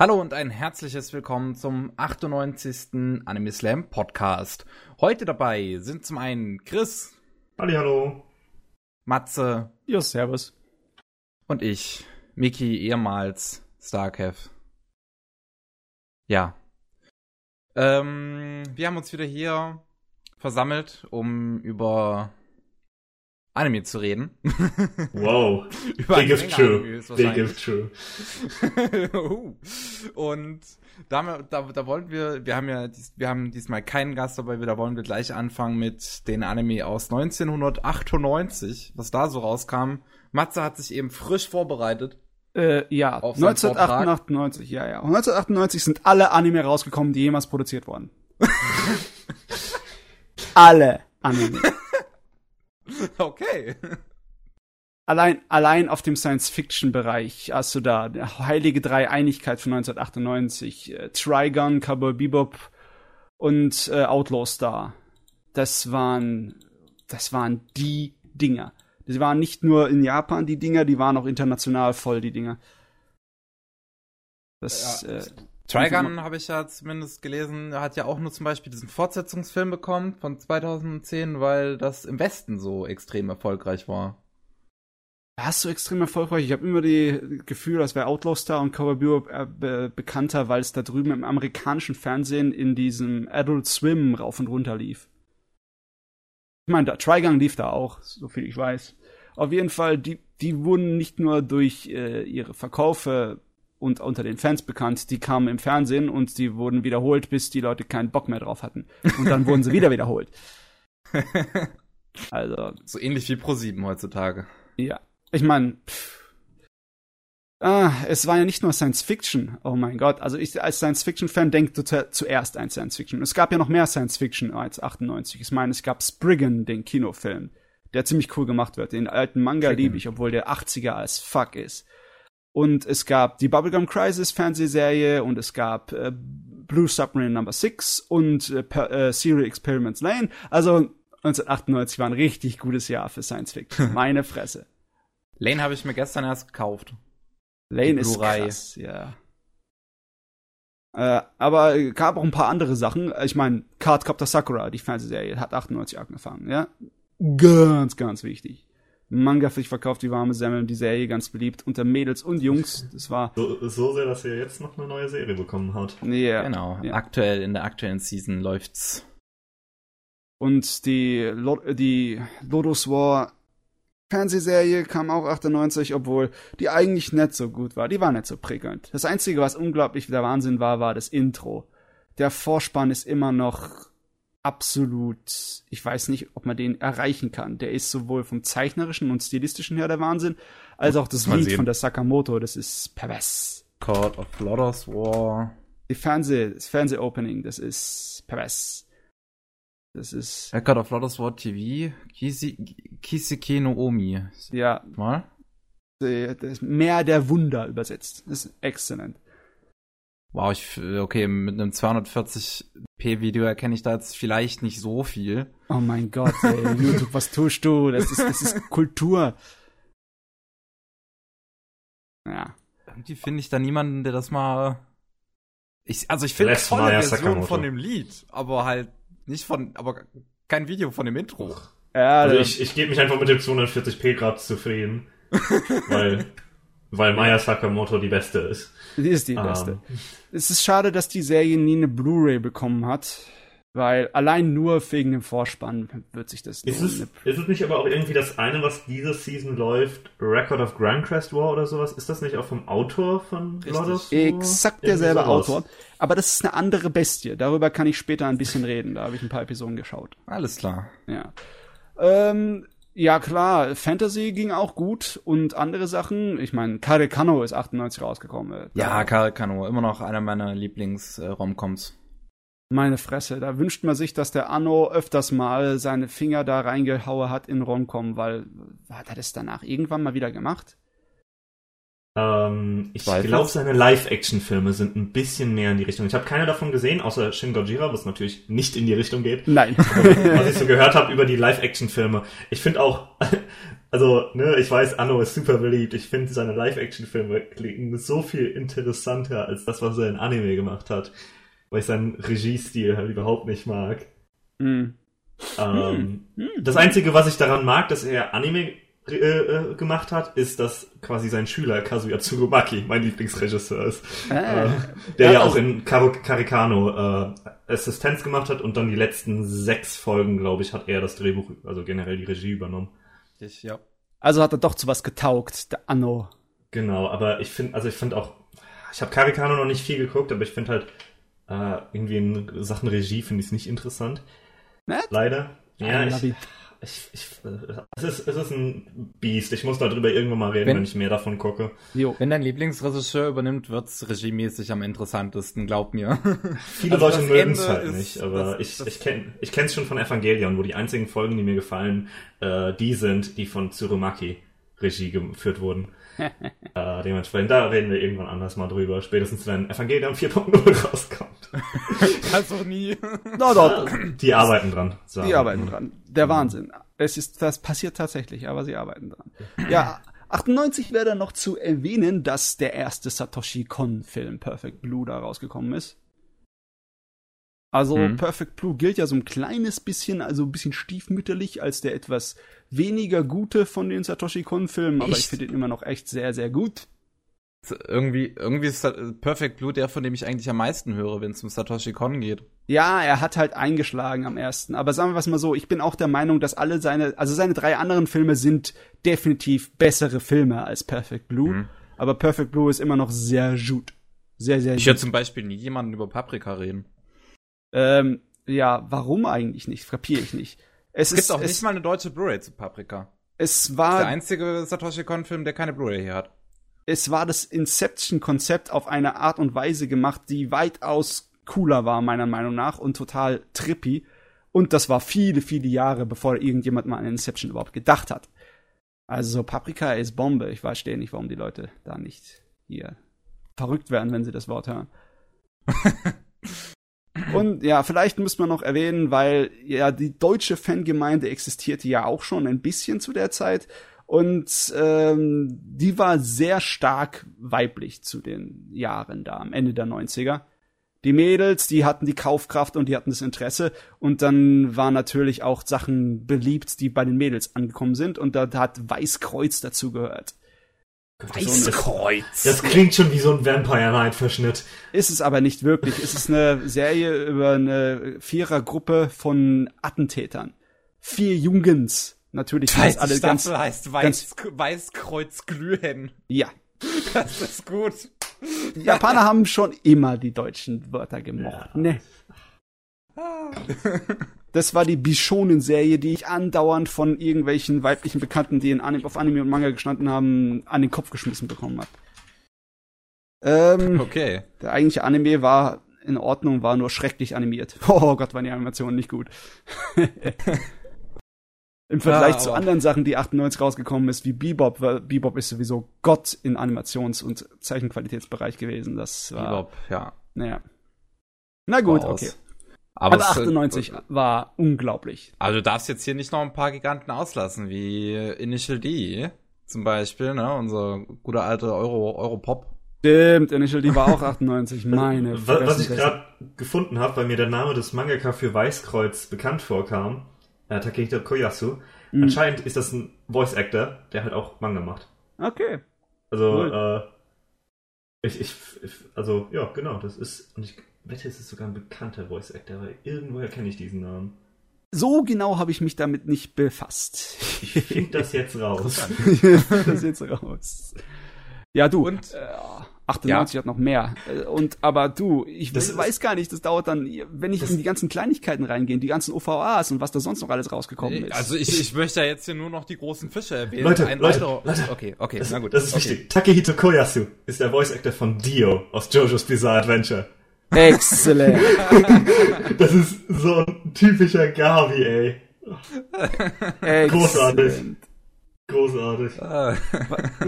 Hallo und ein herzliches Willkommen zum 98. Anime Slam Podcast. Heute dabei sind zum einen Chris. Hallo. Matze. Ja, servus. Und ich, Miki, ehemals Starkev. Ja. Ähm, wir haben uns wieder hier versammelt, um über Anime zu reden. Wow. Big if true. Big if true. Uh. Und da, da, da wollten wir, wir haben ja, dies, wir haben diesmal keinen Gast dabei, da wollen wir gleich anfangen mit den Anime aus 1998, was da so rauskam. Matze hat sich eben frisch vorbereitet. Äh, ja, 1998, ja, ja. 1998 sind alle Anime rausgekommen, die jemals produziert wurden. alle Anime. Okay. Allein, allein auf dem Science-Fiction-Bereich hast du da Heilige Dreieinigkeit von 1998, äh, Trigun, Cowboy Bebop und äh, Outlaw Star. Das waren, das waren die Dinger. Die waren nicht nur in Japan die Dinger, die waren auch international voll die Dinger. Das, ja, äh, Trigun habe ich ja zumindest gelesen, hat ja auch nur zum Beispiel diesen Fortsetzungsfilm bekommen von 2010, weil das im Westen so extrem erfolgreich war. Hast du extrem erfolgreich? Ich habe immer die Gefühl, als wäre Outlaw Star und Cowboy Bebop äh, be bekannter, weil es da drüben im amerikanischen Fernsehen in diesem Adult Swim rauf und runter lief. Ich meine, Trigun lief da auch, so viel ich weiß. Auf jeden Fall, die, die wurden nicht nur durch äh, ihre Verkäufe und unter den Fans bekannt, die kamen im Fernsehen und die wurden wiederholt, bis die Leute keinen Bock mehr drauf hatten. Und dann wurden sie wieder wiederholt. Also. So ähnlich wie Pro7 heutzutage. Ja. Ich meine, ah, es war ja nicht nur Science Fiction. Oh mein Gott. Also ich als Science Fiction Fan denke zu, zuerst an Science Fiction. Es gab ja noch mehr Science Fiction als 98. Ich meine, es gab Spriggan, den Kinofilm, der ziemlich cool gemacht wird. Den alten Manga liebe ich, obwohl der 80er als fuck ist. Und es gab die Bubblegum Crisis Fernsehserie und es gab äh, Blue Submarine Number 6 und äh, per, äh, Serial Experiments Lane. Also 1998 war ein richtig gutes Jahr für Science Fiction. Meine Fresse. Lane habe ich mir gestern erst gekauft. Lane ist krass, ja. Äh, aber gab auch ein paar andere Sachen. Ich meine, Cardcaptor Sakura, die Fernsehserie, hat 98 angefangen, ja. Ganz, ganz wichtig. Manga sich verkauft wie warme Semmeln, die Serie ganz beliebt unter Mädels und Jungs. Das war so, so sehr, dass ihr jetzt noch eine neue Serie bekommen habt. Ja, yeah. genau. Yeah. Aktuell in der aktuellen Season läuft's. Und die Lo die Lotus War Fernsehserie kam auch 98, obwohl die eigentlich nicht so gut war. Die war nicht so prickelnd. Das einzige, was unglaublich der Wahnsinn war, war das Intro. Der Vorspann ist immer noch absolut, ich weiß nicht, ob man den erreichen kann. Der ist sowohl vom zeichnerischen und stilistischen her der Wahnsinn, als auch das Lied sehen. von der Sakamoto, das ist pervers. Court of Lotus War. Die Fernseh, das Fernseh-Opening, das ist pervers. Das ist. Ja, God of Lotus War TV, Kisi, Kisike no Omi. Ja. Mal? Das mehr der Wunder übersetzt. Das ist exzellent. Wow, ich, okay, mit einem 240p Video erkenne ich da jetzt vielleicht nicht so viel. Oh mein Gott, ey, YouTube, was tust du? Das ist, das ist Kultur. Ja. Irgendwie finde ich da niemanden, der das mal. Ich, also ich finde eine tolle Version Sakamoto. von dem Lied, aber halt nicht von, aber kein Video von dem Intro. Ja, also ich, ich gebe mich einfach mit dem 240p Grad zufrieden. weil weil Maya Sakamoto die beste ist. Die ist die um. beste. Es ist schade, dass die Serie nie eine Blu-ray bekommen hat. Weil allein nur wegen dem Vorspann wird sich das ist es, ist es nicht aber auch irgendwie das eine, was diese Season läuft, Record of Grand Crest War oder sowas? Ist das nicht auch vom Autor von Lotus Exakt derselbe Autor. Aber das ist eine andere Bestie. Darüber kann ich später ein bisschen reden. Da habe ich ein paar Episoden geschaut. Alles klar. Ja. Ähm, ja, klar, Fantasy ging auch gut und andere Sachen. Ich meine, Kare Kano ist 98 rausgekommen. Ja, Kare Kano, immer noch einer meiner Lieblings-Romcoms. Meine Fresse, da wünscht man sich, dass der Anno öfters mal seine Finger da reingehauen hat in Romcom, weil hat er das danach irgendwann mal wieder gemacht? Ähm, ich glaube, seine Live-Action-Filme sind ein bisschen mehr in die Richtung. Ich habe keine davon gesehen, außer Shin Gojira, was natürlich nicht in die Richtung geht. Nein. was ich so gehört habe über die Live-Action-Filme. Ich finde auch, also, ne, ich weiß, Anno ist super beliebt. Ich finde seine Live-Action-Filme klingen so viel interessanter als das, was er in Anime gemacht hat. Weil ich seinen Regiestil halt überhaupt nicht mag. Hm. Ähm, Das Einzige, was ich daran mag, dass er Anime äh, äh, gemacht hat, ist, dass quasi sein Schüler Kazuya Tsurumaki mein Lieblingsregisseur ist. Ah. Äh, der ja, Ja, auch also- in Karo Karikano äh, Assistenz gemacht hat und dann die letzten sechs Folgen, glaube ich, hat er das Drehbuch, also generell die Regie übernommen. Ich, ja. Also hat er doch zu was getaugt, der Anno. Genau, aber ich finde, also ich finde auch, ich habe Karikano noch nicht viel geguckt, aber ich finde halt äh, irgendwie in Sachen Regie finde ich es nicht interessant. Ne? Leider. Ja, I ich. Ich, ich, es, ist, es ist ein Biest. Ich muss darüber irgendwann mal reden, Wenn- wenn, ich mehr davon gucke. Jo. Wenn dein Lieblingsregisseur übernimmt, wird's regiemäßig am interessantesten, glaub mir. Viele Also Leute mögen es halt ist- nicht, aber das- ich, das- ich kenne ich kenn's schon von Evangelion, wo die einzigen Folgen, die mir gefallen, äh, die sind, die von Tsurumaki Regie geführt wurden. äh, dementsprechend, da reden wir irgendwann anders mal drüber, spätestens wenn Evangelion 4.0 rauskommt. also nie. No, dort. Die arbeiten dran. So. Die arbeiten dran. Der Wahnsinn. Es ist, das passiert tatsächlich, aber sie arbeiten dran. Ja, 98 wäre dann noch zu erwähnen, dass der erste Satoshi Kon-Film Perfect Blue da rausgekommen ist. Also Mhm. Perfect Blue gilt ja so ein kleines bisschen, also ein bisschen stiefmütterlich als der etwas weniger gute von den Satoshi Kon-Filmen, aber ich finde ihn immer noch echt sehr, sehr gut. Irgendwie, irgendwie ist Perfect Blue der, von dem ich eigentlich am meisten höre, wenn es um Satoshi Kon geht. Ja, er hat halt eingeschlagen am ersten. Aber sagen wir es mal so, ich bin auch der Meinung, dass alle seine, also seine drei anderen Filme sind definitiv bessere Filme als Perfect Blue. Mhm. Aber Perfect Blue ist immer noch sehr gut. Sehr, sehr Ich gut. höre zum Beispiel nie jemanden über Paprika reden. Ähm, ja, warum eigentlich nicht? Kapiere ich nicht. Es, Es gibt ist, auch es, nicht mal eine deutsche Blu-ray zu Paprika. es Der war, einzige Satoshi Kon-Film, der keine Blu-ray hier hat. Es war das Inception-Konzept auf eine Art und Weise gemacht, die weitaus cooler war, meiner Meinung nach, und total trippy. Und das war viele, viele Jahre, bevor irgendjemand mal an Inception überhaupt gedacht hat. Also so Paprika ist Bombe. Ich verstehe nicht, warum die Leute da nicht hier verrückt werden, wenn sie das Wort hören. Und ja, vielleicht müsste man noch erwähnen, weil ja die deutsche Fangemeinde existierte ja auch schon ein bisschen zu der Zeit und ähm, die war sehr stark weiblich zu den Jahren da am Ende der 90er. Die Mädels, die hatten die Kaufkraft und die hatten das Interesse und dann waren natürlich auch Sachen beliebt, die bei den Mädels angekommen sind und da hat Weißkreuz dazu gehört. Weißkreuz. Das klingt schon wie so ein Vampire Night Verschnitt. Ist es aber nicht wirklich. Es ist eine Serie über eine Vierergruppe von Attentätern. Vier Jungens. Natürlich Zweite alle Staffel ganz, heißt ganz- Weiß, Weißkreuz Glühen. ja. Das ist gut. Die Japaner haben schon immer die deutschen Wörter gemocht. Ja. Ne. Das war die Bishonen-Serie, die ich andauernd von irgendwelchen weiblichen Bekannten, die in Anime, auf Anime und Manga gestanden haben, an den Kopf geschmissen bekommen habe. Ähm, Okay. der eigentliche Anime war in Ordnung, war nur schrecklich animiert. Oh Gott, waren die Animationen nicht gut. Im Vergleich Ja, zu anderen Sachen, die 98 rausgekommen ist, wie Bebop, weil Bebop ist sowieso Gott in Animations- und Zeichenqualitätsbereich gewesen. Das war, Bebop, ja. naja. Na gut, okay. Aber, Aber es- 98 war unglaublich. Also du darfst jetzt hier nicht noch ein paar Giganten auslassen, wie Initial D zum Beispiel, ne? Unser guter alter Euro, Europop. Stimmt, Initial D war auch 98. Meine Was, was ich gerade gefunden habe, weil mir der Name des Mangaka für Weißkreuz bekannt vorkam, äh, Takehito Koyasu, Mhm. anscheinend ist das ein Voice Actor, der halt auch Manga macht. Okay. Also, Cool. äh, ich, ich, ich, also, ja, genau, das ist, und ich wette, es ist sogar ein bekannter Voice Actor, weil irgendwoher kenne ich diesen Namen. So genau habe ich mich damit nicht befasst. Ich finde das jetzt raus. das jetzt raus. Ja, du. Und- äh, 98 hat noch mehr. Äh, Und aber du, ich Das weiß gar nicht, das dauert dann, wenn ich in die ganzen Kleinigkeiten reingehe, die ganzen OVAs und was da sonst noch alles rausgekommen ist. Also ich, ich möchte ja jetzt hier nur noch die großen Fische erwähnen. Leute, Ein Leute, Leute. Okay, okay, Das, na gut. das ist okay. wichtig. Takehito Koyasu ist der Voice Actor von Dio aus JoJo's Bizarre Adventure. Exzellent. Das ist so ein typischer Gabi, ey. Großartig. Exzellent. Großartig. Ah,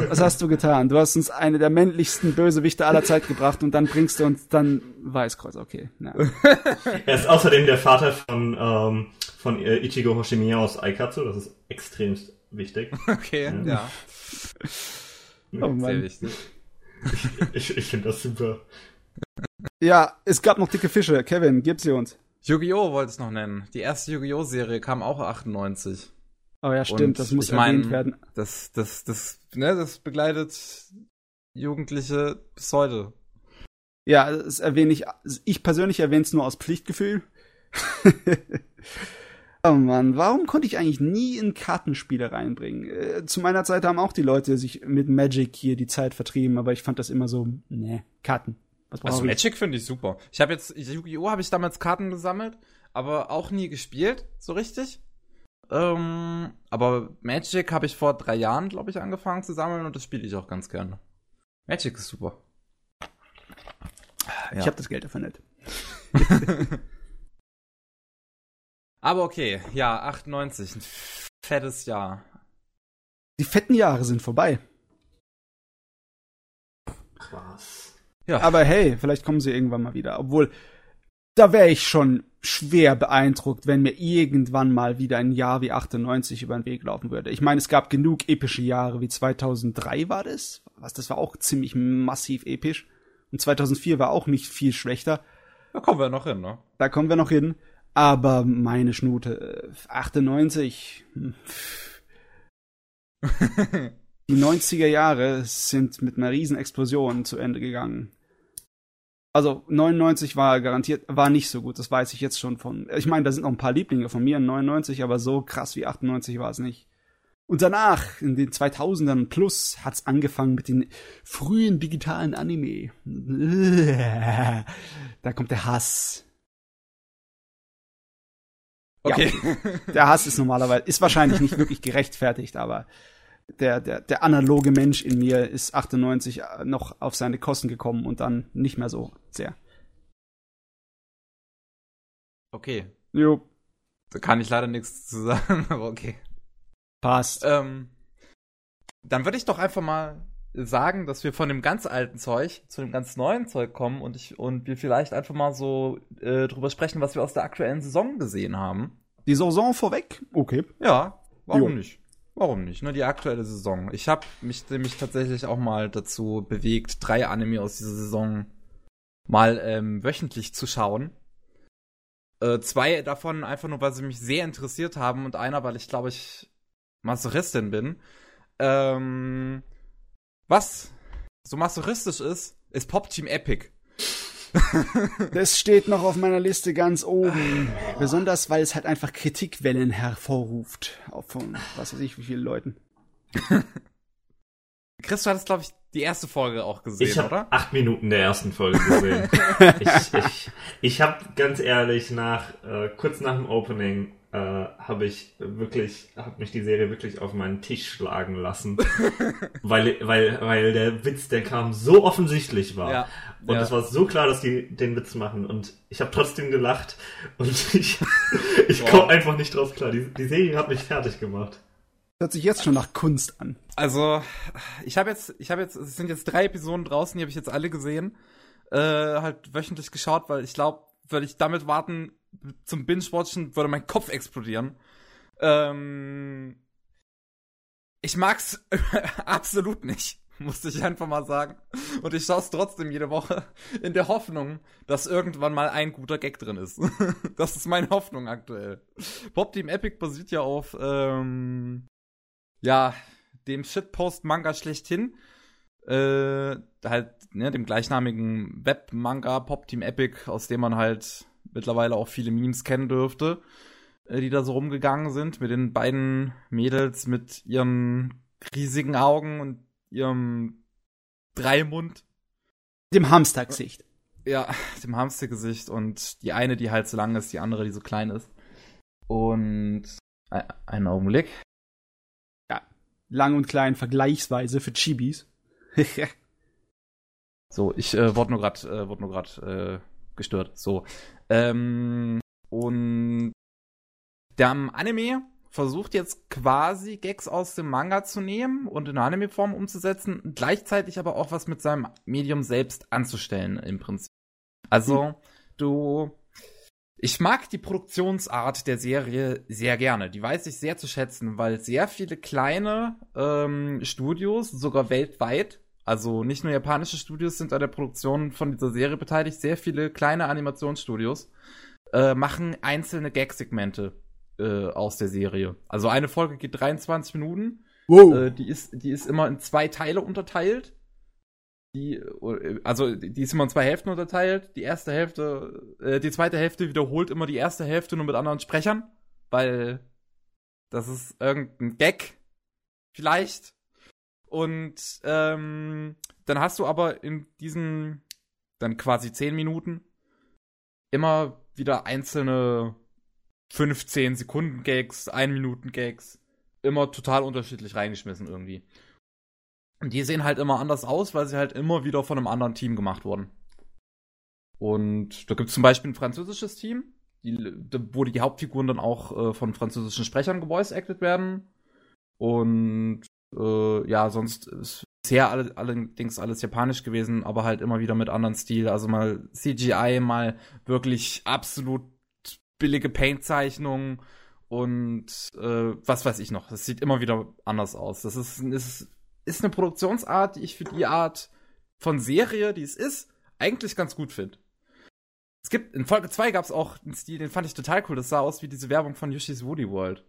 Was hast du getan? Du hast uns eine der männlichsten Bösewichte aller Zeit gebracht und dann bringst du uns dann Weißkreuz. Okay. Na. Er ist außerdem der Vater von, ähm, von äh, Ichigo Hoshimiya aus Aikatsu. Das ist extremst wichtig. Okay, Ja. ja. Oh Mann. Sehr wichtig. Ich, ich finde das super. Ja, es gab noch dicke Fische. Kevin, gib sie uns. Yu-Gi-Oh! wollte ich noch nennen. Die erste Yu-Gi-Oh! Serie kam auch 98. Oh ja, stimmt, Und das muss ich mein- erwähnt werden. Das, das, das, ne, das begleitet Jugendliche bis heute. Ja, das erwähne ich. Ich persönlich erwähne es nur aus Pflichtgefühl. oh Mann, warum konnte ich eigentlich nie in Kartenspiele reinbringen? Äh, zu meiner Zeit haben auch die Leute sich mit Magic hier die Zeit vertrieben, aber ich fand das immer so, ne, Karten. Was Also ich? Magic finde ich super. Ich habe jetzt, Yu-Gi-Oh! habe ich damals Karten gesammelt, aber auch nie gespielt, so richtig. Ähm, aber Magic habe ich vor drei Jahren, glaube ich, angefangen zu sammeln und das spiele ich auch ganz gerne. Magic ist super. Ich habe das Geld dafür nicht. Aber okay, ja, 98, ein fettes Jahr. Die fetten Jahre sind vorbei. Krass. Ja, Aber hey, vielleicht kommen sie irgendwann mal wieder. Obwohl, da wäre ich schon schwer beeindruckt, wenn mir irgendwann mal wieder ein Jahr wie 98 über den Weg laufen würde. Ich meine, es gab genug epische Jahre, wie 2003 war das. Was, das war auch ziemlich massiv episch. Und 2004 war auch nicht viel schlechter. da kommen wir noch hin, ne? Da kommen wir noch hin. Aber meine Schnute, äh, 98. hm, Die 90er Jahre sind mit einer riesen Explosion zu Ende gegangen. Also 99 war garantiert, war nicht so gut, das weiß ich jetzt schon von. Ich meine, da sind noch ein paar Lieblinge von mir in 99, aber so krass wie 98 war es nicht. Und danach, in den 2000ern plus, hat's angefangen mit den frühen digitalen Anime. Da kommt der Hass. Okay. Der Hass ist normalerweise, ist wahrscheinlich nicht wirklich gerechtfertigt, aber der, der, der analoge Mensch in mir ist 98 noch auf seine Kosten gekommen und dann nicht mehr so sehr. okay. Jo, Da kann ich leider nichts zu sagen, aber okay. passt. Ähm, dann würde ich doch einfach mal sagen, dass wir von dem ganz alten Zeug zu dem ganz neuen Zeug kommen und ich und wir vielleicht einfach mal so äh, drüber sprechen, was wir aus der aktuellen Saison gesehen haben. Die Saison vorweg? Okay. Ja, warum Jo. nicht? Warum nicht? Nur die aktuelle Saison. Ich habe mich nämlich tatsächlich auch mal dazu bewegt, drei Anime aus dieser Saison mal ähm, wöchentlich zu schauen. Äh, zwei davon einfach nur, weil sie mich sehr interessiert haben und einer, weil ich glaube ich Masochistin bin. Ähm, was so masochistisch ist, ist Pop Team Epic. Das steht noch auf meiner Liste ganz oben. Besonders, weil es halt einfach Kritikwellen hervorruft. Auch von, was weiß ich, wie vielen Leuten. Chris, du hattest, glaube ich, die erste Folge auch gesehen, Ich habe oder? acht Minuten der ersten Folge gesehen. ich ich, ich habe ganz ehrlich nach äh, kurz nach dem Opening äh, habe ich wirklich habe mich die Serie wirklich auf meinen Tisch schlagen lassen, weil weil weil der Witz, der kam so offensichtlich war. Ja, Und ja. es war so klar, dass die den Witz machen. Und ich habe trotzdem gelacht. Und ich, ich komme einfach nicht drauf klar. Die, die Serie hat mich fertig gemacht. Hört sich jetzt schon nach Kunst an. Also, ich habe jetzt, ich habe jetzt, es sind jetzt drei Episoden draußen, die habe ich jetzt alle gesehen. Äh, halt wöchentlich geschaut, weil ich glaube, würde ich damit warten zum Binge-Watchen, würde mein Kopf explodieren. Ähm, ich mag's absolut nicht, musste ich einfach mal sagen. Und ich schaue es trotzdem jede Woche in der Hoffnung, dass irgendwann mal ein guter Gag drin ist. das ist meine Hoffnung aktuell. Pop Team Epic basiert ja auf, ähm, ja, dem Shitpost-Manga schlechthin. Äh, halt, ne, dem gleichnamigen Web-Manga Pop Team Epic, aus dem man halt mittlerweile auch viele Memes kennen dürfte, äh, die da so rumgegangen sind, mit den beiden Mädels mit ihren riesigen Augen und ihrem Dreimund. Dem Hamstergesicht. Ja, dem Hamstergesicht und die eine, die halt so lang ist, die andere, die so klein ist. Und ein, einen Augenblick. Lang und klein vergleichsweise für Chibis. So, ich äh, wurde nur gerade äh, wurde nur gerade äh, gestört. So. Ähm, und der Anime versucht jetzt quasi Gags aus dem Manga zu nehmen und in Anime-Form umzusetzen, gleichzeitig aber auch was mit seinem Medium selbst anzustellen im Prinzip. Also, du Ich mag die Produktionsart der Serie sehr gerne. Die weiß ich sehr zu schätzen, weil sehr viele kleine ähm, Studios, sogar weltweit, also nicht nur japanische Studios sind an der Produktion von dieser Serie beteiligt, sehr viele kleine Animationsstudios äh, machen einzelne Gag-Segmente äh, aus der Serie. Also eine Folge geht 23 Minuten. Wow. Äh, die, ist, die ist immer in zwei Teile unterteilt. Die, äh, also die ist immer in zwei Hälften unterteilt. Die erste Hälfte, äh, die zweite Hälfte wiederholt immer die erste Hälfte nur mit anderen Sprechern, weil das ist irgendein Gag vielleicht. Und ähm, dann hast du aber in diesen dann quasi zehn Minuten immer wieder einzelne 15 Sekunden Gags, 1 Minuten Gags, immer total unterschiedlich reingeschmissen irgendwie. Und die sehen halt immer anders aus, weil sie halt immer wieder von einem anderen Team gemacht wurden. Und da gibt es zum Beispiel ein französisches Team, die, wo die Hauptfiguren dann auch äh, von französischen Sprechern gevoice-acted werden. Und äh, ja, sonst ist bisher alle, allerdings alles japanisch gewesen, aber halt immer wieder mit anderen Stil. Also mal CGI, mal wirklich absolut billige Paint-Zeichnungen und äh, was weiß ich noch. Das sieht immer wieder anders aus. Das ist, ist, ist eine Produktionsart, die ich für die Art von Serie, die es ist, eigentlich ganz gut finde. Es gibt, in Folge 2 gab es auch einen Stil, den fand ich total cool. Das sah aus wie diese Werbung von Yoshi's Woody World.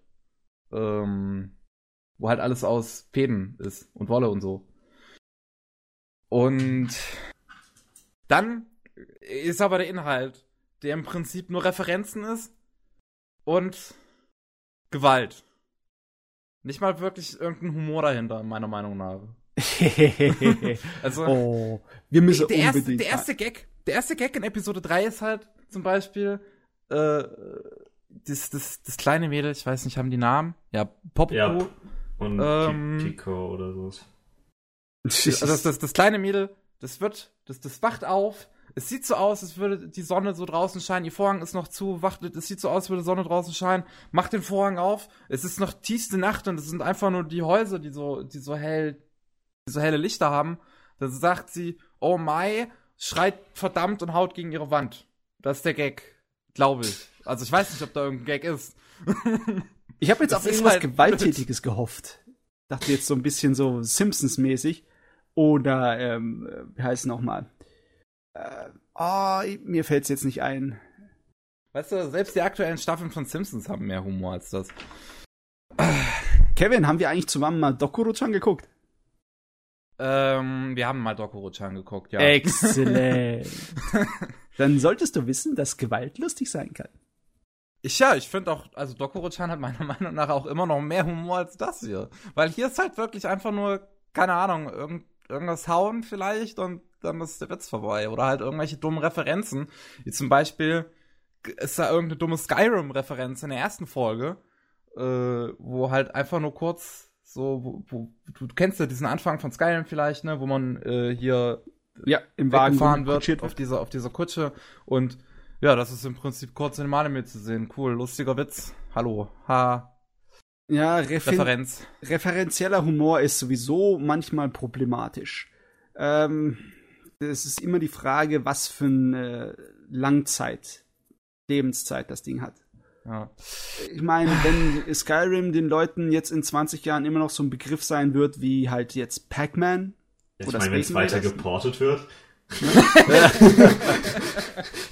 Ähm, wo halt alles aus Fäden ist und Wolle und so. Und dann ist aber der Inhalt, der im Prinzip nur Referenzen ist und Gewalt. Nicht mal wirklich irgendein Humor dahinter, meiner Meinung nach. also, oh, wir müssen der erste, der erste Gag, der erste Gag in Episode 3 ist halt zum Beispiel äh, das, das, das kleine Mädel, ich weiß nicht, haben die Namen? Ja, Popco. Ja, und ähm, Pico oder so. Also das, das, das kleine Mädel, das wird, das, das wacht auf. Es sieht so aus, als würde die Sonne so draußen scheinen. Ihr Vorhang ist noch zu, wacht, es sieht so aus, als würde die Sonne draußen scheinen. Macht den Vorhang auf. Es ist noch tiefste Nacht und es sind einfach nur die Häuser, die so, die so hell, die so helle Lichter haben. Dann sagt sie, oh my, schreit verdammt und haut gegen ihre Wand. Das ist der Gag. Glaube ich. Also ich weiß nicht, ob da irgendein Gag ist. ich habe jetzt das auf irgendwas halt Gewalttätiges gehofft. Dachte jetzt so ein bisschen so Simpsons-mäßig. Oder, ähm, wie heißt es nochmal? Äh, oh, mir fällt es jetzt nicht ein. Weißt du, selbst die aktuellen Staffeln von Simpsons haben mehr Humor als das. Kevin, haben wir eigentlich zusammen mal Dokuro-chan geguckt? Ähm, wir haben mal Dokuro-chan geguckt, ja. Exzellent. Dann solltest du wissen, dass Gewalt lustig sein kann. Ich, ja, ich finde auch, also Dokuro-chan hat meiner Meinung nach auch immer noch mehr Humor als das hier. Weil hier ist halt wirklich einfach nur, keine Ahnung, irgend, irgendwas hauen vielleicht und dann ist der Witz vorbei. Oder halt irgendwelche dummen Referenzen. Wie zum Beispiel ist da irgendeine dumme Skyrim-Referenz in der ersten Folge, äh, wo halt einfach nur kurz so, wo, wo, du, du kennst ja diesen Anfang von Skyrim vielleicht, ne, wo man äh, hier ja, im Wagen gefahren wird auf dieser, auf dieser Kutsche und ja, das ist im Prinzip kurz in dem Anime zu sehen. Cool, lustiger Witz. Hallo. Ha. Ja, Refer Referenz. Referenzieller Humor ist sowieso manchmal problematisch. Ähm, es ist immer die Frage, was für eine Langzeit, Lebenszeit das Ding hat. Ja. Ich meine, wenn Skyrim den Leuten jetzt in 20 Jahren immer noch so ein Begriff sein wird, wie halt jetzt Pac-Man. Ich meine, wenn es weiter geportet wird.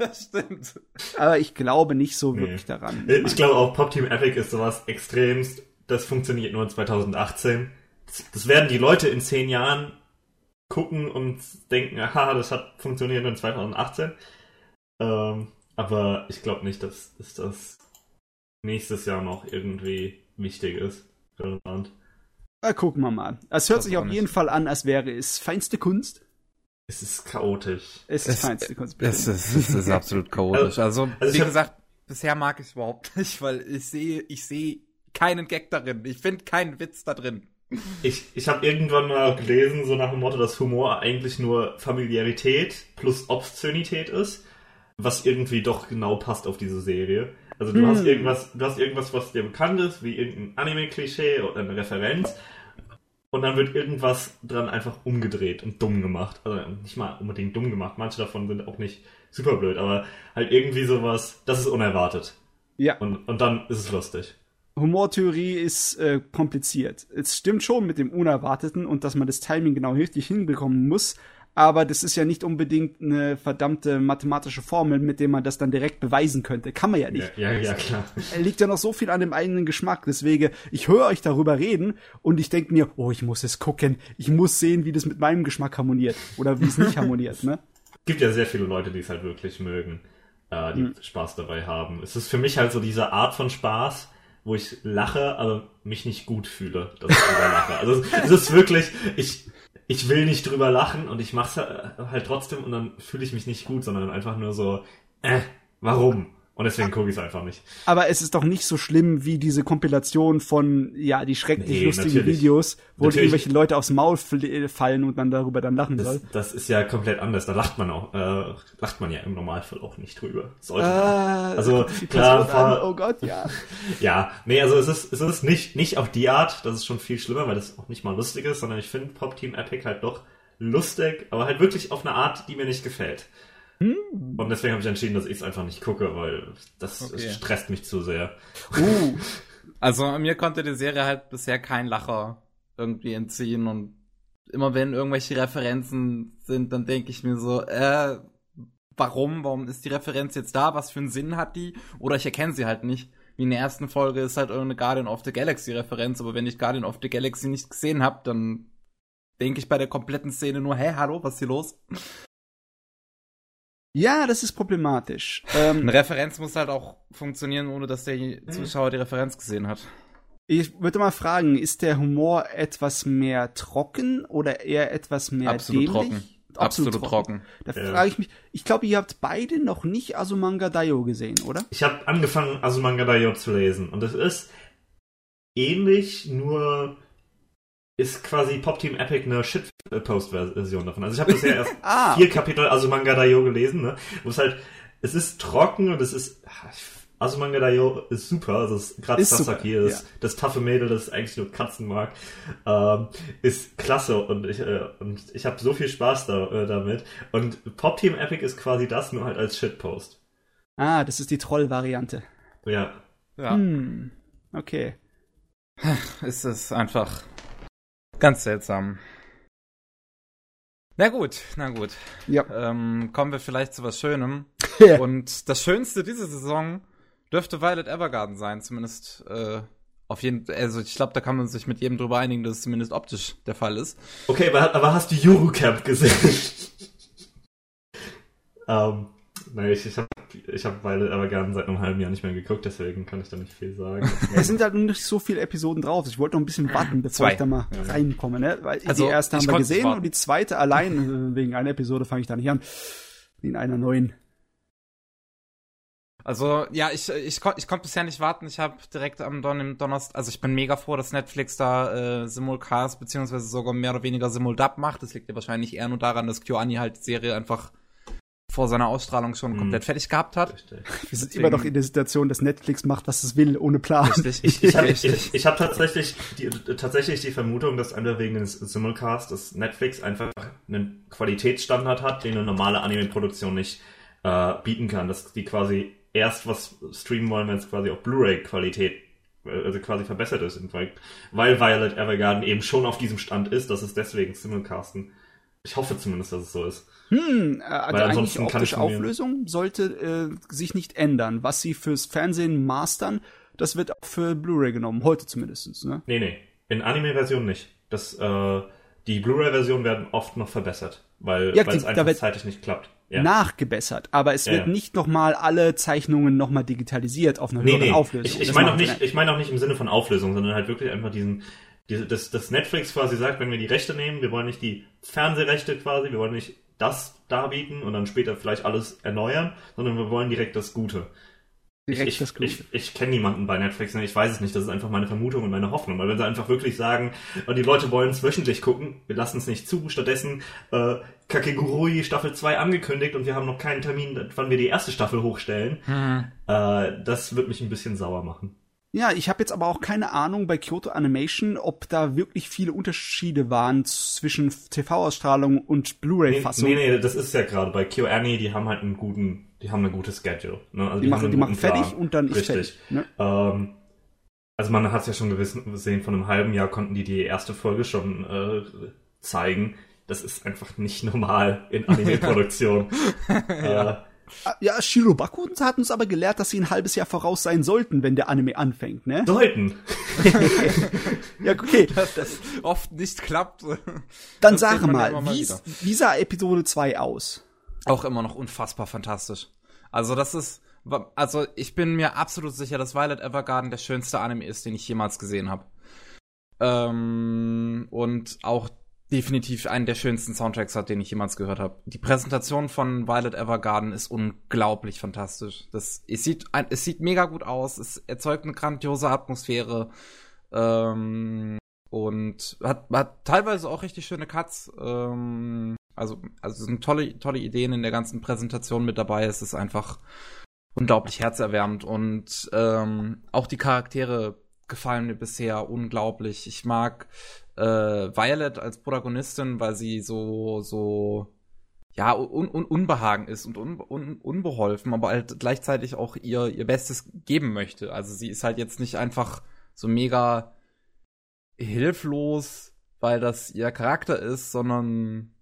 das stimmt. Aber ich glaube nicht so nee. wirklich daran. Ich, ich glaube auch Pop Team Epic ist sowas extremst. Das funktioniert nur in 2018. Das, das werden die Leute in 10 Jahren gucken und denken, aha, das hat funktioniert in 2018. Ähm, aber ich glaube nicht, dass, dass das nächstes Jahr noch irgendwie wichtig ist. Relevant. Na, gucken wir mal. Es hört sich auf jeden Fall an, als wäre es feinste Kunst. Es ist chaotisch. Es ist feinste Kunst. Es ist, es ist absolut chaotisch. Also, also wie gesagt, bisher mag ich es überhaupt nicht, weil ich sehe, ich sehe keinen Gag darin. Ich finde keinen Witz da drin. Ich, ich habe irgendwann mal gelesen, so nach dem Motto, dass Humor eigentlich nur Familiarität plus Obszönität ist, was irgendwie doch genau passt auf diese Serie. Also du hm. hast irgendwas, du hast irgendwas, was dir bekannt ist, wie irgendein Anime-Klischee oder eine Referenz. Und dann wird irgendwas dran einfach umgedreht und dumm gemacht. Also nicht mal unbedingt dumm gemacht, manche davon sind auch nicht super blöd, aber halt irgendwie sowas, das ist unerwartet. Ja. Und, und dann ist es lustig. Humortheorie ist äh, kompliziert. Es stimmt schon mit dem Unerwarteten und dass man das Timing genau richtig hinbekommen muss, aber das ist ja nicht unbedingt eine verdammte mathematische Formel, mit der man das dann direkt beweisen könnte. Kann man ja nicht. Ja, ja, ja klar. Liegt ja noch so viel an dem eigenen Geschmack. Deswegen, ich höre euch darüber reden und ich denke mir, oh, ich muss es gucken. Ich muss sehen, wie das mit meinem Geschmack harmoniert oder wie es nicht harmoniert, ne? gibt ja sehr viele Leute, die es halt wirklich mögen, äh, die Hm. Spaß dabei haben. Es ist für mich halt so diese Art von Spaß, wo ich lache, aber mich nicht gut fühle, dass ich drüber lache. Also es- es ist wirklich, ich, ich will nicht drüber lachen und ich mach's halt trotzdem und dann fühle ich mich nicht gut, sondern einfach nur so, äh, warum? Und deswegen gucke ich es einfach nicht. Aber es ist doch nicht so schlimm wie diese Kompilation von, ja, die schrecklich Nee, lustigen natürlich. Videos, wo Natürlich. irgendwelche Leute aufs Maul fl- fallen und man darüber dann lachen Das, soll. das ist ja komplett anders. Da lacht man auch, äh, lacht man ja im Normalfall auch nicht drüber. Sollte man. Ah, Also, klar, war- oh Gott, ja. Ja, nee, also es ist, es ist nicht, nicht auf die Art, das ist schon viel schlimmer, weil das auch nicht mal lustig ist, sondern ich finde Pop Team Epic halt doch lustig, aber halt wirklich auf eine Art, die mir nicht gefällt. Und deswegen habe ich entschieden, dass ich es einfach nicht gucke, weil das Okay. es stresst mich zu sehr. Uh, Also mir konnte die Serie halt bisher kein Lacher irgendwie entziehen und immer wenn irgendwelche Referenzen sind, dann denke ich mir so, äh, warum? Warum ist die Referenz jetzt da? Was für einen Sinn hat die? Oder ich erkenne sie halt nicht. Wie in der ersten Folge ist halt irgendeine Guardian of the Galaxy Referenz, aber wenn ich Guardian of the Galaxy nicht gesehen habe, dann denke ich bei der kompletten Szene nur, hä, hallo, was ist hier los? Ja, das ist problematisch. Ähm, Eine Referenz muss halt auch funktionieren, ohne dass der Zuschauer die Referenz gesehen hat. ich würde mal fragen, ist der Humor etwas mehr trocken oder eher etwas mehr Absolut dämlich? trocken. Absolut trocken. Da Ja. frage ich mich, ich glaube, ihr habt beide noch nicht Asumanga Daioh gesehen, oder? Ich habe angefangen, Asumanga Daioh zu lesen und es ist ähnlich, nur ist quasi Pop Team Epic eine Shitpost-Version davon. Also ich habe bisher erst Ah, vier Kapitel Asumanga Daioh gelesen, ne? Wo es halt, es ist trocken und es ist, Asumanga Daioh ist super, also es ist gerade Ist super, Sasaki, das, ja. das taffe Mädel, das eigentlich nur Katzen mag, ähm, ist klasse und ich, äh, und ich habe so viel Spaß da, äh, damit. Und Pop Team Epic ist quasi das, nur halt als Shitpost. ah, das ist die Troll-Variante. Ja. Ja. Hm, okay. ist es einfach ganz seltsam. Na gut, na gut. Ja. Ähm, kommen wir vielleicht zu was Schönem. Ja. Und das Schönste dieser Saison dürfte Violet Evergarden sein, zumindest äh, auf jeden Also ich glaube, da kann man sich mit jedem drüber einigen, dass es zumindest optisch der Fall ist. Okay, aber, aber hast du Eurocamp gesehen? ähm, nein, ich, ich habe ich hab Violet Evergarden seit einem halben Jahr nicht mehr geguckt, deswegen kann ich da nicht viel sagen. Es sind halt nicht so viele Episoden drauf. Ich wollte noch ein bisschen warten, bevor Zwei. ich da mal Ja. reinkomme, ne? Weil Also, die erste ich haben wir gesehen und die zweite allein, äh, wegen einer Episode fange ich da nicht an. In einer neuen. Also, ja, ich, ich, kon ich konnte bisher nicht warten. Ich habe direkt am Don im Donnerstag, also ich bin mega froh, dass Netflix da äh, Simulcast beziehungsweise sogar mehr oder weniger Simuldub macht. Das liegt ja wahrscheinlich eher nur daran, dass KyoAni halt die Serie einfach vor seiner Ausstrahlung schon Mhm. komplett fertig gehabt hat. Richtig. Wir sind Deswegen- immer noch in der Situation, dass Netflix macht, was es will, ohne Plan. Richtig, Ich, ich habe ich, ich hab tatsächlich, die, tatsächlich die Vermutung, dass einfach wegen des Simulcast, dass Netflix einfach einen Qualitätsstandard hat, den eine normale Anime-Produktion nicht äh, bieten kann. Dass die quasi erst was streamen wollen, wenn es quasi auf Blu-ray-Qualität äh, also quasi verbessert ist, weil, weil Violet Evergarden eben schon auf diesem Stand ist, dass es deswegen Simulcasten. Ich hoffe zumindest, dass es so ist. Hm, äh, also Weil eigentlich ansonsten kann optische Auflösung sollte äh, sich nicht ändern. Was sie fürs Fernsehen mastern, das wird auch für Blu-ray genommen, heute zumindest. Ne? Nee, nee. In Anime-Version nicht. Das, äh, die Blu-ray-Version werden oft noch verbessert, weil Ja, es einfach zeitlich nicht klappt. Ja. Nachgebessert, aber es Ja, wird ja. nicht nochmal alle Zeichnungen nochmal digitalisiert auf einer Nee, höheren nee. Auflösung. Ich, ich meine auch nicht, ich meine auch nicht im Sinne von Auflösung, sondern halt wirklich einfach diesen, diese, dass, dass Netflix quasi sagt, wenn wir die Rechte nehmen, wir wollen nicht die Fernsehrechte quasi, wir wollen nicht das darbieten und dann später vielleicht alles erneuern, sondern wir wollen direkt das Gute. Direkt ich, das Gute. ich, ich kenne niemanden bei Netflix, ne? ich weiß es nicht, das ist einfach meine Vermutung und meine Hoffnung, weil wenn sie einfach wirklich sagen, äh, die Leute wollen es wöchentlich gucken, wir lassen es nicht zu, stattdessen äh, Kakegurui Staffel 2 angekündigt und wir haben noch keinen Termin, wann wir die erste Staffel hochstellen, Hm. äh, das wird mich ein bisschen sauer machen. Ja, ich habe jetzt aber auch keine Ahnung bei Kyoto Animation, ob da wirklich viele Unterschiede waren zwischen TV-Ausstrahlung und Blu-ray-Fassung. Nee, nee, nee, das ist ja gerade bei KyoAni, die haben halt einen guten, die haben eine gute Schedule. Ne? Also die, die, machen, die machen fertig Plan. und dann ist Richtig. fertig. Ne? Ähm, also man hat es ja schon gesehen, von einem halben Jahr konnten die die erste Folge schon äh, zeigen. Das ist einfach nicht normal in Anime-Produktion. ja. Äh, ja, Shirobaku hat uns aber gelehrt, dass sie ein halbes Jahr voraus sein sollten, wenn der Anime anfängt, ne? Sollten. ja, okay. Dass das oft nicht klappt. Dann sage mal, mal wie, wie sah Episode 2 aus? Auch immer noch unfassbar fantastisch. Also das ist, also ich bin mir absolut sicher, dass Violet Evergarden der schönste Anime ist, den ich jemals gesehen habe. Ähm, und auch definitiv einen der schönsten Soundtracks hat, den ich jemals gehört habe. Die Präsentation von Violet Evergarden ist unglaublich fantastisch. Das, es sieht, es sieht mega gut aus. Es erzeugt eine grandiose Atmosphäre. Ähm, und hat, hat teilweise auch richtig schöne Cuts. Ähm, also, also sind tolle, tolle Ideen in der ganzen Präsentation mit dabei. Es ist einfach unglaublich herzerwärmend und ähm, auch die Charaktere gefallen mir bisher unglaublich. Ich mag äh, Violet als Protagonistin, weil sie so, so, ja, un, un, unbehagen ist und un, un, unbeholfen, aber halt gleichzeitig auch ihr, ihr Bestes geben möchte. Also sie ist halt jetzt nicht einfach so mega hilflos, weil das ihr Charakter ist, sondern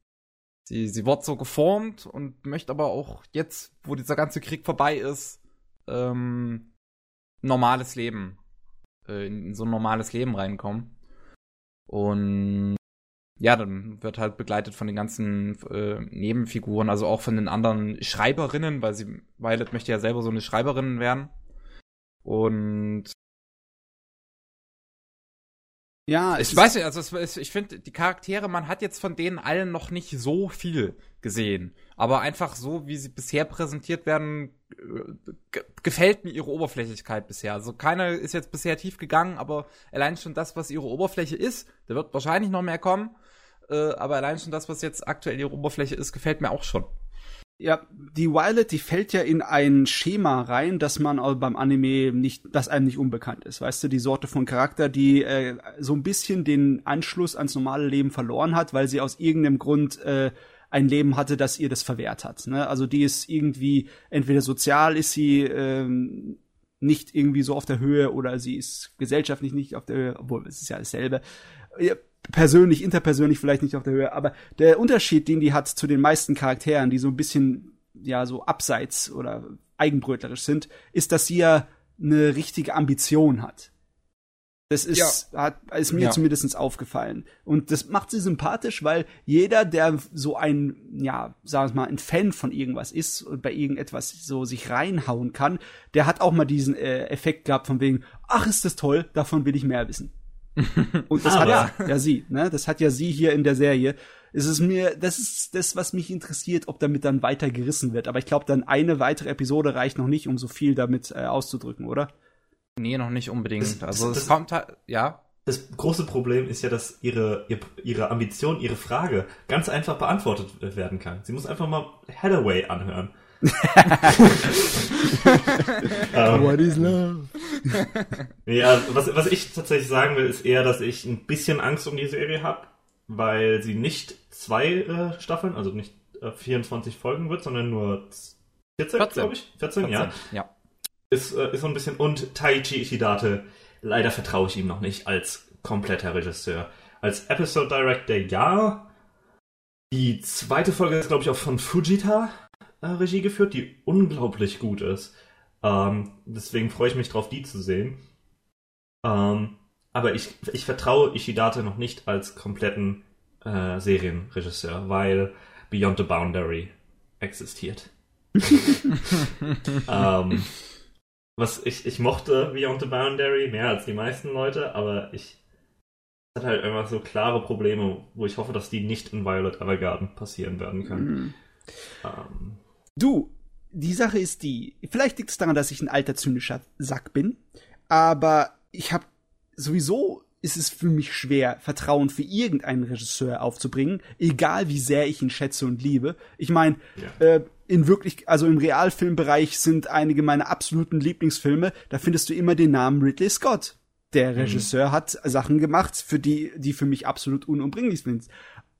sie, sie wird so geformt und möchte aber auch jetzt, wo dieser ganze Krieg vorbei ist, ähm, normales Leben, äh, in so ein normales Leben reinkommen. Und ja, dann wird halt begleitet von den ganzen äh, Nebenfiguren, also auch von den anderen Schreiberinnen, weil sie, Violet möchte ja selber so eine Schreiberin werden. Und ja, ich weiß nicht, also es, ich finde, die Charaktere, man hat jetzt von denen allen noch nicht so viel gesehen. Aber einfach so, wie sie bisher präsentiert werden, gefällt mir ihre Oberflächlichkeit bisher. Also keiner ist jetzt bisher tief gegangen, aber allein schon das, was ihre Oberfläche ist, da wird wahrscheinlich noch mehr kommen. Äh, aber allein schon das, was jetzt aktuell ihre Oberfläche ist, gefällt mir auch schon. Ja, die Violet, die fällt ja in ein Schema rein, dass man beim Anime nicht, das einem nicht unbekannt ist. Weißt du, die Sorte von Charakter, die äh, so ein bisschen den Anschluss ans normale Leben verloren hat, weil sie aus irgendeinem Grund äh, ein Leben hatte, das ihr das verwehrt hat. Ne? Also die ist irgendwie, entweder sozial ist sie ähm, nicht irgendwie so auf der Höhe oder sie ist gesellschaftlich nicht auf der Höhe, obwohl es ist ja dasselbe persönlich, interpersönlich vielleicht nicht auf der Höhe, aber der Unterschied, den die hat zu den meisten Charakteren, die so ein bisschen, ja, so abseits oder eigenbrötlerisch sind, ist, dass sie ja eine richtige Ambition hat. Das ist, ja. hat, ist mir ja. zumindest aufgefallen. Und das macht sie sympathisch, weil jeder, der so ein, ja, sagen wir mal, ein Fan von irgendwas ist und bei irgendetwas so sich reinhauen kann, der hat auch mal diesen äh, Effekt gehabt von wegen, ach, ist das toll, davon will ich mehr wissen. Und das Aber. hat ja, ja sie, ne? Das hat ja sie hier in der Serie. Es ist mir, das ist das, was mich interessiert, ob damit dann weiter gerissen wird. Aber ich glaube, dann eine weitere Episode reicht noch nicht, um so viel damit äh, auszudrücken, oder? Nee, noch nicht unbedingt. Das, also das, es kommt halt, ja. Das große Problem ist ja, dass ihre, ihre Ambition, ihre Frage ganz einfach beantwortet werden kann. Sie muss einfach mal Hathaway anhören. um, What is love? ja, was, was ich tatsächlich sagen will, ist eher, dass ich ein bisschen Angst um die Serie habe, weil sie nicht zwei äh, Staffeln, also nicht äh, 24 Folgen wird, sondern nur 14, 14. glaube ich. 14, 14, ja. ja. Ist, äh, ist so ein bisschen. Und Taichi Ishidate, leider vertraue ich ihm noch nicht als kompletter Regisseur. Als Episode Director ja. Die zweite Folge ist, glaube ich, auch von Fujita äh, Regie geführt, die unglaublich gut ist. Ähm, deswegen freue ich mich drauf, die zu sehen. Ähm, aber ich, ich vertraue Ishidate noch nicht als kompletten äh, Serienregisseur, weil Beyond the Boundary existiert. ähm, was ich, ich mochte Beyond the Boundary mehr als die meisten Leute, aber ich hat halt einfach so klare Probleme, wo ich hoffe, dass die nicht in Violet Evergarden passieren werden können. Mhm. Ähm, Du, die Sache ist die, vielleicht liegt es daran, dass ich ein alter zynischer Sack bin, aber ich habe sowieso ist es für mich schwer, Vertrauen für irgendeinen Regisseur aufzubringen, egal wie sehr ich ihn schätze und liebe. Ich meine, ja. äh, in wirklich, also im Realfilmbereich sind einige meiner absoluten Lieblingsfilme, da findest du immer den Namen Ridley Scott. Der Mhm. Regisseur hat Sachen gemacht, für die, die für mich absolut unumbrichlich sind.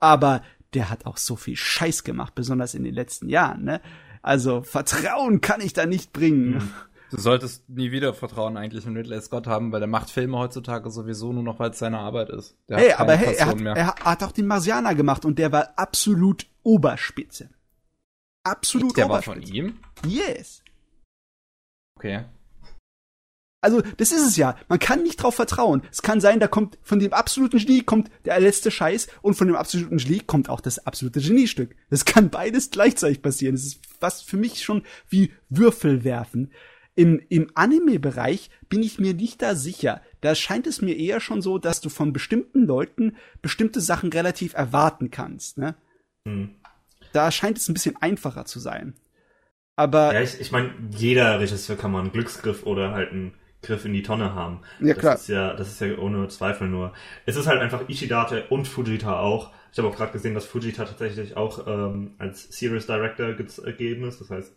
Aber der hat auch so viel Scheiß gemacht, besonders in den letzten Jahren, ne? Also Vertrauen kann ich da nicht bringen. Mhm. Du solltest nie wieder Vertrauen eigentlich in Ridley Scott haben, weil der macht Filme heutzutage sowieso nur noch, weil es seine Arbeit ist. Der Hey, aber hey, er hat, er hat auch den Marsianer gemacht und der war absolut Oberspitze. Absolut der war von ihm? Yes. Okay. Also, das ist es ja. Man kann nicht drauf vertrauen. Es kann sein, da kommt von dem absoluten Genie kommt der letzte Scheiß und von dem absoluten Genie kommt auch das absolute Geniestück. Das kann beides gleichzeitig passieren. Das ist fast für mich schon wie Würfel werfen. Im, im Anime-Bereich bin ich mir nicht da sicher. Da scheint es mir eher schon so, dass du von bestimmten Leuten bestimmte Sachen relativ erwarten kannst. Ne? Hm. Da scheint es ein bisschen einfacher zu sein. Aber Ja, ich, ich meine, jeder Regisseur kann mal einen Glücksgriff oder halt einen Griff in die Tonne haben. Ja, das klar. Ist ja, das ist ja ohne Zweifel nur. Es ist halt einfach Ishidate und Fujita auch. Ich habe auch gerade gesehen, dass Fujita tatsächlich auch ähm, als Series Director ge- gegeben ist. Das heißt,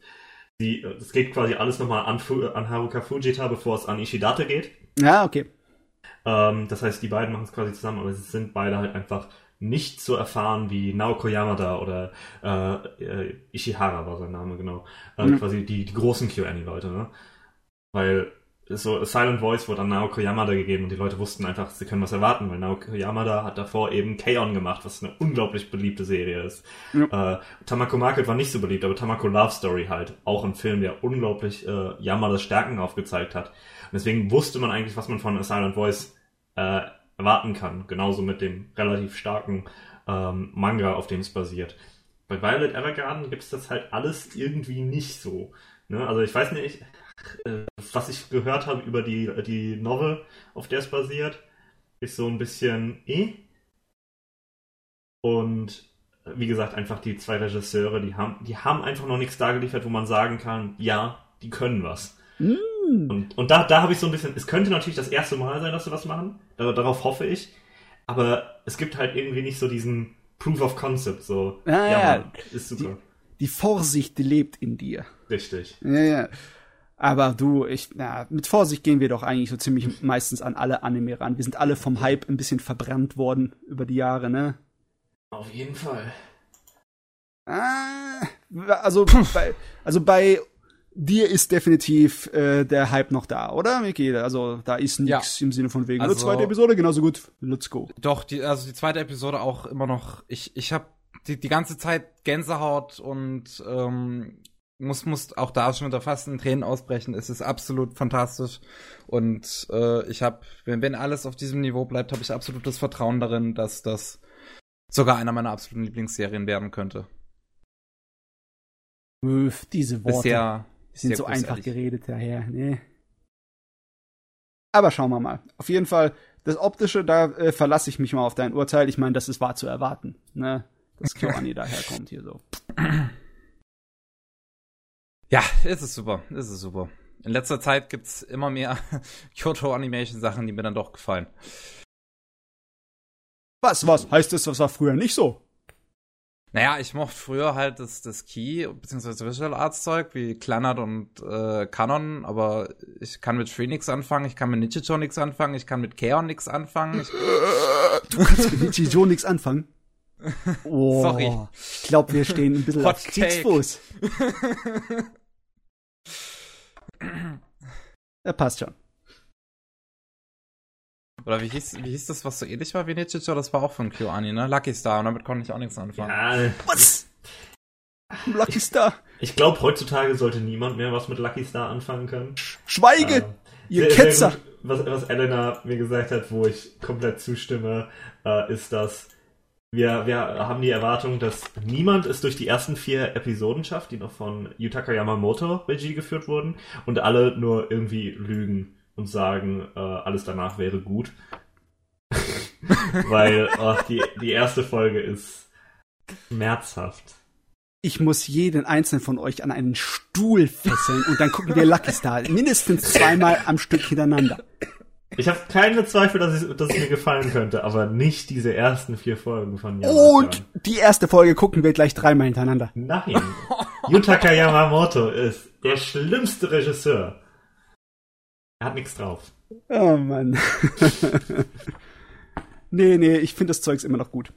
die, es geht quasi alles nochmal an, an Haruka Fujita, bevor es an Ishidate geht. ja, okay. Ähm, das heißt, die beiden machen es quasi zusammen, aber sie sind beide halt einfach nicht so erfahren wie Naoko Yamada oder äh, äh, Ishihara war sein Name, genau. Äh, Mhm. Quasi die, die großen QAnon-Leute, ne? Weil so Silent Voice wurde an Naoko Yamada gegeben und die Leute wussten einfach, sie können was erwarten, weil Naoko Yamada hat davor eben K-On! gemacht, was eine unglaublich beliebte Serie ist. Äh, Tamako Market war nicht so beliebt, aber Tamako Love Story halt. Auch ein Film, der unglaublich äh, Yamadas Stärken aufgezeigt hat. Und deswegen wusste man eigentlich, was man von A Silent Voice äh, erwarten kann. Genauso mit dem relativ starken ähm, Manga, auf dem es basiert. Bei Violet Evergarden gibt es das halt alles irgendwie nicht so. Ne? Also ich weiß nicht, äh, was ich gehört habe über die, die Novel, auf der es basiert, ist so ein bisschen eh. Und äh, wie gesagt, einfach die zwei Regisseure, die haben, die haben einfach noch nichts dargeliefert, wo man sagen kann, ja, die können was. Mm. Und, und da, da habe ich so ein bisschen, es könnte natürlich das erste Mal sein, dass sie was machen, Dar darauf hoffe ich, aber es gibt halt irgendwie nicht so diesen Proof of Concept, so, Ja, ja. Mann, ist super, Die Vorsicht die lebt in dir. richtig. Ja, ja. Aber du, ich, na, mit Vorsicht gehen wir doch eigentlich so ziemlich meistens an alle Anime ran. Wir sind alle vom Hype ein bisschen verbrannt worden über die Jahre, ne? Auf jeden Fall. Ah, also bei, also bei dir ist definitiv äh, der Hype noch da, oder, Miki? Also da ist nichts im Sinne von wegen. Also- nur zweite Episode, genauso gut. Let's go. Doch, die, also die zweite Episode auch immer noch. Ich, ich habe die, die ganze Zeit Gänsehaut und ähm, muss, muss auch da schon wieder fast in Tränen ausbrechen. Es ist absolut fantastisch. Und äh, ich habe, wenn, wenn alles auf diesem Niveau bleibt, habe ich absolutes Vertrauen darin, dass das sogar einer meiner absoluten Lieblingsserien werden könnte. Diese Worte Bisher sind sehr so einfach großartig. geredet daher, ne? Aber schauen wir mal. Auf jeden Fall, das Optische, da äh, verlasse ich mich mal auf dein Urteil. Ich meine, das ist wahr zu erwarten, ne? Dass Kyoani daherkommt hier so. Ja, es ist super, es ist super. In letzter Zeit gibt's immer mehr Kyoto Animation Sachen, die mir dann doch gefallen. Was, was? Heißt das, das war früher nicht so? Naja, ich mochte früher halt das, das Key, beziehungsweise Visual Arts Zeug, wie Clannad und äh, Canon, aber ich kann mit Free nix anfangen, ich kann mit Nichicho nix anfangen, ich kann mit Keon nix anfangen. Ich, Du kannst mit Nichijou nichts anfangen. Oh, Sorry. Ich glaube, wir stehen ein bisschen Hot auf. Kriegsfuß. Ja, passt schon. Oder wie hieß, wie hieß das, was so ähnlich war wie Nichicho? Das war auch von KyoAni, ne? Lucky Star, und damit konnte ich auch nichts anfangen. Ja, Was? Lucky Star. ich glaube, heutzutage sollte niemand mehr was mit Lucky Star anfangen können. Schweige, Ähm, ihr sehr, sehr Ketzer. gut. Was, was Elena mir gesagt hat, wo ich komplett zustimme, äh, ist, dass wir, wir haben die Erwartung, dass niemand es durch die ersten vier Episoden schafft, die noch von Yutaka Yamamoto Regie geführt wurden, und alle nur irgendwie lügen und sagen, äh, alles danach wäre gut. Weil oh, die, die erste Folge ist schmerzhaft. Ich muss jeden einzelnen von euch an einen Stuhl fesseln und dann gucken wir Lucky Star mindestens zweimal am Stück hintereinander. Ich habe keine Zweifel, dass, ich, dass es mir gefallen könnte, aber nicht diese ersten vier Folgen von Yamaka. Und die erste Folge gucken wir gleich dreimal hintereinander. Nein. Yutaka Yamamoto ist der schlimmste Regisseur. Er hat nichts drauf. Oh Mann. nee, nee, ich finde das Zeugs immer noch gut.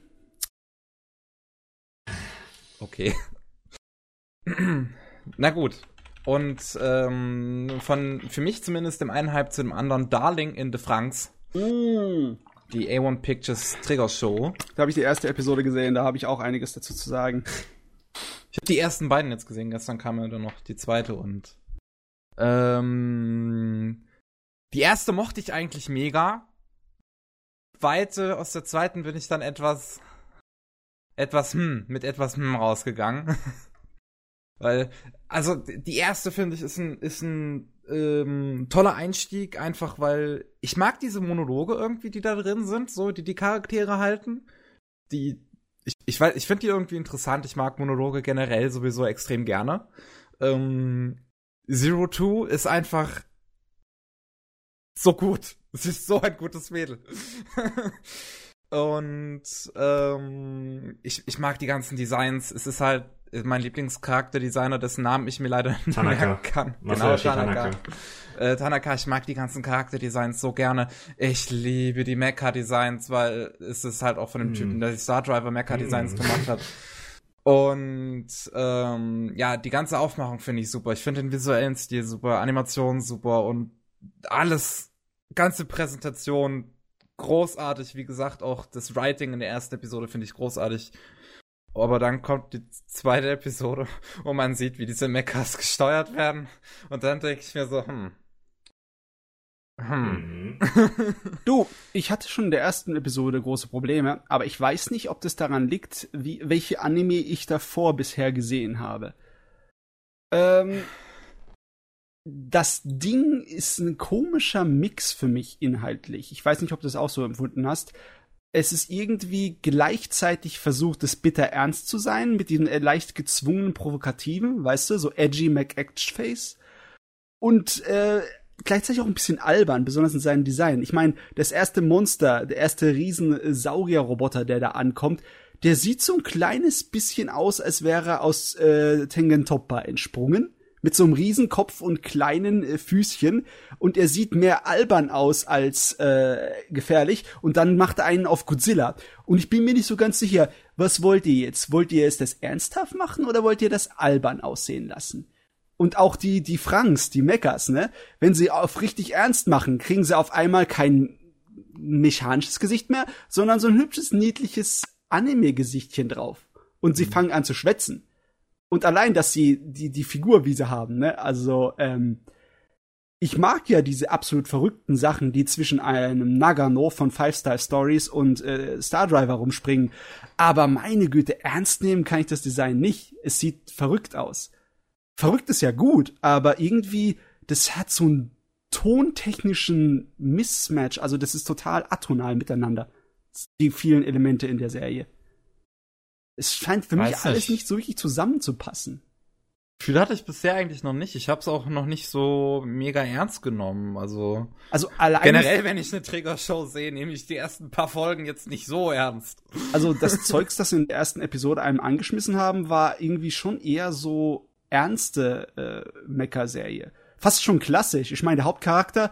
Okay. Na gut. Und ähm, von für mich zumindest dem einen Hype zu dem anderen Darling in the Franks. Mm. Die A1 Pictures Trigger Show. Da habe ich die erste Episode gesehen, da habe ich auch einiges dazu zu sagen. Ich habe die ersten beiden jetzt gesehen, gestern kam ja dann noch die zweite und ähm, die erste mochte ich eigentlich mega. Zweite, aus der zweiten bin ich dann etwas etwas hm, mit etwas hm rausgegangen. Weil, also die erste finde ich ist ein, ist ein ähm, toller Einstieg, einfach weil ich mag diese Monologe irgendwie, die da drin sind, so, die die Charaktere halten. Die, ich, ich weiß, ich finde die irgendwie interessant. Ich mag Monologe generell sowieso extrem gerne. Ähm, Zero Two ist einfach so gut. Sie ist so ein gutes Mädel. Und ähm, ich, ich mag die ganzen Designs. Es ist halt mein Lieblingscharakterdesigner, dessen Namen ich mir leider nicht Tanaka. merken kann. Masayoshi Tanaka. Äh, Tanaka, ich mag die ganzen Charakterdesigns so gerne. Ich liebe die Mecha-Designs, weil es ist halt auch von dem Mm. Typen, der die Star Driver Mecha-Designs Mm. gemacht hat. Und ähm, ja, die ganze Aufmachung finde ich super. Ich finde den visuellen Stil super, Animation super und alles, ganze Präsentation großartig. Wie gesagt, auch das Writing in der ersten Episode finde ich großartig. Aber dann kommt die zweite Episode, wo man sieht, wie diese Mechas gesteuert werden. Und dann denke ich mir so, hm. Hm. Mhm. Du, ich hatte schon in der ersten Episode große Probleme, aber ich weiß nicht, ob das daran liegt, wie, welche Anime ich davor bisher gesehen habe. Ähm, das Ding ist ein komischer Mix für mich inhaltlich. Ich weiß nicht, ob du das auch so empfunden hast. Es ist irgendwie gleichzeitig versucht, es bitter ernst zu sein, mit diesem äh, leicht gezwungenen Provokativen, weißt du, so edgy McActface. Und äh, gleichzeitig auch ein bisschen albern, besonders in seinem Design. Ich meine, das erste Monster, der erste riesen äh, Saurier-Roboter, der da ankommt, der sieht so ein kleines bisschen aus, als wäre er aus äh, Tengen Toppa entsprungen. Mit so einem riesen Kopf und kleinen äh, Füßchen. Und er sieht mehr albern aus als äh, gefährlich. Und dann macht er einen auf Godzilla. Und ich bin mir nicht so ganz sicher, was wollt ihr jetzt? Wollt ihr es das ernsthaft machen oder wollt ihr das albern aussehen lassen? Und auch die, die Franks, die Meckers, ne? Wenn sie auf richtig ernst machen, kriegen sie auf einmal kein mechanisches Gesicht mehr, sondern so ein hübsches, niedliches Anime-Gesichtchen drauf. Und sie fangen an zu schwätzen. Und allein, dass sie die, die Figur, wie sie haben, ne? Also, ähm, ich mag ja diese absolut verrückten Sachen, die zwischen einem Nagano von Five Star Stories und äh, Star Driver rumspringen. Aber meine Güte, ernst nehmen kann ich das Design nicht. Es sieht verrückt aus. Verrückt ist ja gut, aber irgendwie, das hat so einen tontechnischen Mismatch. Also das ist total atonal miteinander. Die vielen Elemente in der Serie. Es scheint für mich Weiß alles nicht. nicht so richtig zusammenzupassen. Gefühl hatte ich bisher eigentlich noch nicht. Ich habe es auch noch nicht so mega ernst genommen. Also Also allein generell, wenn ich eine Trigger-Show sehe, nehme ich die ersten paar Folgen jetzt nicht so ernst. Also das Zeugs, das in der ersten Episode einem angeschmissen haben, war irgendwie schon eher so ernste äh, Mecha-Serie. Fast schon klassisch. Ich meine, der Hauptcharakter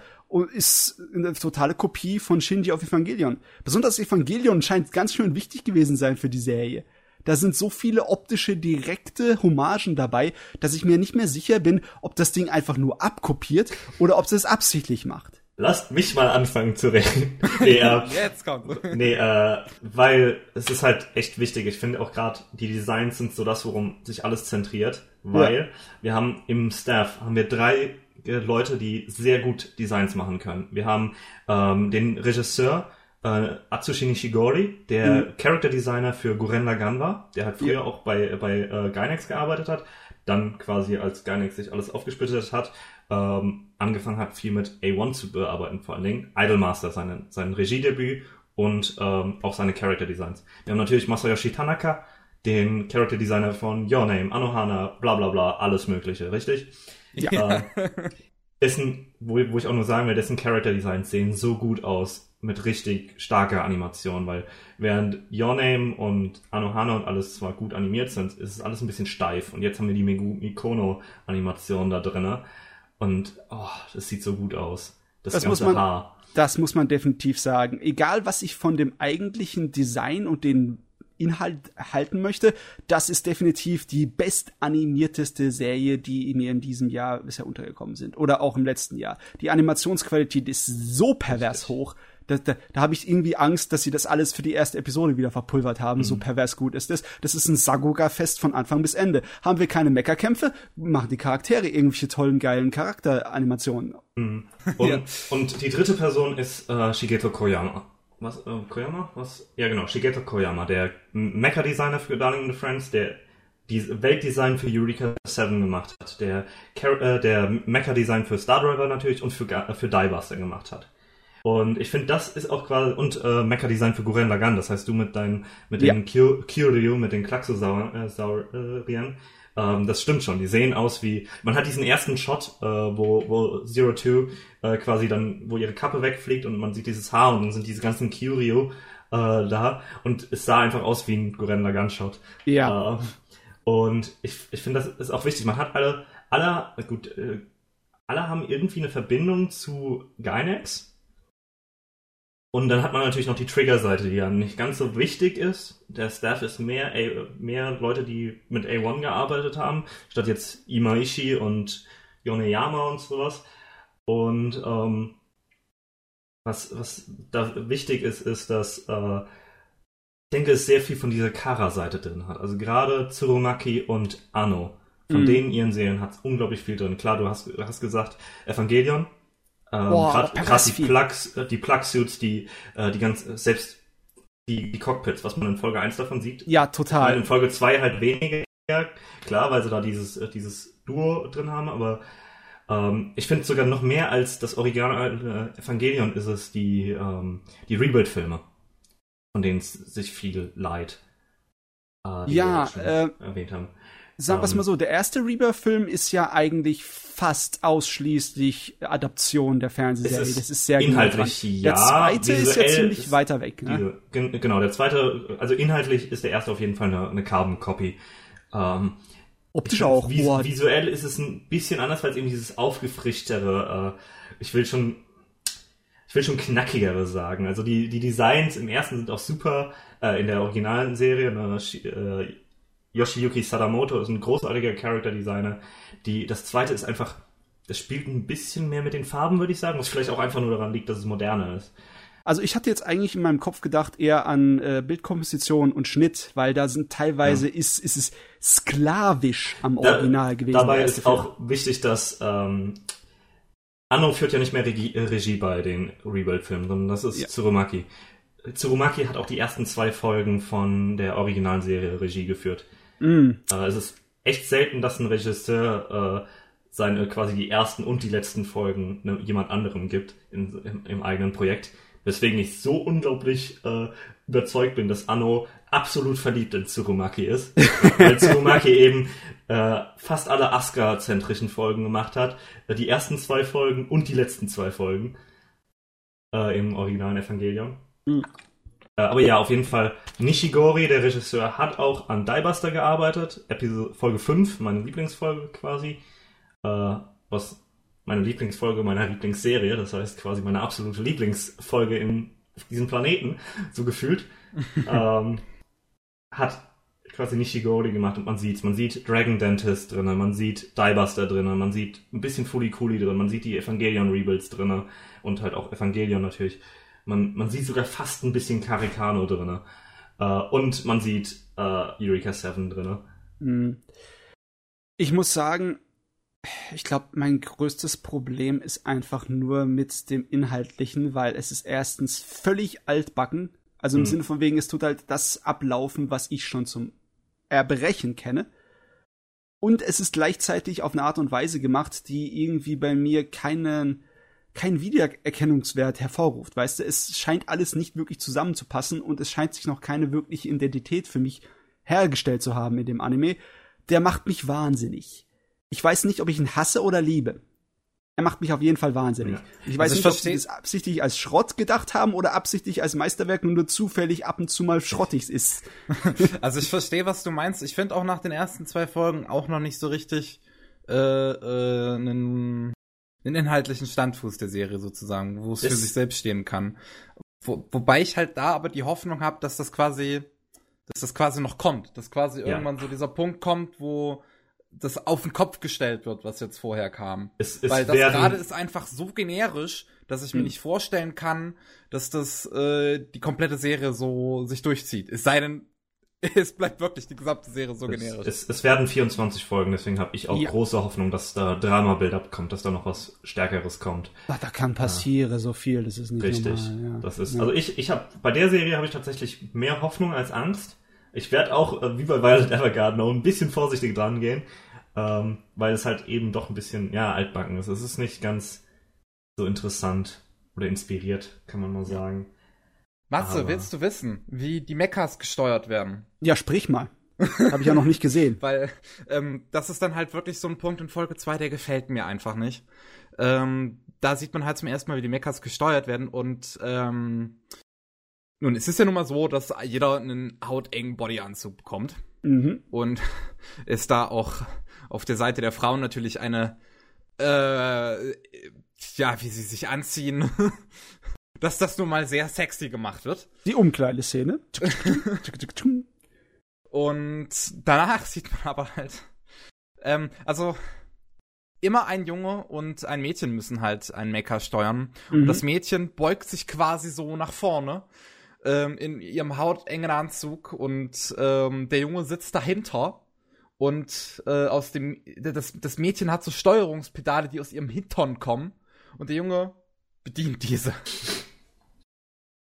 ist eine totale Kopie von Shinji auf Evangelion. Besonders Evangelion scheint ganz schön wichtig gewesen sein für die Serie. Da sind so viele optische, direkte Hommagen dabei, dass ich mir nicht mehr sicher bin, ob das Ding einfach nur abkopiert oder ob es es absichtlich macht. Lasst mich mal anfangen zu reden. nee, äh, Jetzt kommt. nee, äh, weil es ist halt echt wichtig. Ich finde auch gerade die Designs sind so das, worum sich alles zentriert, weil wir haben im Staff haben wir drei äh, Leute, die sehr gut Designs machen können. Wir haben ähm, den Regisseur äh, Atsushi Nishigori, der Character Designer für Guren Lagann war, der halt früher auch bei bei äh, Gainax gearbeitet hat, dann quasi als Gainax sich alles aufgesplittet hat, ähm, angefangen hat viel mit A1 zu bearbeiten, vor allen Dingen Idolmaster, seinen, sein Regiedebüt und ähm, auch seine Character Designs. Wir haben natürlich Masayoshi Tanaka, den Character Designer von Your Name, Anohana, bla bla bla, alles mögliche, richtig? Ja. Äh, dessen, wo, wo ich auch nur sagen will, dessen Charakter Designs sehen so gut aus. Mit richtig starker Animation, weil während Your Name und Anohana und alles zwar gut animiert sind, ist es alles ein bisschen steif. Und jetzt haben wir die Mikono-Animation da drinne und oh, das sieht so gut aus. Das, das ganze muss man, Haar. Das muss man definitiv sagen. Egal, was ich von dem eigentlichen Design und den Inhalt halten möchte, das ist definitiv die bestanimierteste Serie, die mir in diesem Jahr bisher untergekommen sind. Oder auch im letzten Jahr. Die Animationsqualität ist so pervers hoch. Da, da, da habe ich irgendwie Angst, dass sie das alles für die erste Episode wieder verpulvert haben. Mhm. So pervers gut ist das. Das ist ein Sagoga-Fest von Anfang bis Ende. Haben wir keine Meckerkämpfe, machen die Charaktere irgendwelche tollen, geilen Charakteranimationen. Mhm. Und, ja. und die dritte Person ist äh, Shigeto Koyama was, äh, Koyama? Was? Ja, genau, Shigeto Koyama, der Mecha-Designer für Darling and the Friends, der die Weltdesign für Eureka 7 gemacht hat, der, äh, der Mecha-Design für Star Driver natürlich und für, äh, für Diebuster gemacht hat. Und ich finde, das ist auch quasi, und äh, Mecha-Design für Guren Lagann, das heißt, du mit deinen, mit ja. den Kyoryu, mit den Klaxosauriern, ähm, das stimmt schon. Die sehen aus wie. Man hat diesen ersten Shot, äh, wo, wo Zero Two äh, quasi dann, wo ihre Kappe wegfliegt und man sieht dieses Haar und dann sind diese ganzen Curio äh, da und es sah einfach aus wie ein Guren Lagann Shot. Ja. Äh, und ich, ich finde, das ist auch wichtig. Man hat alle, alle, gut, äh, alle haben irgendwie eine Verbindung zu Gynex und dann hat man natürlich noch die Trigger-Seite, die ja nicht ganz so wichtig ist. Der Staff ist mehr, A mehr Leute, die mit A1 gearbeitet haben, statt jetzt Imaishi und Yoneyama und sowas. Und ähm, was, was da wichtig ist, ist, dass äh, ich denke, es sehr viel von dieser Kara-Seite drin hat. Also gerade Tsurumaki und Anno, von mm. denen ihren Serien hat unglaublich viel drin. Klar, du hast, du hast gesagt, Evangelion, ähm, Gerade die Plugs, äh, die Plug-Suits, die, äh, die ganz, äh, selbst die, die Cockpits, was man in Folge 1 davon sieht. Ja, total. In Folge 2 halt weniger, klar, weil sie da dieses, äh, dieses Duo drin haben, aber ähm, ich finde sogar noch mehr als das Original äh, Evangelion ist es die, ähm, die Rebuild-Filme, von denen es sich viel leid. Äh, ja, äh, erwähnt haben. Sagen wir es ähm. mal so, der erste Rebirth-Film ist ja eigentlich fast ausschließlich Adaption der Fernsehserie. Ist das ist sehr inhaltlich ja. Der zweite ist ja ziemlich ist weiter weg. Ne? Diese, genau, der zweite, also inhaltlich ist der erste auf jeden Fall eine, eine Carbon Copy. Ähm, Optisch auch. Vis visuell ist es ein bisschen anders, weil es eben dieses aufgefrischtere, äh, ich will schon, ich will schon knackigere sagen. Also die, die Designs im ersten sind auch super, äh, in der originalen Serie, ne, äh, Yoshiyuki Sadamoto ist ein großartiger Character Designer. Die, das zweite ist einfach, es spielt ein bisschen mehr mit den Farben, würde ich sagen, was vielleicht auch einfach nur daran liegt, dass es moderner ist. Also ich hatte jetzt eigentlich in meinem Kopf gedacht eher an äh, Bildkomposition und Schnitt, weil da sind teilweise ja. ist, ist es sklavisch am Original da, gewesen. Dabei ist Film. auch wichtig, dass ähm, Anno führt ja nicht mehr Regie, äh, Regie bei den Rebuild-Filmen, sondern das ist ja. Tsurumaki. Tsurumaki hat auch die ersten zwei Folgen von der originalen Serie Regie geführt. Mm. Äh, es ist echt selten, dass ein Regisseur äh, seine quasi die ersten und die letzten Folgen ne, jemand anderem gibt in, im, im, eigenen Projekt. Weswegen ich so unglaublich äh, überzeugt bin, dass Anno absolut verliebt in Tsurumaki ist. weil Tsurumaki eben äh, fast alle Asuka-zentrischen Folgen gemacht hat. Äh, die ersten zwei Folgen und die letzten zwei Folgen äh, im originalen Evangelion. Mhm. Äh, aber ja, auf jeden Fall. Nishigori, der Regisseur, hat auch an Diebuster gearbeitet. Episode, Folge 5, meine Lieblingsfolge quasi. Äh, was meine Lieblingsfolge meiner Lieblingsserie, das heißt quasi meine absolute Lieblingsfolge in diesem Planeten, so gefühlt. ähm, hat quasi Nishigori gemacht und man sieht's. Man sieht Dragon Dentist drin, man sieht Diebuster drin, man sieht ein bisschen Fully Cooley drin, man sieht die Evangelion Rebuilds drin und halt auch Evangelion natürlich. Man, man sieht sogar fast ein bisschen Karikano drin. Äh, und man sieht äh, Eureka 7 drin. Mhm. Ich muss sagen, ich glaube, mein größtes Problem ist einfach nur mit dem Inhaltlichen, weil es ist erstens völlig altbacken. Also im mhm. Sinne von wegen, es tut halt das ablaufen, was ich schon zum Erbrechen kenne. Und es ist gleichzeitig auf eine Art und Weise gemacht, die irgendwie bei mir keinen kein Wiedererkennungswert hervorruft. Weißt du, es scheint alles nicht wirklich zusammenzupassen und es scheint sich noch keine wirkliche Identität für mich hergestellt zu haben in dem Anime. Der macht mich wahnsinnig. Ich weiß nicht, ob ich ihn hasse oder liebe. er macht mich auf jeden Fall wahnsinnig. Ja. Ich weiß also ich nicht, ob sie das absichtlich als Schrott gedacht haben oder absichtlich als Meisterwerk nur zufällig ab und zu mal schrottig ist. also ich verstehe, was du meinst. Ich finde auch nach den ersten zwei Folgen auch noch nicht so richtig äh, äh, einen, einen inhaltlichen Standfuß der Serie sozusagen, wo es für sich selbst stehen kann. Wo, wobei ich halt da aber die Hoffnung habe, dass das quasi, dass das quasi noch kommt, dass quasi ja. irgendwann so dieser Punkt kommt, wo das auf den Kopf gestellt wird, was jetzt vorher kam. Es, es Weil das gerade ist einfach so generisch, dass ich mir hm. nicht vorstellen kann, dass das äh, die komplette Serie so sich durchzieht. Es sei denn, es bleibt wirklich die gesamte Serie so es, generisch. Es, es, werden 24 Folgen, deswegen habe ich auch ja. große Hoffnung, dass da Drama-Build-up kommt, dass da noch was Stärkeres kommt. Ach, da kann passieren ja. so viel, das ist nicht Richtig. normal. Ja. Das ist, also ich, ich habe bei der Serie habe ich tatsächlich mehr Hoffnung als Angst. Ich werde auch, äh, wie bei Violet Evergarden, auch ein bisschen vorsichtig dran gehen, ähm, weil es halt eben doch ein bisschen, ja, altbacken ist. Es ist nicht ganz so interessant oder inspiriert, kann man mal sagen. Matze, Aber willst du wissen, wie die Mechas gesteuert werden? Ja, sprich mal. Habe ich ja noch nicht gesehen. Weil ähm, das ist dann halt wirklich so ein Punkt in Folge 2, der gefällt mir einfach nicht. Ähm, da sieht man halt zum ersten Mal, wie die Mechas gesteuert werden und ähm, nun, es ist ja nun mal so, dass jeder einen hautengen Bodyanzug bekommt. Mhm. Und es da auch auf der Seite der Frauen natürlich eine, äh, ja, wie sie sich anziehen, dass das nun mal sehr sexy gemacht wird. Die Umkleideszene. Und danach sieht man aber halt, ähm, also immer ein Junge und ein Mädchen müssen halt einen Mecker steuern. Mhm. Und das Mädchen beugt sich quasi so nach vorne ähm, in ihrem hautengen Anzug und ähm, der Junge sitzt dahinter und äh, aus dem das, das Mädchen hat so Steuerungspedale, die aus ihrem Hintern kommen und der Junge bedient diese.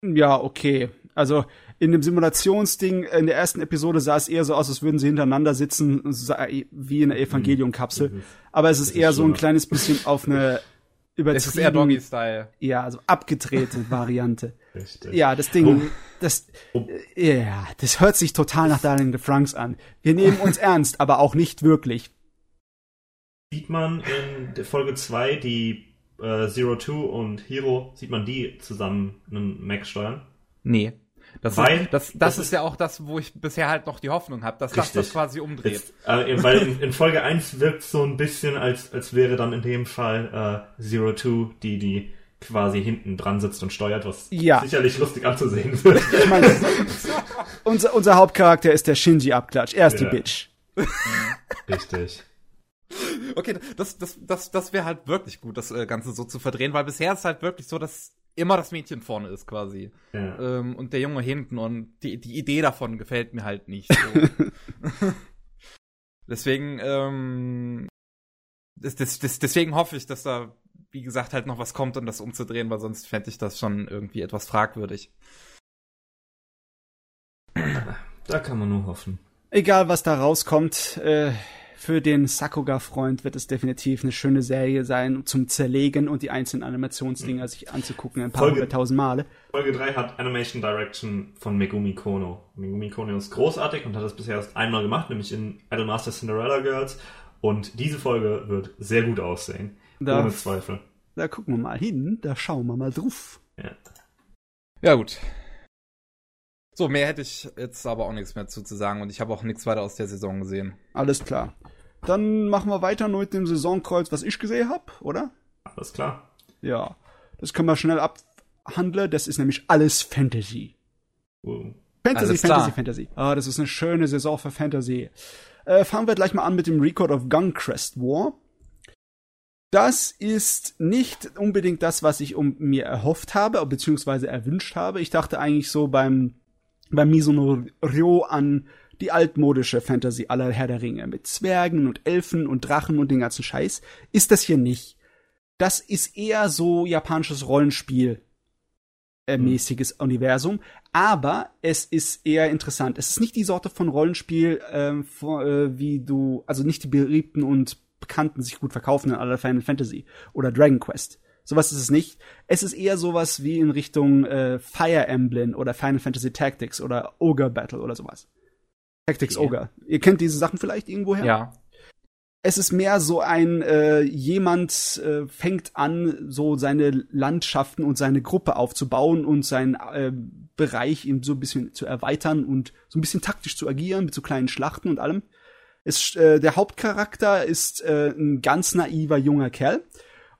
Ja, okay. Also in dem Simulationsding in der ersten Episode sah es eher so aus, als würden sie hintereinander sitzen, wie in einer Evangelium-Kapsel. Mhm. Aber es ist, ist eher so ein kleines bisschen auf eine übertrieben. Es ist eher Doggy-Style. Ja, also abgedrehte Variante. Richtig. Ja, das Ding, das, ja, das hört sich total nach Darling the Franks an. Wir nehmen uns ernst, aber auch nicht wirklich. Sieht man in der Folge 2 die äh, Zero Two und Hero, sieht man die zusammen einen Mac steuern? Nee. Das, weil, ist, das, das, das ist, ist, ja auch das, wo ich bisher halt noch die Hoffnung habe, dass richtig. das das quasi umdreht. Jetzt, äh, weil in, in, Folge 1 wirkt so ein bisschen, als, als wäre dann in dem Fall äh, Zero Two, die, die quasi hinten dran sitzt und steuert, was ja. sicherlich lustig anzusehen wird. Ich meine, unser, unser Hauptcharakter ist der Shinji-Abklatsch. Er ist ja. die Bitch. Richtig. Okay, das, das, das, das wäre halt wirklich gut, das äh, Ganze so zu verdrehen, weil bisher ist halt wirklich so, dass immer das Mädchen vorne ist quasi. Ja. Ähm, und der Junge hinten und die, die Idee davon gefällt mir halt nicht. So. deswegen, ähm, das, das, das, deswegen hoffe ich, dass da, wie gesagt, halt noch was kommt, um das umzudrehen, weil sonst fände ich das schon irgendwie etwas fragwürdig. Da kann man nur hoffen. Egal, was da rauskommt, äh, für den Sakuga-Freund wird es definitiv eine schöne Serie sein zum Zerlegen und die einzelnen Animationsdinger sich anzugucken, ein paar hunderttausend Male. Folge 3 hat Animation Direction von Megumi Kono. Megumi Kono ist großartig und hat das bisher erst einmal gemacht, nämlich in Idolmaster Cinderella Girls. Und diese Folge wird sehr gut aussehen. Da, ohne Zweifel. Da gucken wir mal hin, da schauen wir mal drauf. Ja. Ja, gut. So, mehr hätte ich jetzt aber auch nichts mehr zu, zu sagen und ich habe auch nichts weiter aus der Saison gesehen. Alles klar. Dann machen wir weiter mit dem Saisonkreuz, was ich gesehen habe, oder? Alles klar. Ja, das können wir schnell abhandeln. Das ist nämlich alles Fantasy. Uh. Fantasy, alles Fantasy, klar. Fantasy. Ah, das ist eine schöne Saison für Fantasy. Äh, fangen wir gleich mal an mit dem Record of Guncrest War. Das ist nicht unbedingt das, was ich um mir erhofft habe, beziehungsweise erwünscht habe. Ich dachte eigentlich so beim, beim Misono Ryo an die altmodische Fantasy aller Herr der Ringe mit Zwergen und Elfen und Drachen und den ganzen Scheiß, ist das hier nicht. Das ist eher so japanisches Rollenspiel äh, hm. mäßiges mhm. Universum, aber es ist eher interessant. Es ist nicht die Sorte von Rollenspiel, ähm, vor, äh, wie du, also nicht die beliebten und bekannten, sich gut verkaufenden aller Final Fantasy oder Dragon Quest. Sowas ist es nicht. Es ist eher sowas wie in Richtung äh, Fire Emblem oder Final Fantasy Tactics oder Ogre Battle oder sowas. Tactics okay. Ogre. Ihr kennt diese Sachen vielleicht irgendwoher? Ja. es ist mehr so ein äh, jemand äh, fängt an, so seine Landschaften und seine Gruppe aufzubauen und seinen äh, Bereich eben so ein bisschen zu erweitern und so ein bisschen taktisch zu agieren mit so kleinen Schlachten und allem. Es, äh, der Hauptcharakter ist äh, ein ganz naiver junger Kerl.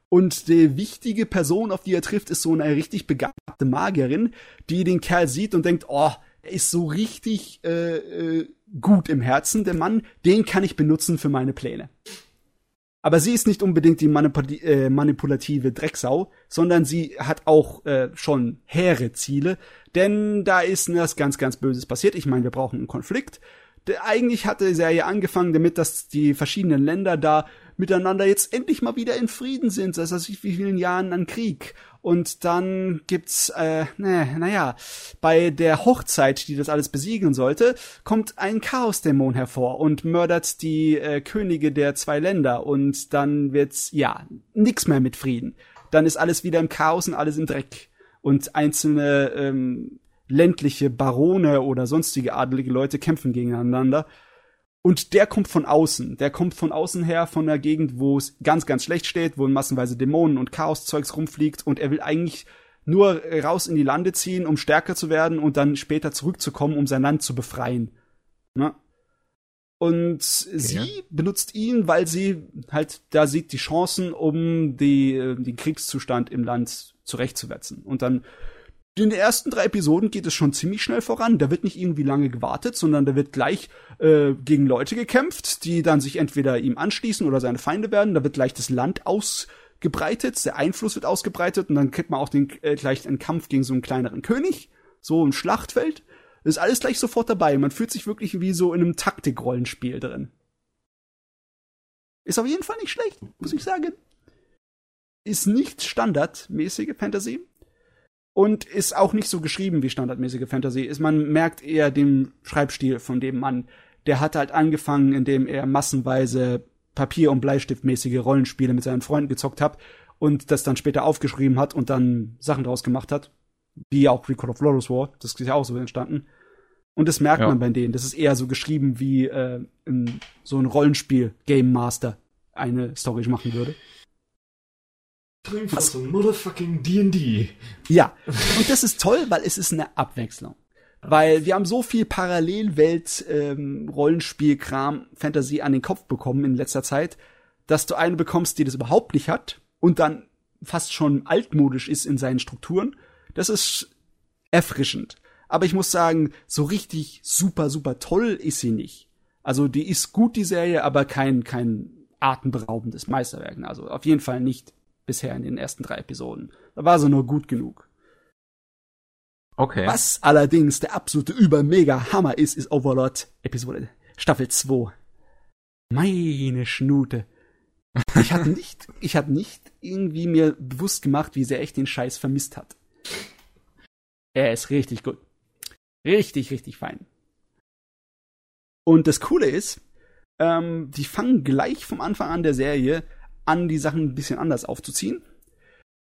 Und die wichtige Person, auf die er trifft, ist so eine richtig begabte Magierin, die den Kerl sieht und denkt, oh, er ist so richtig äh, äh, gut im Herzen, der Mann, den kann ich benutzen für meine Pläne. Aber sie ist nicht unbedingt die manipul äh, manipulative Drecksau, sondern sie hat auch äh, schon hehre Ziele, denn da ist was ganz, ganz Böses passiert. Ich meine, wir brauchen einen Konflikt. Der, eigentlich hatte die Serie angefangen damit, dass die verschiedenen Länder da miteinander jetzt endlich mal wieder in Frieden sind, das heißt, wie vielen Jahren an Krieg. Und dann gibt's, äh, ne, naja, bei der Hochzeit, die das alles besiegeln sollte, kommt ein Chaosdämon hervor und mördert die äh, Könige der zwei Länder und dann wird's, ja, nix mehr mit Frieden. Dann ist alles wieder im Chaos und alles im Dreck. Und einzelne ähm, ländliche Barone oder sonstige adelige Leute kämpfen gegeneinander. Und der kommt von außen. Der kommt von außen her, von der Gegend, wo es ganz, ganz schlecht steht, wo massenweise Dämonen und Chaoszeugs rumfliegt. Und er will eigentlich nur raus in die Lande ziehen, um stärker zu werden und dann später zurückzukommen, um sein Land zu befreien. Ne? Und sie benutzt ihn, weil sie halt da sieht die Chancen, um die, äh, den Kriegszustand im Land zurechtzuwetzen. Und dann in den ersten drei Episoden geht es schon ziemlich schnell voran. Da wird nicht irgendwie lange gewartet, sondern da wird gleich äh, gegen Leute gekämpft, die dann sich entweder ihm anschließen oder seine Feinde werden. Da wird gleich das Land ausgebreitet, der Einfluss wird ausgebreitet und dann kriegt man auch den, äh, gleich einen Kampf gegen so einen kleineren König, so ein Schlachtfeld. Ist alles gleich sofort dabei. Man fühlt sich wirklich wie so in einem Taktikrollenspiel drin. Ist auf jeden Fall nicht schlecht, muss ich sagen. Ist nicht standardmäßige Fantasy und ist auch nicht so geschrieben wie standardmäßige Fantasy. Ist man merkt eher den Schreibstil von dem Mann. Der hat halt angefangen, indem er massenweise Papier- und Bleistiftmäßige Rollenspiele mit seinen Freunden gezockt hat und das dann später aufgeschrieben hat und dann Sachen draus gemacht hat, wie auch Record of Lotus War. Das ist ja auch so entstanden. Und das merkt ja. man bei denen. Das ist eher so geschrieben, wie äh, in, so ein Rollenspiel Game Master eine Story machen würde. So motherfucking D&D. Ja, und das ist toll, weil es ist eine Abwechslung. Weil wir haben so viel Parallelwelt, ähm, Fantasy an den Kopf bekommen in letzter Zeit, dass du eine bekommst, die das überhaupt nicht hat und dann fast schon altmodisch ist in seinen Strukturen. Das ist erfrischend. Aber ich muss sagen, so richtig super, super toll ist sie nicht. Also die ist gut, die Serie, aber kein, kein atemberaubendes Meisterwerk. Also auf jeden Fall nicht bisher in den ersten drei Episoden. Da war sie nur gut genug. Okay. Was allerdings der absolute Über-Mega-Hammer ist, ist Overlord Episode Staffel 2. Meine Schnute. Ich hatte nicht, ich hatte nicht irgendwie mir bewusst gemacht, wie sehr ich den Scheiß vermisst hat. Er ist richtig gut. Richtig, richtig fein. Und das Coole ist, ähm, die fangen gleich vom Anfang an der Serie an, die Sachen ein bisschen anders aufzuziehen.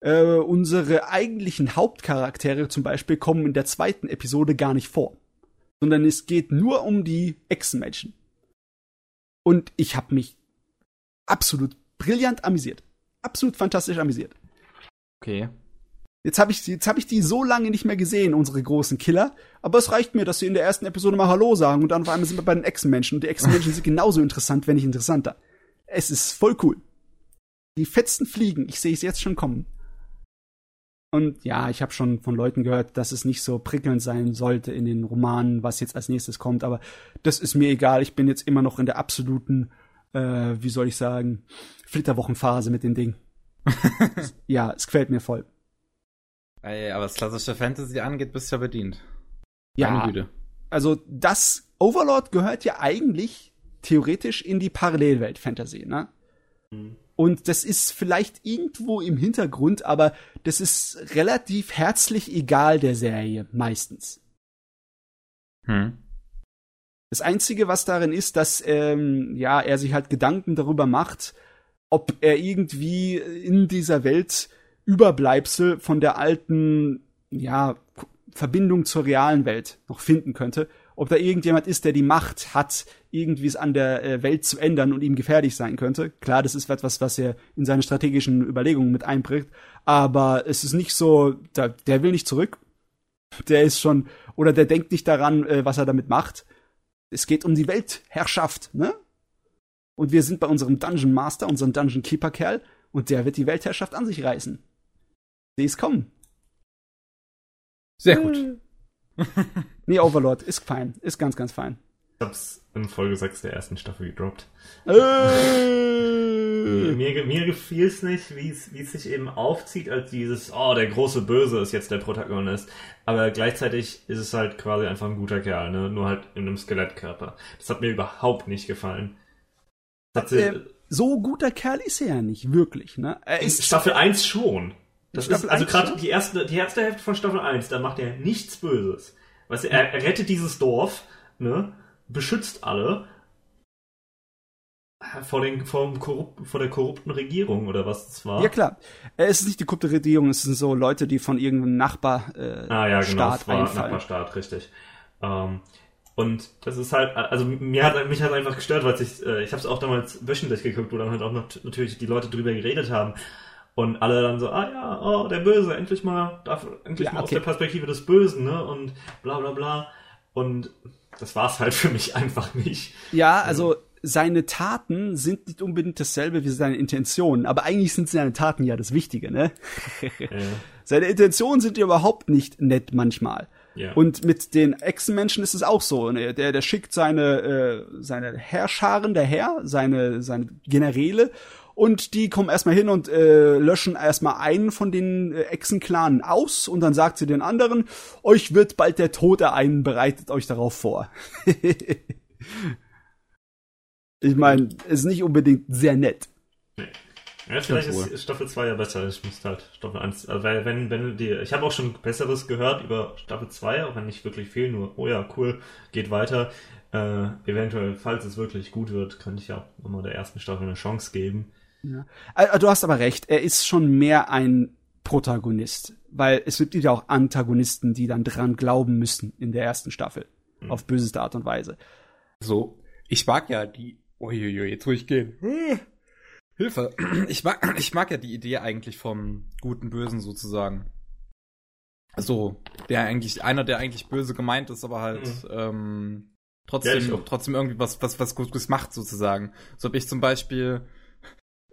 Äh, unsere eigentlichen Hauptcharaktere zum Beispiel kommen in der zweiten Episode gar nicht vor, sondern es geht nur um die Echsenmenschen. Und ich habe mich absolut brillant amüsiert. Absolut fantastisch amüsiert. Okay. Jetzt habe ich, jetzt hab ich die so lange nicht mehr gesehen, unsere großen Killer. Aber es reicht mir, dass sie in der ersten Episode mal Hallo sagen und dann auf einmal sind wir bei den Echsenmenschen. Und die Echsenmenschen sind genauso interessant, wenn nicht interessanter. Es ist voll cool. Die Fetzen fliegen. Ich sehe es jetzt schon kommen. Und ja, ich habe schon von Leuten gehört, dass es nicht so prickelnd sein sollte in den Romanen, was jetzt als nächstes kommt. Aber das ist mir egal. Ich bin jetzt immer noch in der absoluten, äh, wie soll ich sagen, Flitterwochenphase mit dem Ding. ja, es gefällt mir voll. Ey, aber was klassische Fantasy angeht, bist du ja bedient. Ja. Also das Overlord gehört ja eigentlich theoretisch in die Parallelwelt Fantasy, ne? Mhm. Und das ist vielleicht irgendwo im Hintergrund, aber das ist relativ herzlich egal der Serie, meistens. Hm. Das Einzige, was darin ist, dass ähm, ja, er sich halt Gedanken darüber macht, ob er irgendwie in dieser Welt Überbleibsel von der alten, ja, Verbindung zur realen Welt noch finden könnte. Ob da irgendjemand ist, der die Macht hat, irgendwie es an der äh, Welt zu ändern und ihm gefährlich sein könnte. Klar, das ist etwas, was er in seine strategischen Überlegungen mit einbringt, aber es ist nicht so, der, der will nicht zurück. Der ist schon, oder der denkt nicht daran, äh, was er damit macht. Es geht um die Weltherrschaft, ne? Und wir sind bei unserem Dungeon Master, unserem Dungeon Keeper Kerl, und der wird die Weltherrschaft an sich reißen. Sieh es kommen. Sehr gut. nee, Overlord ist fein. Ist ganz, ganz fein. Ich hab's in Folge 6 der ersten Staffel gedroppt. Äh. mir, mir gefiel es nicht, wie es sich eben aufzieht, als dieses, oh, der große Böse ist jetzt der Protagonist. Aber gleichzeitig ist es halt quasi einfach ein guter Kerl, ne? Nur halt in einem Skelettkörper. Das hat mir überhaupt nicht gefallen. Hat sie, äh, so guter Kerl ist er ja nicht, wirklich, ne? Er ist Staffel 1 schon. Das Staffel ist, also gerade die erste, die erste Hälfte von Staffel 1, da macht er nichts Böses. Weißt du, er, er rettet dieses Dorf, ne? Beschützt alle vor, den, vor, korrupt, vor der korrupten Regierung oder was das war. Ja klar, es ist nicht die korrupte Regierung, es sind so Leute, die von irgendeinem Nachbarstaat äh, ah, ja, genau, Staat einfallen. Nachbarstaat, richtig. Ähm, und das ist halt, also mir hat mich hat einfach gestört, weil ich, äh, ich habe es auch damals wöchentlich geguckt, wo dann halt auch noch natürlich die Leute drüber geredet haben. Und alle dann so, ah ja, oh, der Böse, endlich mal, darf, endlich ja, mal okay. aus der Perspektive des Bösen, ne? Und bla bla bla. Und das war's halt für mich einfach nicht. Ja, also seine Taten sind nicht unbedingt dasselbe wie seine Intentionen, aber eigentlich sind seine Taten ja das Wichtige, ne? Ja. Seine Intentionen sind ja überhaupt nicht nett manchmal. Ja. Und mit den Echsenmenschen ist es auch so. Ne? Der, der schickt seine, äh, seine Herrscharen daher, seine, seine Generäle, und die kommen erstmal hin und äh, löschen erstmal einen von den äh, Echsenklanen aus und dann sagt sie den anderen, euch wird bald der Tod ereilen, bereitet euch darauf vor. ich meine, ist nicht unbedingt sehr nett. Nee. Ja, vielleicht ist Staffel 2 ja besser. Ich muss halt Staffel 1, also weil wenn, wenn die, ich habe auch schon Besseres gehört über Staffel 2, auch wenn nicht wirklich viel, nur, oh ja, cool, geht weiter. Äh, eventuell, falls es wirklich gut wird, könnte ich ja auch nochmal der ersten Staffel eine Chance geben. Ja. Äh, du hast aber recht, er ist schon mehr ein Protagonist, weil es gibt ja auch Antagonisten, die dann dran glauben müssen in der ersten Staffel, mhm. auf böseste Art und Weise. So, ich mag ja die, uiuiui, jetzt ich gehen. Hilfe. Ich mag, ich mag ja die Idee eigentlich vom guten Bösen sozusagen. So, der eigentlich, einer, der eigentlich böse gemeint ist, aber halt mhm. ähm, trotzdem, ja, trotzdem irgendwie was, was, was Gutes macht sozusagen. So habe ich zum Beispiel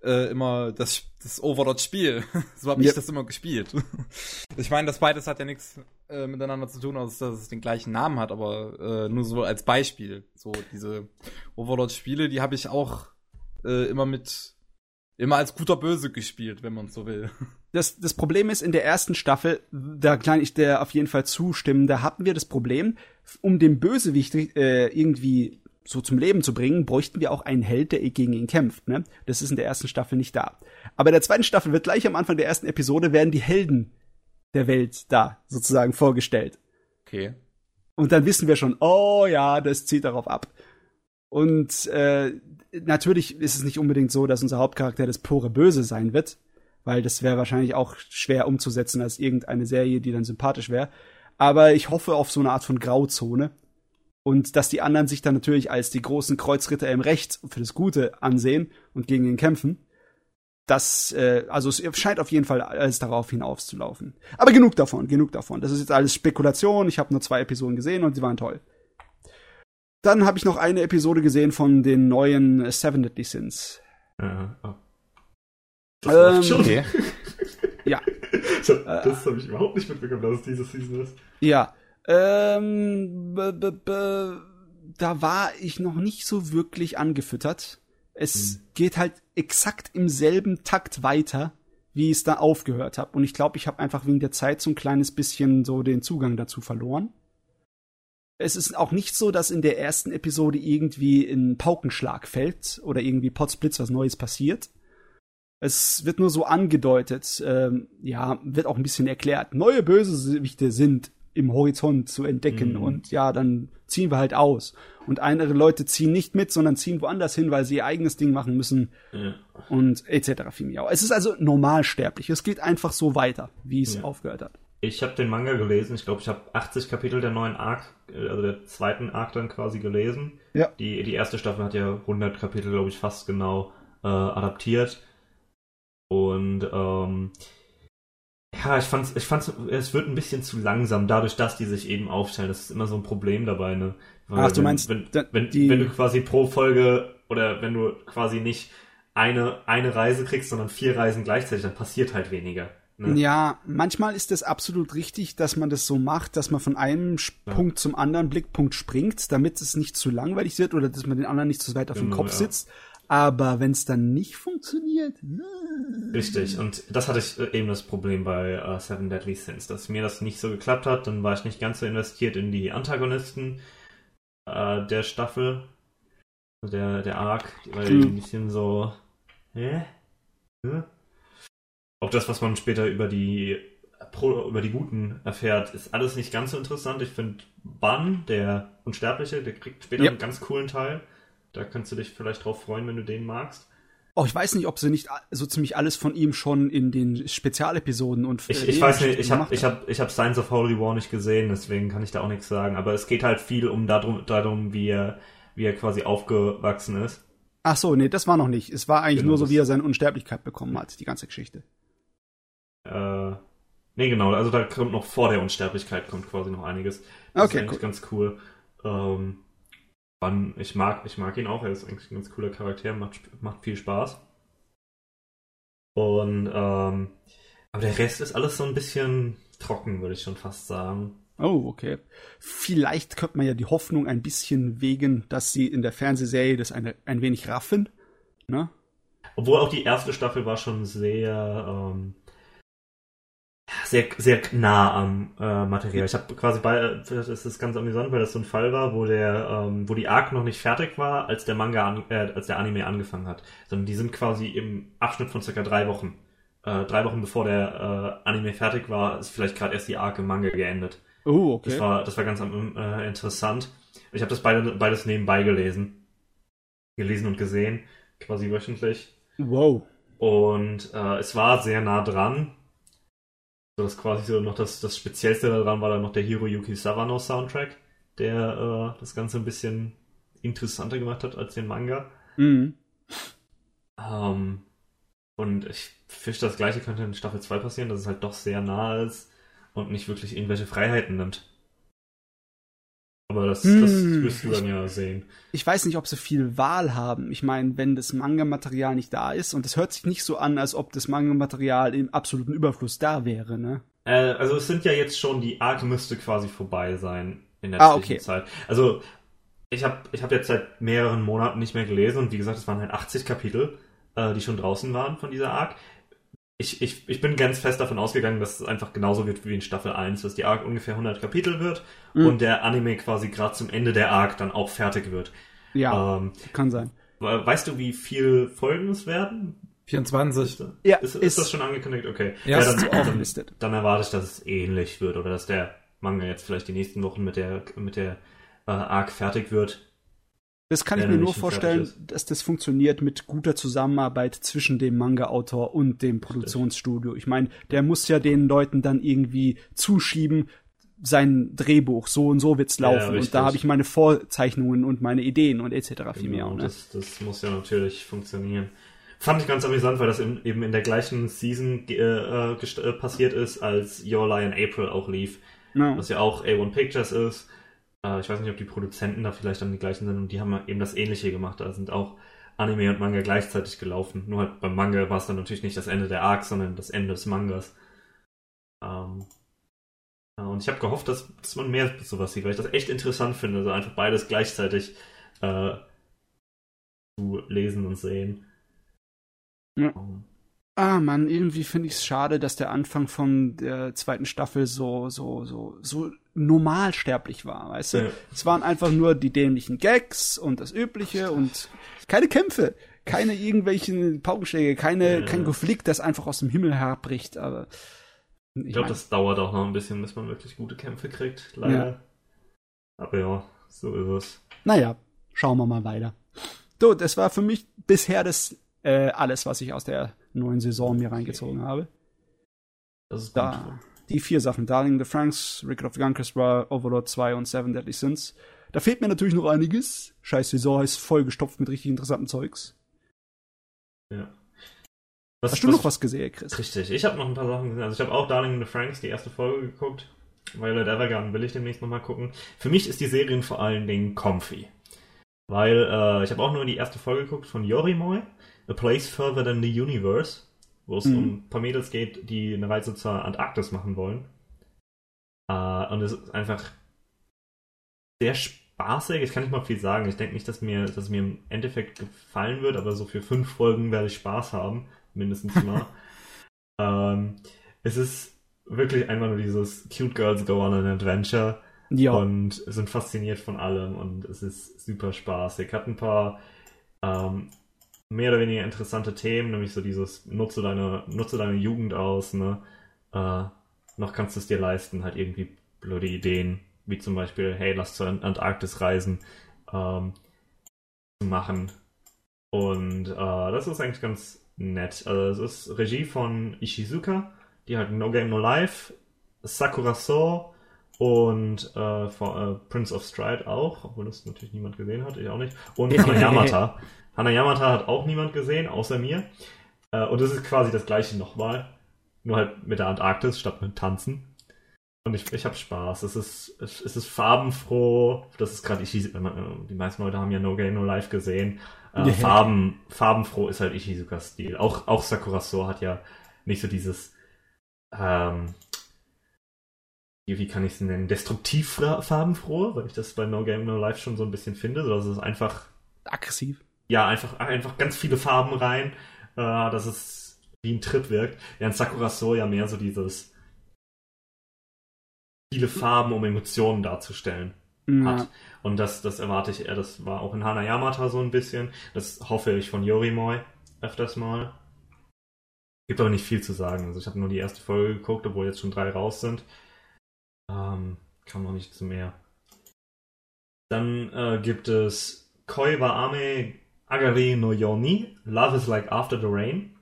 äh, immer das, das Overlord-Spiel. so habe ja. ich das immer gespielt. ich meine, das beides hat ja nichts äh, miteinander zu tun, außer dass es den gleichen Namen hat, aber äh, nur so als Beispiel. So diese Overlord-Spiele, die habe ich auch äh, immer mit immer als guter Böse gespielt, wenn man so will. Das, das Problem ist, in der ersten Staffel, da kann ich der auf jeden Fall zustimmen, da hatten wir das Problem, um den Bösewicht äh, irgendwie so zum Leben zu bringen, bräuchten wir auch einen Held, der gegen ihn kämpft. Ne? Das ist in der ersten Staffel nicht da. Aber in der zweiten Staffel wird gleich am Anfang der ersten Episode werden die Helden der Welt da sozusagen vorgestellt. Okay. Und dann wissen wir schon, oh ja, das zieht darauf ab. Und äh, natürlich ist es nicht unbedingt so, dass unser Hauptcharakter das pure Böse sein wird, weil das wäre wahrscheinlich auch schwer umzusetzen als irgendeine Serie, die dann sympathisch wäre. Aber ich hoffe auf so eine Art von Grauzone. Und dass die anderen sich dann natürlich als die großen Kreuzritter im Recht für das Gute ansehen und gegen ihn kämpfen. Das, äh, also es scheint auf jeden Fall alles darauf hinauszulaufen. Aber genug davon, genug davon. Das ist jetzt alles Spekulation. Ich habe nur zwei Episoden gesehen und sie waren toll. Dann habe ich noch eine Episode gesehen von den neuen Seven Deadly Sins. Ja, oh. Das ähm, okay. ja. Das, das habe ich überhaupt nicht mitbekommen, dass es diese Season ist. Ja. Ähm, da war ich noch nicht so wirklich angefüttert. Es hm. geht halt exakt im selben Takt weiter, wie ich es da aufgehört habe. Und ich glaube, ich habe einfach wegen der Zeit so ein kleines bisschen so den Zugang dazu verloren es ist auch nicht so, dass in der ersten Episode irgendwie ein Paukenschlag fällt oder irgendwie Potzblitz was Neues passiert. Es wird nur so angedeutet, ähm, ja, wird auch ein bisschen erklärt. Neue Bösewichte sind im Horizont zu entdecken mhm. und ja, dann ziehen wir halt aus. Und andere Leute ziehen nicht mit, sondern ziehen woanders hin, weil sie ihr eigenes Ding machen müssen ja. und etc. Es ist also normalsterblich. Es geht einfach so weiter, wie es ja. aufgehört hat. ich habe den Manga gelesen. Ich glaube, ich habe 80 Kapitel der neuen Arc, äh, also der zweiten Arc dann quasi gelesen. Ja. Die, die erste Staffel hat ja 100 Kapitel, glaube ich, fast genau äh, adaptiert. Und ähm, ja, ich fand's, ich fand's, es wird ein bisschen zu langsam, dadurch, dass die sich eben aufstellen. Das ist immer so ein Problem dabei, ne? Weil Ach, du wenn, meinst, wenn, wenn, die... wenn du quasi pro Folge oder wenn du quasi nicht eine, eine Reise kriegst, sondern vier Reisen gleichzeitig, dann passiert halt weniger. Ne? Ja, manchmal ist es absolut richtig, dass man das so macht, dass man von einem ja. Punkt zum anderen Blickpunkt springt, damit es nicht zu langweilig wird oder dass man den anderen nicht zu weit auf genau, dem Kopf ja. sitzt. Aber wenn es dann nicht funktioniert. Äh. Richtig, und das hatte ich äh, eben das Problem bei uh, Seven Deadly Sins, dass mir das nicht so geklappt hat. Dann war ich nicht ganz so investiert in die Antagonisten uh, der Staffel, der, der Arc, weil hm. die ein bisschen so. Hä? Hm? Auch das, was man später über die über die Guten erfährt, ist alles nicht ganz so interessant. Ich finde Ban, der Unsterbliche, der kriegt später yep. einen ganz coolen Teil. Da kannst du dich vielleicht drauf freuen, wenn du den magst. Oh, ich weiß nicht, ob sie nicht so ziemlich alles von ihm schon in den Spezialepisoden und Ich, ich weiß nicht, ich habe ich hab, ich hab Signs of Holy War nicht gesehen, deswegen kann ich da auch nichts sagen. Aber es geht halt viel um darum, darum wie, er, wie er quasi aufgewachsen ist. Ach so, nee, das war noch nicht. Es war eigentlich genau, nur so, wie er seine Unsterblichkeit bekommen hat, die ganze Geschichte. Äh, nee, genau, also da kommt noch vor der Unsterblichkeit kommt quasi noch einiges. Das okay, ist eigentlich cool. ganz cool. Ähm, wann, ich mag, ich mag ihn auch, er ist eigentlich ein ganz cooler Charakter, macht, macht viel Spaß. Und ähm, aber der Rest ist alles so ein bisschen trocken, würde ich schon fast sagen. Oh, okay. Vielleicht könnte man ja die Hoffnung ein bisschen wegen, dass sie in der Fernsehserie das eine, ein wenig raffen. Ne? Obwohl auch die erste Staffel war schon sehr ähm, sehr, sehr nah am äh, Material. Ich habe quasi bei, das ist ganz amüsant, weil das so ein Fall war, wo der, ähm, wo die Arc noch nicht fertig war, als der Manga, an, äh, als der Anime angefangen hat. Sondern die sind quasi im Abschnitt von circa drei Wochen. Äh, drei Wochen bevor der äh, Anime fertig war, ist vielleicht gerade erst die Arc im Manga geendet. Oh, okay. Das war, das war ganz äh, interessant. Ich habe das beide, beides nebenbei gelesen. Gelesen und gesehen, quasi wöchentlich. Wow. Und äh, es war sehr nah dran das quasi so noch das, das Speziellste daran war dann noch der Hiroyuki Sawano Soundtrack, der äh, das Ganze ein bisschen interessanter gemacht hat als den Manga. Mhm. Ähm, und ich fürchte, das gleiche könnte in Staffel 2 passieren, dass es halt doch sehr nah ist und nicht wirklich irgendwelche Freiheiten nimmt. Aber das, hm, das wirst du dann ja sehen. Ich weiß nicht, ob sie viel Wahl haben. Ich meine, wenn das Manga-Material nicht da ist, und es hört sich nicht so an, als ob das Manga-Material im absoluten Überfluss da wäre, ne? Äh, also es sind ja jetzt schon, die Arc müsste quasi vorbei sein in der ah, okay. Zeit. Also ich habe ich hab jetzt seit mehreren Monaten nicht mehr gelesen und wie gesagt, es waren halt 80 Kapitel, äh, die schon draußen waren von dieser Arc ich, ich, ich bin ganz fest davon ausgegangen, dass es einfach genauso wird wie in Staffel 1, dass die Arc ungefähr 100 Kapitel wird mhm. und der Anime quasi gerade zum Ende der Arc dann auch fertig wird. Ja, ähm, kann sein. Weißt du, wie viel Folgen es werden? 24. Ist, ja, ist, ist, ist das schon angekündigt? Okay. Ja, ja dann, dann, dann, erwarte ich, dass es ähnlich wird oder dass der Manga jetzt vielleicht die nächsten Wochen mit der, mit der äh, Arc fertig wird. Das kann ich mir nur vorstellen, dass das funktioniert mit guter Zusammenarbeit zwischen dem Manga-Autor und dem Produktionsstudio. Ich meine, der muss ja den Leuten dann irgendwie zuschieben, sein Drehbuch, so und so wird's laufen. Ja, und da habe ich meine Vorzeichnungen und meine Ideen und etc. Genau, viel mehr. Ne? Das, das muss ja natürlich funktionieren. Fand ich ganz amüsant, weil das eben in der gleichen Season äh, äh, passiert ist, als Your Lie in April auch lief. Ja. Was ja auch A1 Pictures ist. Äh, ich weiß nicht, ob die Produzenten da vielleicht dann die gleichen sind und die haben eben das Ähnliche gemacht. Da sind auch Anime und Manga gleichzeitig gelaufen. Nur halt beim Manga war es dann natürlich nicht das Ende der Arc, sondern das Ende des Mangas. Ähm, ja, und ich habe gehofft, dass, dass man mehr sowas sieht, weil ich das echt interessant finde, also einfach beides gleichzeitig äh, zu lesen und sehen. Ja. Um, Ah, Mann, irgendwie finde ich es schade, dass der Anfang von der zweiten Staffel so, so, so, so normalsterblich war, weißt du? Ja. Es waren einfach nur die dämlichen Gags und das Übliche und keine Kämpfe, keine irgendwelchen Paukenschläge, keine, ja. kein Konflikt, das einfach aus dem Himmel herbricht, aber. Ich, ich glaube, das dauert auch noch ein bisschen, bis man wirklich gute Kämpfe kriegt, leider. Ja. Aber ja, so ist es. Naja, schauen wir mal weiter. So, das war für mich bisher das äh, alles, was ich aus der neuen Saison mir reingezogen habe. Das ist da, Die vier Sachen. Darling the Franks, Rick of the Gunker's Overlord 2 und Seven Deadly Sins. Da fehlt mir natürlich noch einiges. Scheiß Saison ist vollgestopft mit richtig interessanten Zeugs. Ja. Was, Hast du was, noch was gesehen, Chris? Richtig, ich habe noch ein paar Sachen gesehen. Also ich habe auch Darling in the Franks, die erste Folge geguckt. Violet Evergarden will ich demnächst nochmal gucken. Für mich ist die Serie vor allen Dingen comfy. Weil äh, ich habe auch nur die erste Folge geguckt von Yorimoy, A Place Further Than the Universe, wo es mhm. um ein paar Mädels geht, die eine Reise zur Antarktis machen wollen. Äh, und es ist einfach sehr spaßig. Ich kann nicht mal viel sagen. Ich denke nicht, dass mir, dass mir im Endeffekt gefallen wird, aber so für fünf Folgen werde ich Spaß haben mindestens mal. ähm, es ist wirklich einfach nur dieses Cute Girls Go on an Adventure. Ja. Und sind fasziniert von allem und es ist super spaßig. Hat ein paar ähm, mehr oder weniger interessante Themen, nämlich so dieses nutze deine, nutze deine Jugend aus, ne? Äh, noch kannst du es dir leisten, halt irgendwie blöde Ideen, wie zum Beispiel, hey, lass zur Antarktis reisen, ähm, machen. Und äh, das ist eigentlich ganz, nett. Also es ist Regie von Ishizuka, die halt No Game No Life, Sakura So und äh, von, äh, Prince of Stride auch, obwohl das natürlich niemand gesehen hat, ich auch nicht. Und Hana Yamata. Hana Yamata hat auch niemand gesehen, außer mir. Äh, und es ist quasi das gleiche nochmal. Nur halt mit der Antarktis statt mit Tanzen. Und ich, ich habe Spaß. Es ist, es, ist farbenfroh. Das ist gerade Ishizuka. Die meisten Leute haben ja No Game No Life gesehen. Äh, yeah. Farben, farbenfroh ist halt Ishizukas Stil. Auch, auch Sakura So hat ja nicht so dieses, ähm, wie, wie kann ich es nennen, destruktiv farbenfroh, weil ich das bei No Game No Life schon so ein bisschen finde, so dass es einfach aggressiv. Ja, einfach, einfach ganz viele Farben rein, äh, dass es wie ein Trip wirkt. Während Sakura So ja mehr so dieses viele Farben, um Emotionen darzustellen ja. hat. Und das, das erwarte ich eher, das war auch in Hana Yamata so ein bisschen. Das hoffe ich von Yorimoy öfters mal. Gibt aber nicht viel zu sagen. Also ich habe nur die erste Folge geguckt, obwohl jetzt schon drei raus sind. Ähm, kam noch nicht zu mehr. Dann äh, gibt es Koi wa Ame Agare no Yoni, Love is Like After the Rain.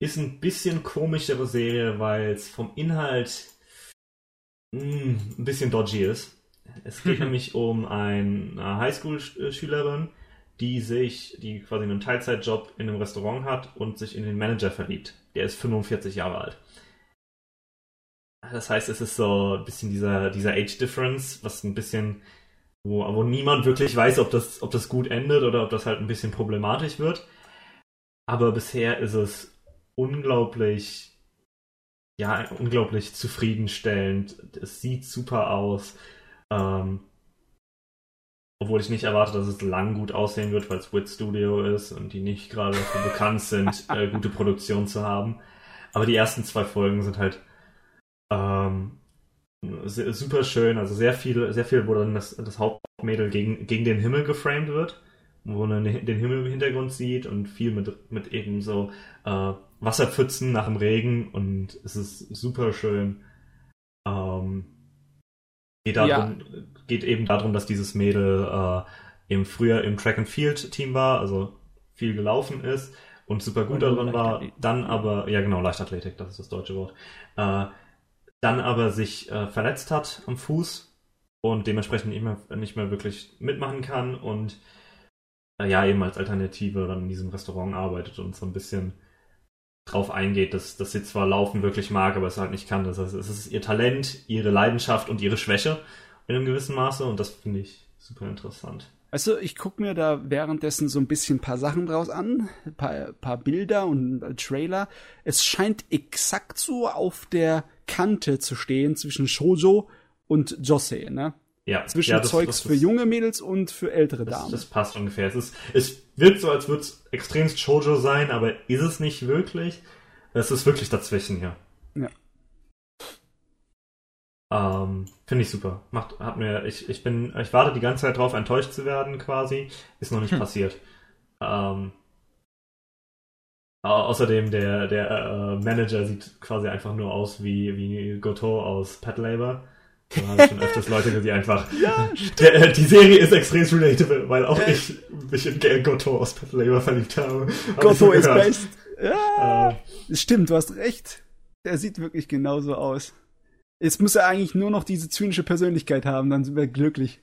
Ist ein bisschen komischere Serie, weil es vom Inhalt mh, hm, ein bisschen dodgy ist. Es geht nämlich um eine Highschool-Schülerin, die sich, die quasi einen Teilzeitjob in einem Restaurant hat und sich in den Manager verliebt. Der ist 45 Jahre alt. Das heißt, es ist so ein bisschen dieser, dieser Age Difference, was ein bisschen, wo, wo niemand wirklich weiß, ob das, ob das gut endet oder ob das halt ein bisschen problematisch wird. Aber bisher ist es unglaublich, ja, unglaublich zufriedenstellend. Es sieht super aus. Ähm, obwohl ich nicht erwarte, dass es lang gut aussehen wird, weil es Wit Studio ist und die nicht gerade dafür bekannt sind, äh, gute Produktion zu haben. Aber die ersten zwei Folgen sind halt ähm, super schön, also sehr viel, sehr viel, wo dann das, das Hauptmädel gegen, gegen den Himmel geframed wird, wo man den Himmel im Hintergrund sieht und viel mit, mit eben so äh, Wasserpfützen nach dem Regen und es ist super schön. Ähm, Geht, darum, ja. geht eben darum, dass dieses Mädel äh, eben früher im Track and Field Team war, also viel gelaufen ist und super gut darin war, dann aber, ja genau, Leichtathletik, das ist das deutsche Wort, äh, dann aber sich äh, verletzt hat am Fuß und dementsprechend nicht mehr, nicht mehr wirklich mitmachen kann und äh, ja, eben als Alternative dann in diesem Restaurant arbeitet und so ein bisschen drauf eingeht, dass, dass sie zwar Laufen wirklich mag, aber es halt nicht kann. Das heißt, es ist ihr Talent, ihre Leidenschaft und ihre Schwäche in einem gewissen Maße und das finde ich super interessant. Also ich gucke mir da währenddessen so ein bisschen ein paar Sachen draus an, ein paar, paar Bilder und Trailer. Es scheint exakt so auf der Kante zu stehen zwischen Shoujo und Josei, ne? Ja, zwischen ja, das, Zeugs das, das, für junge Mädels und für ältere Damen. Das, passt ungefähr. Es, ist, es wirkt so, als würde es extremst Shoujo sein, aber ist es nicht wirklich. Es ist wirklich dazwischen, ja. Ja. Ähm, Finde ich super. Macht, hat mir, ich, ich bin, ich warte die ganze Zeit drauf, enttäuscht zu werden, quasi. Ist noch nicht hm. passiert. Ähm, außerdem, der, der äh, Manager sieht quasi einfach nur aus wie, wie Goto aus Pet Labor. Da habe ich schon öfters Leute, die einfach. ja, der, äh, die Serie ist extrem relatable, weil auch ich mich in Gail Goto aus Pet Labor verliebt habe. Goto ist best. Ja. Äh, stimmt, du hast recht. Der sieht wirklich genauso aus. Jetzt muss er eigentlich nur noch diese zynische Persönlichkeit haben, dann sind wir glücklich.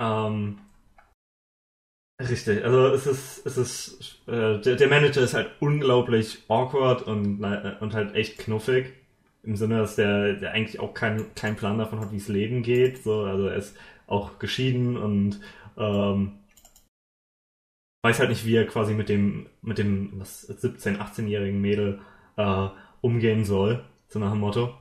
Ähm, richtig, also es ist, es ist, äh, der, der, Manager ist halt unglaublich awkward und, und halt echt knuffig. Im Sinne, dass der, der eigentlich auch keinen kein Plan davon hat, wie es Leben geht. So, also er ist auch geschieden und ähm, weiß halt nicht, wie er quasi mit dem, mit dem was, 17-, 18-jährigen Mädel äh, umgehen soll, so nach dem Motto.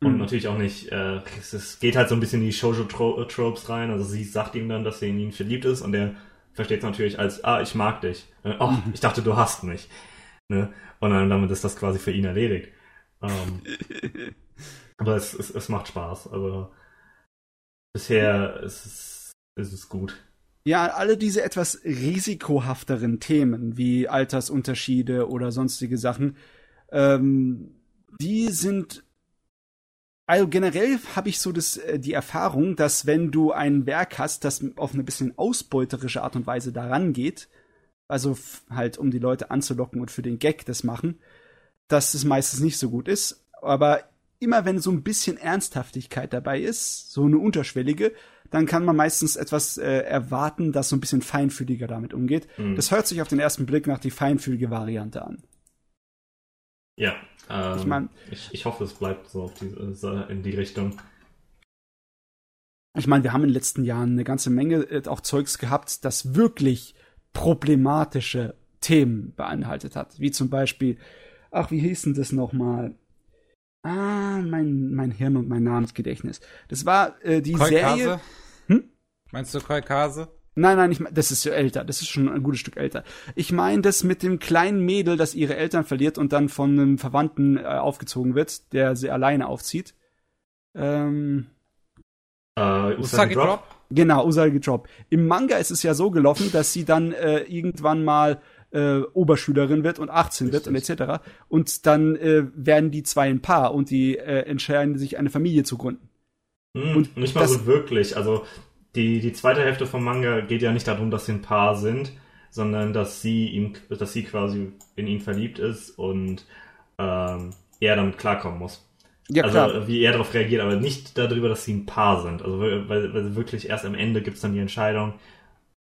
Und mhm. natürlich auch nicht, äh, es, es, geht halt so ein bisschen in die Shoujo-Tropes rein. Also sie sagt ihm dann, dass sie in ihn verliebt ist und er versteht es natürlich als, ah, ich mag dich. Äh, oh, ich dachte, du hast mich. Ne? Und dann damit ist das quasi für ihn erledigt. Ähm, aber es, es, es macht Spaß. Also bisher ist es, ist es gut. Ja, alle diese etwas risikohafteren Themen wie Altersunterschiede oder sonstige Sachen, ähm, die sind also generell habe ich so das, äh, die Erfahrung, dass wenn du ein Werk hast, das auf eine bisschen ausbeuterische Art und Weise daran geht, also halt um die Leute anzulocken und für den Gag das machen, dass es meistens nicht so gut ist. Aber immer wenn so ein bisschen Ernsthaftigkeit dabei ist, so eine unterschwellige, dann kann man meistens etwas äh, erwarten, das so ein bisschen feinfühliger damit umgeht. Mhm. Das hört sich auf den ersten Blick nach die feinfühlige Variante an. Ja, ähm, ich, mein, ich, ich hoffe, es bleibt so die, in die Richtung. Ich meine, wir haben in den letzten Jahren eine ganze Menge äh, auch Zeugs gehabt, das wirklich problematische Themen beinhaltet hat. Wie zum Beispiel, ach, wie hieß denn das nochmal? Ah, mein, mein Hirn und mein Namensgedächtnis. Das war äh, die? Serie. Hm? Meinst du Koikase? Nein, nein, ich mein, das ist ja älter. Das ist schon ein gutes Stück älter. Ich meine das mit dem kleinen Mädel, das ihre Eltern verliert und dann von einem Verwandten äh, aufgezogen wird, der sie alleine aufzieht. Ähm. Uh, Usagi Drop? Drop? Genau, Usagi Drop. Im Manga ist es ja so gelaufen, dass sie dann äh, irgendwann mal äh, Oberschülerin wird und 18 Richtig. wird und etc. Und dann äh, werden die zwei ein Paar und die äh, entscheiden sich eine Familie zu gründen. Hm, und nicht mal so wirklich. Also die, die zweite Hälfte vom Manga geht ja nicht darum, dass sie ein Paar sind, sondern dass sie ihm, dass sie quasi in ihn verliebt ist und ähm, er damit klarkommen muss. Ja, also klar. wie er darauf reagiert, aber nicht darüber, dass sie ein Paar sind. Also weil, weil wirklich erst am Ende gibt es dann die Entscheidung,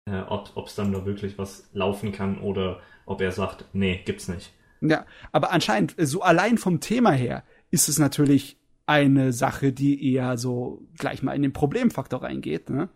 äh, ob es dann da wirklich was laufen kann oder ob er sagt, nee, gibt's nicht. Ja, aber anscheinend, so allein vom Thema her, ist es natürlich eine Sache, die eher so gleich mal in den Problemfaktor reingeht. Ne?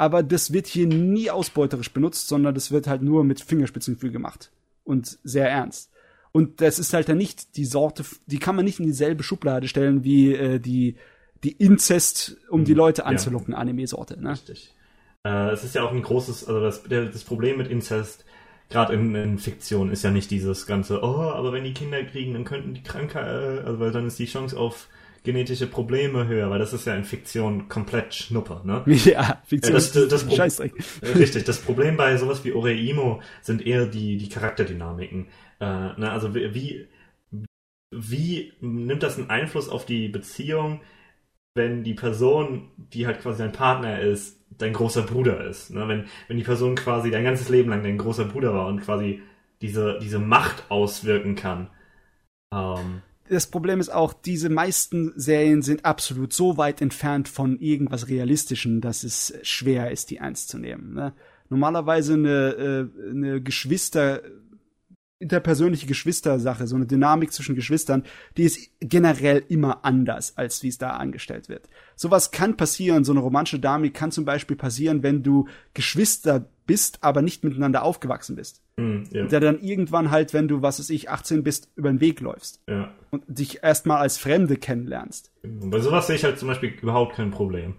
Aber das wird hier nie ausbeuterisch benutzt, sondern das wird halt nur mit Fingerspitzengefühl gemacht und sehr ernst. Und das ist halt dann nicht die Sorte, die kann man nicht in dieselbe Schublade stellen wie äh, die die Inzest, um die mhm. Leute anzulocken, ja. Anime-Sorte. Ne? Richtig. Äh, es ist ja auch ein großes, also das, das Problem mit Inzest, gerade in, in, Fiktion, ist ja nicht dieses ganze, oh, aber wenn die Kinder kriegen, dann könnten die Krankheit, äh, also weil dann ist die Chance auf genetische Probleme höher, weil das ist ja in Fiktion komplett Schnuppe, ne? Ja, Fiktion das, das, das, das Richtig, das Problem bei sowas wie Oreimo sind eher die, die Charakterdynamiken. Äh, ne, also wie, wie nimmt das einen Einfluss auf die Beziehung, wenn die Person, die halt quasi dein Partner ist, dein großer Bruder ist? Ne? Wenn, wenn die Person quasi dein ganzes Leben lang dein großer Bruder war und quasi diese, diese Macht auswirken kann. Ähm, das Problem ist auch, diese meisten Serien sind absolut so weit entfernt von irgendwas Realistischem, dass es schwer ist, die ernst zu nehmen. Ne? Normalerweise eine, äh, eine Geschwister, interpersönliche Geschwistersache, so eine Dynamik zwischen Geschwistern, die ist generell immer anders, als wie es da angestellt wird. Sowas kann passieren, so eine romantische Dynamik kann zum Beispiel passieren, wenn du Geschwister bist, aber nicht miteinander aufgewachsen bist. Mm, ja. Der dann irgendwann halt, wenn du, was weiß ich, 18 bist, über den Weg läufst. Ja. Und dich erstmal als Fremde kennenlernst. Bei sowas sehe ich halt zum Beispiel überhaupt kein Problem.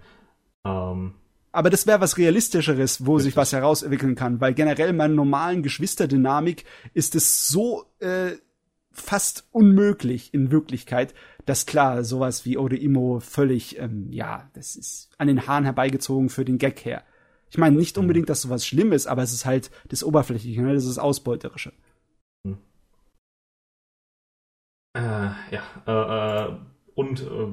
Ähm, aber das wäre was Realistischeres, wo Richtig. sich was herausentwickeln kann, weil generell meiner normalen Geschwisterdynamik ist es so äh, fast unmöglich in Wirklichkeit, dass klar, sowas wie Ode Imo völlig, ähm, ja, das ist an den Haaren herbeigezogen für den Gag her. Ich meine nicht mhm. unbedingt, dass sowas schlimm ist, aber es ist halt das Oberflächliche, ne? das ist das Ausbeuterische. Hm. Äh, ja, äh, äh, und äh,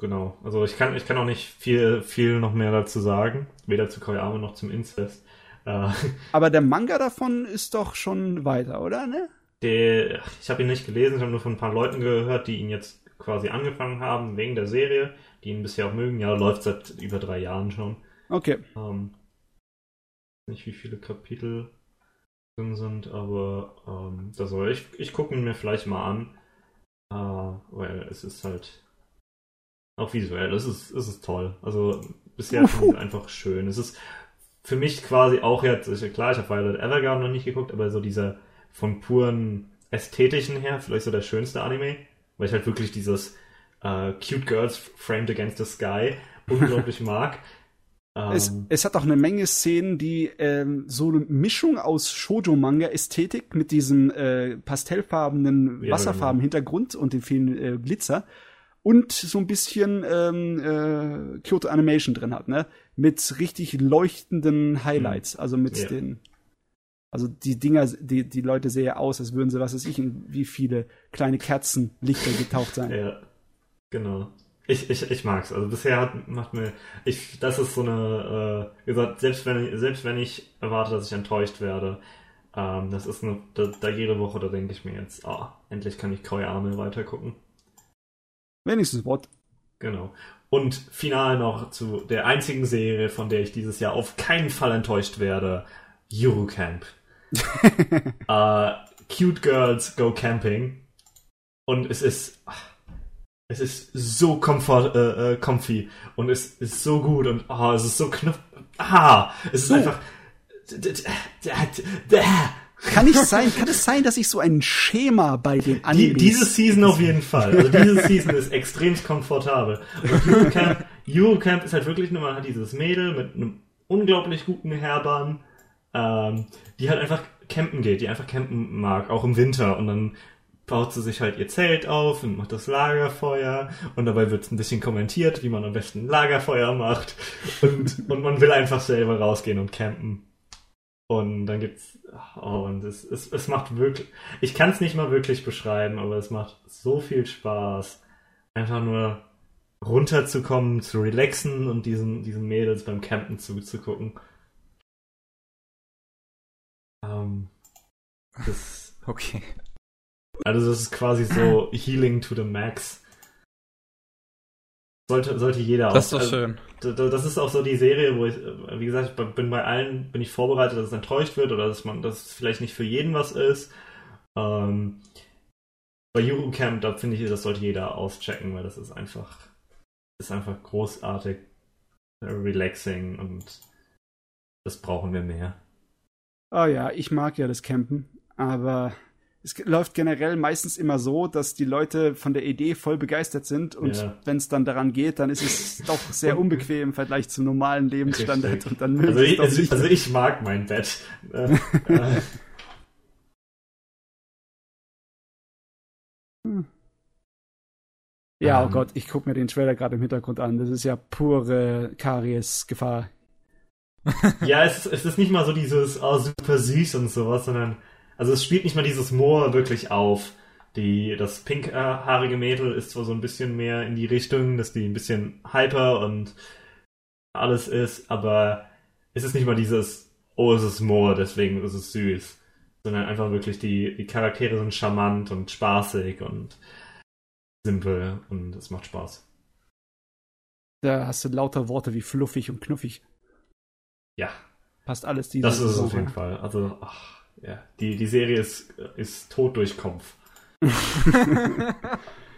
genau, also ich kann, ich kann auch nicht viel, viel noch mehr dazu sagen, weder zu Koyama noch zum Incest. Äh, Aber der Manga davon ist doch schon weiter, oder? Ne? der, ich habe ihn nicht gelesen, ich habe nur von ein paar Leuten gehört, die ihn jetzt quasi angefangen haben wegen der Serie, die ihn bisher auch mögen. Ja, läuft seit über drei Jahren schon. Okay. Ähm, nicht wie viele Kapitel drin sind, aber ähm, das soll ich, ich gucke ihn mir vielleicht mal an, äh, weil es ist halt auch visuell, es ist, es ist toll. Also bisher finde ich es einfach schön. Es ist für mich quasi auch jetzt, klar, ich habe Violet Evergarden noch nicht geguckt, aber so dieser von puren ästhetischen her vielleicht so der schönste Anime, weil ich halt wirklich dieses äh, Cute Girls Framed Against the Sky unglaublich mag. Es, ähm, es, hat auch eine Menge Szenen, die ähm, so eine Mischung aus Shoujo-Manga-Ästhetik mit diesem äh, pastellfarbenen, ja, wasserfarben genau. Hintergrund und den vielen äh, Glitzer und so ein bisschen ähm, äh, Kyoto Animation drin hat, ne? Mit richtig leuchtenden Highlights, also mit ja. den also die Dinger, die, die Leute sehen ja aus, als würden sie, was weiß ich, in wie viele kleine Kerzenlichter getaucht sein. Ja, genau. Ich, ich, ich mag's. Also bisher hat, macht mir, ich, das ist so eine, äh, wie gesagt, selbst wenn, selbst wenn ich erwarte, dass ich enttäuscht werde, ähm, das ist eine, da, da jede Woche, da denke ich mir jetzt, ah, endlich kann ich Koi Arme weitergucken. Wenigstens Wort. Genau. Und final noch zu der einzigen Serie, von der ich dieses Jahr auf keinen Fall enttäuscht werde, Eurocamp. uh, cute Girls Go Camping. Und es ist, es ist so comfort, äh, äh, comfy und es ist so gut und oh, es ist so knuff. Ah, es ist so. einfach. Kann ich sein, kann es sein, dass ich so ein Schema bei den Animes... Die, diese Season auf jeden Fall. Also diese Season ist extrem komfortabel. Und Eurocamp, Eurocamp ist halt wirklich nur, man hat dieses Mädel mit einem unglaublich guten Herban, ähm, die halt einfach campen geht, die einfach campen mag, auch im Winter. Und dann baut sie sich halt ihr Zelt auf und macht das Lagerfeuer und dabei wird ein bisschen kommentiert, wie man am besten Lagerfeuer macht und, und man will einfach selber rausgehen und campen. Und dann gibt's, oh, und es, es, es macht wirklich, ich kann es nicht mal wirklich beschreiben, aber es macht so viel Spaß, einfach nur runterzukommen, zu relaxen und diesen, diesen Mädels beim Campen zuzugucken. Ähm, das, okay. Also das ist quasi so Healing to the Max. Sollte, sollte jeder auch. Das ist doch also, schön. Das ist auch so die Serie, wo ich, wie gesagt, ich bin bei allen, bin ich vorbereitet, dass es enttäuscht wird oder dass man, dass es vielleicht nicht für jeden was ist. Ähm, bei Eurocamp, da finde ich, das sollte jeder auschecken, weil das ist einfach, ist einfach großartig, relaxing und das brauchen wir mehr. Oh ja, ich mag ja das Campen, aber es läuft generell meistens immer so, dass die Leute von der Idee voll begeistert sind und ja. wenn es dann daran geht, dann ist es doch sehr unbequem im Vergleich zum normalen Lebensstandard Richtig. und dann also ich, also, also, ich mag mein Bett. Äh, äh. Hm. Ja, oh ähm. Gott, ich gucke mir den Trailer gerade im Hintergrund an. Das ist ja pure Karies-Gefahr. ja, es, es ist nicht mal so dieses, oh, super süß und sowas, sondern also es spielt nicht mal dieses Moor wirklich auf. Die, das pinkhaarige Mädel ist zwar so ein bisschen mehr in die Richtung, dass die ein bisschen hyper und alles ist, aber es ist nicht mal dieses, oh, es ist Moor, deswegen ist es süß. Sondern einfach wirklich die, die Charaktere sind charmant und spaßig und simpel und es macht Spaß. Da hast du lauter Worte wie fluffig und knuffig. Ja. Passt alles diese Das ist es auf jeden Fall. Also, ach ja, die, die Serie ist, ist tot durch Kopf.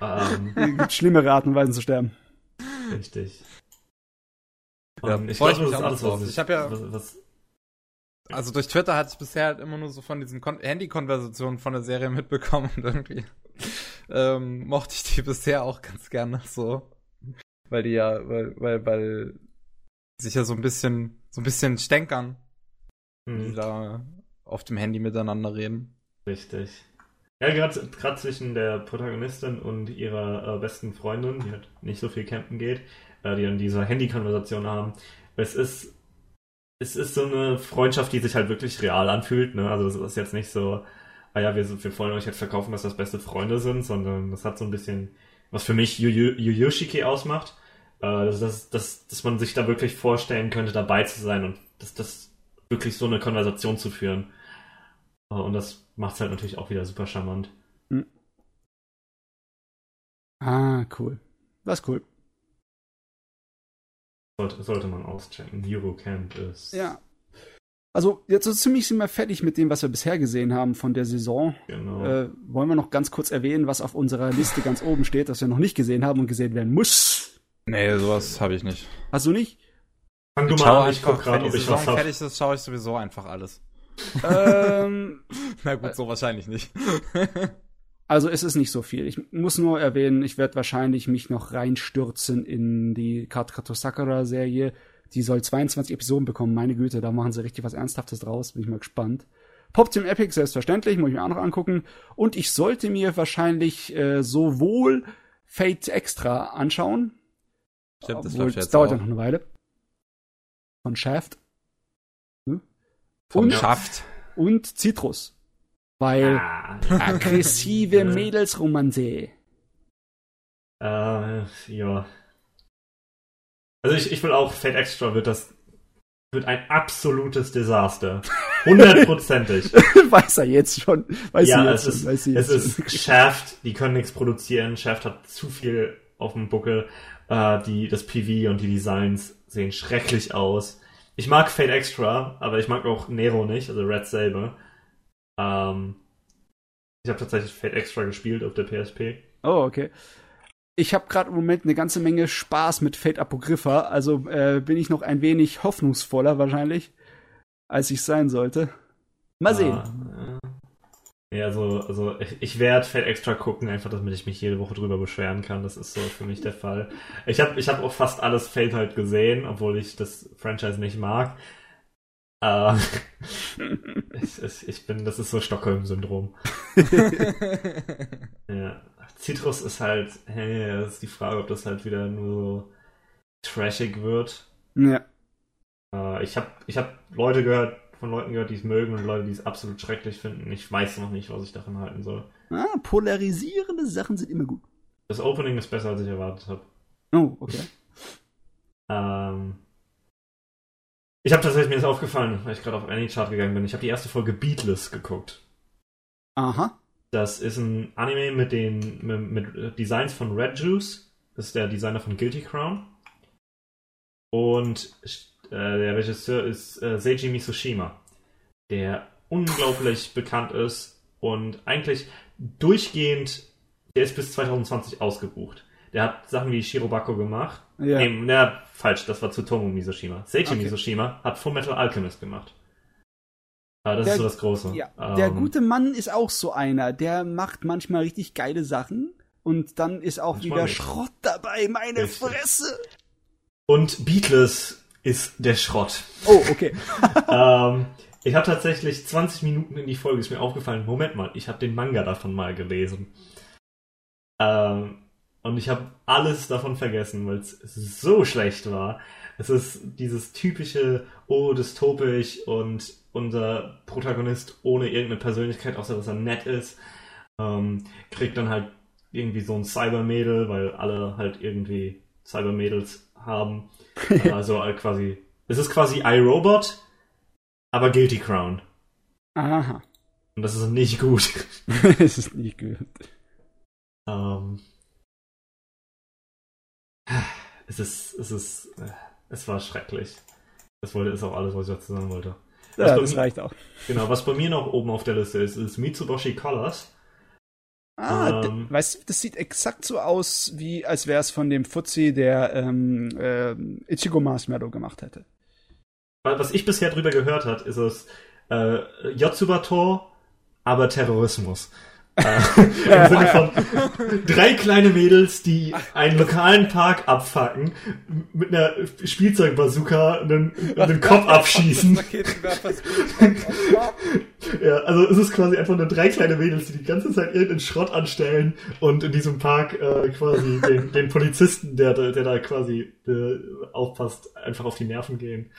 ähm, gibt schlimmere Arten und Weisen zu sterben. Richtig. Ja, ich glaube, das ist alles, was ich, ich habe ja. Was, was, also durch Twitter hatte ich bisher halt immer nur so von diesen Handy-Konversationen von der Serie mitbekommen und irgendwie ähm, mochte ich die bisher auch ganz gerne so. Weil die ja, weil, weil, weil sich ja so ein bisschen, so ein bisschen stänkern. Mhm. Die da auf dem Handy miteinander reden. Richtig. Ja, gerade zwischen der Protagonistin und ihrer äh, besten Freundin, die halt nicht so viel campen geht, äh, die dann diese Handy-Konversation haben. Es ist, es ist so eine Freundschaft, die sich halt wirklich real anfühlt. Ne? Also das ist jetzt nicht so, ah ja, wir, wir wollen euch jetzt verkaufen, dass das beste Freunde sind, sondern das hat so ein bisschen, was für mich Yu Yuyoshiki ausmacht, äh, dass, dass, dass man sich da wirklich vorstellen könnte, dabei zu sein und dass das wirklich so eine Konversation zu führen. Äh, und das macht es halt natürlich auch wieder super charmant. Hm. Ah, cool. Das ist cool. Sollte, sollte man auschecken. Eurocamp ist. Ja. Also, jetzt so ziemlich sind wir fertig mit dem, was wir bisher gesehen haben von der Saison. Genau. Äh, wollen wir noch ganz kurz erwähnen, was auf unserer Liste ganz oben steht, das wir noch nicht gesehen haben und gesehen werden muss? Nee, sowas habe ich nicht. Hast du nicht? Fang du mal an, ich guck gerade, ob ich was hab. fertig ist, schaue ich sowieso einfach alles. ähm, Na gut, so wahrscheinlich nicht. also es ist nicht so viel. Ich muss nur erwähnen, ich werde wahrscheinlich mich noch reinstürzen in die Katkato Sakura Serie die soll 22 Episoden bekommen. Meine Güte, da machen sie richtig was Ernsthaftes draus. Bin ich mal gespannt. Pop Team Epic, selbstverständlich, muss ich mir auch noch angucken. Und ich sollte mir wahrscheinlich äh, sowohl Fate Extra anschauen. Stimmt, das, das dauert ja noch eine Weile. Von Shaft. Hm? Von und, Shaft. Und Citrus. Weil ah. aggressive Mädelsromanze. Äh, ja. Also ich, ich will auch, Fate Extra wird das wird ein absolutes Desaster. Hundertprozentig. weiß er jetzt schon. Weiß ja, jetzt es, schon, ist, es ist Shaft, die können nichts produzieren. Shaft hat zu viel auf dem Buckel. Äh, die, das PV und die Designs sehen schrecklich aus. Ich mag Fate Extra, aber ich mag auch Nero nicht, also Red Saber. Ähm, ich habe tatsächlich Fate Extra gespielt auf der PSP. Oh, okay ich habe gerade im Moment eine ganze Menge Spaß mit Fate Apocrypha, also äh, bin ich noch ein wenig hoffnungsvoller wahrscheinlich, als ich sein sollte. Mal sehen. Ah, ja, also, also ich, ich werde Fate Extra gucken, einfach damit ich mich jede Woche drüber beschweren kann. Das ist so für mich der Fall. Ich habe ich hab auch fast alles Fate halt gesehen, obwohl ich das Franchise nicht mag. Uh, ich, ich, ich, bin, das ist so Stockholm-Syndrom. ja. Citrus ist halt, hey, das ist die Frage, ob das halt wieder nur so trashig wird. Ja. Uh, ich habe ich hab Leute gehört, von Leuten gehört, die es mögen und Leute, die es absolut schrecklich finden. Ich weiß noch nicht, was ich davon halten soll. Ah, polarisierende Sachen sind immer gut. Das Opening ist besser, als ich erwartet habe. Oh, okay. ähm, ich habe tatsächlich mir das aufgefallen, weil ich gerade auf Anychart gegangen bin. Ich habe die erste Folge Beatless geguckt. Aha. Das ist ein Anime mit den mit, mit Designs von Red Juice. Das ist der Designer von Guilty Crown. Und der Regisseur ist äh, Seiji Misoshima, der unglaublich bekannt ist und eigentlich durchgehend, der ist bis 2020 ausgebucht. Der hat Sachen wie Shirobako gemacht. Ja. Nee, na, falsch, das war Tsutomu Misoshima. Seiji okay. Misoshima hat Full Metal Alchemist gemacht. Ah, das der, ist so das Große. Ja, um, der ähm, gute Mann ist auch so einer. Der macht manchmal richtig geile Sachen und dann ist auch wieder nicht. Schrott dabei. Meine richtig. Fresse. Und Beatless ist der Schrott. Oh, okay. ähm, ich habe tatsächlich 20 Minuten in die Folge ist mir aufgefallen. Moment mal, ich habe den Manga davon mal gelesen. Ähm, und ich habe alles davon vergessen, weil es so schlecht war. Es ist dieses typische, oh, dystopisch und unser Protagonist ohne irgendeine Persönlichkeit, außer dass er nett ist, ähm, kriegt dann halt irgendwie so ein Cybermädel, weil alle halt irgendwie Cybermädels haben. also halt quasi, es ist quasi iRobot, aber Guilty Crown. Aha. Und das ist nicht gut. es ist nicht gut. Ähm, es ist, es ist, äh, es war schrecklich. Das wollte, ist auch alles, was ich dazu sagen wollte. ja, das mir, reicht auch. Genau, was bei mir noch oben auf der Liste ist, ist Mitsubishi Colors. Ah, ähm, weißt du, das sieht exakt so aus, wie als wäre es von dem Fuzzi, der ähm, äh, Ichigo Marshmallow gemacht hätte. Was ich bisher drüber gehört hat, ist es äh, Yotsuba-Tor, aber Terrorismus. Äh, Im Sinne von drei kleine Mädels, die einen lokalen Park abfacken, mit einer Spielzeugbazooka einen, einen Kopf abschießen. ja, also es ist quasi einfach nur drei kleine Mädels, die die ganze Zeit irgendeinen Schrott anstellen und in diesem Park äh, quasi den, den Polizisten, der, der da quasi äh, aufpasst, einfach auf die Nerven gehen.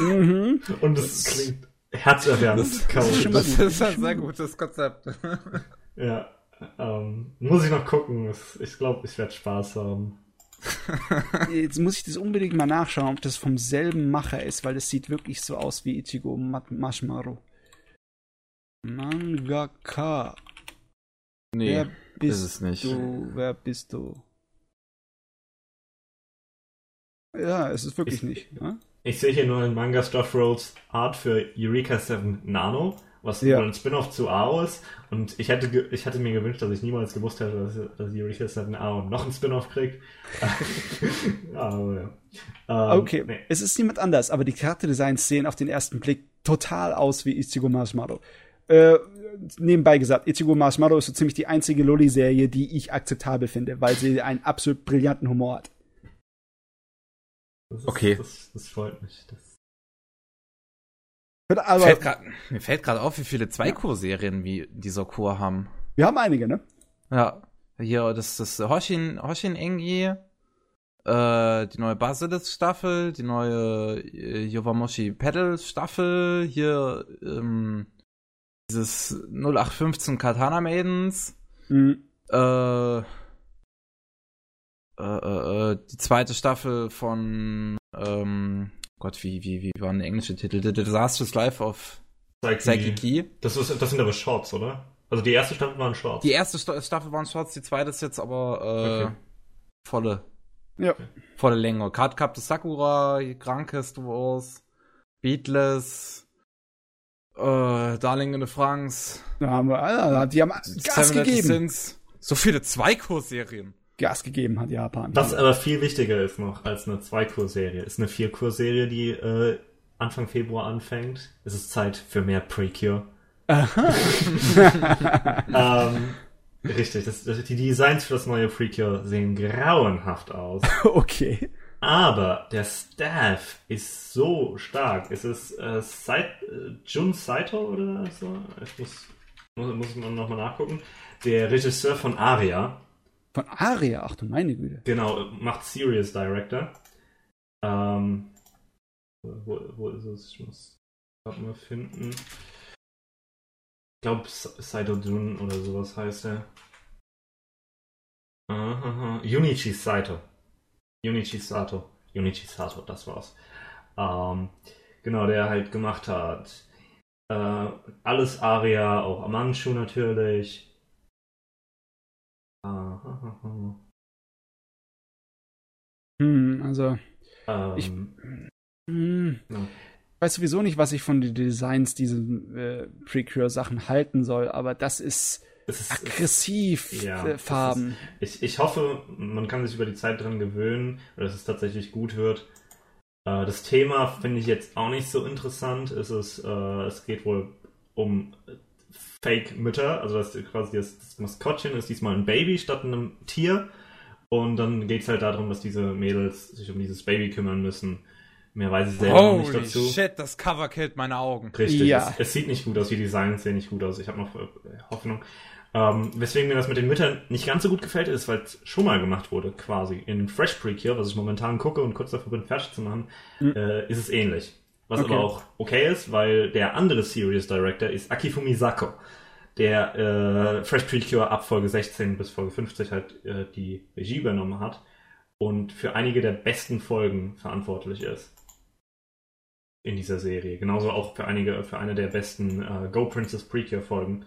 Mhm. Und es klingt herzerwärmend. Das, das ist ein sehr gutes Konzept. Ja, ähm, muss ich noch gucken. Ich glaube, ich werde Spaß haben. Jetzt muss ich das unbedingt mal nachschauen, ob das vom selben Macher ist, weil das sieht wirklich so aus wie Ichigo Mashmaru. Mangaka. Nee, Wer ist bist es nicht. du? Wer bist du? Ja, es ist wirklich Ich- nicht. Ne? Ich sehe hier nur in Manga Stuff Rolls Art für Eureka 7 Nano, was Ja. ein Spin-off zu AO ist. Und ich hätte, ich hätte mir gewünscht, dass ich niemals gewusst hätte, dass, dass Eureka 7 AO noch ein Spin-off kriegt. aber ja. Ähm, Okay, nee. es ist niemand anders, aber die Charakterdesigns sehen auf den ersten Blick total aus wie Ichigo Marshmallow. Äh, nebenbei gesagt, Ichigo Marshmallow ist so ziemlich die einzige Lolli-Serie, die ich akzeptabel finde, weil sie einen absolut brillanten Humor hat. Das ist, Okay. Das, das freut mich. Das, Aber Fällt grad, mir fällt gerade auf, wie viele Zwei-Kur-Serien wie dieser Kur haben. wir haben einige, ne? Ja, hier, das ist Hoshin, Hoshin Engi, äh, die neue Basilisk-Staffel, die neue äh, Yowamoshi Pedal-Staffel, hier, ähm, dieses 0815 Katana Maidens, Mhm. äh, äh, äh, äh, die zweite Staffel von, ähm, Gott, wie, wie, wie war denn der englische Titel? The Disastrous Life of Psyche- Saikiki. das, ist, das sind aber Shorts, oder? Also die erste Staffel waren Shorts. Die erste Sta- Staffel waren Shorts, die zweite ist jetzt aber, äh, Okay. volle Ja. volle Länge. Card Captor Sakura, Krankest Wars, Beatless, äh, Darling in the Franks, Da haben wir, ah, die haben Gas Seven gegeben. Sins. So viele Zweikurserien. Gas gegeben hat Japan. Was aber viel wichtiger ist noch als eine Zwei-Kur-Serie, ist eine Vier-Kur-Serie, die äh, Anfang Februar anfängt. Es ist Zeit für mehr Precure. ähm, richtig, das, die Designs für das neue Precure sehen grauenhaft aus. okay. Aber der Staff ist so stark. Es ist äh, Sai äh, Jun Saito oder so. Ich muss, muss, muss man nochmal nachgucken. Der Regisseur von Aria. Von Aria, ach du meine Güte. Genau, macht Serious Director. Ähm, wo, wo ist es? Ich muss grad mal finden. Ich glaube, Saito Jun oder sowas heißt er. Aha, Junichi Saito. Junichi Sato. Junichi Sato, das war's. Ähm, genau, der halt gemacht hat. Äh, alles Aria, auch Amanchu natürlich. Aha, Hm, also, ähm, Ich- hm, Ja. ich weiß sowieso nicht, was ich von den Designs dieser äh, Precure-Sachen halten soll, aber das ist ist, es, aggressiv ja, äh, das Farben. ich, ich hoffe, man kann sich über die Zeit dran gewöhnen, oder dass es tatsächlich gut wird. Äh, das Thema finde ich jetzt auch nicht so interessant. Es, ist, äh, es geht wohl um Fake-Mütter, also das quasi das, das Maskottchen ist diesmal ein Baby statt einem Tier. Und dann geht es halt darum, dass diese Mädels sich um dieses Baby kümmern müssen. Mehr weiß ich selber noch nicht Holy dazu. shit, das Cover killt meine Augen. Richtig, Ja. es, es sieht nicht gut aus, die Designs sehen nicht gut aus. Ich habe noch äh, Hoffnung. Ähm, weswegen mir das mit den Müttern nicht ganz so gut gefällt, ist, weil es schon mal gemacht wurde, quasi. In Fresh Precure, was ich momentan gucke und kurz davor bin, fertig zu machen, äh, ist es ähnlich. Was Okay. aber auch okay ist, weil der andere Serious Director ist Akifumi Sako, der äh, Fresh Precure ab Folge 16 bis Folge 50 halt äh, die Regie übernommen hat und für einige der besten Folgen verantwortlich ist in dieser Serie. Genauso auch für einige, für eine der besten äh, Go Princess Precure Folgen.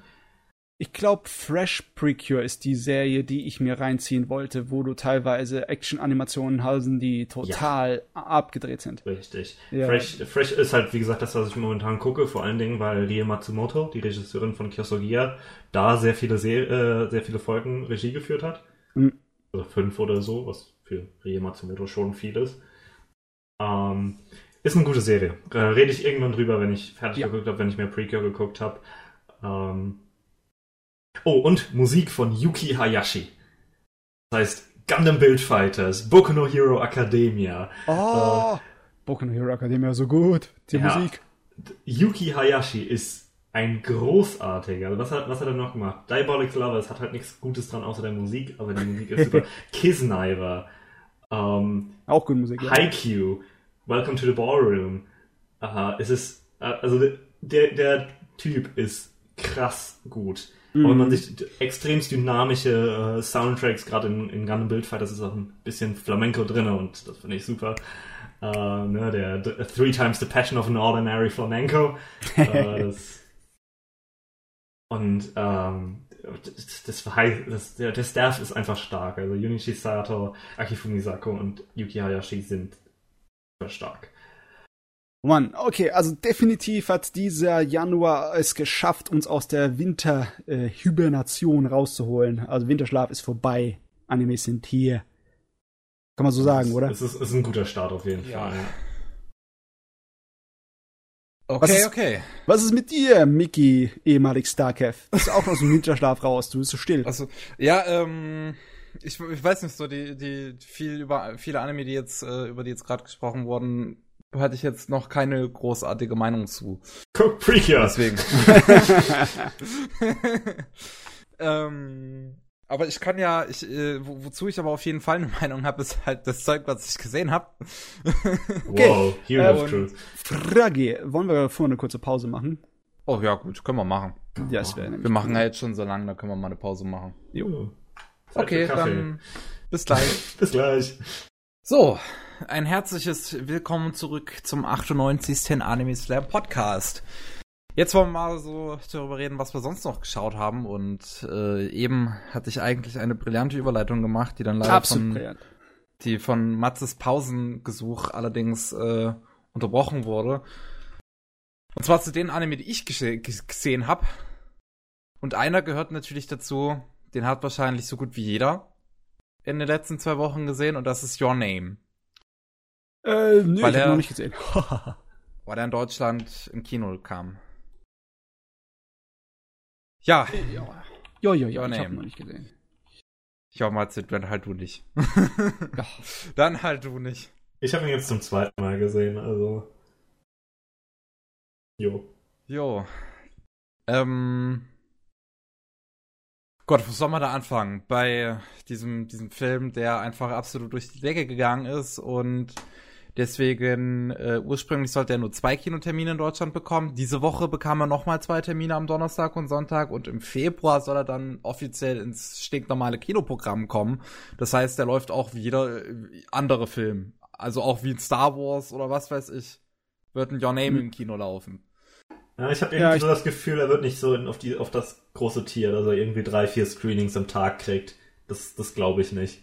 Ich glaube, Fresh Precure ist die Serie, die ich mir reinziehen wollte, wo du teilweise Action-Animationen hast, die total abgedreht sind. Richtig. Ja. Fresh, Fresh ist halt, wie gesagt, das, was ich momentan gucke, vor allen Dingen, weil Rie Matsumoto, die Regisseurin von Kyosogia, da sehr viele, Se äh, sehr viele Folgen Regie geführt hat. Mhm. Also fünf oder so, was für Rie Matsumoto schon viel ist. Ähm, ist eine gute Serie. Äh, rede ich irgendwann drüber, wenn ich fertig Ja. geguckt habe, wenn ich mehr Precure geguckt habe. Ähm, oh, und Musik von Yuki Hayashi. Das heißt Gundam Build Fighters, Boku no Hero Academia, Oh, Boku no Hero Academia, so gut. Die Ja. Musik. Yuki Hayashi ist ein großartiger. Also was hat, was hat er noch gemacht? Diabolic Lovers hat halt nichts Gutes dran außer der Musik, aber die Musik ist super. Kisniver, ähm, Auch gute Musik. Ja. Haikyuu, Welcome to the Ballroom. Aha, es ist, äh, also der, der Typ ist krass gut. Und wenn man sich extremst dynamische äh, Soundtracks, gerade in, in Gundam Build Fighters ist auch ein bisschen Flamenco drin und das finde ich super. Äh, ne, der Three Times the Passion of an Ordinary Flamenco. äh, das Und ähm, das, das, das, der, der Staff ist einfach stark. Also Junichi Sato, Akifumi Sako und Yuki Hayashi sind super stark. Mann, okay, also definitiv hat dieser Januar es geschafft, uns aus der Winterhibernation äh, rauszuholen. Also Winterschlaf ist vorbei. Animes sind hier. Kann man so sagen, oder? Es ist, ist ein guter Start auf jeden ja. Fall. Okay, was ist, okay. Was ist mit dir, Mickey, ehemalig Starkev? Bist du auch aus dem Winterschlaf raus? Du bist so still. Also, ja, ähm, ich, ich weiß nicht so, die, die viel über viele Anime, die jetzt, äh, über die jetzt gerade gesprochen wurden, hatte ich jetzt noch keine großartige Meinung zu. Precure. Deswegen. ähm, aber ich kann ja, ich, äh, wo, wozu ich aber auf jeden Fall eine Meinung habe, ist halt das Zeug, was ich gesehen habe. okay. Wow, Hero of Truth. Frage, wollen wir vorher eine kurze Pause machen? Oh ja, gut, können wir machen. Ja, das wäre Wir machen ja jetzt schon so lange, da können wir mal eine Pause machen. Jo. Okay, dann bis gleich. bis gleich. So, ein herzliches Willkommen zurück zum 98. Anime Slam Podcast. Jetzt wollen wir mal so darüber reden, was wir sonst noch geschaut haben. Und äh, eben hatte ich eigentlich eine brillante Überleitung gemacht, die dann leider Absolut von, brillant. die von Matzes Pausengesuch allerdings äh, unterbrochen wurde. Und zwar zu den Anime, die ich gese gesehen habe. Und einer gehört natürlich dazu, den hat wahrscheinlich so gut wie jeder in den letzten zwei Wochen gesehen, und das ist Your Name. Äh, nö, Weil ich hab er- noch nicht gesehen. Weil er in Deutschland im Kino kam. Ja, ja. Jo, jo, jo, Your ich hab Name. noch nicht gesehen. ja, Matze, dann halt du nicht. Ja. Dann halt du nicht. Ich habe ihn jetzt zum zweiten Mal gesehen, also. Jo. Jo. Ähm. Gott, wo soll man da anfangen? Bei diesem, diesem Film, der einfach absolut durch die Decke gegangen ist und deswegen äh, ursprünglich sollte er nur zwei Kinotermine in Deutschland bekommen. Diese Woche bekam er nochmal zwei Termine am Donnerstag und Sonntag und im Februar soll er dann offiziell ins stinknormale Kinoprogramm kommen. Das heißt, der läuft auch wie jeder äh, andere Film. Also auch wie ein Star Wars oder was weiß ich. Wird ein Your Name Hm. im Kino laufen. Ja, ich habe Ja, irgendwie ich- so das Gefühl, er wird nicht so in, auf, die, auf das große Tier, dass er irgendwie drei, vier Screenings am Tag kriegt. Das, das glaube ich nicht.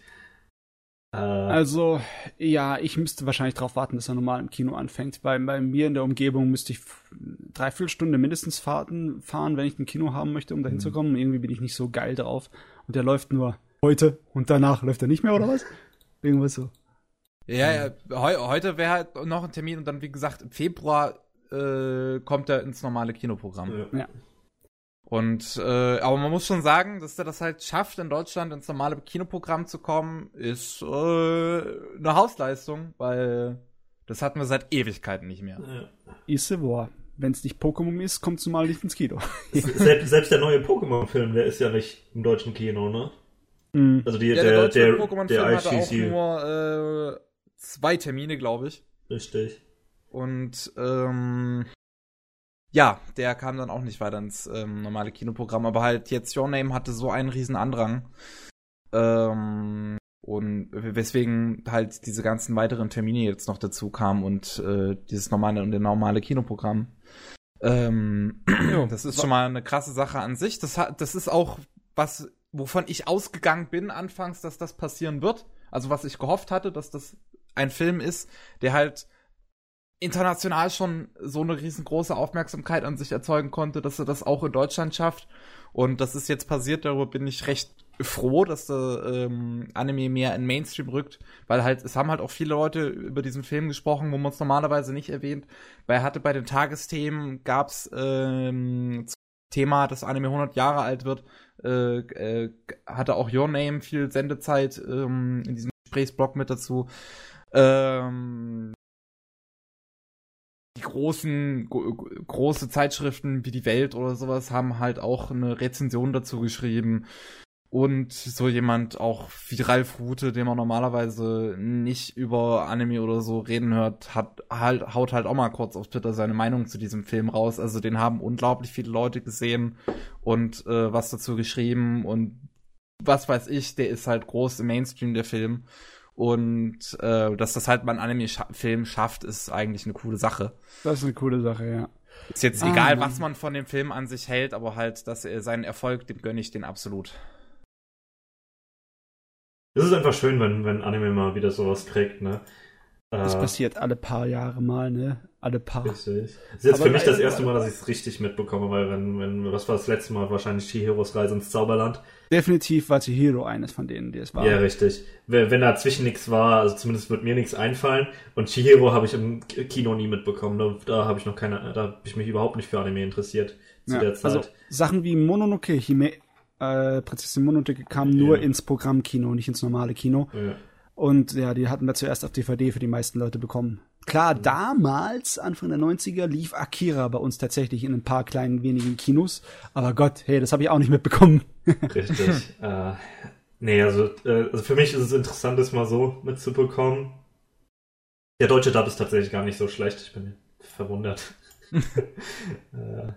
Äh, Also, ja, ich müsste wahrscheinlich darauf warten, dass er normal im Kino anfängt. Bei, bei mir in der Umgebung müsste ich dreiviertel Stunde mindestens fahren, fahren, wenn ich ein Kino haben möchte, um da hinzukommen. Irgendwie bin ich nicht so geil drauf. Und der läuft nur heute und danach läuft er nicht mehr, oder was? Irgendwas so. Ja, ja heu heute wäre halt noch ein Termin und dann, wie gesagt, im Februar äh, kommt er ins normale Kinoprogramm. ja. Ja. Und, äh, aber man muss schon sagen, dass er das halt schafft, in Deutschland ins normale Kinoprogramm zu kommen, ist äh, eine Hausleistung, weil das hatten wir seit Ewigkeiten nicht mehr. Ja. Isse, boah. Wenn es nicht Pokémon ist, kommst du mal nicht ins Kino. selbst, selbst der neue Pokémon-Film, der ist ja nicht im deutschen Kino, ne? Hm. Also die, Ja, der, deutsche der, Pokémon-Film der hatte auch nur äh, zwei Termine, glaube ich. Richtig. Und ähm, ja, der kam dann auch nicht weiter ins ähm, normale Kinoprogramm, aber halt jetzt Your Name hatte so einen riesen Andrang. Ähm, und weswegen halt diese ganzen weiteren Termine jetzt noch dazu kamen und äh, dieses normale und der normale Kinoprogramm. Ähm, das ist schon mal eine krasse Sache an sich. Das, hat, das ist auch was, wovon ich ausgegangen bin anfangs, dass das passieren wird. Also was ich gehofft hatte, dass das ein Film ist, der halt international schon so eine riesengroße Aufmerksamkeit an sich erzeugen konnte, dass er das auch in Deutschland schafft. Und das ist jetzt passiert, darüber bin ich recht froh, dass der ähm, Anime mehr in Mainstream rückt, weil halt, es haben halt auch viele Leute über diesen Film gesprochen, wo man es normalerweise nicht erwähnt, weil er hatte bei den Tagesthemen gab's ähm, zum Thema, dass Anime 100 Jahre alt wird, äh, äh, hatte auch Your Name viel Sendezeit ähm, in diesem Gesprächsblock mit dazu. Ähm, großen, gro große Zeitschriften wie die Welt oder sowas haben halt auch eine Rezension dazu geschrieben. Und so jemand auch wie Ralf Rute, den man normalerweise nicht über Anime oder so reden hört, hat halt, haut halt auch mal kurz auf Twitter seine Meinung zu diesem Film raus. Also den haben unglaublich viele Leute gesehen und äh, was dazu geschrieben und was weiß ich, der ist halt groß im Mainstream, der Film. Und äh, dass das halt mal ein Anime-Film schafft, ist eigentlich eine coole Sache. Das ist eine coole Sache, ja. Ist jetzt ah, egal, Mann. was man von dem Film an sich hält, aber halt, dass er seinen Erfolg, dem gönne ich den absolut. Es ist einfach schön, wenn, wenn Anime mal wieder sowas kriegt, ne? Das äh, passiert alle paar Jahre mal, ne? Alle paar. Das ist jetzt Aber für mich das erste Mal, dass ich es richtig mitbekomme, weil wenn, wenn, was war das letzte Mal? Wahrscheinlich Chihiros Reise ins Zauberland. Definitiv war Chihiro eines von denen, die es war. Ja, richtig. Wenn, wenn dazwischen nichts war, also zumindest wird mir nichts einfallen. Und Chihiro habe ich im Kino nie mitbekommen. Da, da habe ich noch keine, da habe ich mich überhaupt nicht für Anime interessiert zu ja, der Zeit. Also Sachen wie Mononoke Hime, äh, Prinzessin Mononoke kamen nur ja. ins Programmkino, nicht ins normale Kino. Ja. Und ja, die hatten wir zuerst auf DVD für die meisten Leute bekommen. Klar, mhm. damals, Anfang der 90er, lief Akira bei uns tatsächlich in ein paar kleinen wenigen Kinos. Aber Gott, hey, das habe ich auch nicht mitbekommen. Richtig. äh, nee, also, äh, also für mich ist es interessant, das mal so mitzubekommen. Der deutsche Dub ist tatsächlich gar nicht so schlecht. Ich bin verwundert. äh,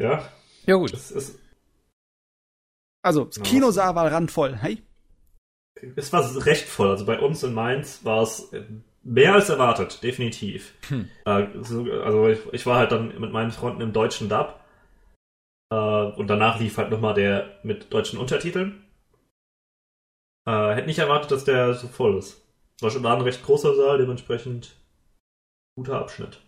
ja. Ja, gut. also, das Kinosaal war randvoll. Hey? Es war recht voll. Also bei uns in Mainz war es mehr als erwartet, definitiv. Hm. Äh, also ich, ich, war halt dann mit meinen Freunden im deutschen Dub. Äh, und danach lief halt nochmal der mit deutschen Untertiteln. Äh, hätte nicht erwartet, dass der so voll ist. War schon da ein recht großer Saal, dementsprechend guter Abschnitt.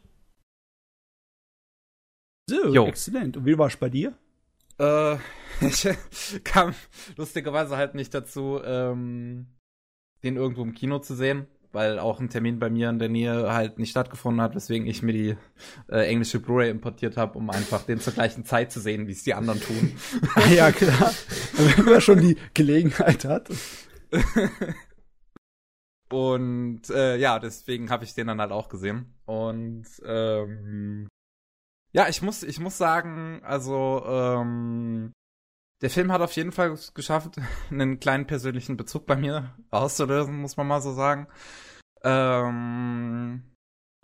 So, jo. exzellent. Und wie war es bei dir? Äh, ich kam lustigerweise halt nicht dazu, ähm, den irgendwo im Kino zu sehen, weil auch ein Termin bei mir in der Nähe halt nicht stattgefunden hat, weswegen ich mir die äh, englische Blu-ray importiert habe, um einfach den zur gleichen Zeit zu sehen, wie es die anderen tun. ah, ja, klar. Wenn man schon die Gelegenheit hat. Und äh, ja, deswegen habe ich den dann halt auch gesehen. Und ähm, ja, ich muss, ich muss sagen, also ähm, der Film hat auf jeden Fall geschafft, einen kleinen persönlichen Bezug bei mir auszulösen, muss man mal so sagen. Ähm,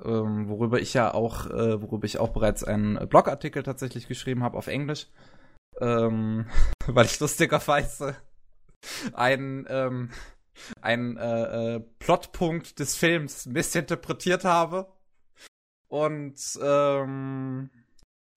ähm, worüber ich ja auch, äh, worüber ich auch bereits einen Blogartikel tatsächlich geschrieben habe auf Englisch, ähm, weil ich lustigerweise ein ähm, ein äh, äh, Plotpunkt des Films missinterpretiert habe und ähm,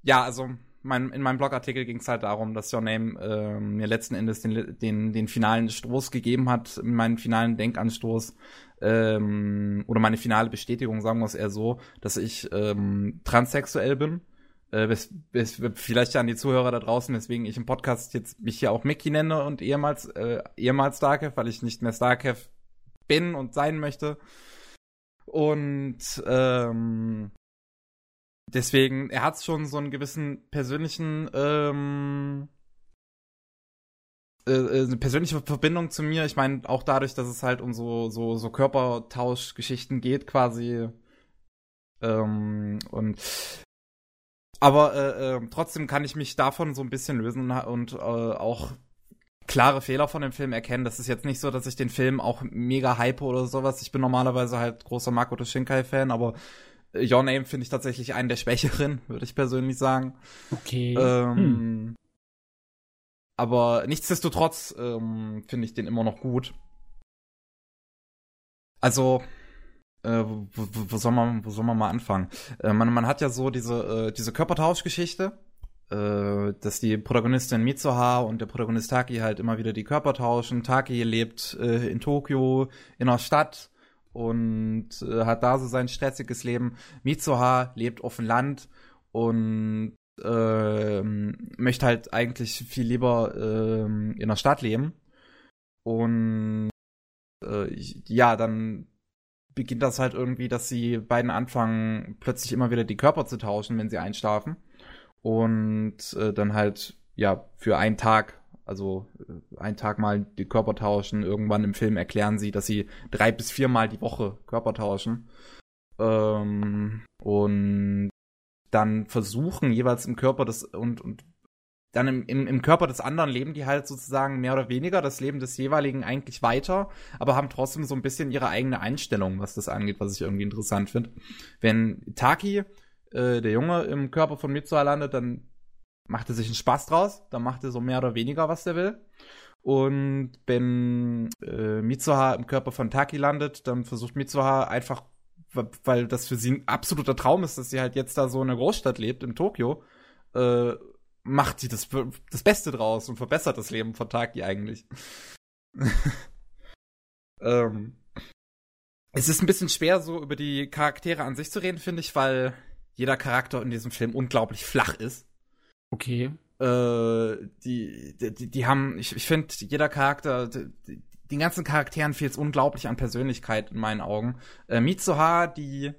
ja, also mein, in meinem Blogartikel ging es halt darum, dass Your Name äh, mir letzten Endes den, den, den finalen Stoß gegeben hat, meinen finalen Denkanstoß ähm, oder meine finale Bestätigung, sagen wir es eher so, dass ich ähm, transsexuell bin. Äh, bis, bis, vielleicht an die Zuhörer da draußen, weswegen ich im Podcast jetzt mich hier auch Mickey nenne und ehemals, äh, ehemals Starkev, weil ich nicht mehr Starkev bin und sein möchte. Und ähm, deswegen, er hat schon so einen gewissen persönlichen, ähm, äh, äh, eine persönliche Verbindung zu mir. Ich meine, auch dadurch, dass es halt um so, so, so Körpertauschgeschichten geht, quasi. Ähm, und aber äh, äh, trotzdem kann ich mich davon so ein bisschen lösen und, und äh, auch klare Fehler von dem Film erkennen. Das ist jetzt nicht so, dass ich den Film auch mega hype oder sowas. Ich bin normalerweise halt großer Makoto Shinkai-Fan, aber Your Name finde ich tatsächlich einen der Schwächeren, würde ich persönlich sagen. Okay. Ähm, hm. Aber nichtsdestotrotz ähm, finde ich den immer noch gut. Also, äh, wo, wo, soll man, wo soll man mal anfangen? Äh, man, man hat ja so diese, äh, diese Körpertauschgeschichte, äh, dass die Protagonistin Mitsuha und der Protagonist Taki halt immer wieder die Körper tauschen. Taki lebt äh, in Tokio, in einer Stadt, und äh, hat da so sein stressiges Leben. Mitsuha lebt auf dem Land und äh, möchte halt eigentlich viel lieber äh, in der Stadt leben. Und äh, ja, dann beginnt das halt irgendwie, dass sie beiden anfangen, plötzlich immer wieder die Körper zu tauschen, wenn sie einschlafen. Und äh, dann halt, ja, für einen Tag also äh, einen Tag mal die Körper tauschen. Irgendwann im Film erklären sie, dass sie drei bis viermal die Woche Körper tauschen. Ähm, und dann versuchen jeweils im Körper des und, und dann im, im, im Körper des anderen leben die halt sozusagen mehr oder weniger das Leben des jeweiligen eigentlich weiter, aber haben trotzdem so ein bisschen ihre eigene Einstellung, was das angeht, was ich irgendwie interessant finde. Wenn Taki, äh, der Junge, im Körper von Mitsuha landet, dann macht er sich einen Spaß draus, dann macht er so mehr oder weniger, was er will. Und wenn äh, Mitsuha im Körper von Taki landet, dann versucht Mitsuha einfach weil das für sie ein absoluter Traum ist, dass sie halt jetzt da so in einer Großstadt lebt, in Tokio, äh, macht sie das, das Beste draus und verbessert das Leben von Taki eigentlich. ähm, es ist ein bisschen schwer, so über die Charaktere an sich zu reden, finde ich, weil jeder Charakter in diesem Film unglaublich flach ist. Okay. Äh, die, die, die haben, ich, ich finde, jeder Charakter, die, den ganzen Charakteren fehlt es unglaublich an Persönlichkeit in meinen Augen. Äh, Mitsuha, die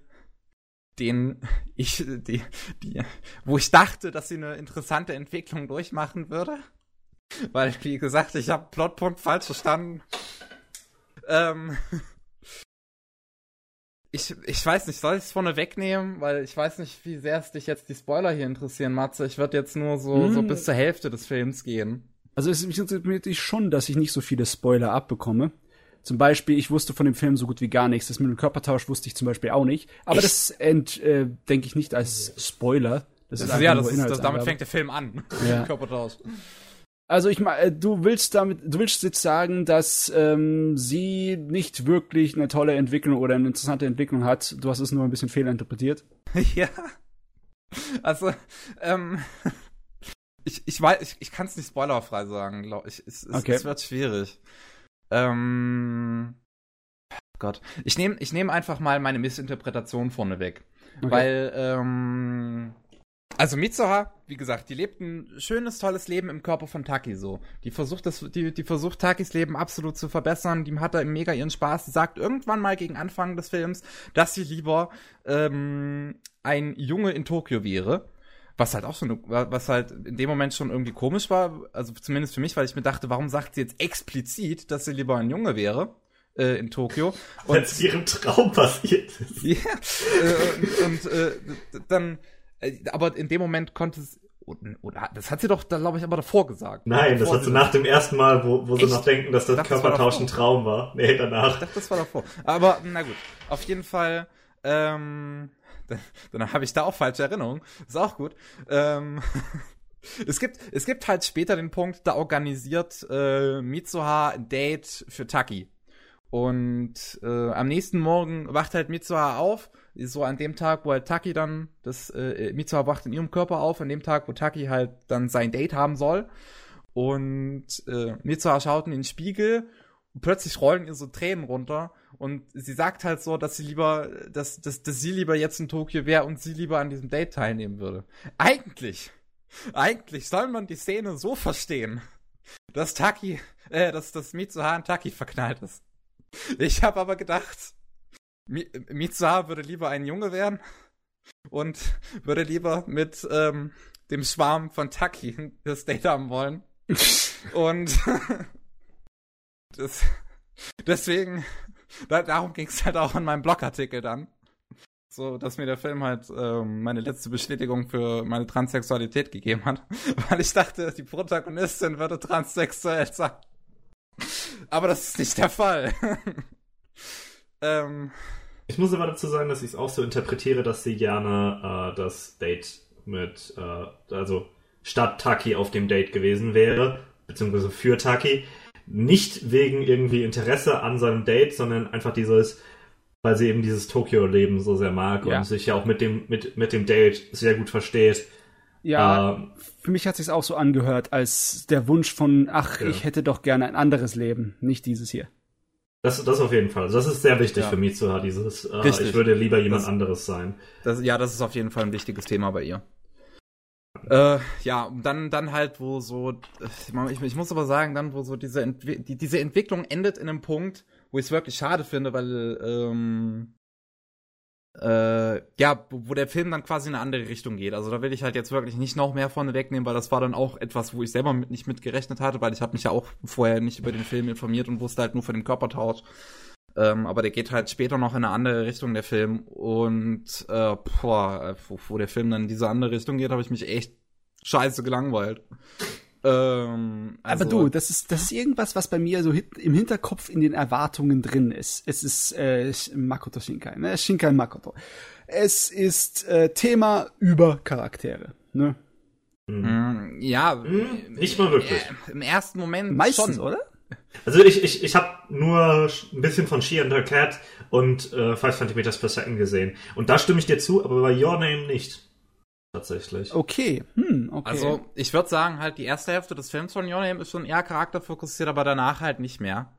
den ich die, die wo ich dachte, dass sie eine interessante Entwicklung durchmachen würde, weil wie gesagt, ich habe Plotpunkt falsch verstanden. Ähm, ich, ich weiß nicht, soll ich es vorne wegnehmen? Weil ich weiß nicht, wie sehr es dich jetzt die Spoiler hier interessieren, Matze. Ich würde jetzt nur so, mm. so hm. bis zur Hälfte des Films gehen. Also es interessiert mich schon, dass ich nicht so viele Spoiler abbekomme. Zum Beispiel, ich wusste von dem Film so gut wie gar nichts. Das mit dem Körpertausch wusste ich zum Beispiel auch nicht. Aber Echt? das äh, denke ich nicht als Spoiler. Das, das ist ja, das, das, damit fängt der Film an. Ja. Körpertausch. Also ich meine, du willst damit, du willst jetzt sagen, dass ähm, sie nicht wirklich eine tolle Entwicklung oder eine interessante Entwicklung hat. Du hast es nur ein bisschen fehlinterpretiert. ja. Also, ähm, ich, ich weiß, ich, ich kann es nicht spoilerfrei sagen, glaube ich. Es, es, okay. es wird schwierig. Ähm, Gott. Ich nehme ich nehm einfach mal meine Missinterpretation vorneweg. Okay. Weil, ähm, also Mitsuha, wie gesagt, die lebt ein schönes, tolles Leben im Körper von Taki so. Die versucht das, die, die versucht Takis Leben absolut zu verbessern, die hat da mega ihren Spaß, die sagt irgendwann mal gegen Anfang des Films, dass sie lieber ähm, ein Junge in Tokio wäre. Was halt auch so, was halt in dem Moment schon irgendwie komisch war, also zumindest für mich, weil ich mir dachte, warum sagt sie jetzt explizit, dass sie lieber ein Junge wäre? Äh, in Tokio. Weil es ihrem Traum passiert ist. Ja, äh, und, und äh, dann, aber in dem Moment konnte es, oder das hat sie doch, glaube ich, aber davor gesagt. Nein, das hat sie nach dem ersten Mal, wo, wo sie noch denken, dass das Körpertausch ein Traum war. Nee, danach. Ich dachte, das war davor. Aber, na gut. Auf jeden Fall, ähm, dann habe ich da auch falsche Erinnerungen. Ist auch gut. Ähm, es gibt, es gibt halt später den Punkt, da organisiert äh, Mitsuha ein Date für Taki. Und äh, am nächsten Morgen wacht halt Mitsuha auf, so an dem Tag, wo halt Taki dann, das äh, Mitsuha wacht in ihrem Körper auf, an dem Tag, wo Taki halt dann sein Date haben soll. Und äh, Mitsuha schaut in den Spiegel und plötzlich rollen ihr so Tränen runter und sie sagt halt so, dass sie lieber, dass, dass, dass sie lieber jetzt in Tokio wäre und sie lieber an diesem Date teilnehmen würde. Eigentlich, eigentlich soll man die Szene so verstehen, dass Taki, äh, dass das Mitsuha an Taki verknallt ist. Ich habe aber gedacht, Mitsuha würde lieber ein Junge werden und würde lieber mit ähm, dem Schwarm von Taki das Date haben wollen. und das, deswegen da, darum ging es halt auch in meinem Blogartikel dann. So, dass mir der Film halt ähm, meine letzte Bestätigung für meine Transsexualität gegeben hat. Weil ich dachte, die Protagonistin würde transsexuell sein. Aber das ist nicht der Fall. Ähm, ich muss aber dazu sagen, dass ich es auch so interpretiere, dass sie gerne äh, das Date mit, äh, also statt Taki auf dem Date gewesen wäre, beziehungsweise für Taki nicht wegen irgendwie Interesse an seinem Date, sondern einfach dieses, weil sie eben dieses Tokio-Leben so sehr mag ja. und sich ja auch mit dem, mit, mit dem Date sehr gut versteht. Ja, ähm, für mich hat es sich auch so angehört, als der Wunsch von, ach, ja. ich hätte doch gerne ein anderes Leben, nicht dieses hier. Das, das auf jeden Fall. Also das ist sehr wichtig ja. für Mitsuha, dieses, äh, ich würde lieber jemand das, anderes sein. Das, ja, das ist auf jeden Fall ein wichtiges Thema bei ihr. Äh, ja, dann, dann halt, wo so, ich, ich, muss aber sagen, dann, wo so diese, Entwi die, diese Entwicklung endet in einem Punkt, wo ich es wirklich schade finde, weil, ähm, äh, ja, wo der Film dann quasi in eine andere Richtung geht. Also da will ich halt jetzt wirklich nicht noch mehr vorne wegnehmen, weil das war dann auch etwas, wo ich selber mit, nicht mit gerechnet hatte, weil ich habe mich ja auch vorher nicht über den Film informiert und wusste halt nur von dem Körpertausch. Ähm, aber der geht halt später noch in eine andere Richtung, der Film. Und äh, boah, wo, wo der Film dann in diese andere Richtung geht, habe ich mich echt scheiße gelangweilt. Ähm, also, aber du, das ist, das ist irgendwas, was bei mir so im Hinterkopf in den Erwartungen drin ist. Es ist äh, Makoto Shinkai, ne? Shinkai Makoto. Es ist äh, Thema über Charaktere, ne? Mhm. Ja, mhm. nicht mal wirklich. Äh, Im ersten Moment Meistens, schon. oder? Also ich, ich, ich habe nur ein bisschen von She and Her Cat und äh, 5 cm per Second gesehen. Und da stimme ich dir zu, aber bei Your Name nicht. Tatsächlich. Okay, hm, okay. Also, ich würde sagen, halt, die erste Hälfte des Films von Your Name ist schon eher charakterfokussiert, aber danach halt nicht mehr.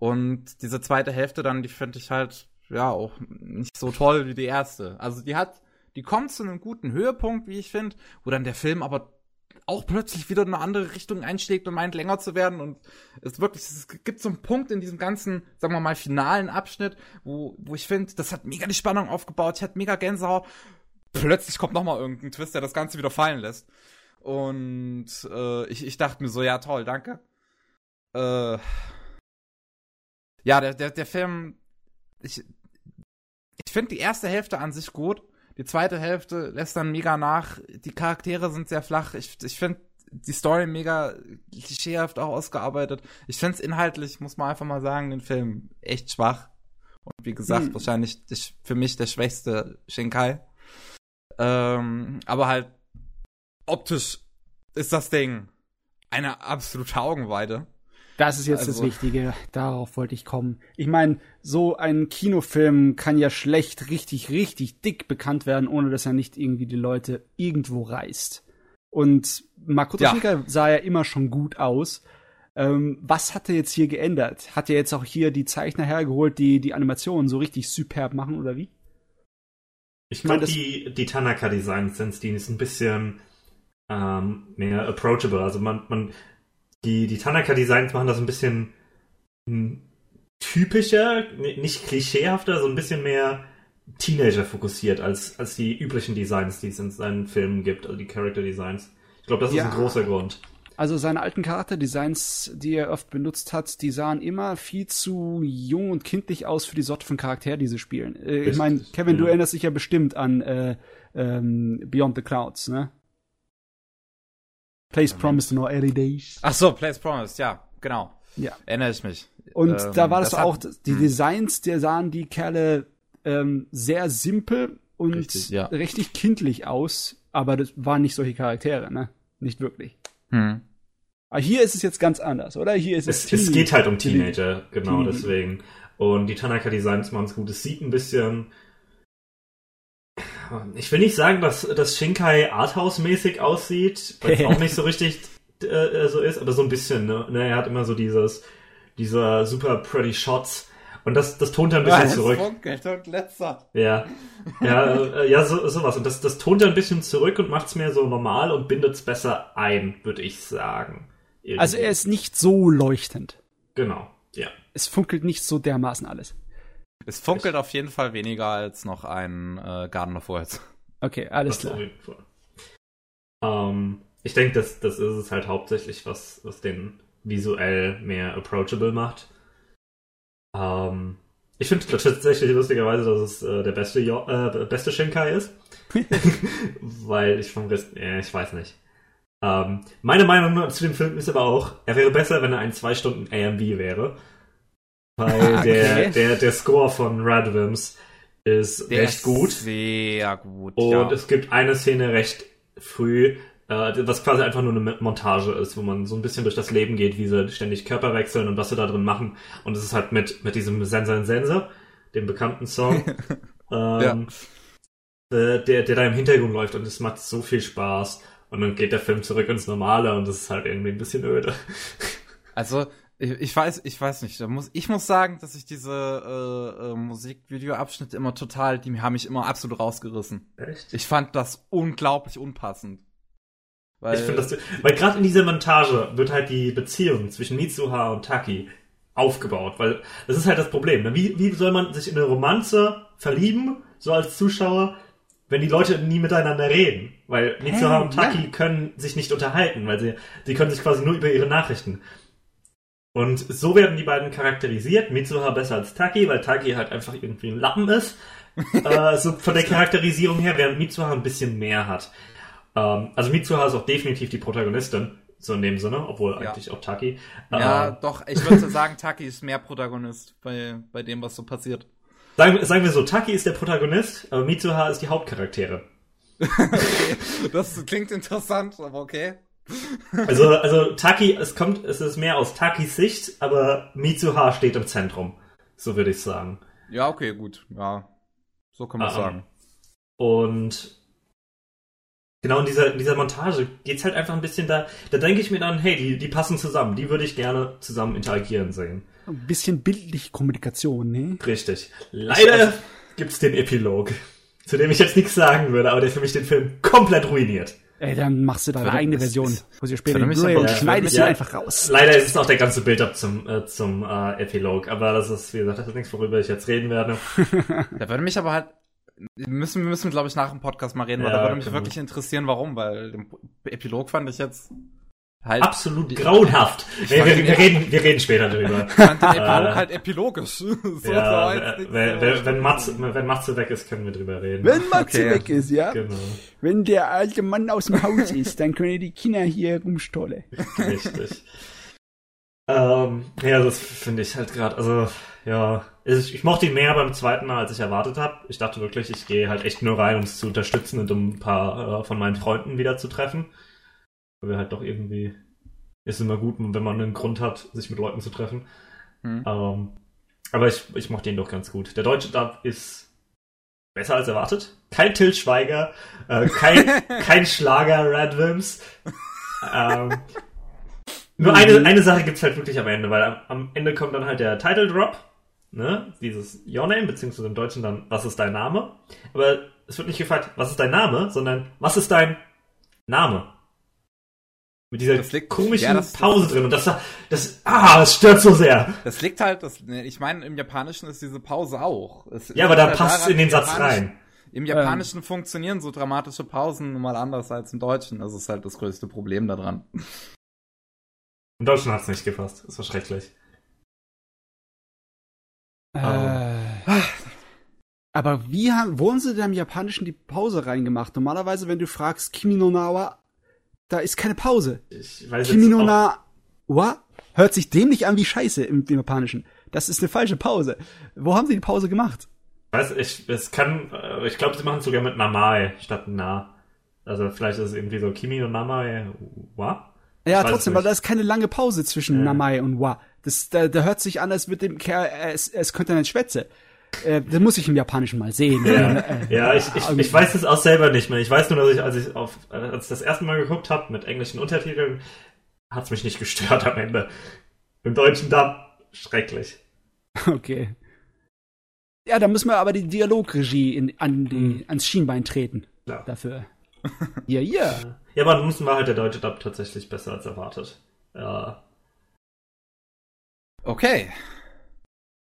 Und diese zweite Hälfte dann, die finde ich halt, ja, auch nicht so toll wie die erste. Also, die hat, die kommt zu einem guten Höhepunkt, wie ich finde, wo dann der Film aber auch plötzlich wieder in eine andere Richtung einschlägt und meint länger zu werden und es wirklich es gibt so einen Punkt in diesem ganzen sagen wir mal finalen Abschnitt wo wo ich finde das hat mega die Spannung aufgebaut ich hatte mega Gänsehaut plötzlich kommt noch mal irgendein Twist der das Ganze wieder fallen lässt und äh, ich ich dachte mir so ja toll danke äh, ja der der der Film ich ich finde die erste Hälfte an sich gut die zweite Hälfte lässt dann mega nach. Die Charaktere sind sehr flach. Ich, ich finde die Story mega klischeehaft auch ausgearbeitet. Ich finde es inhaltlich, muss man einfach mal sagen, den Film echt schwach. Und wie gesagt, hm. wahrscheinlich für mich der schwächste Shinkai. Ähm, aber halt optisch ist das Ding eine absolute Augenweide. Das ist jetzt also, das Wichtige. Darauf wollte ich kommen. Ich meine, so ein Kinofilm kann ja schlecht richtig, richtig dick bekannt werden, ohne dass er nicht irgendwie die Leute irgendwo reißt. Und Makoto ja. Shinkai sah ja immer schon gut aus. Ähm, was hat er jetzt hier geändert? Hat er jetzt auch hier die Zeichner hergeholt, die die Animationen so richtig superb machen oder wie? Ich glaube, die, die Tanaka-Designs sind die ist ein bisschen ähm, mehr approachable. Also man, man die, die Tanaka-Designs machen das ein bisschen hm, typischer, nicht klischeehafter, so ein bisschen mehr Teenager fokussiert als, als die üblichen Designs, die es in seinen Filmen gibt, also die Character Designs. Ich glaube, das ja. ist ein großer Grund. Also seine alten Charakterdesigns, die er oft benutzt hat, die sahen immer viel zu jung und kindlich aus für die Sorte von Charakter, die sie spielen. Äh, ich meine, Kevin, ja. du erinnerst dich ja bestimmt an äh, ähm, Beyond the Clouds, ne? Place Promised in Our Early Days. Ach so, Place Promised, ja, genau. Ja. Erinnere ich mich. Und ähm, da war das, das auch, die hm. Designs, der sahen die Kerle ähm, sehr simpel und richtig, ja. richtig kindlich aus, aber das waren nicht solche Charaktere, ne? Nicht wirklich. Hm. Aber hier ist es jetzt ganz anders, oder? Hier ist es. Es, es geht halt um Teenager, genau, Teen deswegen. Und die Tanaka-Designs machen es gut. Es sieht ein bisschen ich will nicht sagen, dass das Shinkai Arthouse-mäßig aussieht, weil es auch nicht so richtig äh, so ist, aber so ein bisschen, ne? ne? Er hat immer so dieses, dieser super pretty Shots. Und das, das tont er ein bisschen ja, zurück. Ja. Ja, äh, ja, so, sowas. Und das, das tont er ein bisschen zurück und macht es mehr so normal und bindet es besser ein, würde ich sagen. Irgendwie. Also er ist nicht so leuchtend. Genau, ja. Es funkelt nicht so dermaßen alles. Es funkelt ich auf jeden Fall weniger als noch ein äh, Garden of Worlds. Okay, alles das klar. Ähm, ich denke, das, das ist es halt hauptsächlich, was, was den visuell mehr approachable macht. Ähm, ich finde tatsächlich lustigerweise, dass es äh, der beste, jo äh, beste Shinkai ist. Weil ich vom Rest, äh, ich weiß nicht. Ähm, meine Meinung zu dem Film ist aber auch, er wäre besser, wenn er ein 2 Stunden AMV wäre. Weil okay. der, der, der Score von Radwims ist der recht ist gut. Sehr gut. Und ja. es gibt eine Szene recht früh, äh, was quasi einfach nur eine Montage ist, wo man so ein bisschen durch das Leben geht, wie sie ständig Körper wechseln und was sie da drin machen. Und es ist halt mit, mit diesem Sensor Sensor, dem bekannten Song, ähm, ja. äh, der, der da im Hintergrund läuft und es macht so viel Spaß. Und dann geht der Film zurück ins Normale und das ist halt irgendwie ein bisschen öde. Also, ich, ich weiß, ich weiß nicht. Muss, ich muss sagen, dass ich diese äh, äh, Musikvideoabschnitte immer total, die haben mich immer absolut rausgerissen. Echt? Ich fand das unglaublich unpassend. Weil, ich finde das, weil gerade in dieser Montage wird halt die Beziehung zwischen Mitsuha und Taki aufgebaut, weil das ist halt das Problem. Ne? Wie, wie soll man sich in eine Romanze verlieben, so als Zuschauer, wenn die Leute nie miteinander reden? Weil Mitsuha Hä? und Taki ja. können sich nicht unterhalten, weil sie, sie können sich quasi nur über ihre Nachrichten. Und so werden die beiden charakterisiert. Mitsuha besser als Taki, weil Taki halt einfach irgendwie ein Lappen ist. äh, so von der Charakterisierung her, während Mitsuha ein bisschen mehr hat. Ähm, also Mitsuha ist auch definitiv die Protagonistin, so in dem Sinne, obwohl ja. eigentlich auch Taki. Ja, äh, doch, ich würde sagen, Taki ist mehr Protagonist bei, bei dem, was so passiert. Sagen, sagen wir so, Taki ist der Protagonist, aber Mitsuha ist die Hauptcharaktere. okay, das klingt interessant, aber okay. Also, also Taki, es kommt, es ist mehr aus Takis Sicht, aber Mitsuha steht im Zentrum. So würde ich sagen. Ja, okay, gut. Ja. So kann man Ah, sagen. Und genau in dieser, in dieser Montage geht's halt einfach ein bisschen da, da denke ich mir dann, hey, die, die passen zusammen, die würde ich gerne zusammen interagieren sehen. Ein bisschen bildliche Kommunikation, ne? Richtig. Leider gibt's den Epilog, zu dem ich jetzt nichts sagen würde, aber der für mich den Film komplett ruiniert. Ey, dann machst du deine Würde- eigene es- Version. es- Wo sie später Blu-ray aber- und ja, schneidest würde sie einfach raus. Leider ist es auch der ganze Build-up zum, äh, zum äh, Epilog, aber das ist, wie gesagt, das ist nichts, worüber ich jetzt reden werde. Da würde mich aber halt. Müssen, wir müssen, glaube ich, nach dem Podcast mal reden, weil Ja, da würde mich wir. wirklich interessieren, warum, weil den Epilog fand ich jetzt halt. Absolut grauenhaft. Wir, wir, wir, reden, wir reden später drüber. Ich fand den Epilog Äh, halt epilogisch. so, ja, wenn, wenn, wenn, Matze, wenn Matze weg ist, können wir drüber reden. Wenn Matze Okay. weg ist, ja? Genau, Wenn der alte Mann aus dem Haus ist, dann können die Kinder hier rumstolle. richtig. ähm, ja, das finde ich halt gerade, also, ja, ich, ich mochte ihn mehr beim zweiten Mal, als ich erwartet habe. Ich dachte wirklich, ich gehe halt echt nur rein, um es zu unterstützen und um ein paar äh, von meinen Freunden wieder zu treffen. Weil wir halt doch irgendwie, ist immer gut, wenn man einen Grund hat, sich mit Leuten zu treffen. Hm. Ähm, aber ich, ich mochte ihn doch ganz gut. Der deutsche Dub ist besser als erwartet. Kein Till Schweiger, äh, kein, kein Schlager Radwims. Ähm, nur eine, eine Sache gibt's halt wirklich am Ende, weil am, am Ende kommt dann halt der Title Drop, ne? Dieses Your Name, beziehungsweise im Deutschen dann, was ist dein Name? Aber es wird nicht gefragt, was ist dein Name, sondern was ist dein Name? Mit dieser Das liegt- komischen ja, das- Pause drin. Und das, das, ah, das stört so sehr. Das liegt halt, das, ich meine, im Japanischen ist diese Pause auch. Es Ja, aber da halt passt daran, in den im Satz Japanischen- rein. Im Japanischen funktionieren so dramatische Pausen nun mal anders als im Deutschen. Das ist halt das größte Problem daran. Im Deutschen hat's nicht gefasst. Das war schrecklich. Äh, aber wie haben, wo haben sie denn im Japanischen die Pause reingemacht? Normalerweise, wenn du fragst Kimi no na wa, da ist keine Pause. Ich weiß Kimi no na wa hört sich dämlich an wie Scheiße im, im Japanischen. Das ist eine falsche Pause. Wo haben sie die Pause gemacht? weiß ich, es kann, äh, ich glaube, sie machen es sogar mit Namae statt Na. Also vielleicht ist es irgendwie so Kimi no Namae wa? Ja, trotzdem, nicht. weil da ist keine lange Pause zwischen Ja. Namae und Wa. Das, da, da hört sich an, als würde dem Kerl, äh, es, es könnte eine Schwätze. Äh, das muss ich im Japanischen mal sehen. Ja, Äh, ja ich, ich, ich weiß es auch selber nicht mehr. Ich weiß nur, dass ich, als ich auf, als ich das erste Mal geguckt habe mit englischen Untertiteln, hat's mich nicht gestört am Ende. Im Deutschen Dub, schrecklich. Okay. Ja, da müssen wir aber die Dialogregie in, an die, Mhm. ans Schienbein treten. Ja. Dafür. Ja, ja. Ja, aber ansonsten war halt der deutsche Dub tatsächlich besser als erwartet. Ja. Okay.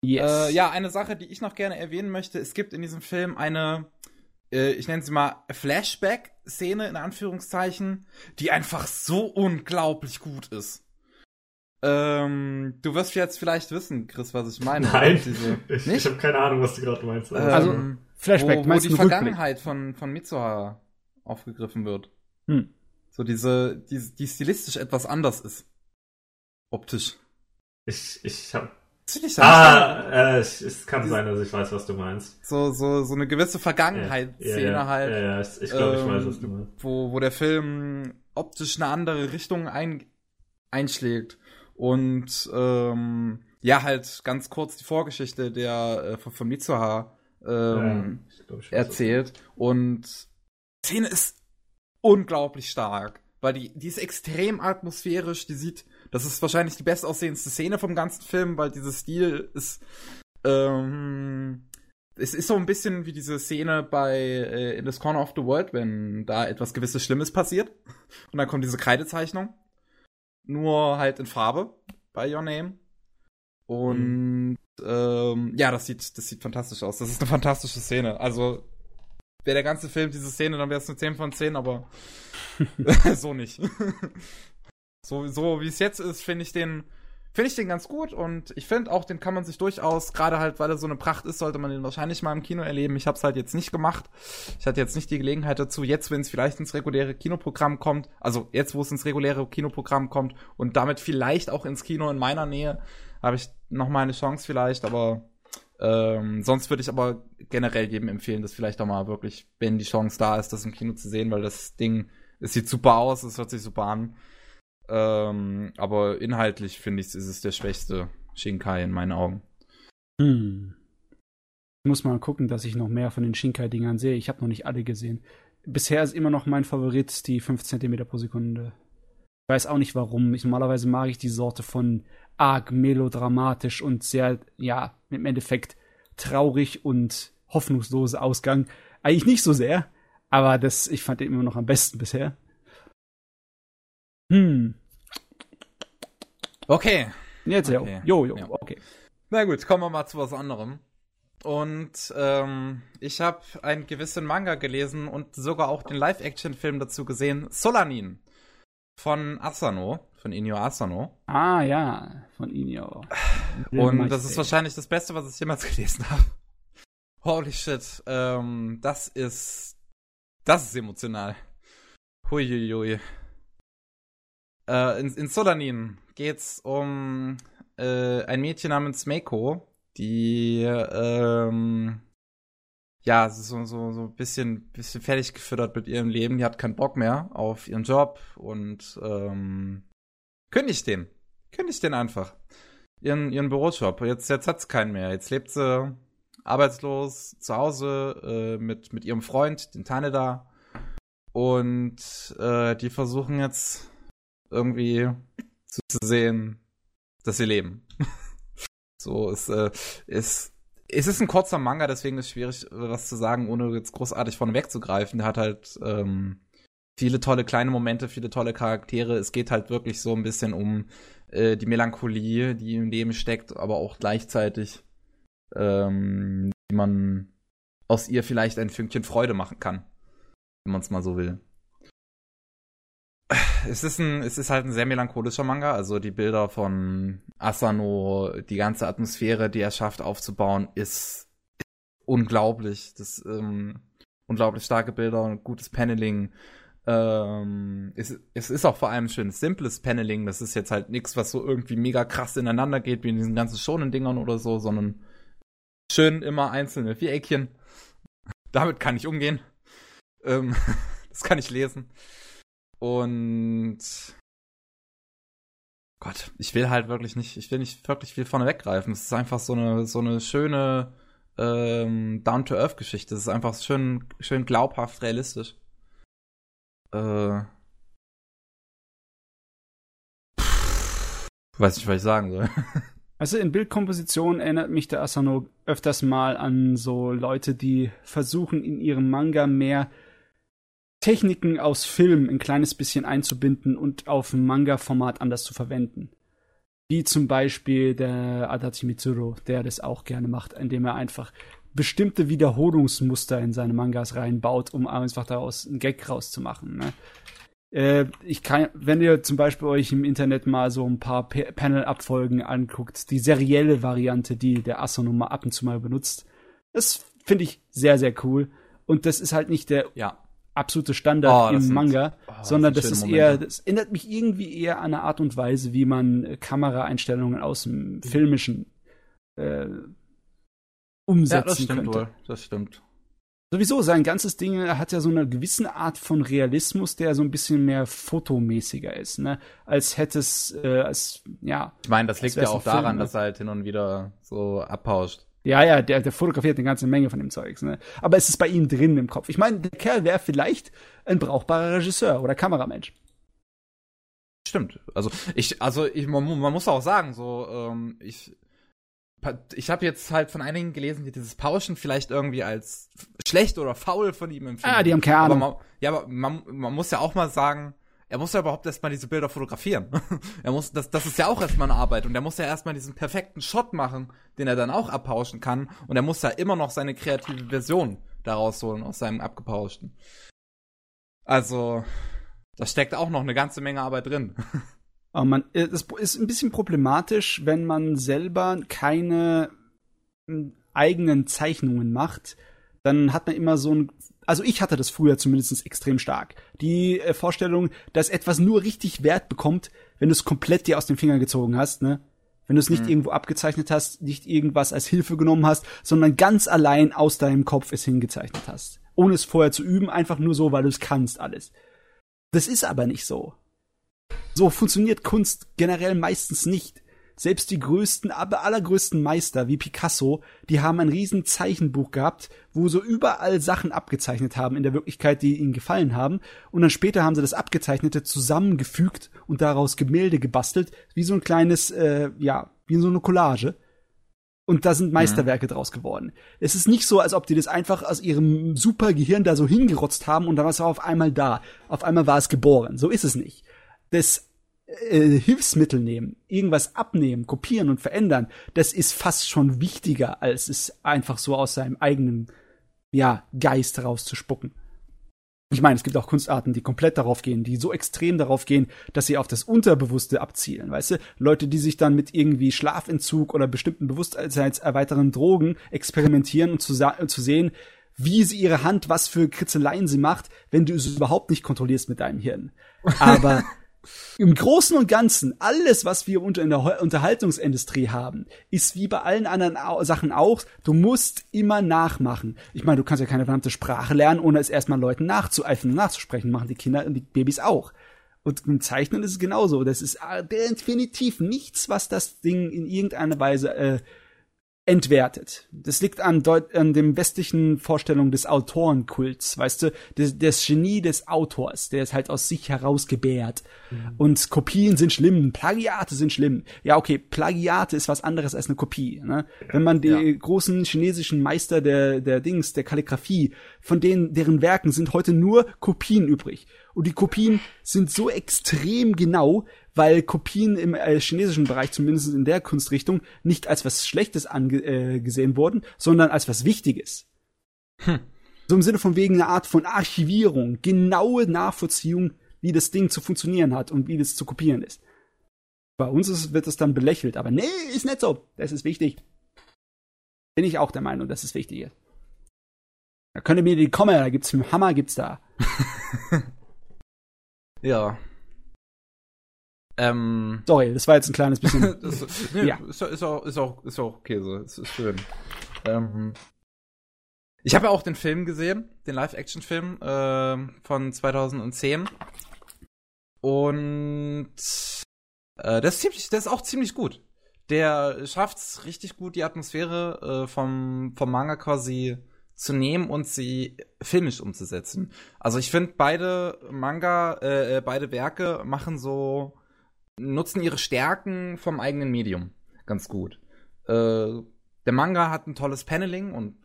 Yes. Äh, ja, eine Sache, die ich noch gerne erwähnen möchte. Es gibt in diesem Film eine, äh, ich nenne sie mal Flashback-Szene in Anführungszeichen, die einfach so unglaublich gut ist. Ähm, du wirst jetzt vielleicht wissen, Chris, was ich meine. Nein, Diese, ich, ich habe keine Ahnung, was du gerade meinst. Also, Ähm, Flashback, wo, wo meinst die Rückblick? Vergangenheit von, von Mitsuha aufgegriffen wird. Hm. So diese, die, die stilistisch etwas anders ist. Optisch. ich, ich habe Ich ja nicht Ah, äh, es, kann sein, dass ich weiß, was du meinst. so, so, so eine gewisse Ja, Vergangenheitsszene ja, ja, halt. Ja, ja, ich, ich glaube, ich ähm, weiß, was du meinst. wo, wo der Film optisch eine andere Richtung ein, einschlägt. Und ähm, ja, halt ganz kurz die Vorgeschichte der äh, von, von Mitsuha ähm, ja, ich glaub, ich erzählt. Und die Szene ist unglaublich stark. Weil die, die ist extrem atmosphärisch, die sieht, das ist wahrscheinlich die bestaussehendste Szene vom ganzen Film, weil dieser Stil ist, ähm, es ist so ein bisschen wie diese Szene bei äh, In this Corner of the World, wenn da etwas gewisses Schlimmes passiert. Und dann kommt diese Kreidezeichnung. Nur halt in Farbe bei Your Name. Und ähm, ja, das sieht, das sieht fantastisch aus. Das ist eine fantastische Szene. Also, wäre der ganze Film diese Szene, dann wäre es eine 10 von 10, aber so nicht. so, so wie es jetzt ist, finde ich den, finde ich den ganz gut und ich finde auch, den kann man sich durchaus, gerade halt, weil er so eine Pracht ist, sollte man den wahrscheinlich mal im Kino erleben. Ich habe es halt jetzt nicht gemacht. Ich hatte jetzt nicht die Gelegenheit dazu. Jetzt, wenn es vielleicht ins reguläre Kinoprogramm kommt, also jetzt, wo es ins reguläre Kinoprogramm kommt und damit vielleicht auch ins Kino in meiner Nähe, habe ich noch mal eine Chance vielleicht, aber ähm, sonst würde ich aber generell jedem empfehlen, das vielleicht auch mal wirklich, wenn die Chance da ist, das im Kino zu sehen, weil das Ding Es sieht super aus, es hört sich super an. Ähm, aber inhaltlich finde ich, ist es der schwächste Shinkai in meinen Augen. Hm. Ich muss mal gucken, dass ich noch mehr von den Shinkai-Dingern sehe. Ich habe noch nicht alle gesehen. Bisher ist immer noch mein Favorit die 5 cm pro Sekunde. Ich weiß auch nicht warum. Ich, normalerweise mag ich die Sorte von arg melodramatisch und sehr, ja, im Endeffekt traurig und hoffnungslose Ausgang. Eigentlich nicht so sehr, aber das, ich fand den immer noch am besten bisher. Hm. Okay. Jetzt, Okay. jo, jo, Ja. okay. Na gut, kommen wir mal zu was anderem. Und ähm, ich habe einen gewissen Manga gelesen und sogar auch den Live-Action-Film dazu gesehen, Solanin von Asano, von Inyo Asano. Ah, ja, von Inyo. Und das ist wahrscheinlich das Beste, was ich jemals gelesen habe. Holy shit. Ähm, das ist. Das ist emotional. Huiuiui. Äh, in, in Solanin geht's um äh, ein Mädchen namens Meiko, die ähm, ja so so so ein bisschen bisschen fertig gefüttert mit ihrem Leben. Die hat keinen Bock mehr auf ihren Job und ähm, kündigt den, kündigt den einfach ihren, ihren Bürojob. Jetzt, jetzt hat's keinen mehr. Jetzt lebt sie arbeitslos zu Hause äh, mit, mit ihrem Freund, den Taneda. Und äh, die versuchen jetzt irgendwie zu sehen, dass sie leben. so, es äh, ist. Es ist ein kurzer Manga, deswegen ist es schwierig, was zu sagen, ohne jetzt großartig vorne wegzugreifen. Der hat halt ähm, viele tolle kleine Momente, viele tolle Charaktere. Es geht halt wirklich so ein bisschen um äh, die Melancholie, die im Leben steckt, aber auch gleichzeitig, ähm, wie man aus ihr vielleicht ein Fünkchen Freude machen kann, wenn man es mal so will. Es ist ein, es ist halt ein sehr melancholischer Manga, also die Bilder von Asano, die ganze Atmosphäre, die er schafft aufzubauen, ist, unglaublich. Das ähm, unglaublich starke Bilder und gutes Paneling. Ähm, es, es ist auch vor allem schön simples Paneling. Das ist jetzt halt nichts, was so irgendwie mega krass ineinander geht, wie in diesen ganzen schonen Dingern oder so, sondern schön immer einzelne Viereckchen. Damit kann ich umgehen. Ähm, das kann ich lesen. Und Gott, ich will halt wirklich nicht, ich will nicht wirklich viel vorne weggreifen. Es ist einfach so eine, so eine schöne ähm, Down-to-Earth-Geschichte. Es ist einfach schön, schön glaubhaft, realistisch. Äh. Weiß nicht, was ich sagen soll. Also in Bildkomposition erinnert mich der Asano öfters mal an so Leute, die versuchen in ihrem Manga mehr Techniken aus Film ein kleines bisschen einzubinden und auf Manga-Format anders zu verwenden. Wie zum Beispiel der Adachi Mitsuru, der das auch gerne macht, indem er einfach bestimmte Wiederholungsmuster in seine Mangas reinbaut, um einfach daraus einen Gag rauszumachen. Ne? Äh, ich kann, wenn ihr zum Beispiel euch im Internet mal so ein paar Pa- Panel-Abfolgen anguckt, die serielle Variante, die der Asano mal ab und zu mal benutzt, das finde ich sehr, sehr cool. Und das ist halt nicht der Ja. Absolute Standard Oh, das im Manga, oh, das sondern sind das ist eher, das erinnert mich irgendwie eher an eine Art und Weise, wie man äh, Kameraeinstellungen aus dem filmischen äh, umsetzen Ja, das stimmt könnte. wohl. Das stimmt. Sowieso, sein ganzes Ding hat ja so eine gewisse Art von Realismus, der so ein bisschen mehr fotomäßiger ist, ne? Als hätte es, äh, als, ja, Ich meine, das liegt ja auch ein Film, daran, ne? dass er halt hin und wieder so abpauscht. Ja, ja, der, der fotografiert eine ganze Menge von dem Zeugs, ne? Aber es ist bei ihm drin im Kopf. Ich meine, der Kerl wäre vielleicht ein brauchbarer Regisseur oder Kameramensch. Stimmt. Also ich, also ich, man, man muss auch sagen, so ähm, ich, ich habe jetzt halt von einigen gelesen, die dieses Pauschen vielleicht irgendwie als schlecht oder faul von ihm empfinden. Ah, die haben keine aber Ahnung. man, ja, aber man, man muss ja auch mal sagen, er muss ja überhaupt erstmal diese Bilder fotografieren. er muss, das, das ist ja auch erstmal eine Arbeit und er muss ja erstmal diesen perfekten Shot machen, den er dann auch abpauschen kann und er muss ja immer noch seine kreative Version daraus holen aus seinem abgepauschten. Also, da steckt auch noch eine ganze Menge Arbeit drin. Aber man, äh, es ist ein bisschen problematisch, wenn man selber keine m, eigenen Zeichnungen macht. Dann hat man immer so ein, also ich hatte das früher zumindest extrem stark. Die äh, Vorstellung, dass etwas nur richtig Wert bekommt, wenn du es komplett dir aus den Fingern gezogen hast, ne? Wenn du es nicht irgendwo abgezeichnet hast, nicht irgendwas als Hilfe genommen hast, sondern ganz allein aus deinem Kopf es hingezeichnet hast. Ohne es vorher zu üben, einfach nur so, weil du es kannst alles. Das ist aber nicht so. So funktioniert Kunst generell meistens nicht. Selbst die größten, aber allergrößten Meister wie Picasso, die haben ein riesen Zeichenbuch gehabt, wo so überall Sachen abgezeichnet haben in der Wirklichkeit, die ihnen gefallen haben. Und dann später haben sie das Abgezeichnete zusammengefügt und daraus Gemälde gebastelt, wie so ein kleines, äh, ja, wie so eine Collage. Und da sind Meisterwerke mhm. draus geworden. Es ist nicht so, als ob die das einfach aus ihrem super Gehirn da so hingerotzt haben und dann war es auf einmal da. Auf einmal war es geboren. So ist es nicht. Das äh, Hilfsmittel nehmen, irgendwas abnehmen, kopieren und verändern, das ist fast schon wichtiger, als es einfach so aus seinem eigenen ja, Geist rauszuspucken. Ich meine, es gibt auch Kunstarten, die komplett darauf gehen, die so extrem darauf gehen, dass sie auf das Unterbewusste abzielen, weißt du? Leute, die sich dann mit irgendwie Schlafentzug oder bestimmten bewusstseinserweiternden Drogen experimentieren und zu, zu sehen, wie sie ihre Hand, was für Kritzeleien sie macht, wenn du es überhaupt nicht kontrollierst mit deinem Hirn. Aber im Großen und Ganzen, alles, was wir unter in der Unterhaltungsindustrie haben, ist wie bei allen anderen Sachen auch, du musst immer nachmachen. Ich meine, du kannst ja keine verdammte Sprache lernen, ohne es erstmal Leuten nachzueifern und nachzusprechen. Machen die Kinder und die Babys auch. Und im Zeichnen ist es genauso. Das ist äh, definitiv nichts, was das Ding in irgendeiner Weise äh, entwertet. Das liegt an, Deut an dem westlichen Vorstellung des Autorenkults, weißt du, des, des Genie des Autors, der es halt aus sich heraus gebärt. Mhm. Und Kopien sind schlimm, Plagiate sind schlimm. Ja, okay, Plagiate ist was anderes als eine Kopie. Ne? Wenn man die ja. großen chinesischen Meister der, der Dings, der Kalligrafie, von denen, deren Werken sind heute nur Kopien übrig. Und die Kopien sind so extrem genau, weil Kopien im äh, chinesischen Bereich, zumindest in der Kunstrichtung, nicht als was Schlechtes angesehen äh, wurden, sondern als was Wichtiges. Hm. So im Sinne von wegen einer Art von Archivierung, genaue Nachvollziehung, wie das Ding zu funktionieren hat und wie das zu kopieren ist. Bei uns ist, wird es dann belächelt, aber nee, ist nicht so. Das ist wichtig. Bin ich auch der Meinung, dass es wichtig ist. Da könnt ihr mir die kommen, da gibt's einen Hammer, gibt's da. ja. Ähm, Sorry, das war jetzt ein kleines bisschen. das, nee, ja. ist, ist, auch, ist, auch, ist auch okay so. Es ist schön. Ähm, ich habe ja auch den Film gesehen, den Live-Action-Film äh, von 2010. Und äh, das ist ziemlich, das ist auch ziemlich gut. Der schafft es richtig gut, die Atmosphäre äh, vom, vom Manga quasi zu nehmen und sie filmisch umzusetzen. Also ich finde beide Manga, äh, äh beide Werke machen so nutzen ihre Stärken vom eigenen Medium ganz gut. Äh, der Manga hat ein tolles Paneling und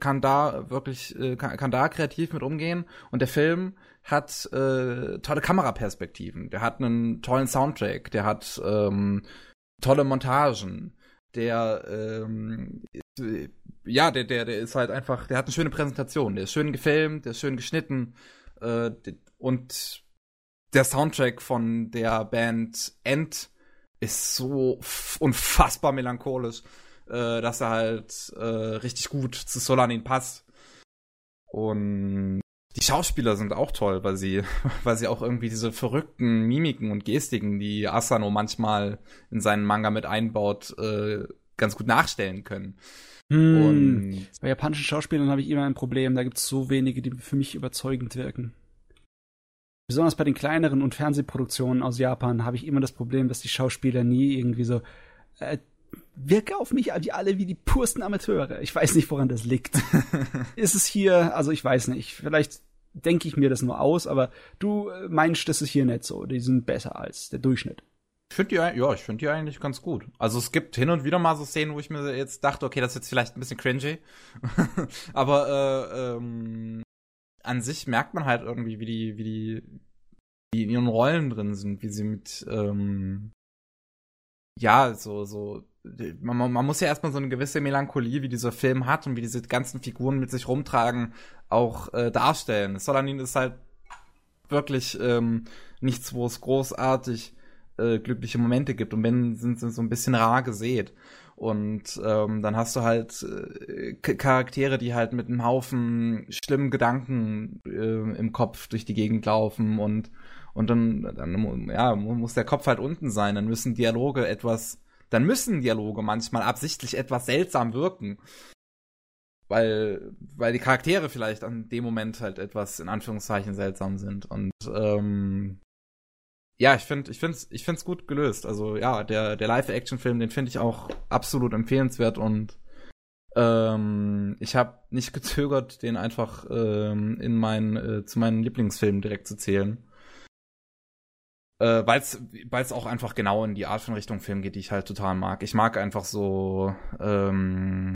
kann da wirklich, äh, kann, kann da kreativ mit umgehen. Und der Film hat äh, tolle Kameraperspektiven. Der hat einen tollen Soundtrack. Der hat ähm, tolle Montagen. Der ähm, ja, der, der, der ist halt einfach, der hat eine schöne Präsentation. Der ist schön gefilmt, der ist schön geschnitten. Äh, und der Soundtrack von der Band End ist so unfassbar melancholisch, äh, dass er halt äh, richtig gut zu Solanin passt. Und die Schauspieler sind auch toll, weil sie, weil sie auch irgendwie diese verrückten Mimiken und Gestiken, die Asano manchmal in seinen Manga mit einbaut, äh, ganz gut nachstellen können. Hm. Und Bei japanischen Schauspielern habe ich immer ein Problem. Da gibt es so wenige, die für mich überzeugend wirken besonders bei den kleineren und Fernsehproduktionen aus Japan habe ich immer das Problem, dass die Schauspieler nie irgendwie so äh, wirke auf mich wie alle wie die pursten Amateure. Ich weiß nicht, woran das liegt. ist es hier, also ich weiß nicht, vielleicht denke ich mir das nur aus, aber du äh, meinst, das ist hier nicht so. Die sind besser als der Durchschnitt. Ich finde die, ja, ich finde die eigentlich ganz gut. Also es gibt hin und wieder mal so Szenen, wo ich mir jetzt dachte, okay, das ist jetzt vielleicht ein bisschen cringy. aber äh, ähm, an sich merkt man halt irgendwie, wie die, wie die, wie in ihren Rollen drin sind, wie sie mit, ähm, ja, so, so, man, man muss ja erstmal so eine gewisse Melancholie, wie dieser Film hat und wie diese ganzen Figuren mit sich rumtragen, auch äh, darstellen. Solanin ist halt wirklich ähm, nichts, wo es großartig äh, glückliche Momente gibt und wenn sind sie so ein bisschen rar gesät. Und ähm, dann hast du halt äh, Charaktere, die halt mit einem Haufen schlimmen Gedanken äh, im Kopf durch die Gegend laufen und und dann, dann ja, muss der Kopf halt unten sein. Dann müssen Dialoge etwas, dann müssen Dialoge manchmal absichtlich etwas seltsam wirken. weil, weil die Charaktere vielleicht an dem Moment halt etwas in Anführungszeichen seltsam sind. Und ähm, ja, ich finde, ich finde, ich finde es gut gelöst. Also ja, der der Live-Action-Film, den finde ich auch absolut empfehlenswert und ähm, ich habe nicht gezögert, den einfach ähm, in meinen äh, zu meinen Lieblingsfilmen direkt zu zählen. Äh, weil es auch einfach genau in die Art von Richtung Film geht, die ich halt total mag. Ich mag einfach so ähm,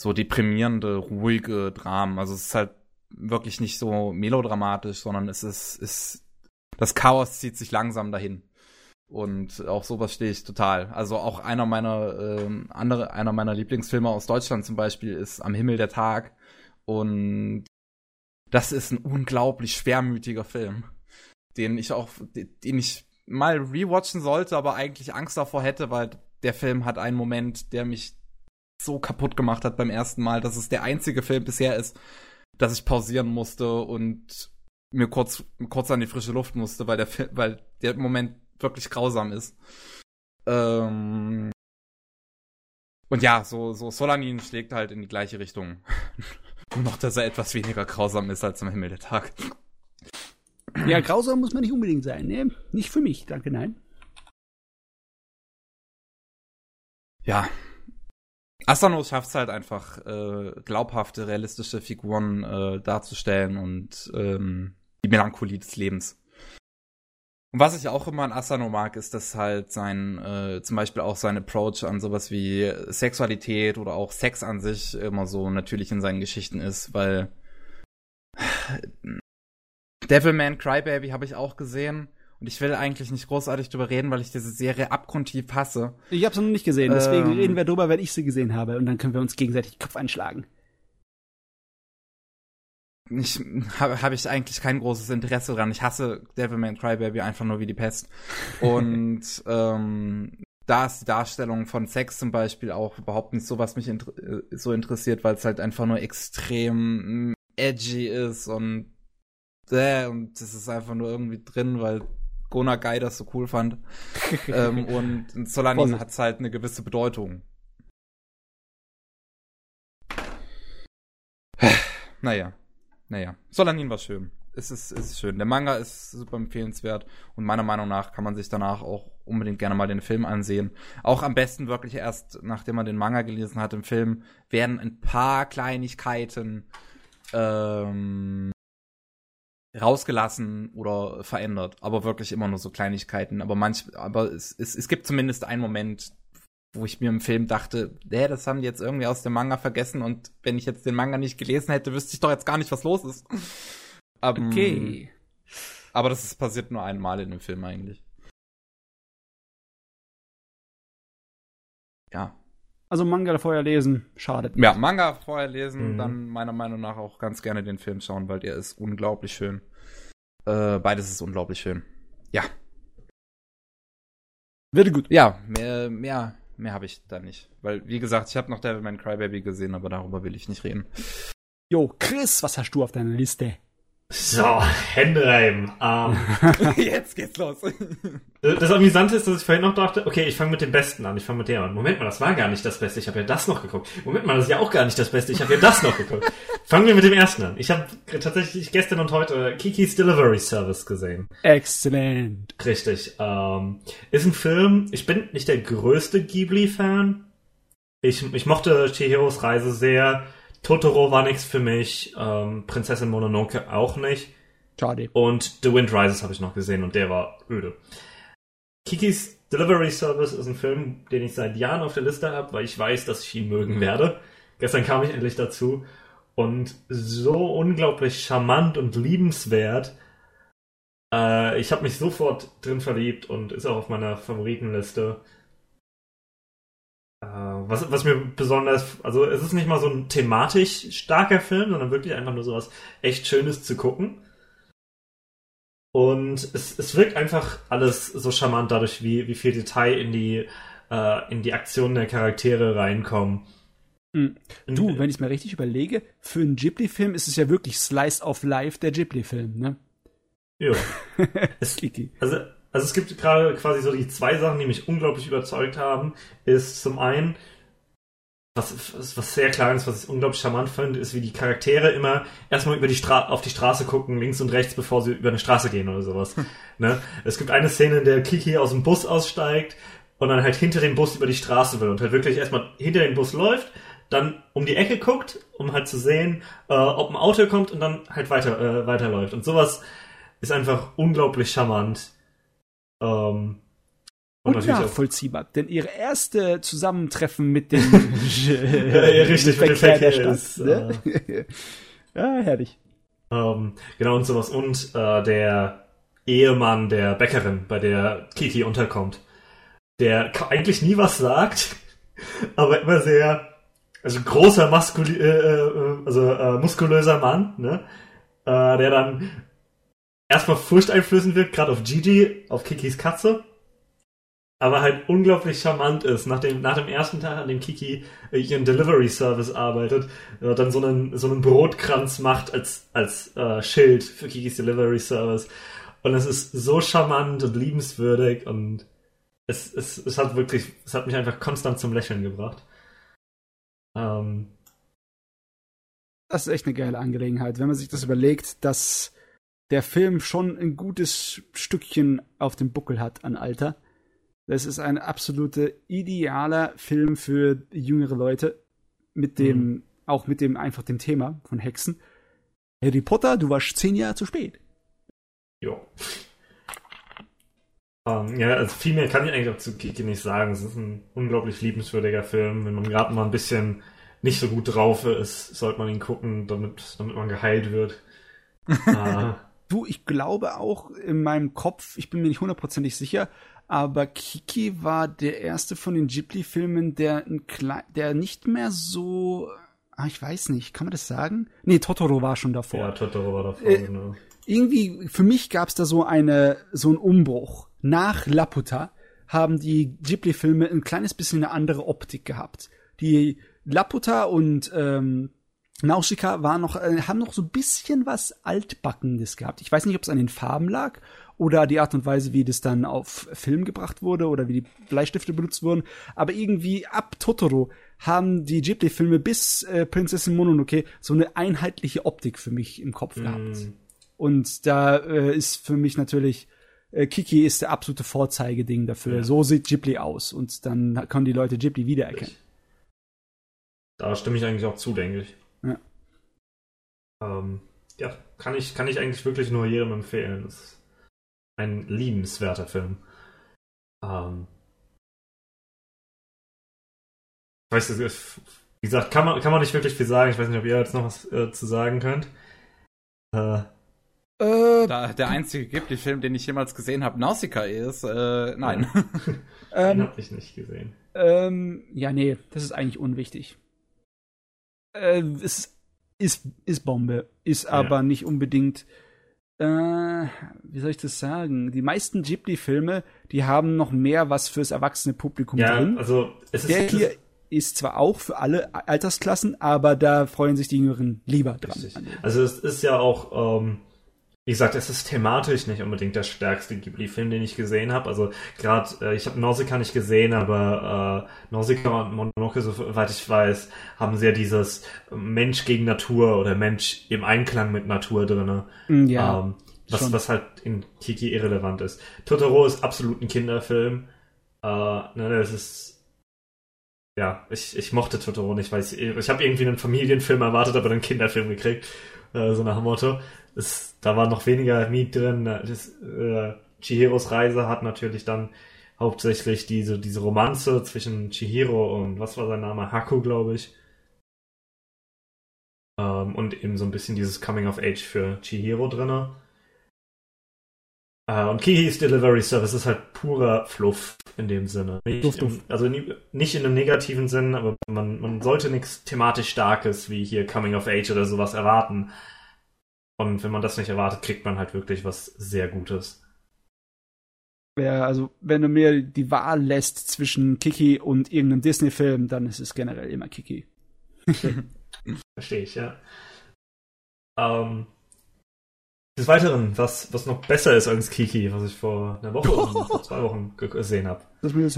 so deprimierende, ruhige Dramen. Also es ist halt wirklich nicht so melodramatisch, sondern es ist, ist das Chaos zieht sich langsam dahin. Und auch sowas stehe ich total. Also auch einer meiner ähm, andere, einer meiner Lieblingsfilme aus Deutschland zum Beispiel ist Am Himmel der Tag. Und das ist ein unglaublich schwermütiger Film, den ich auch, den ich mal rewatchen sollte, aber eigentlich Angst davor hätte, weil der Film hat einen Moment, der mich so kaputt gemacht hat beim ersten Mal, dass es der einzige Film bisher ist, dass ich pausieren musste und mir kurz, kurz an die frische Luft musste, weil der, weil der Moment wirklich grausam ist. Ähm und ja, so, so Solanin schlägt halt in die gleiche Richtung. Noch, dass er etwas weniger grausam ist als am Himmel der Tag. Ja, grausam muss man nicht unbedingt sein, ne? Nicht für mich, danke, nein. Ja, Asano schafft es halt einfach, äh, glaubhafte, realistische Figuren äh, darzustellen und ähm, die Melancholie des Lebens. Und was ich auch immer an Asano mag, ist, dass halt sein, äh, zum Beispiel auch sein Approach an sowas wie Sexualität oder auch Sex an sich immer so natürlich in seinen Geschichten ist, weil Devilman Crybaby habe ich auch gesehen und ich will eigentlich nicht großartig drüber reden, weil ich diese Serie abgrundtief hasse. Ich habe sie noch nicht gesehen, deswegen ähm, reden wir drüber, wenn ich sie gesehen habe. Und dann können wir uns gegenseitig den Kopf einschlagen. Ich habe hab ich eigentlich kein großes Interesse dran. Ich hasse Devilman Crybaby einfach nur wie die Pest. Und ähm, da ist die Darstellung von Sex zum Beispiel auch überhaupt nicht so, was mich inter äh, so interessiert, weil es halt einfach nur extrem edgy ist und äh, und das ist einfach nur irgendwie drin, weil Gona Guy das so cool fand. ähm, und in Solanin hat es halt eine gewisse Bedeutung. naja, naja. Solanin war schön. Es ist, es ist schön. Der Manga ist super empfehlenswert und meiner Meinung nach kann man sich danach auch unbedingt gerne mal den Film ansehen. Auch am besten wirklich erst, nachdem man den Manga gelesen hat im Film, werden ein paar Kleinigkeiten ähm, rausgelassen oder verändert, aber wirklich immer nur so Kleinigkeiten. Aber manch, aber es, es, es gibt zumindest einen Moment, wo ich mir im Film dachte, hä, das haben die jetzt irgendwie aus dem Manga vergessen und wenn ich jetzt den Manga nicht gelesen hätte, wüsste ich doch jetzt gar nicht, was los ist. Um, okay. Aber das ist passiert nur einmal in dem Film eigentlich. Ja. Also Manga vorher lesen, schadet. Ja, Manga vorher lesen, mhm. dann meiner Meinung nach auch ganz gerne den Film schauen, weil der ist unglaublich schön. Äh, beides ist unglaublich schön. Ja. Wird gut. Ja, mehr, mehr, mehr habe ich da nicht. Weil, wie gesagt, ich habe noch Devilman Crybaby gesehen, aber darüber will ich nicht reden. Jo, Chris, was hast du auf deiner Liste? So, Hände reiben. Ähm, Jetzt geht's los. das Amüsante ist, dass ich vorhin noch dachte, okay, ich fange mit dem Besten an. Ich fange mit dem an. Moment mal, das war gar nicht das Beste. Ich habe ja das noch geguckt. Moment mal, das ist ja auch gar nicht das Beste. Ich habe ja das noch geguckt. Fangen wir mit dem ersten an. Ich habe tatsächlich gestern und heute Kiki's Delivery Service gesehen. Exzellent. Richtig. Ähm, ist ein Film. Ich bin nicht der größte Ghibli-Fan. Ich, ich mochte Chihiros Reise sehr. Totoro war nichts für mich, ähm, Prinzessin Mononoke auch nicht. Schade. Und The Wind Rises habe ich noch gesehen und der war öde. Kikis Delivery Service ist ein Film, den ich seit Jahren auf der Liste habe, weil ich weiß, dass ich ihn mögen werde. Gestern kam ich endlich dazu und so unglaublich charmant und liebenswert. Äh, ich habe mich sofort drin verliebt und ist auch auf meiner Favoritenliste. Äh, was, was mir besonders, also es ist nicht mal so ein thematisch starker Film, sondern wirklich einfach nur so was echt Schönes zu gucken. Und es, es wirkt einfach alles so charmant dadurch, wie, wie viel Detail in die, äh, in die Aktionen der Charaktere reinkommen. Mhm. Du, wenn ich es mir richtig überlege, für einen Ghibli-Film ist es ja wirklich Slice of Life der Ghibli-Film, ne? Ja. es, also also es gibt gerade quasi so die zwei Sachen, die mich unglaublich überzeugt haben, ist zum einen was, was sehr klar ist, was ich unglaublich charmant finde, ist, wie die Charaktere immer erstmal über die Stra auf die Straße gucken, links und rechts, bevor sie über eine Straße gehen oder sowas. ne? Es gibt eine Szene, in der Kiki aus dem Bus aussteigt und dann halt hinter dem Bus über die Straße will und halt wirklich erstmal hinter dem Bus läuft, dann um die Ecke guckt, um halt zu sehen, äh, ob ein Auto kommt und dann halt weiter äh, weiterläuft. Und sowas ist einfach unglaublich charmant. Ähm, und, und nachvollziehbar, denn ihre erste Zusammentreffen mit dem ja, ja, richtig, mit Verkehr der Stadt. Ist, ne? äh, ja, herrlich. Ähm, genau und sowas. Und äh, der Ehemann der Bäckerin, bei der Kiki unterkommt, der eigentlich nie was sagt, aber immer sehr, also großer, maskuli äh, äh, also äh, muskulöser Mann, ne? Der dann erstmal furchteinflößend wirkt, gerade auf Gigi, auf Kikis Katze aber halt unglaublich charmant ist. Nach dem, nach dem ersten Tag, an dem Kiki äh, ihren Delivery Service arbeitet, äh, dann so einen, so einen Brotkranz macht als, als äh, Schild für Kikis Delivery Service. Und es ist so charmant und liebenswürdig und es, es, es hat wirklich, es hat mich einfach konstant zum Lächeln gebracht. Ähm, das ist echt eine geile Angelegenheit, wenn man sich das überlegt, dass der Film schon ein gutes Stückchen auf dem Buckel hat an Alter das ist ein absoluter idealer Film für jüngere Leute mit dem, mhm. auch mit dem einfach dem Thema von Hexen. Harry Potter, du warst zehn Jahre zu spät. Jo. Um, ähm, ja, also viel mehr kann ich eigentlich auch zu Kiki nicht sagen. Es ist ein unglaublich liebenswürdiger Film. Wenn man gerade mal ein bisschen nicht so gut drauf ist, sollte man ihn gucken, damit, damit man geheilt wird. uh. Du, ich glaube auch in meinem Kopf, ich bin mir nicht hundertprozentig sicher, aber Kiki war der erste von den Ghibli-Filmen, der, der nicht mehr so, ah, ich weiß nicht, kann man das sagen? Nee, Totoro war schon davor. Ja, Totoro war davor, äh, genau. Irgendwie, für mich gab es da so eine, so einen Umbruch. Nach Laputa haben die Ghibli-Filme ein kleines bisschen eine andere Optik gehabt. Die Laputa und ähm, Nausicaa war noch, äh, haben noch so ein bisschen was Altbackendes gehabt. Ich weiß nicht, ob es an den Farben lag oder die Art und Weise, wie das dann auf Film gebracht wurde oder wie die Bleistifte benutzt wurden. Aber irgendwie ab Totoro haben die Ghibli-Filme bis äh, Prinzessin Mononoke so eine einheitliche Optik für mich im Kopf gehabt. Mm. Und da äh, ist für mich natürlich äh, Kiki ist der absolute Vorzeigeding dafür. Ja. So sieht Ghibli aus und dann können die Leute Ghibli wiedererkennen. Da stimme ich eigentlich auch zu, denke ich. Ja. Ähm, ja, kann ich, kann ich eigentlich wirklich nur jedem empfehlen. Das ist ein liebenswerter Film. Ähm, weißt du, wie gesagt, kann man, kann man nicht wirklich viel sagen. Ich weiß nicht, ob ihr jetzt noch was äh, zu sagen könnt. Äh, äh, da der einzige Ghibli-Film, den ich jemals gesehen habe, Nausicaa ist, äh, nein. den ähm, habe ich nicht gesehen. Ähm, ja, nee, das ist eigentlich unwichtig. Äh, es ist, ist Bombe, ist aber ja. nicht unbedingt äh, wie soll ich das sagen? Die meisten Ghibli-Filme, die haben noch mehr was fürs erwachsene Publikum ja, drin. Also es ist, Der hier ist zwar auch für alle Altersklassen, aber da freuen sich die Jüngeren lieber dran. Also es ist ja auch ähm, wie gesagt, es ist thematisch nicht unbedingt der stärkste Ghibli-Film, den ich gesehen habe. Also gerade, äh, ich habe Nausicaa nicht gesehen, aber äh, Nausicaa und Mononoke, soweit ich weiß, haben sehr dieses Mensch gegen Natur oder Mensch im Einklang mit Natur drinne. Mm, ja. Ähm, was, was halt in Kiki irrelevant ist. Totoro ist absolut ein Kinderfilm. Äh, ne, das ist ja, ich, ich mochte Totoro nicht, weil ich, ich habe irgendwie einen Familienfilm erwartet, aber einen Kinderfilm gekriegt. Äh, so nach dem Motto. Es, da war noch weniger Miet drin. Das, äh, Chihiros Reise hat natürlich dann hauptsächlich diese, diese Romanze zwischen Chihiro und was war sein Name? Haku, glaube ich. Ähm, und eben so ein bisschen dieses Coming of Age für Chihiro drinne. Äh, und Kihis Delivery Service ist halt purer Fluff in dem Sinne. Nicht. Im, also nie, nicht in einem negativen Sinn, aber man, man sollte nichts thematisch Starkes wie hier Coming of Age oder sowas erwarten. Und wenn man das nicht erwartet, kriegt man halt wirklich was sehr Gutes. Ja, also wenn du mir die Wahl lässt zwischen Kiki und irgendeinem Disney-Film, dann ist es generell immer Kiki. Verstehe ich, ja. Ähm, des Weiteren, was, was noch besser ist als Kiki, was ich vor einer Woche oder vor zwei Wochen gesehen habe,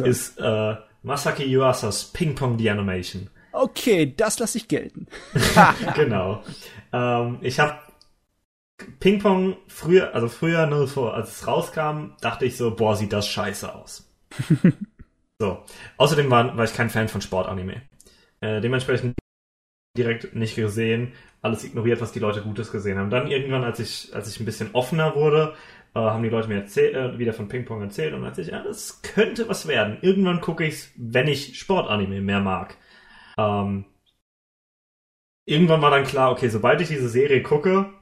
ist äh, Masaki Yuasas Ping Pong the Animation. Okay, das lasse ich gelten. genau. Ähm, ich habe Ping-Pong früher, also früher nur vor, als es rauskam, dachte ich so, boah, sieht das scheiße aus. so. Außerdem war, war ich kein Fan von Sportanime. Äh, dementsprechend direkt nicht gesehen, alles ignoriert, was die Leute Gutes gesehen haben. Dann irgendwann, als ich, als ich ein bisschen offener wurde, äh, haben die Leute mir erzählt, äh, wieder von Ping-Pong erzählt und als ich, ja, das könnte was werden. Irgendwann gucke ich's, wenn ich Sportanime mehr mag. Ähm, irgendwann war dann klar, okay, sobald ich diese Serie gucke,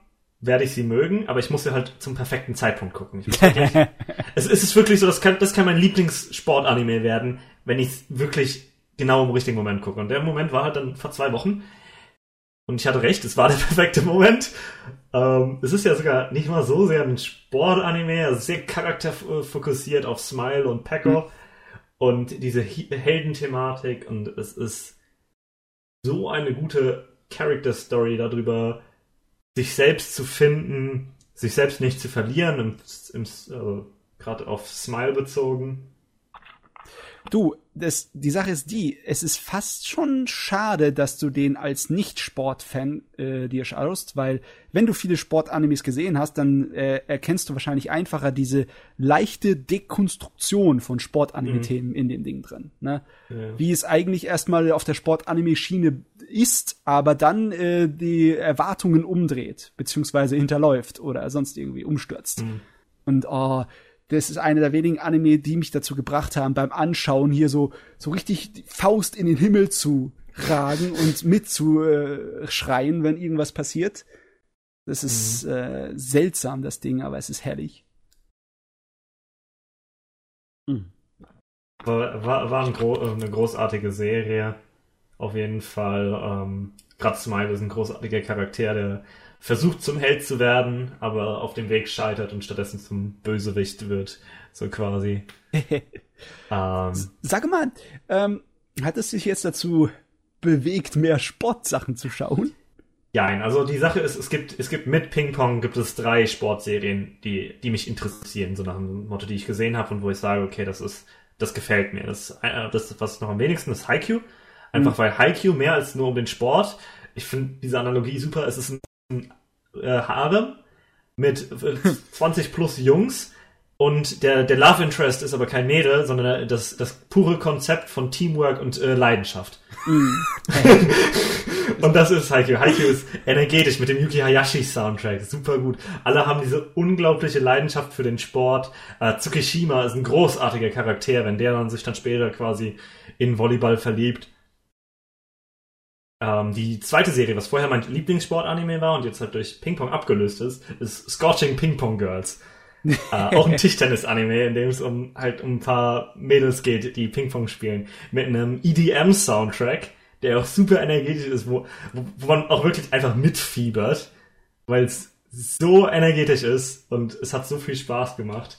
werde ich sie mögen, aber ich muss sie halt zum perfekten Zeitpunkt gucken. Wirklich, es, es, ist wirklich so, das kann, das kann mein Lieblingssportanime werden, wenn ich wirklich genau im richtigen Moment gucke. Und der Moment war halt dann vor zwei Wochen. Und ich hatte recht, es war der perfekte Moment. Ähm, es ist ja sogar nicht mal so sehr ein Sportanime, also sehr charakterfokussiert auf Smile und Packer mhm. und diese Heldenthematik und es ist so eine gute Character Story darüber, sich selbst zu finden, sich selbst nicht zu verlieren, im, im, also gerade auf Smile bezogen. Du, das, die Sache ist die, es ist fast schon schade, dass du den als Nicht-Sport-Fan äh, dir schaust, weil wenn du viele Sport-Animes gesehen hast, dann äh, erkennst du wahrscheinlich einfacher diese leichte Dekonstruktion von Sport-Anime-Themen mhm. in dem Ding drin. Ne? Ja. Wie es eigentlich erstmal auf der Sport-Anime-Schiene ist, aber dann äh, die Erwartungen umdreht, beziehungsweise hinterläuft oder sonst irgendwie umstürzt. Mhm. Und oh, das ist einer der wenigen Anime, die mich dazu gebracht haben, beim Anschauen hier so, so richtig die Faust in den Himmel zu ragen und mitzuschreien, äh, wenn irgendwas passiert. Das ist mhm. äh, seltsam, das Ding, aber es ist herrlich. Mhm. War, war, war ein gro eine großartige Serie. Auf jeden Fall. Ähm, Gerade Smile ist ein großartiger Charakter, der versucht zum Held zu werden, aber auf dem Weg scheitert und stattdessen zum Bösewicht wird, so quasi. ähm, Sag mal, ähm, hat es dich jetzt dazu bewegt, mehr Sportsachen zu schauen? Nein, also die Sache ist, es gibt, es gibt mit Ping-Pong gibt es drei Sportserien, die, die mich interessieren, so nach dem Motto, die ich gesehen habe und wo ich sage, okay, das ist, das gefällt mir. Das, äh, das was noch am wenigsten ist Haikyuu. Einfach mhm. weil Haikyuu mehr als nur um den Sport. Ich finde diese Analogie super. Es ist ein äh, Harem mit 20 plus Jungs und der, der Love Interest ist aber kein Mädel, sondern das, das pure Konzept von Teamwork und äh, Leidenschaft. Mm. und das ist Haikyuu. Haikyuu ist energetisch mit dem Yuki Hayashi Soundtrack. Super gut. Alle haben diese unglaubliche Leidenschaft für den Sport. Äh, Tsukishima ist ein großartiger Charakter, wenn der dann sich dann später quasi in Volleyball verliebt. Ähm, die zweite Serie, was vorher mein Lieblingssport-Anime war und jetzt halt durch Ping-Pong abgelöst ist, ist Scorching Ping-Pong Girls. äh, auch ein Tischtennis-Anime, in dem es um halt um ein paar Mädels geht, die Ping-Pong spielen. Mit einem EDM-Soundtrack, der auch super energetisch ist, wo, wo, wo man auch wirklich einfach mitfiebert, weil es so energetisch ist und es hat so viel Spaß gemacht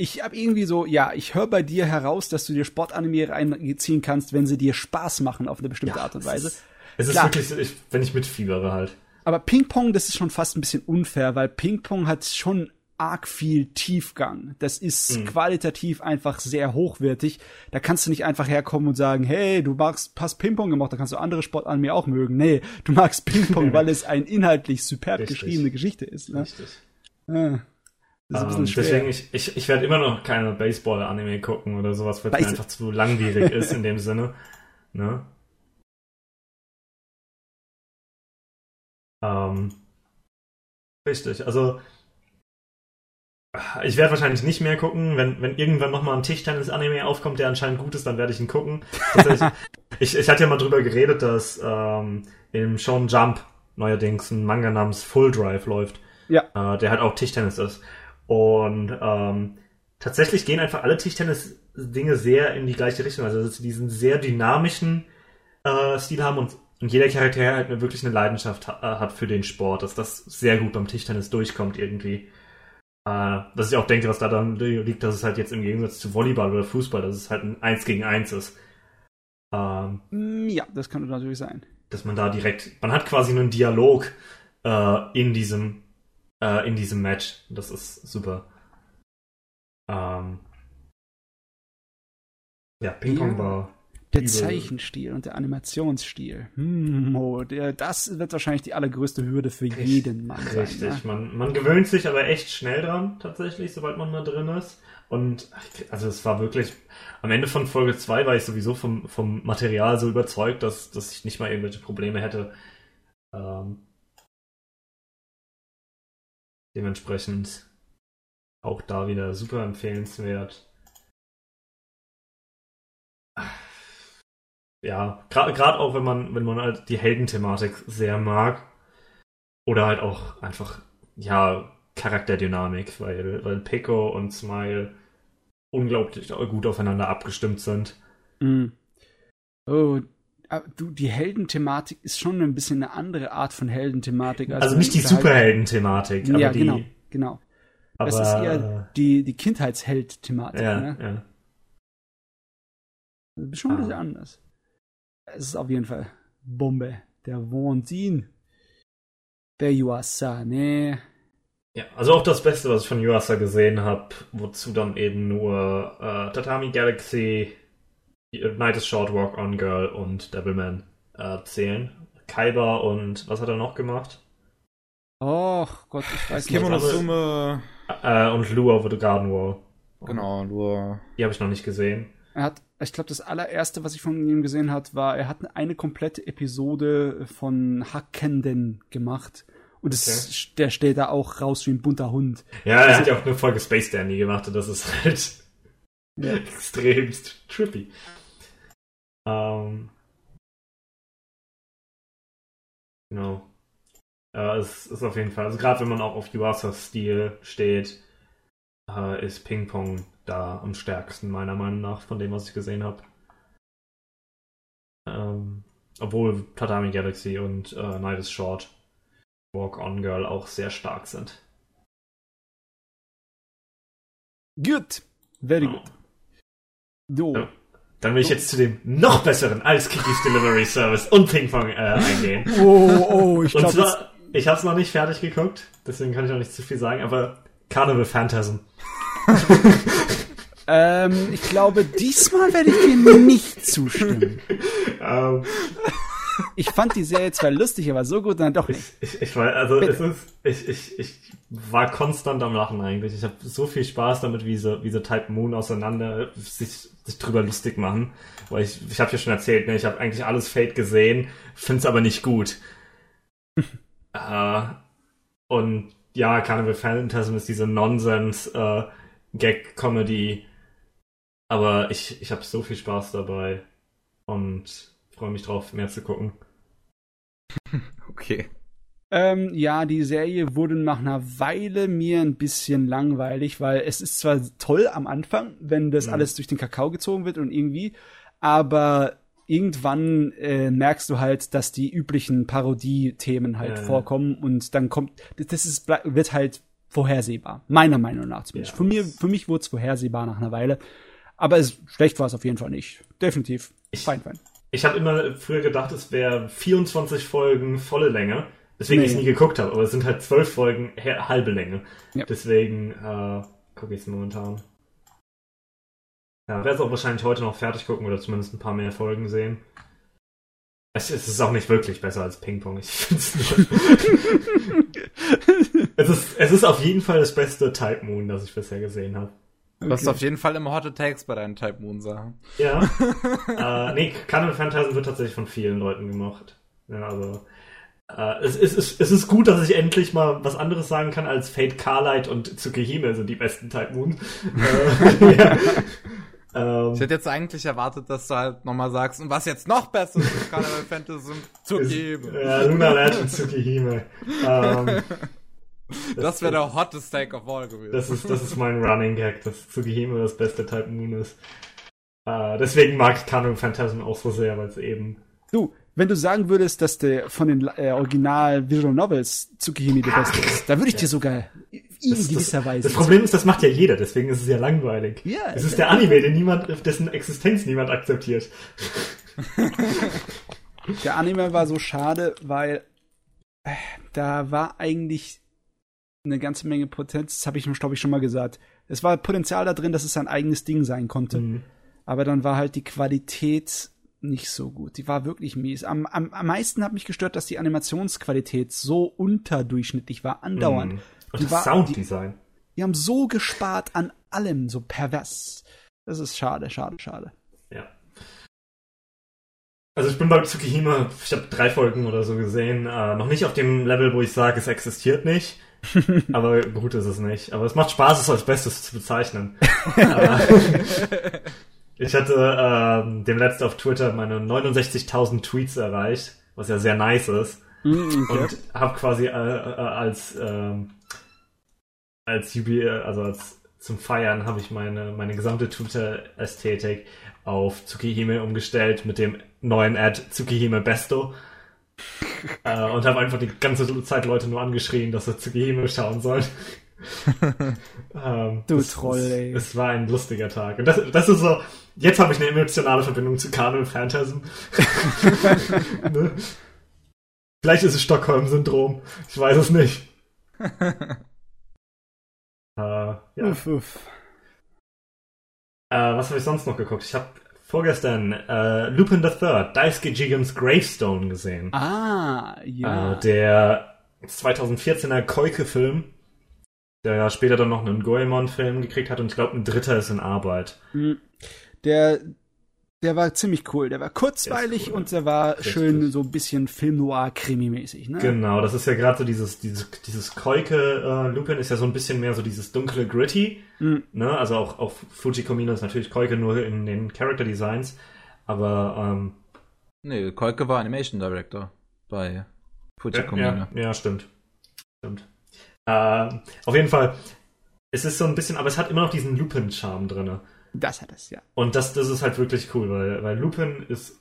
ich habe irgendwie so, ja, ich höre bei dir heraus, dass du dir Sportanime reinziehen kannst, wenn sie dir Spaß machen auf eine bestimmte ja, Art und Weise. Es ist Klar. wirklich, ich, wenn ich mitfiebere halt. Aber Ping-Pong, das ist schon fast ein bisschen unfair, weil Ping-Pong hat schon arg viel Tiefgang. Das ist mhm. qualitativ einfach sehr hochwertig. Da kannst du nicht einfach herkommen und sagen, hey, du magst, hast Ping-Pong gemacht, da kannst du andere Sport an mir auch mögen. Nee, du magst Ping-Pong, weil es ein inhaltlich superb Richtig. geschriebene Geschichte ist. Ne? Richtig. Ja. Das ist um, deswegen, ich, ich, ich werde immer noch keine Baseball-Anime gucken oder sowas, weil es einfach zu langwierig ist in dem Sinne. Ne? Ähm, richtig, also ich werde wahrscheinlich nicht mehr gucken, wenn, wenn irgendwann nochmal ein Tischtennis-Anime aufkommt, der anscheinend gut ist, dann werde ich ihn gucken. ich, ich hatte ja mal drüber geredet, dass ähm, im Shonen Jump neuerdings ein Manga namens Full Drive läuft. Ja. Äh, der halt auch Tischtennis ist. Und ähm, tatsächlich gehen einfach alle Tischtennis-Dinge sehr in die gleiche Richtung. Also dass sie diesen sehr dynamischen äh, Stil haben und und jeder Charakter halt eine, wirklich eine Leidenschaft ha äh, hat für den Sport, dass das sehr gut beim Tischtennis durchkommt irgendwie. Äh, was ich auch denke, was da dann liegt, dass es halt jetzt im Gegensatz zu Volleyball oder Fußball, dass es halt ein 1 gegen 1 ist. Ähm, mm, ja, das kann natürlich sein. Dass man da direkt, man hat quasi einen Dialog äh, in diesem äh, in diesem Match. Das ist super. Ähm, ja, Ping-Pong ja. war Der Zeichenstil und der Animationsstil. Hm, oh, der, das wird wahrscheinlich die allergrößte Hürde für Richtig, jeden Mann sein. Richtig, Ne? man, man gewöhnt sich aber echt schnell dran, tatsächlich, sobald man mal drin ist. Und also es war wirklich, am Ende von Folge 2 war ich sowieso vom, vom Material so überzeugt, dass, dass ich nicht mal irgendwelche Probleme hätte. Ähm, dementsprechend auch da wieder super empfehlenswert. Ja, gerade auch wenn man, wenn man halt die Heldenthematik sehr mag. Oder halt auch einfach, ja, Charakterdynamik, weil, weil Pico und Smile unglaublich gut aufeinander abgestimmt sind. Mm. Oh, aber du, die Heldenthematik ist schon ein bisschen eine andere Art von Heldenthematik. Also, nicht die halt- Superhelden-Thematik, aber Ja, die. genau, genau. Aber, es ist eher die, die Kindheitsheld-Thematik. ja, Ne? ja. Das ist schon ein bisschen Ah. anders. Es ist auf jeden Fall Bombe. Der Wahnsinn. Der Yuasa, ne? Ja, also auch das Beste, was ich von Yuasa gesehen habe, wozu dann eben nur äh, Tatami Galaxy, Night is Short Walk on Girl und Devilman äh, zählen. Kaiba und was hat er noch gemacht? Och Gott, ich weiß nicht. Kimono aber- Summe, Äh, und Lure over the Garden Wall. genau, nur Die habe ich noch nicht gesehen. Er hat, ich glaube, das allererste, was ich von ihm gesehen hat, war, er hat eine komplette Episode von Hackenden gemacht. Und es, der steht da auch raus wie ein bunter Hund. Ja, er hat ja auch eine Folge Space Dandy gemacht und das ist halt Ja. extremst trippy. Ähm, genau. Äh, es ist auf jeden Fall, also gerade wenn man auch auf Yuasas Stil steht, äh, ist Ping Pong da am stärksten, meiner Meinung nach, von dem, was ich gesehen habe. Ähm, obwohl Tatami Galaxy und äh, Night is Short, Walk on Girl auch sehr stark sind. Good. Very Ja. good. So. Ja. Dann will ich jetzt zu dem noch besseren als Kikis Delivery Service und Ping Pong äh, eingehen. Oh, oh, ich Und glaube, zwar, ich habe es noch nicht fertig geguckt, deswegen kann ich noch nicht zu viel sagen, aber Carnival Phantasm. ähm, ich glaube, diesmal werde ich dir nicht zustimmen. Ähm, Ich fand die Serie zwar lustig, aber so gut dann doch nicht. ich, ich, ich war, also Bitte. es ist, ich, ich, ich war konstant am Lachen eigentlich. Ich habe so viel Spaß damit, wie sie, wie sie Type Moon auseinander sich, sich drüber lustig machen. Weil ich, ich habe ja schon erzählt, ne, ich habe eigentlich alles Fate gesehen, find's aber nicht gut. äh, und ja, Carnival Phantasm ist diese Nonsens-Gag-Comedy. aber ich, ich habe so viel Spaß dabei und freue mich drauf, mehr zu gucken. okay. Ähm, ja, die Serie wurde nach einer Weile mir ein bisschen langweilig, weil es ist zwar toll am Anfang, wenn das Mhm. alles durch den Kakao gezogen wird und irgendwie, aber irgendwann äh, merkst du halt, dass die üblichen Parodie-Themen halt Ja. vorkommen und dann kommt, das ist, wird halt vorhersehbar. Meiner Meinung nach zumindest. Ja. Für, mir, für mich wurde es vorhersehbar nach einer Weile. Aber es, schlecht war es auf jeden Fall nicht. Definitiv. Ich- fein, fein. Ich habe immer früher gedacht, es wäre 24 Folgen volle Länge, weswegen Nee. ich es nie geguckt habe, aber es sind halt 12 Folgen halbe Länge. Ja. Deswegen äh, gucke ich es momentan. Ja, werde es auch wahrscheinlich heute noch fertig gucken oder zumindest ein paar mehr Folgen sehen. Es, es ist auch nicht wirklich besser als Ping-Pong. Ich find's nur. es, ist, es ist auf jeden Fall das beste Type Moon, das ich bisher gesehen habe. Du hast auf jeden Fall immer Hot Takes bei deinen Type Moon Sachen. Ja. äh, nee, Carnival Phantasm wird tatsächlich von vielen Leuten gemacht. Ja, also. Äh, es, es, ist, es ist gut, dass ich endlich mal was anderes sagen kann als Fate Carlight und Tsukihime sind die besten Type Moon. äh, ja. Ähm, Ich hätte jetzt eigentlich erwartet, dass du halt nochmal sagst, und was jetzt noch besser ist, Carnival ist- geben. Ja, Luna Ledge und Tsukihime. ähm, Das wäre der hottest Take of all gewesen. Das ist, das ist mein Running Gag, dass Tsukihime das beste Type Moon ist. Äh, deswegen mag ich Carnival Phantasm auch so sehr, weil es eben Du, wenn du sagen würdest, dass der von den äh, Original Visual Novels Tsukihime der beste ist, da würde ich dir sogar in Das, gewisser das, Weise. das Problem ist, das macht ja jeder, deswegen ist es ja langweilig. Ja, es ist der Anime, den niemand, dessen Existenz niemand akzeptiert. der Anime war so schade, weil äh, da war eigentlich eine ganze Menge Potenz, das habe ich, glaube ich, schon mal gesagt. Es war Potenzial da drin, dass es ein eigenes Ding sein konnte. Mhm. Aber dann war halt die Qualität nicht so gut. Die war wirklich mies. Am, am, am meisten hat mich gestört, dass die Animationsqualität so unterdurchschnittlich war, andauernd. Mhm. Und Die das war- Sounddesign. Die haben so gespart an allem, so pervers. Das ist schade, schade, schade. Ja. Also ich bin bei Tsukihime, ich habe drei Folgen oder so gesehen, äh, noch nicht auf dem Level, wo ich sage, es existiert nicht. aber gut ist es nicht. Aber es macht Spaß, es als Bestes zu bezeichnen. Äh, ich hatte ähm, dem letzten auf Twitter meine 69.000 Tweets erreicht, was ja sehr nice ist. Mm, Und habe quasi äh, äh, als ähm, als Jubiläum, also als zum Feiern habe ich meine meine gesamte Twitter-Ästhetik auf Tsukihime umgestellt mit dem neuen Ad Tsukihime Besto. äh, und habe einfach die ganze Zeit Leute nur angeschrien, dass sie Tsukihime schauen sollen. ähm, Du es- Troll, es, ey. Es war ein lustiger Tag. Und das, das ist so, jetzt habe ich eine emotionale Verbindung zu Carnival Phantasm. ne? Vielleicht ist es Stockholm-Syndrom. Ich weiß es nicht. Äh, ja. Uff, uff. Äh, was habe ich sonst noch geguckt? Ich habe vorgestern äh, Lupin the Third, Daisuke Jigams Gravestone gesehen. Ah, ja. Äh, der 2014er Koike-Film, der ja später dann noch einen Goemon-Film gekriegt hat und ich glaube, ein dritter ist in Arbeit. Mm. Der, der war ziemlich cool. Der war kurzweilig cool. und der war Richtig. schön so ein bisschen Film noir krimi-mäßig, ne? Genau, das ist ja gerade so dieses, dieses, dieses Koike äh, Lupin ist ja so ein bisschen mehr so dieses dunkle Gritty. Mhm. Ne? Also auch, auch Fujiko ist natürlich Koike nur in den Character Designs. Aber ähm, Nee, Kolke war Animation Director bei Fujiko ja, Mine. ja, stimmt. Stimmt. Äh, auf jeden Fall, es ist so ein bisschen, aber es hat immer noch diesen Lupin-Charme drinne. Das hat es, ja. Und das, das ist halt wirklich cool, weil, weil Lupin ist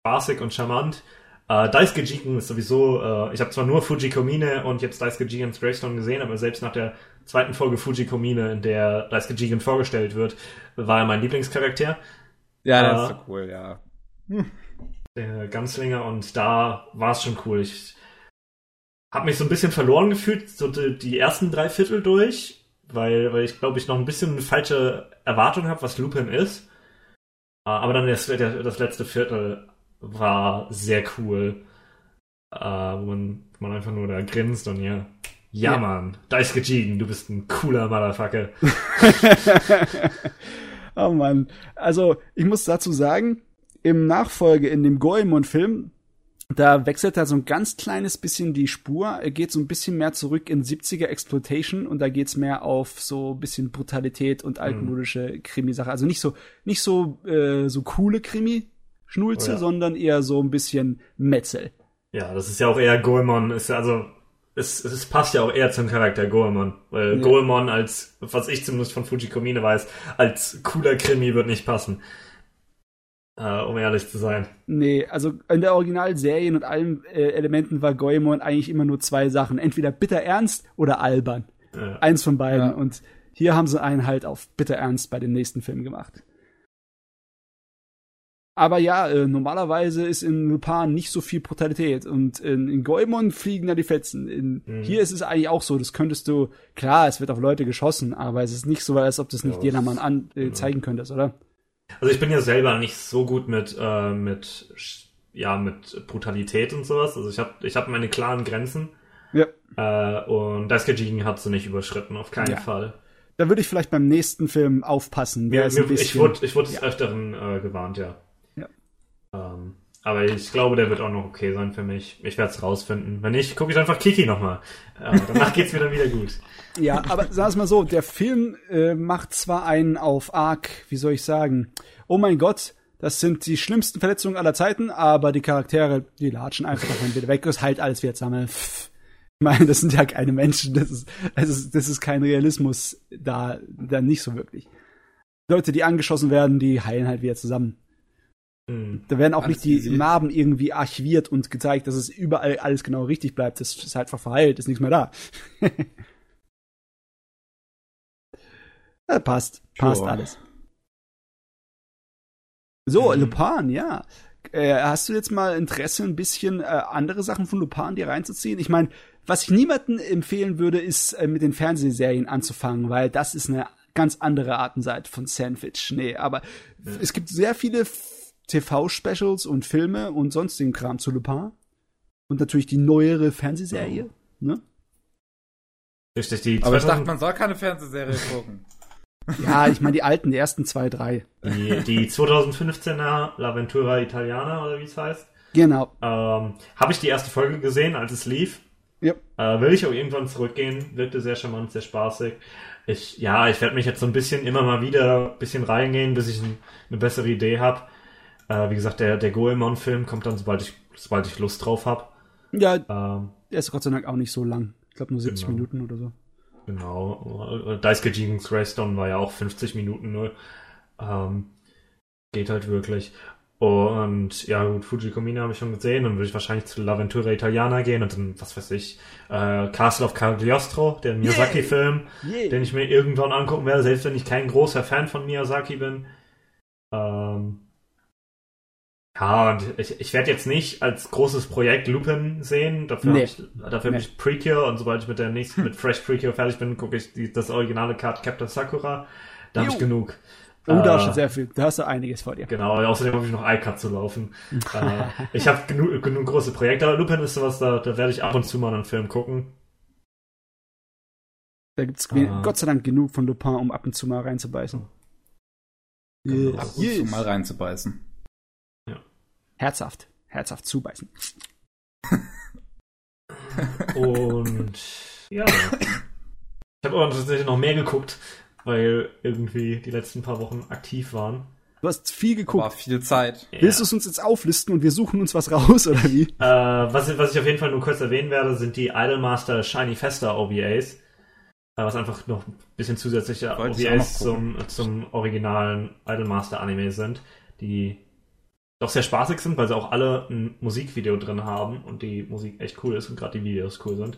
spaßig und charmant. Äh, Daisuke Jigen ist sowieso, äh, ich habe zwar nur Fujiko Mine und jetzt Daisuke Jigen's Gravestone gesehen, aber selbst nach der zweiten Folge Fujiko Mine, in der Daisuke Jigen vorgestellt wird, war er mein Lieblingscharakter, Ja, das das ist so cool, ja. der Ganzlinger, und da war es schon cool. Ich habe mich so ein bisschen verloren gefühlt, so die, die ersten drei Viertel durch, weil, weil ich glaube, ich noch ein bisschen eine falsche Erwartung habe, was Lupin ist. Äh, Aber dann das, das letzte Viertel war sehr cool. Äh, wo man, wo man einfach nur da grinst und ja. Ja, Ja. Mann, Daisuke Jigen, du bist ein cooler Motherfucker. oh Mann. Also, ich muss dazu sagen, im Nachfolge in dem Goemon-Film, da wechselt er so ein ganz kleines bisschen die Spur. Er geht so ein bisschen mehr zurück in 70er Exploitation und da geht's mehr auf so ein bisschen Brutalität und altmodische Krimisache. Also nicht so, nicht so, äh, so coole Krimi-Schnulze, Oh ja. sondern eher so ein bisschen Metzel. Ja, das ist ja auch eher Goemon, ist also es, es passt ja auch eher zum Charakter Goemon, weil Ja. Goemon als was ich zumindest von Fujikomine weiß, als cooler Krimi wird nicht passen. Äh, um ehrlich zu sein. Nee, also in der Originalserien und allen äh, Elementen war Goemon eigentlich immer nur zwei Sachen. Entweder bitter ernst oder albern. Äh, Eins von beiden. Ja. Und hier haben sie einen halt auf bitter ernst bei dem nächsten Film gemacht. Aber ja, äh, normalerweise ist in Lupin nicht so viel Brutalität und in, in Goemon fliegen da die Fetzen. In, Mhm. Hier ist es eigentlich auch so, das könntest du, klar, es wird auf Leute geschossen, aber es ist nicht so, als ob du es nicht Ja, jedermann an, äh, genau. zeigen könntest, oder? Also ich bin ja selber nicht so gut mit äh, mit ja mit Brutalität und sowas. Also ich habe ich habe meine klaren Grenzen. Ja. Äh, und Daisuke Jigen hat sie nicht überschritten, auf keinen Ja. Fall. Da würde ich vielleicht beim nächsten Film aufpassen. Der Mir, ich wurde ich wurde des ja. Öfteren äh, gewarnt, ja. Ja. Ähm, aber ich glaube, der wird auch noch okay sein für mich. Ich werde es rausfinden. Wenn nicht, gucke ich einfach Kiki nochmal. Danach geht's mir dann wieder gut. Ja, aber sag es mal so, der Film äh, macht zwar einen auf arg, wie soll ich sagen, oh mein Gott, das sind die schlimmsten Verletzungen aller Zeiten, aber die Charaktere, die latschen einfach davon wieder weg, es heilt alles wieder zusammen. Pff. Ich meine, das sind ja keine Menschen, das ist, das ist, das ist kein Realismus da, da nicht so wirklich. Leute, die angeschossen werden, die heilen halt wieder zusammen. Hm. Da werden auch Alles nicht die easy. Narben irgendwie archiviert und gezeigt, dass es überall alles genau richtig bleibt. Das ist halt verheilt, ist nichts mehr da. ja, passt, passt Sure. alles. So, Mhm. Lupin, ja. Äh, hast du jetzt mal Interesse, ein bisschen äh, andere Sachen von Lupin dir reinzuziehen? Ich meine, was ich niemandem empfehlen würde, ist äh, mit den Fernsehserien anzufangen, weil das ist eine ganz andere Art und Seite von Sandwich. Nee, aber es gibt sehr viele TV-Specials und Filme und sonstigen Kram zu Lupin. Und natürlich die neuere Fernsehserie. Ne? Richtig, die Aber ich 2000 dachte, man soll keine Fernsehserie gucken. Ja, ich meine die alten, die ersten zwei, drei. Die, die 2015er L'Aventura Italiana oder wie es heißt. Genau. Ähm, Habe ich die erste Folge gesehen, als es lief. Ja. Äh, will ich auch irgendwann zurückgehen. Wirkte sehr charmant, sehr spaßig. Ich, ja, ich werde mich jetzt so ein bisschen immer mal wieder ein bisschen reingehen, bis ich ein, eine bessere Idee habe. Äh, wie gesagt, der, der Goemon-Film kommt dann, sobald ich, sobald ich Lust drauf habe. Ja, Ähm, der ist Gott sei Dank auch nicht so lang. Ich glaube nur 70 Genau. Minuten oder so. Genau. Daisuke gegen Greystone war ja auch 50 Minuten nur. Ähm, geht halt wirklich. Und ja, gut, Fujikomina habe ich schon gesehen. Dann würde ich wahrscheinlich zu L'Aventura Italiana gehen und dann, was weiß ich, äh, Castle of Cagliostro, der Miyazaki-Film, Yeah. den ich mir irgendwann angucken werde, selbst wenn ich kein großer Fan von Miyazaki bin. Ähm, ja, und ich, ich werde jetzt nicht als großes Projekt Lupin sehen. Dafür Nee. habe ich, dafür Nee. hab ich Precure und sobald ich mit der nächsten, mit Fresh Precure fertig bin, gucke ich die, das originale Card Captain Sakura. Da habe ich genug. Oh, da Äh, hast du sehr viel. Da hast du einiges vor dir. Genau, außerdem habe ich noch iCut zu laufen. äh, ich habe genug, genug große Projekte, aber Lupin ist sowas, da, da werde ich ab und zu mal einen Film gucken. Da gibt's Ah. Gott sei Dank genug von Lupin, um ab und zu mal reinzubeißen. Genau. Ab und zu mal reinzubeißen. Herzhaft. Herzhaft zubeißen. Und ja. Ich habe aber tatsächlich noch mehr geguckt, weil irgendwie die letzten paar Wochen aktiv waren. Du hast viel geguckt. War viel Zeit. Willst du es uns jetzt auflisten und wir suchen uns was raus, oder wie? Äh, was, was ich auf jeden Fall nur kurz erwähnen werde, sind die Idolmaster Shiny Festa OVAs. Äh, was einfach noch ein bisschen zusätzliche Wollte OVAs zum, zum originalen Idolmaster Anime sind, die doch sehr spaßig sind, weil sie auch alle ein Musikvideo drin haben und die Musik echt cool ist und gerade die Videos cool sind.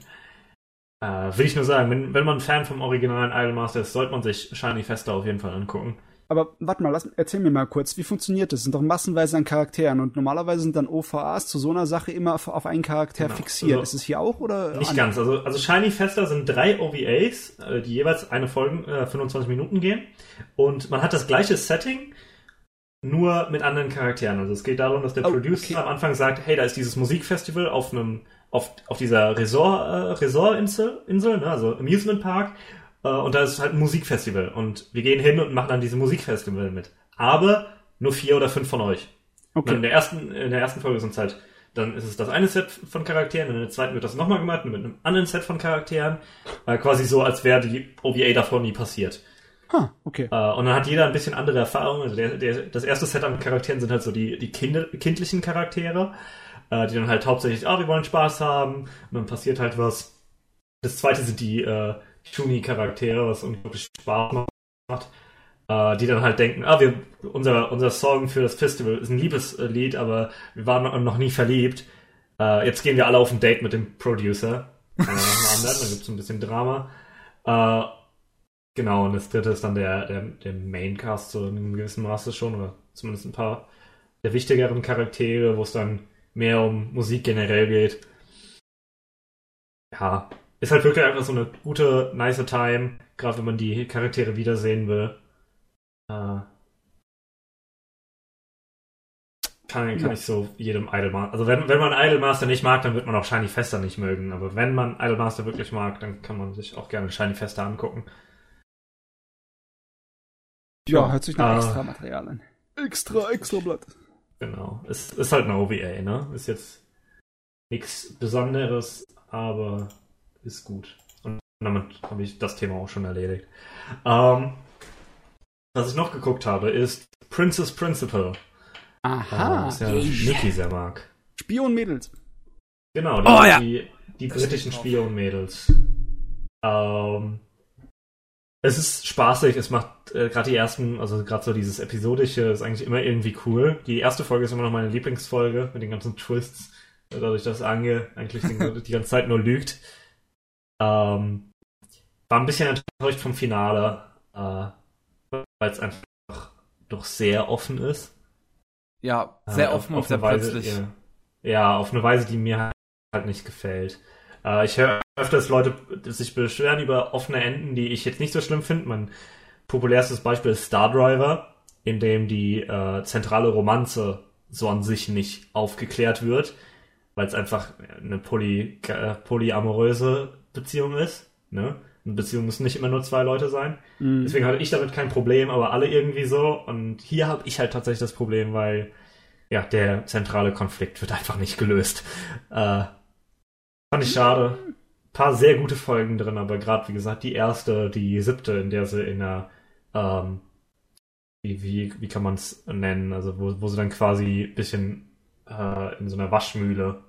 Äh, will ich nur sagen, wenn, wenn man Fan vom originalen Idolmaster ist, sollte man sich Shiny Festa auf jeden Fall angucken. Aber warte mal, lass, erzähl mir mal kurz, wie funktioniert das? Es sind doch massenweise an Charakteren und normalerweise sind dann OVAs zu so einer Sache immer auf, auf einen Charakter Genau. fixiert. Also- ist es hier auch oder? Nicht anders? ganz. Also, also Shiny Festa sind drei OVAs, äh, die jeweils eine Folge äh, 25 Minuten gehen. Und man hat das gleiche Setting, nur mit anderen Charakteren. Also es geht darum, dass der Oh, Producer okay. am Anfang sagt, hey, da ist dieses Musikfestival auf einem auf, auf dieser Resort, äh, Resortinsel, Insel, ne, also Amusement Park. Äh, und da ist halt ein Musikfestival. Und wir gehen hin und machen dann diese Musikfestival mit. Aber nur vier oder fünf von euch. Und in Okay. der ersten, in der ersten Folge sind es halt, dann ist es das eine Set von Charakteren, in der zweiten wird das nochmal gemacht, mit einem anderen Set von Charakteren. Äh, quasi so, als wäre die OVA davor nie passiert. Ha, okay. Äh, und dann hat jeder ein bisschen andere Erfahrungen. Also der, der, das erste Set an Charakteren sind halt so die, die Kinder, kindlichen Charaktere, äh, die dann halt hauptsächlich, ah, wir wollen Spaß haben, und dann passiert halt was. Das zweite sind die äh, Shuni-Charaktere, was unglaublich Spaß macht. Äh, die dann halt denken, ah, wir, unser, unser Song für das Festival ist ein Liebeslied, aber wir waren noch- nie verliebt. Jetzt gehen wir alle auf ein Date mit dem Producer. Anderen, dann gibt's ein bisschen Drama. Genau, und das dritte ist dann der, der, der Maincast so in einem gewissen Maße schon, oder zumindest ein paar der wichtigeren Charaktere, wo es dann mehr um Musik generell geht. Ja, ist halt wirklich einfach so eine gute, nice Time, gerade wenn man die Charaktere wiedersehen will. Äh, kann, kann Ja. ich so jedem Idolmaster, also wenn, wenn man Idolmaster nicht mag, dann wird man auch Shiny Fester nicht mögen, aber wenn man Idolmaster wirklich mag, dann kann man sich auch gerne Shiny Fester angucken. Ja, hört sich nach Ah. extra Material an. Extra, extra Blatt. Genau. Es ist halt eine OVA, ne? Ist jetzt nichts Besonderes, aber ist gut. Und damit habe ich das Thema auch schon erledigt. Ähm, was ich noch geguckt habe, ist Princess Principal. Aha. Äh, was ja Yeah. Niki sehr mag. Spionmädels. Genau, die, Oh, ja. die, die britischen. Spionmädels. Ähm, es ist spaßig, es macht äh, gerade die ersten, also gerade so dieses episodische ist eigentlich immer irgendwie cool. Die erste Folge ist immer noch meine Lieblingsfolge mit den ganzen Twists, äh, dadurch, dass Ange eigentlich die ganze Zeit nur lügt. Ähm, war ein bisschen enttäuscht vom Finale, äh, weil es einfach doch sehr offen ist. Ja, sehr Äh, offen auf, und sehr auf Weise, plötzlich. Ja, ja, auf eine Weise, die mir halt nicht gefällt. Äh, ich höre öfters Leute sich beschweren über offene Enden, die ich jetzt nicht so schlimm finde. Mein populärstes Beispiel ist Star Driver. in dem die äh, zentrale Romanze so an sich nicht aufgeklärt wird, weil es einfach eine poly, äh, polyamoröse Beziehung ist. Ne? Eine Beziehung müssen nicht immer nur zwei Leute sein. Mhm. Deswegen hatte ich damit kein Problem, aber alle irgendwie so. Und hier habe ich halt tatsächlich das Problem, weil ja, der zentrale Konflikt wird einfach nicht gelöst. Äh, fand ich schade. Ein paar sehr gute Folgen drin, aber gerade, wie gesagt, die erste, die siebte, in der sie in einer, ähm, wie, wie, wie kann man es nennen, also wo, wo sie dann quasi ein bisschen äh, in so einer Waschmühle.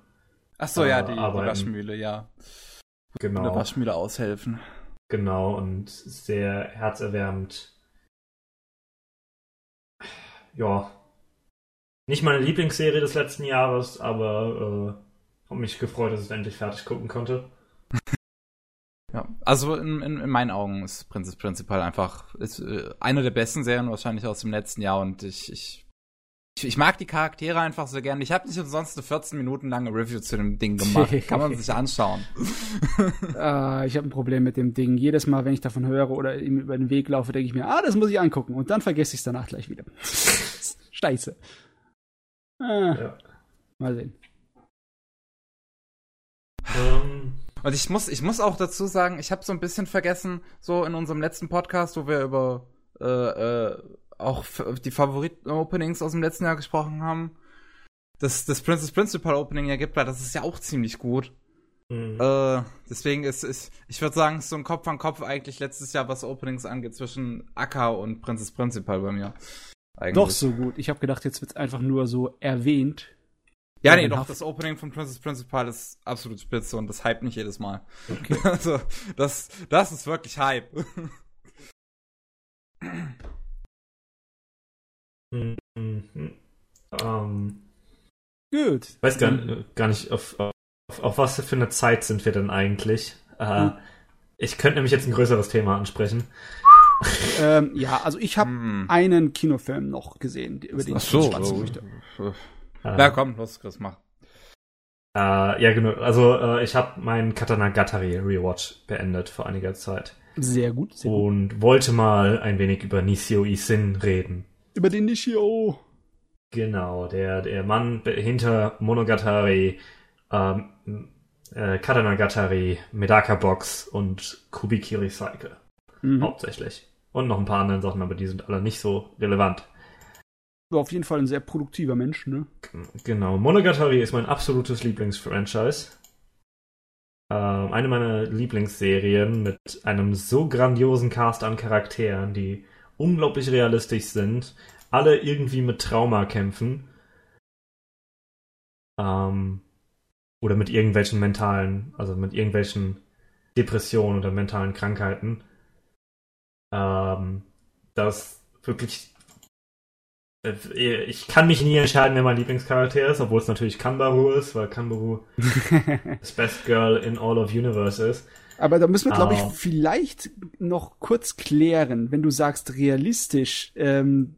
Ach so, äh, ja, die, die, Waschmühle, ja. Genau. In der Waschmühle aushelfen. Genau, und sehr herzerwärmend. Ja. Nicht meine Lieblingsserie des letzten Jahres, aber äh, habe mich gefreut, dass ich es endlich fertig gucken konnte. Ja, also in, in, in meinen Augen ist Princess Principal einfach ist, äh, eine der besten Serien wahrscheinlich aus dem letzten Jahr und ich, ich ich, ich, mag die Charaktere einfach so gern. Ich habe nicht umsonst eine 14 Minuten lange Review zu dem Ding gemacht. Kann man sich anschauen. uh, ich habe ein Problem mit dem Ding. Jedes Mal, wenn ich davon höre oder ihm über den Weg laufe, denke ich mir, ah, das muss ich angucken. Und dann vergesse ich es danach gleich wieder. Scheiße. Ah, ja. Mal sehen. Um. Ähm. Und ich muss, ich muss auch dazu sagen, ich habe so ein bisschen vergessen, so in unserem letzten Podcast, wo wir über äh, äh, auch die Favoriten-Openings aus dem letzten Jahr gesprochen haben, dass das Princess Principal Opening ja gibt, weil das ist ja auch ziemlich gut. Mhm. Äh, deswegen ist, ist ich würde sagen, ist so ein Kopf an Kopf eigentlich letztes Jahr, was Openings angeht, zwischen Akka und Princess Principal bei mir. Eigentlich. Doch so gut. Ich habe gedacht, jetzt wird's einfach nur so erwähnt. Ja, nee, doch, das Opening von Princess Principal ist absolut spitze und das hype nicht jedes Mal. Okay. Also, das, das ist wirklich Hype. Mhm. Ähm, Gut. Weiß gar, gar nicht, auf, auf, auf, was für eine Zeit sind wir denn eigentlich? Äh, mhm. Ich könnte nämlich jetzt ein größeres Thema ansprechen. ähm, ja, also ich habe hm. einen Kinofilm noch gesehen, über den Ach so, ich schwatzen möchte. Ja, komm, los, Chris, mach. Äh, ja, genau. Also äh, ich habe meinen Katanagatari Rewatch beendet vor einiger Zeit. Sehr gut. Sehr und gut. wollte mal ein wenig über Nisio Isin reden. Über den Nishio. Genau, der, der Mann hinter Monogatari, ähm, äh, Katanagatari, Medaka Box und Kubikiri Cycle. Mhm. Hauptsächlich. Und noch ein paar andere Sachen, aber die sind alle nicht so relevant. War auf jeden Fall ein sehr produktiver Mensch, ne? Genau. Monogatari ist mein absolutes Lieblingsfranchise. Ähm, eine meiner Lieblingsserien mit einem so grandiosen Cast an Charakteren, die unglaublich realistisch sind, alle irgendwie mit Trauma kämpfen. Ähm, oder mit irgendwelchen mentalen, also mit irgendwelchen Depressionen oder mentalen Krankheiten. Ähm, das wirklich. Äh, ich kann mich nie entscheiden, wer mein Lieblingscharakter ist, obwohl es natürlich Kanbaru ist, weil Kanbaru das Best Girl in all of Universe ist. Aber da müssen wir, glaube ich, ah. vielleicht noch kurz klären, wenn du sagst realistisch, ähm,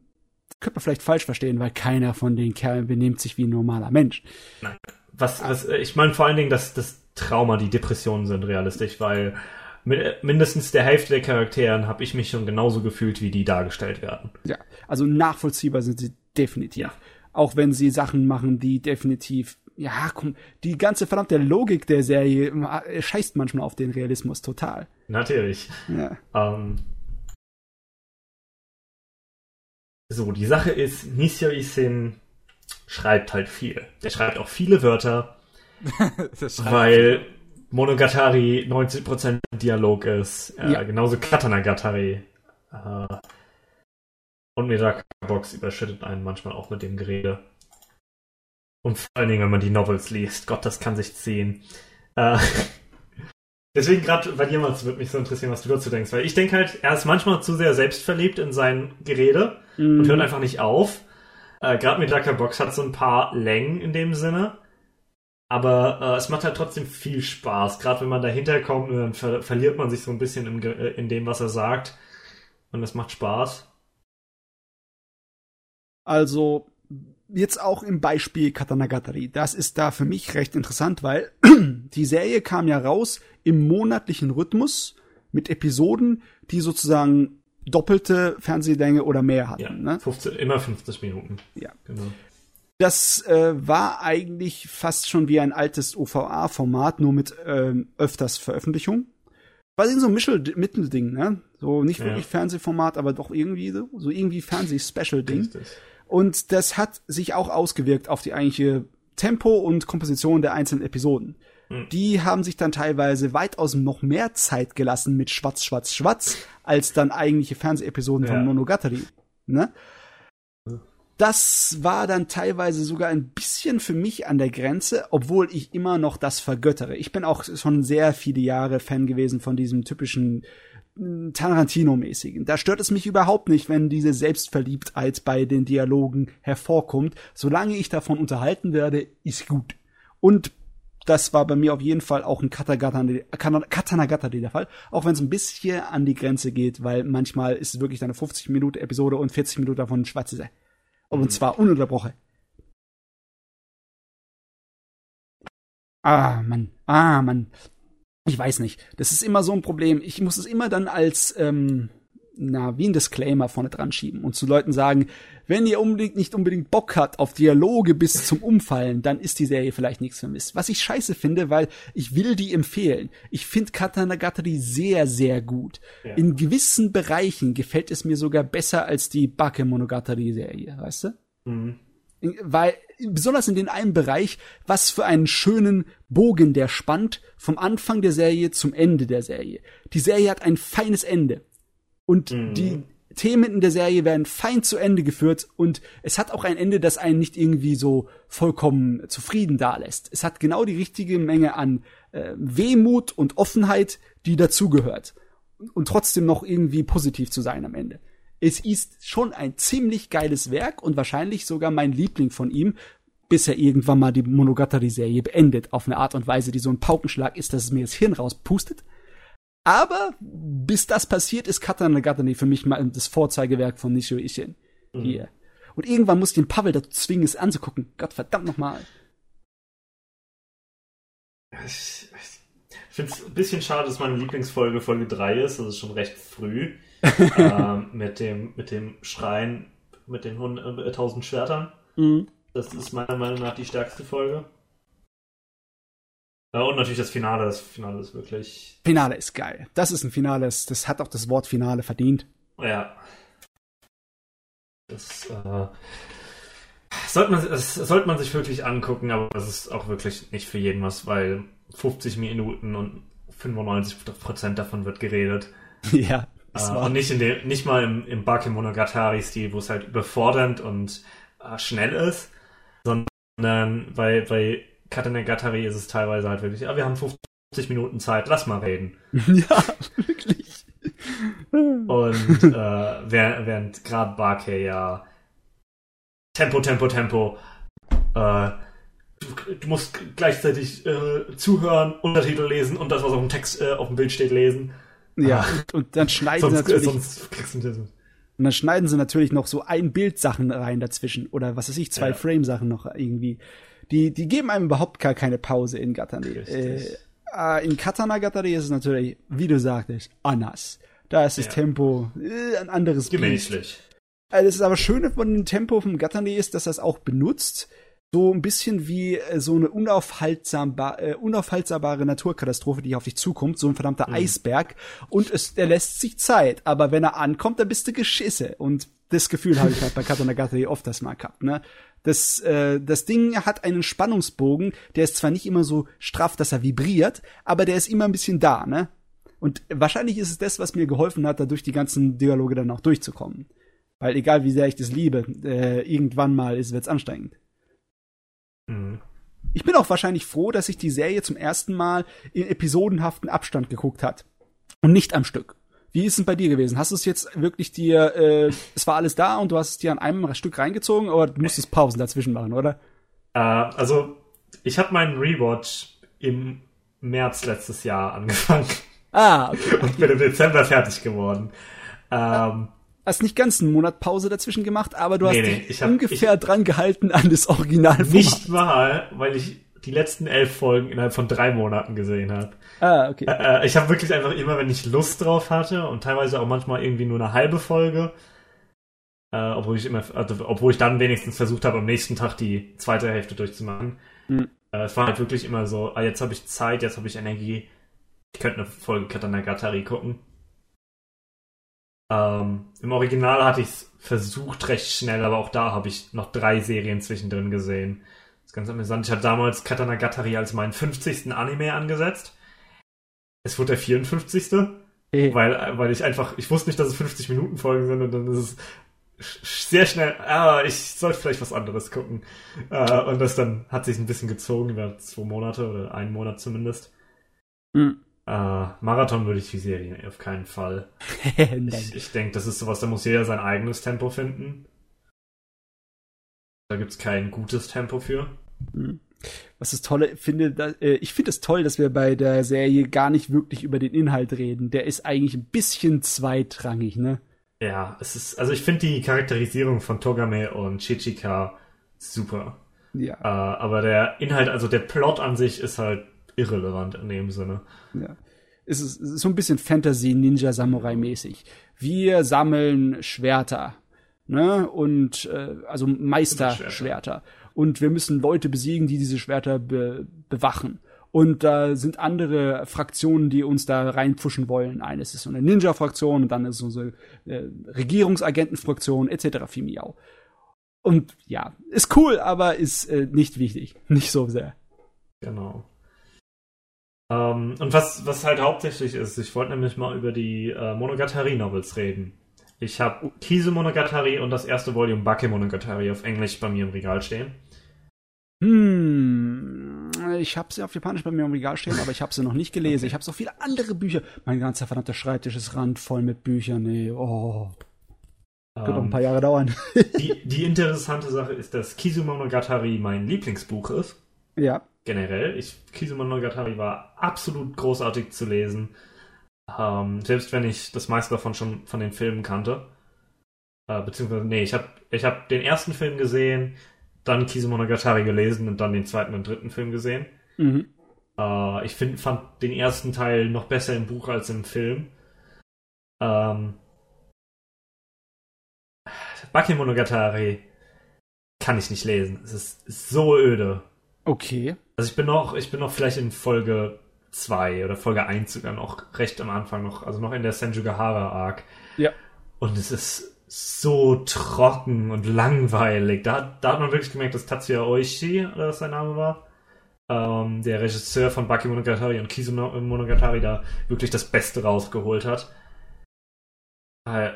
könnte man vielleicht falsch verstehen, weil keiner von den Kerlen benimmt sich wie ein normaler Mensch. Nein. Was, was ich meine vor allen Dingen, dass das Trauma, die Depressionen sind realistisch, weil mit mindestens der Hälfte der Charakteren habe ich mich schon genauso gefühlt, wie die dargestellt werden. Ja, also nachvollziehbar sind sie definitiv. Ja. Auch wenn sie Sachen machen, die definitiv ja, komm, die ganze verdammte Logik der Serie scheißt manchmal auf den Realismus total. Natürlich. Ja. Ähm, so, die Sache ist, Nisio Isin schreibt halt viel. Der schreibt auch viele Wörter, weil Monogatari 90% Dialog ist. Äh, ja. Genauso Katanagatari. Äh, und Medaka Box überschüttet einen manchmal auch mit dem Gerede. Und vor allen Dingen, wenn man die Novels liest. Gott, das kann sich ziehen. Äh, deswegen gerade bei dir mal würde mich so interessieren, was du dazu denkst. Weil ich denke halt, er ist manchmal zu sehr selbstverliebt in sein Gerede mm. und hört einfach nicht auf. Äh, gerade mit Ducker Box hat so ein paar Längen in dem Sinne. Aber äh, es macht halt trotzdem viel Spaß. Gerade wenn man dahinter kommt, dann ver verliert man sich so ein bisschen in, äh, in dem, was er sagt. Und es macht Spaß. Also, jetzt auch im Beispiel Katanagatari. Das ist da für mich recht interessant, weil die Serie kam ja raus im monatlichen Rhythmus mit Episoden, die sozusagen doppelte Fernsehlänge oder mehr hatten. Ja, ne? 15, immer 50 Minuten. Ja. Genau. Das äh, war eigentlich fast schon wie ein altes OVA-Format, nur mit ähm, öfters Veröffentlichung. War so ein Mischel Mittelding, ne? So nicht wirklich Ja. Fernsehformat, aber doch irgendwie so, so irgendwie Fernseh-Special-Ding. Und das hat sich auch ausgewirkt auf die eigentliche Tempo und Komposition der einzelnen Episoden. Mhm. Die haben sich dann teilweise weitaus noch mehr Zeit gelassen mit Schwatz, Schwatz, Schwatz, als dann eigentliche Fernsehepisoden Ja. von Monogatari. Ne? Das war dann teilweise sogar ein bisschen für mich an der Grenze, obwohl ich immer noch das vergöttere. Ich bin auch schon sehr viele Jahre Fan gewesen von diesem typischen mm, Tarantino-mäßigen. Da stört es mich überhaupt nicht, wenn diese Selbstverliebtheit bei den Dialogen hervorkommt. Solange ich davon unterhalten werde, ist gut. Und das war bei mir auf jeden Fall auch ein Katanagatari der Fall, auch wenn es ein bisschen an die Grenze geht, weil manchmal ist es wirklich eine 50 Minuten Episode und 40 Minuten davon schwarze und zwar ununterbrochen. Ah, Mann. Ah, Mann. Ich weiß nicht. Das ist immer so ein Problem. Ich muss es immer dann als, ähm, na, wie ein Disclaimer vorne dran schieben und zu Leuten sagen, wenn ihr unbedingt nicht unbedingt Bock habt auf Dialoge bis zum Umfallen, dann ist die Serie vielleicht nichts für mich. Was ich scheiße finde, weil ich will die empfehlen. Ich finde Katanagatari sehr, sehr gut. Ja. In gewissen Bereichen gefällt es mir sogar besser als die Bakemonogatari-Serie, weißt du? Mhm. weil besonders in den einen Bereich, was für einen schönen Bogen der spannt vom Anfang der Serie zum Ende der Serie. Die Serie hat ein feines Ende und Mhm. die Themen in der Serie werden fein zu Ende geführt und es hat auch ein Ende, das einen nicht irgendwie so vollkommen zufrieden dalässt. Es hat genau die richtige Menge an äh, Wehmut und Offenheit, die dazugehört und trotzdem noch irgendwie positiv zu sein am Ende. Es ist schon ein ziemlich geiles Werk und wahrscheinlich sogar mein Liebling von ihm, bis er irgendwann mal die Monogatari-Serie beendet, auf eine Art und Weise, die so ein Paukenschlag ist, dass es mir das Hirn rauspustet. Aber bis das passiert, ist Katanagatari für mich mal das Vorzeigewerk von Nishio Ishin. Hier. Und irgendwann muss ich den Pavel dazu zwingen, es anzugucken. Gott verdammt nochmal. Ich, ich finde es ein bisschen schade, dass meine Lieblingsfolge Folge 3 ist. Das ist schon recht früh. ähm, mit, dem, mit dem Schrein mit den 100, äh, 1000 Schwertern. Mhm. Das ist meiner Meinung nach die stärkste Folge. Und natürlich das Finale. Das Finale ist wirklich. Finale ist geil. Das ist ein Finale, das, hat auch das Wort Finale verdient. Ja. Das äh, sollte, man, das sollte man sich wirklich angucken, aber das ist auch wirklich nicht für jeden was, weil 50 Minuten und 95% davon wird geredet. ja, das Äh, und nicht, in dem, nicht mal im, im Bakemonogatari-Stil, wo es halt überfordernd und äh, schnell ist, sondern bei, bei Katanagatari ist es teilweise halt wirklich, ah, wir haben 50 Minuten Zeit, lass mal reden. ja, wirklich. Und äh, während, während gerade Bake ja Tempo, Tempo, Tempo, äh, du, du musst gleichzeitig äh, zuhören, Untertitel lesen und das, was auf dem Text, äh, auf dem Bild steht, lesen. Ja, und, und dann schneiden sie Sonst, äh, natürlich, sonst kriegst du das. und dann schneiden sie natürlich noch so ein Bildsachen rein dazwischen oder was weiß ich, zwei Ja. Frame-Sachen noch irgendwie. Die, die geben einem überhaupt gar keine Pause in Gatari. Äh, äh, in Katana Gatari ist es natürlich, wie du sagtest, anders. Da ist das Ja. Tempo äh, ein anderes. Gemächlich. Also das ist aber Schöne von dem Tempo vom Gatterly ist, dass er es auch benutzt. So ein bisschen wie äh, so eine unaufhaltsambare, äh, unaufhaltsame Naturkatastrophe, die auf dich zukommt, so ein verdammter Eisberg. Und es, der lässt sich Zeit. Aber wenn er ankommt, dann bist du geschisse. Und das Gefühl habe ich halt bei Katana Gatterly oft das mal gehabt, ne? Das, äh, das Ding hat einen Spannungsbogen, der ist zwar nicht immer so straff, dass er vibriert, aber der ist immer ein bisschen da, ne? Und wahrscheinlich ist es das, was mir geholfen hat, da durch die ganzen Dialoge dann auch durchzukommen. Weil egal wie sehr ich das liebe, äh, irgendwann mal ist wird's anstrengend. Mhm. Ich bin auch wahrscheinlich froh, dass sich die Serie zum ersten Mal in episodenhaften Abstand geguckt hat. Und nicht am Stück. Wie ist es bei dir gewesen? Hast du es jetzt wirklich dir, äh, es war alles da und du hast es dir an einem Stück reingezogen, aber du musstest Pausen dazwischen machen, oder? Äh, also, ich habe meinen Rewatch im März letztes Jahr angefangen Ah, okay. und bin im Dezember fertig geworden. Ähm, Hast nicht ganz einen Monat Pause dazwischen gemacht, aber du hast Nee, nee, dich ich hab- ungefähr dran gehalten an das Original. nicht mal, weil ich die letzten elf Folgen innerhalb von drei Monaten gesehen habe. Ah, okay. Äh, ich habe wirklich einfach immer, wenn ich Lust drauf hatte und teilweise auch manchmal irgendwie nur eine halbe Folge, äh, obwohl ich immer, also, obwohl ich dann wenigstens versucht habe, am nächsten Tag die zweite Hälfte durchzumachen. Mhm. Äh, es war halt wirklich immer so, ah, jetzt habe ich Zeit, jetzt habe ich Energie. Ich könnte eine Folge Katanagatari gucken. Ähm, Im Original hatte ich es versucht recht schnell, aber auch da habe ich noch drei Serien zwischendrin gesehen. Ganz amüsant. Ich hatte damals Katanagatari als meinen 50. Anime angesetzt. Es wurde der 54. Hey. Weil, weil ich einfach, ich wusste nicht, dass es 50 Minuten Folgen sind und dann ist es sehr schnell, ah, ich sollte vielleicht was anderes gucken. Äh, und das dann hat sich ein bisschen gezogen über zwei Monate oder einen Monat zumindest. Mhm. Uh, Marathon würde ich die Serie auf keinen Fall. ich ich denke, das ist sowas, da muss jeder sein eigenes Tempo finden. Da gibt es kein gutes Tempo für. Hm. Was das Tolle finde, da, äh, ich finde es toll, dass wir bei der Serie gar nicht wirklich über den Inhalt reden. Der ist eigentlich ein bisschen zweitrangig, ne? Ja, es ist, also ich finde die Charakterisierung von Togame und Chichika super. Ja. Uh, aber der Inhalt, also der Plot an sich ist halt irrelevant in dem Sinne. Ja. Es ist, es ist so ein bisschen Fantasy Ninja Samurai mäßig. Wir sammeln Schwerter, ne? Und äh, also Meisterschwerter. Und wir müssen Leute besiegen, die diese Schwerter be bewachen. Und da sind andere Fraktionen, die uns da reinpfuschen wollen. Eines ist so eine Ninja-Fraktion und dann ist so eine äh, Regierungsagentenfraktion etc. Fimiau. Und ja, ist cool, aber ist äh, nicht wichtig. Nicht so sehr. Genau. Ähm, und was, was halt hauptsächlich ist, ich wollte nämlich mal über die äh, Monogatari-Novels reden. Ich habe Kisu Monogatari und das erste Volume Bake Monogatari auf Englisch bei mir im Regal stehen. Hm, ich habe sie auf Japanisch bei mir im Regal stehen, aber ich habe sie noch nicht gelesen. Okay. Ich habe so viele andere Bücher. Mein ganzer verdammter Schreibtisch ist randvoll mit Büchern. Nee, oh. Könnte noch ein paar Jahre dauern. die, die interessante Sache ist, dass Kisu Monogatari mein Lieblingsbuch ist. Ja generell. Ich, Kisumonogatari war absolut großartig zu lesen. Ähm, selbst wenn ich das meiste davon schon von den Filmen kannte. Äh, beziehungsweise, nee, ich habe ich hab den ersten Film gesehen, dann Kisumonogatari gelesen und dann den zweiten und dritten Film gesehen. Mhm. Äh, ich find, fand den ersten Teil noch besser im Buch als im Film. Ähm, Bakemonogatari kann ich nicht lesen. Es ist so öde. Okay. Also ich bin noch, ich bin noch vielleicht in Folge 2 oder Folge 1 sogar noch recht am Anfang noch, also noch in der Senjugahara Arc. Ja. Und es ist so trocken und langweilig. Da, da hat man wirklich gemerkt, dass Tatsuya Oishi, oder was sein Name war, ähm, der Regisseur von Baki Monogatari und Kizu Monogatari da wirklich das Beste rausgeholt hat. Äh,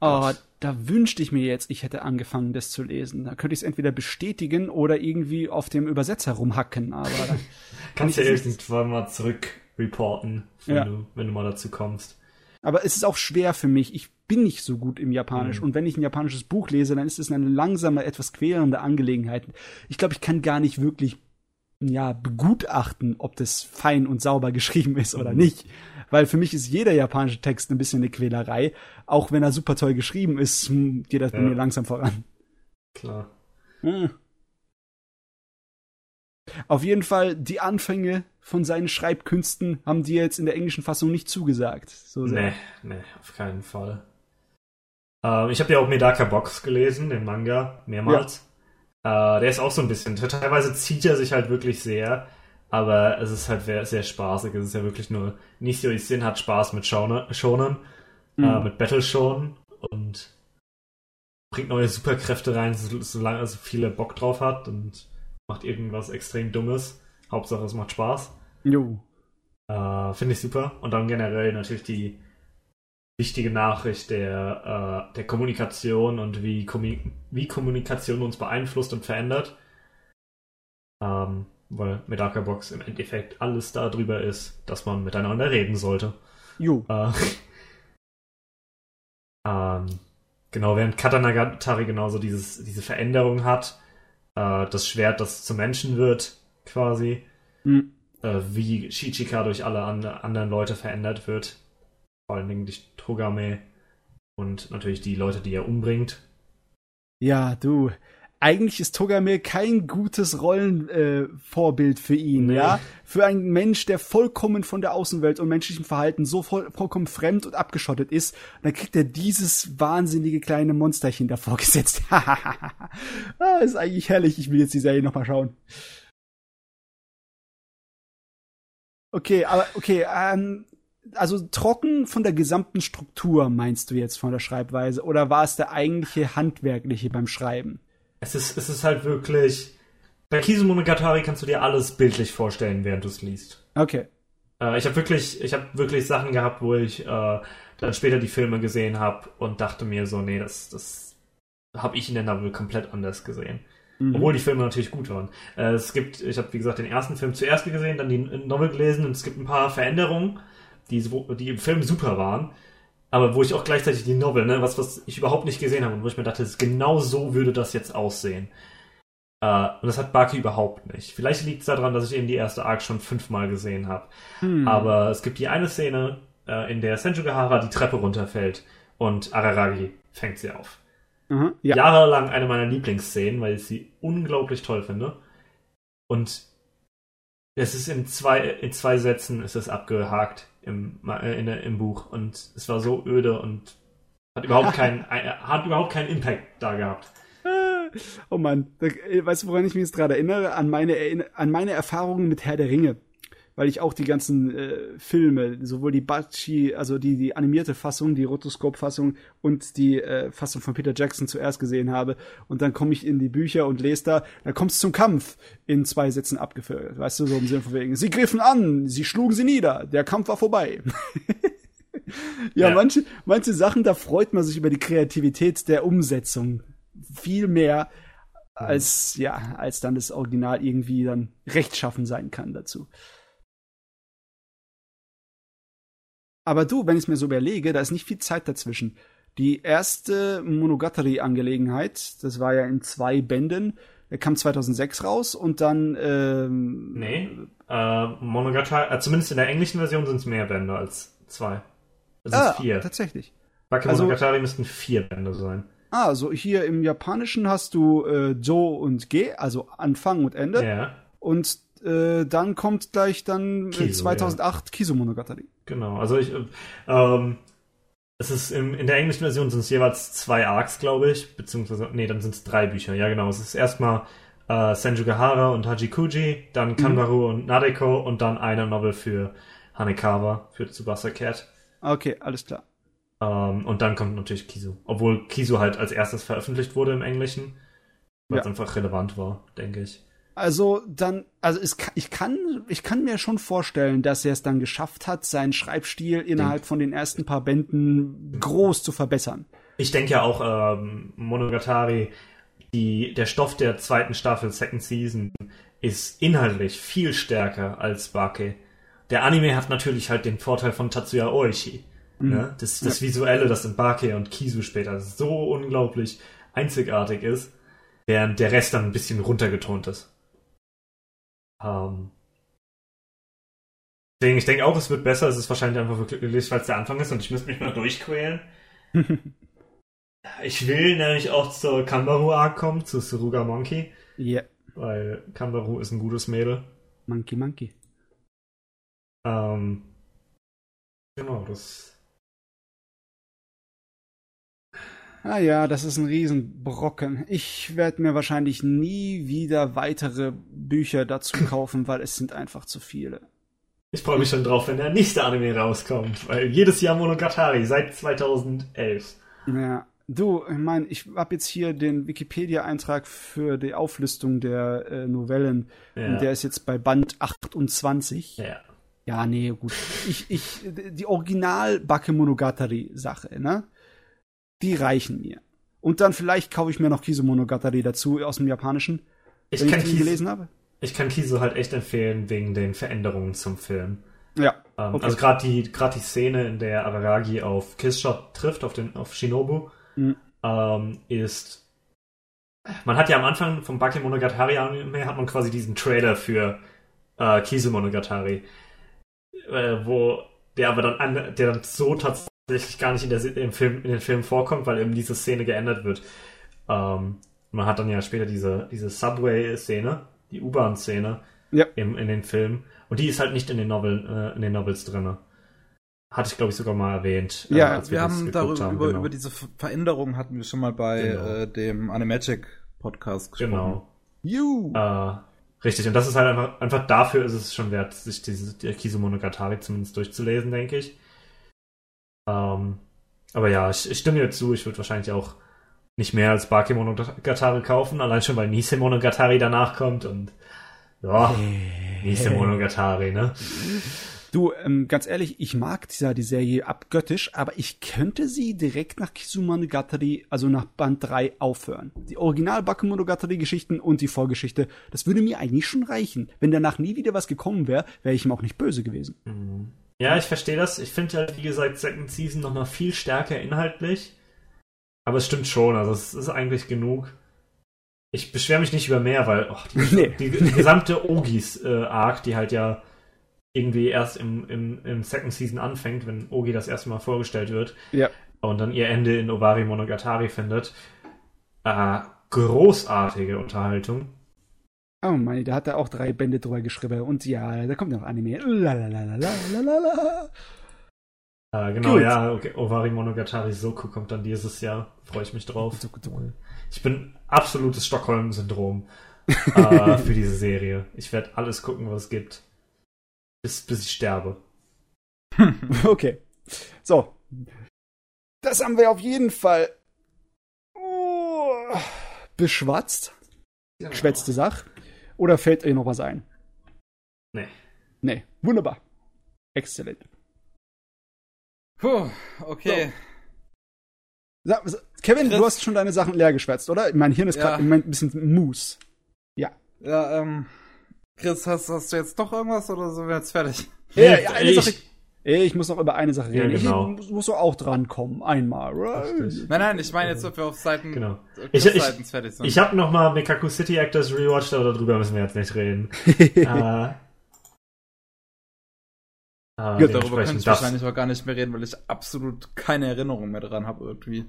oh, da wünschte ich mir jetzt, ich hätte angefangen, das zu lesen. Da könnte ich es entweder bestätigen oder irgendwie auf dem Übersetzer rumhacken, aber kannst ja irgendwann mal zurückreporten, wenn, ja. du, wenn du mal dazu kommst. Aber es ist auch schwer für mich. Ich bin nicht so gut im Japanisch. Mhm. Und wenn ich ein japanisches Buch lese, dann ist es eine langsame, etwas quälende Angelegenheit. Ich glaube, ich kann gar nicht wirklich ja, begutachten, ob das fein und sauber geschrieben ist oder mhm. nicht. Weil für mich ist jeder japanische Text ein bisschen eine Quälerei. Auch wenn er super toll geschrieben ist, hm, geht das ja. bei mir langsam voran. Klar. Hm. Auf jeden Fall, die Anfänge von seinen Schreibkünsten haben dir jetzt in der englischen Fassung nicht zugesagt. So sehr. Nee, nee, auf keinen Fall. Ähm, ich habe ja auch Medaka Box gelesen, den Manga, mehrmals. Äh, der ist auch so ein bisschen, teilweise zieht er sich halt wirklich sehr, aber es ist halt sehr, sehr spaßig. Es ist ja wirklich nur, Nisio Isin hat Spaß mit Shonen, Shonen mhm. äh, mit Battle Shonen und bringt neue Superkräfte rein, solange er so viele Bock drauf hat und macht irgendwas extrem Dummes. Hauptsache es macht Spaß. Jo. Äh, Finde ich super. Und dann generell natürlich die wichtige Nachricht der, äh, der Kommunikation und wie, wie Kommunikation uns beeinflusst und verändert. Ähm, weil Medaka Box im Endeffekt alles darüber ist, dass man miteinander reden sollte. Jo. Äh, ähm, genau, während Katanagatari genauso dieses, diese Veränderung hat, äh, das Schwert, das zu Menschen wird, quasi, mhm. wie Shichika durch alle and anderen Leute verändert wird, vor allen Dingen durch Togame und natürlich die Leute, die er umbringt. Ja, du. eigentlich ist Togame kein gutes Rollenvorbild äh, für ihn, nee. ja. Für einen Mensch, der vollkommen von der Außenwelt und menschlichem Verhalten so voll, vollkommen fremd und abgeschottet ist, dann kriegt er dieses wahnsinnige kleine Monsterchen davor gesetzt. ah, ist eigentlich herrlich. Ich will jetzt die Serie nochmal schauen. Okay, aber okay, ähm, also trocken von der gesamten Struktur meinst du jetzt von der Schreibweise oder war es der eigentliche handwerkliche beim Schreiben? Es ist, es ist halt wirklich. Bei Kizumonogatari kannst du dir alles bildlich vorstellen, während du es liest. Okay. Äh, ich habe wirklich, ich habe wirklich Sachen gehabt, wo ich äh, dann später die Filme gesehen habe und dachte mir so, nee, das, das habe ich in der Novel komplett anders gesehen. Mhm. Obwohl die Filme natürlich gut waren. Äh, es gibt, ich habe wie gesagt den ersten Film zuerst gesehen, dann die Novel gelesen und es gibt ein paar Veränderungen, die, die im Film super waren aber wo ich auch gleichzeitig die Novel, ne, was, was ich überhaupt nicht gesehen habe und wo ich mir dachte, genau so würde das jetzt aussehen. Äh, und das hat Baki überhaupt nicht. Vielleicht liegt es daran, dass ich eben die erste Arc schon fünfmal gesehen habe. Hm. Aber es gibt die eine Szene, äh, in der Senju Gahara die Treppe runterfällt und Araragi fängt sie auf. Mhm, ja. Jahrelang eine meiner Lieblingsszenen, weil ich sie unglaublich toll finde. Und es ist in zwei, in zwei Sätzen ist es abgehakt im, äh, in, im Buch und es war so öde und hat überhaupt keinen, äh, hat überhaupt keinen Impact da gehabt. Oh Mann, weißt du, woran ich mich jetzt gerade erinnere? An meine, an meine Erfahrungen mit Herr der Ringe weil ich auch die ganzen äh, Filme, sowohl die Bachi, also die, die animierte Fassung, die Rotoscope-Fassung und die äh, Fassung von Peter Jackson zuerst gesehen habe. Und dann komme ich in die Bücher und lese da, da kommt es zum Kampf in zwei Sätzen abgeführt. Weißt du, so im Sinne von wegen, sie griffen an, sie schlugen sie nieder, der Kampf war vorbei. ja, ja, manche, manche Sachen, da freut man sich über die Kreativität der Umsetzung viel mehr, als ja, als dann das Original irgendwie dann rechtschaffen sein kann dazu. Aber du, wenn ich es mir so überlege, da ist nicht viel Zeit dazwischen. Die erste Monogatari-Angelegenheit, das war ja in zwei Bänden, kam 2006 raus und dann. Ähm, nee, äh, Monogatari, äh, zumindest in der englischen Version sind es mehr Bände als zwei. Es ah, sind vier. Tatsächlich. Bake also, Monogatari müssten vier Bände sein. Ah, also hier im Japanischen hast du äh, Jo und Ge, also Anfang und Ende. Ja. Und äh, dann kommt gleich dann äh, Kiso, 2008 ja. Kiso Monogatari. Genau, also ich, ähm, es ist im, in der englischen Version sind es jeweils zwei Arcs, glaube ich, beziehungsweise, nee, dann sind es drei Bücher, ja genau. Es ist erstmal äh, Senjugahara und Hajikuji, dann mhm. Kanbaru mhm. und Nadeko und dann eine Novel für Hanekawa, für Tsubasa Cat. Okay, alles klar. Ähm, und dann kommt natürlich Kisu. Obwohl Kisu halt als erstes veröffentlicht wurde im Englischen, weil es ja. einfach relevant war, denke ich. Also dann, also es, ich kann, ich kann mir schon vorstellen, dass er es dann geschafft hat, seinen Schreibstil innerhalb von den ersten paar Bänden groß zu verbessern. Ich denke ja auch ähm, Monogatari, die, der Stoff der zweiten Staffel Second Season ist inhaltlich viel stärker als Bake. Der Anime hat natürlich halt den Vorteil von Tatsuya Oishi. Mhm. Ne? Das, das ja. Visuelle, das in Bake und Kisu später so unglaublich einzigartig ist, während der Rest dann ein bisschen runtergetont ist. Ähm, deswegen, ich denke auch, es wird besser. Es ist wahrscheinlich einfach wirklich, weil es der Anfang ist und ich müsste mich mal durchquälen. ich will nämlich auch zur Kambaru Arc kommen, zu Suruga Monkey. Ja. Yeah. Weil Kambaru ist ein gutes Mädel. Monkey Monkey. Ähm, genau, das Ah ja, das ist ein Riesenbrocken. Ich werde mir wahrscheinlich nie wieder weitere Bücher dazu kaufen, weil es sind einfach zu viele. Ich freue mich schon drauf, wenn der nächste Anime rauskommt, weil jedes Jahr Monogatari seit 2011. Ja, du, ich meine, ich habe jetzt hier den Wikipedia-Eintrag für die Auflistung der äh, Novellen ja. und der ist jetzt bei Band 28. Ja. Ja, nee, gut. Ich, ich, die Original Bakemonogatari-Sache, ne? Die reichen mir. Und dann vielleicht kaufe ich mir noch Kiso Monogatari dazu aus dem Japanischen, ich wenn kann ich Kiso, gelesen habe. Ich kann Kiso halt echt empfehlen wegen den Veränderungen zum Film. Ja. Ähm, okay. Also gerade die, gerade die Szene, in der Araragi auf Kissshot trifft, auf, den, auf Shinobu, mhm. ähm, ist. Man hat ja am Anfang vom Bake Monogatari Anime hat man quasi diesen Trailer für äh, Kiso Monogatari, äh, wo der aber dann an, der dann so tatsächlich gar nicht in, der, im Film, in den Film vorkommt, weil eben diese Szene geändert wird. Ähm, Man hat dann ja später diese, diese Subway-Szene, die U-Bahn-Szene Ja. im, in den Filmen. Und die ist halt nicht in den, Novel, äh, in den Novels drinne. Hatte ich, glaube ich, sogar mal erwähnt. Ja, als Wir das haben darüber, haben, über, genau. über diese Ver- Veränderung hatten wir schon mal bei Genau. äh, dem Animagic Podcast gesprochen. Genau. You. Äh, richtig, und das ist halt einfach, einfach dafür ist es schon wert, sich diese die Kizu Monogatari zumindest durchzulesen, denke ich. Ähm, aber ja, ich, ich stimme dir zu, ich würde wahrscheinlich auch nicht mehr als Bake Monogatari kaufen, allein schon weil Nise Monogatari danach kommt und ja, Nise Monogatari, ne? Du, ähm, ganz ehrlich, ich mag dieser, die Serie abgöttisch, aber ich könnte sie direkt nach Kizumonogatari, also nach Band 3, aufhören. Die Original Bakemonogatari-Geschichten und die Vorgeschichte, das würde mir eigentlich schon reichen. Wenn danach nie wieder was gekommen wäre, wäre ich ihm auch nicht böse gewesen. Ja, ich verstehe das. Ich finde halt, wie gesagt, Second Season nochmal viel stärker inhaltlich. Aber es stimmt schon, also es ist eigentlich genug. Ich beschwere mich nicht über mehr, weil oh, die, Nee. die, die gesamte Ogis-Arc, die halt ja irgendwie erst im, im, im Second Season anfängt, wenn Ogi das erste Mal vorgestellt wird Ja. und dann ihr Ende in Ovari Monogatari findet. Äh, großartige Unterhaltung. Oh mein, da hat er auch drei Bände drüber geschrieben. Und ja, da kommt noch Anime. Lalalala. Äh, genau, Gut. ja, okay. Ovari Monogatari Soku kommt dann dieses Jahr. Freue ich mich drauf. Ich bin absolutes Stockholm-Syndrom äh, für diese Serie. Ich werde alles gucken, was es gibt. Bis, bis ich sterbe. Okay. So. Das haben wir auf jeden Fall oh, beschwatzt. Geschwätzte Sach. Oder fällt euch noch was ein? Nee. Nee. Wunderbar. Exzellent. Puh, okay. Sag- Kevin, Chris. du hast schon deine Sachen leer geschwätzt, oder? Mein Hirn ist Ja. gerade im Moment ein bisschen Mus. Ja, ähm, Chris, hast, hast du jetzt doch irgendwas oder sind wir jetzt fertig? Ja, ja, eine ich, Sache- Ich muss noch über eine Sache Ja, reden. genau. Ich muss, doch auch drankommen. Einmal, right? Nein, nein, ich meine jetzt, ob wir auf Seiten, Genau. Ich- ich- fertig sind. Ich habe nochmal Mekaku City Actors rewatcht, aber darüber müssen wir jetzt nicht reden. äh, äh, Darüber könnte dementsprechend ich das, wahrscheinlich auch gar nicht mehr reden, weil ich absolut keine Erinnerung mehr daran habe irgendwie.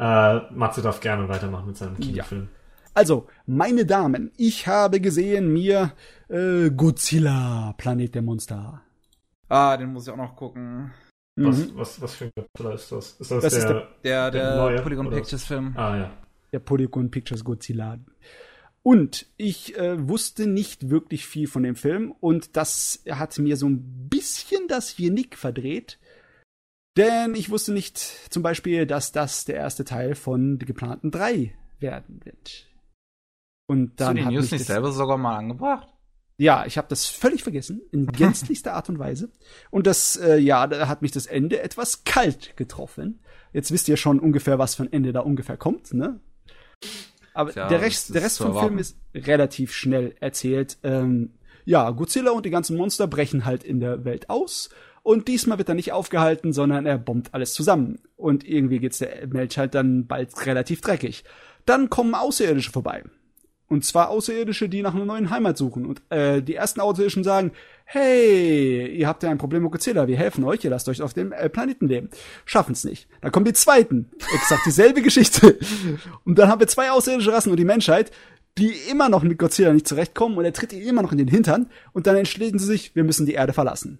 äh, Matze darf gerne weitermachen mit seinem Ja. Kinofilm. Also, meine Damen, ich habe gesehen mir äh, Godzilla, Planet der Monster. Ah, den muss ich auch noch gucken. Was, Mhm. was, was für ein Godzilla ist das? Ist das, Das der, ist der- Der, Der der, neue, Polygon? Pictures Film. Ah ja. Der Polygon Pictures Godzilla. Und ich äh, wusste nicht wirklich viel von dem Film und das hat mir so ein bisschen das Genick verdreht. Denn ich wusste nicht zum Beispiel, dass das der erste Teil von der geplanten drei werden wird. Und Hast du dann die hat News nicht selber sogar mal angebracht? Ja, ich habe das völlig vergessen, in gänzlichster Art und Weise. Und das, äh, ja, da hat mich das Ende etwas kalt getroffen. Jetzt wisst ihr schon ungefähr, was für ein Ende da ungefähr kommt, ne? Aber Tja, der Rest, der Rest vom Film ist relativ schnell erzählt. Ähm, ja, Godzilla und die ganzen Monster brechen halt in der Welt aus. Und diesmal wird er nicht aufgehalten, sondern er bombt alles zusammen. Und irgendwie geht's der Welt halt dann bald relativ dreckig. Dann kommen Außerirdische vorbei. Und zwar Außerirdische, die nach einer neuen Heimat suchen. Und äh, die ersten Außerirdischen sagen, hey, ihr habt ja ein Problem mit Godzilla, wir helfen euch, ihr lasst euch auf dem äh, Planeten leben. Schaffen's nicht. Dann kommen die zweiten, exakt dieselbe Geschichte. Und dann haben wir zwei außerirdische Rassen und die Menschheit, die immer noch mit Godzilla nicht zurechtkommen und er tritt ihnen immer noch in den Hintern. Und dann entschließen sie sich, wir müssen die Erde verlassen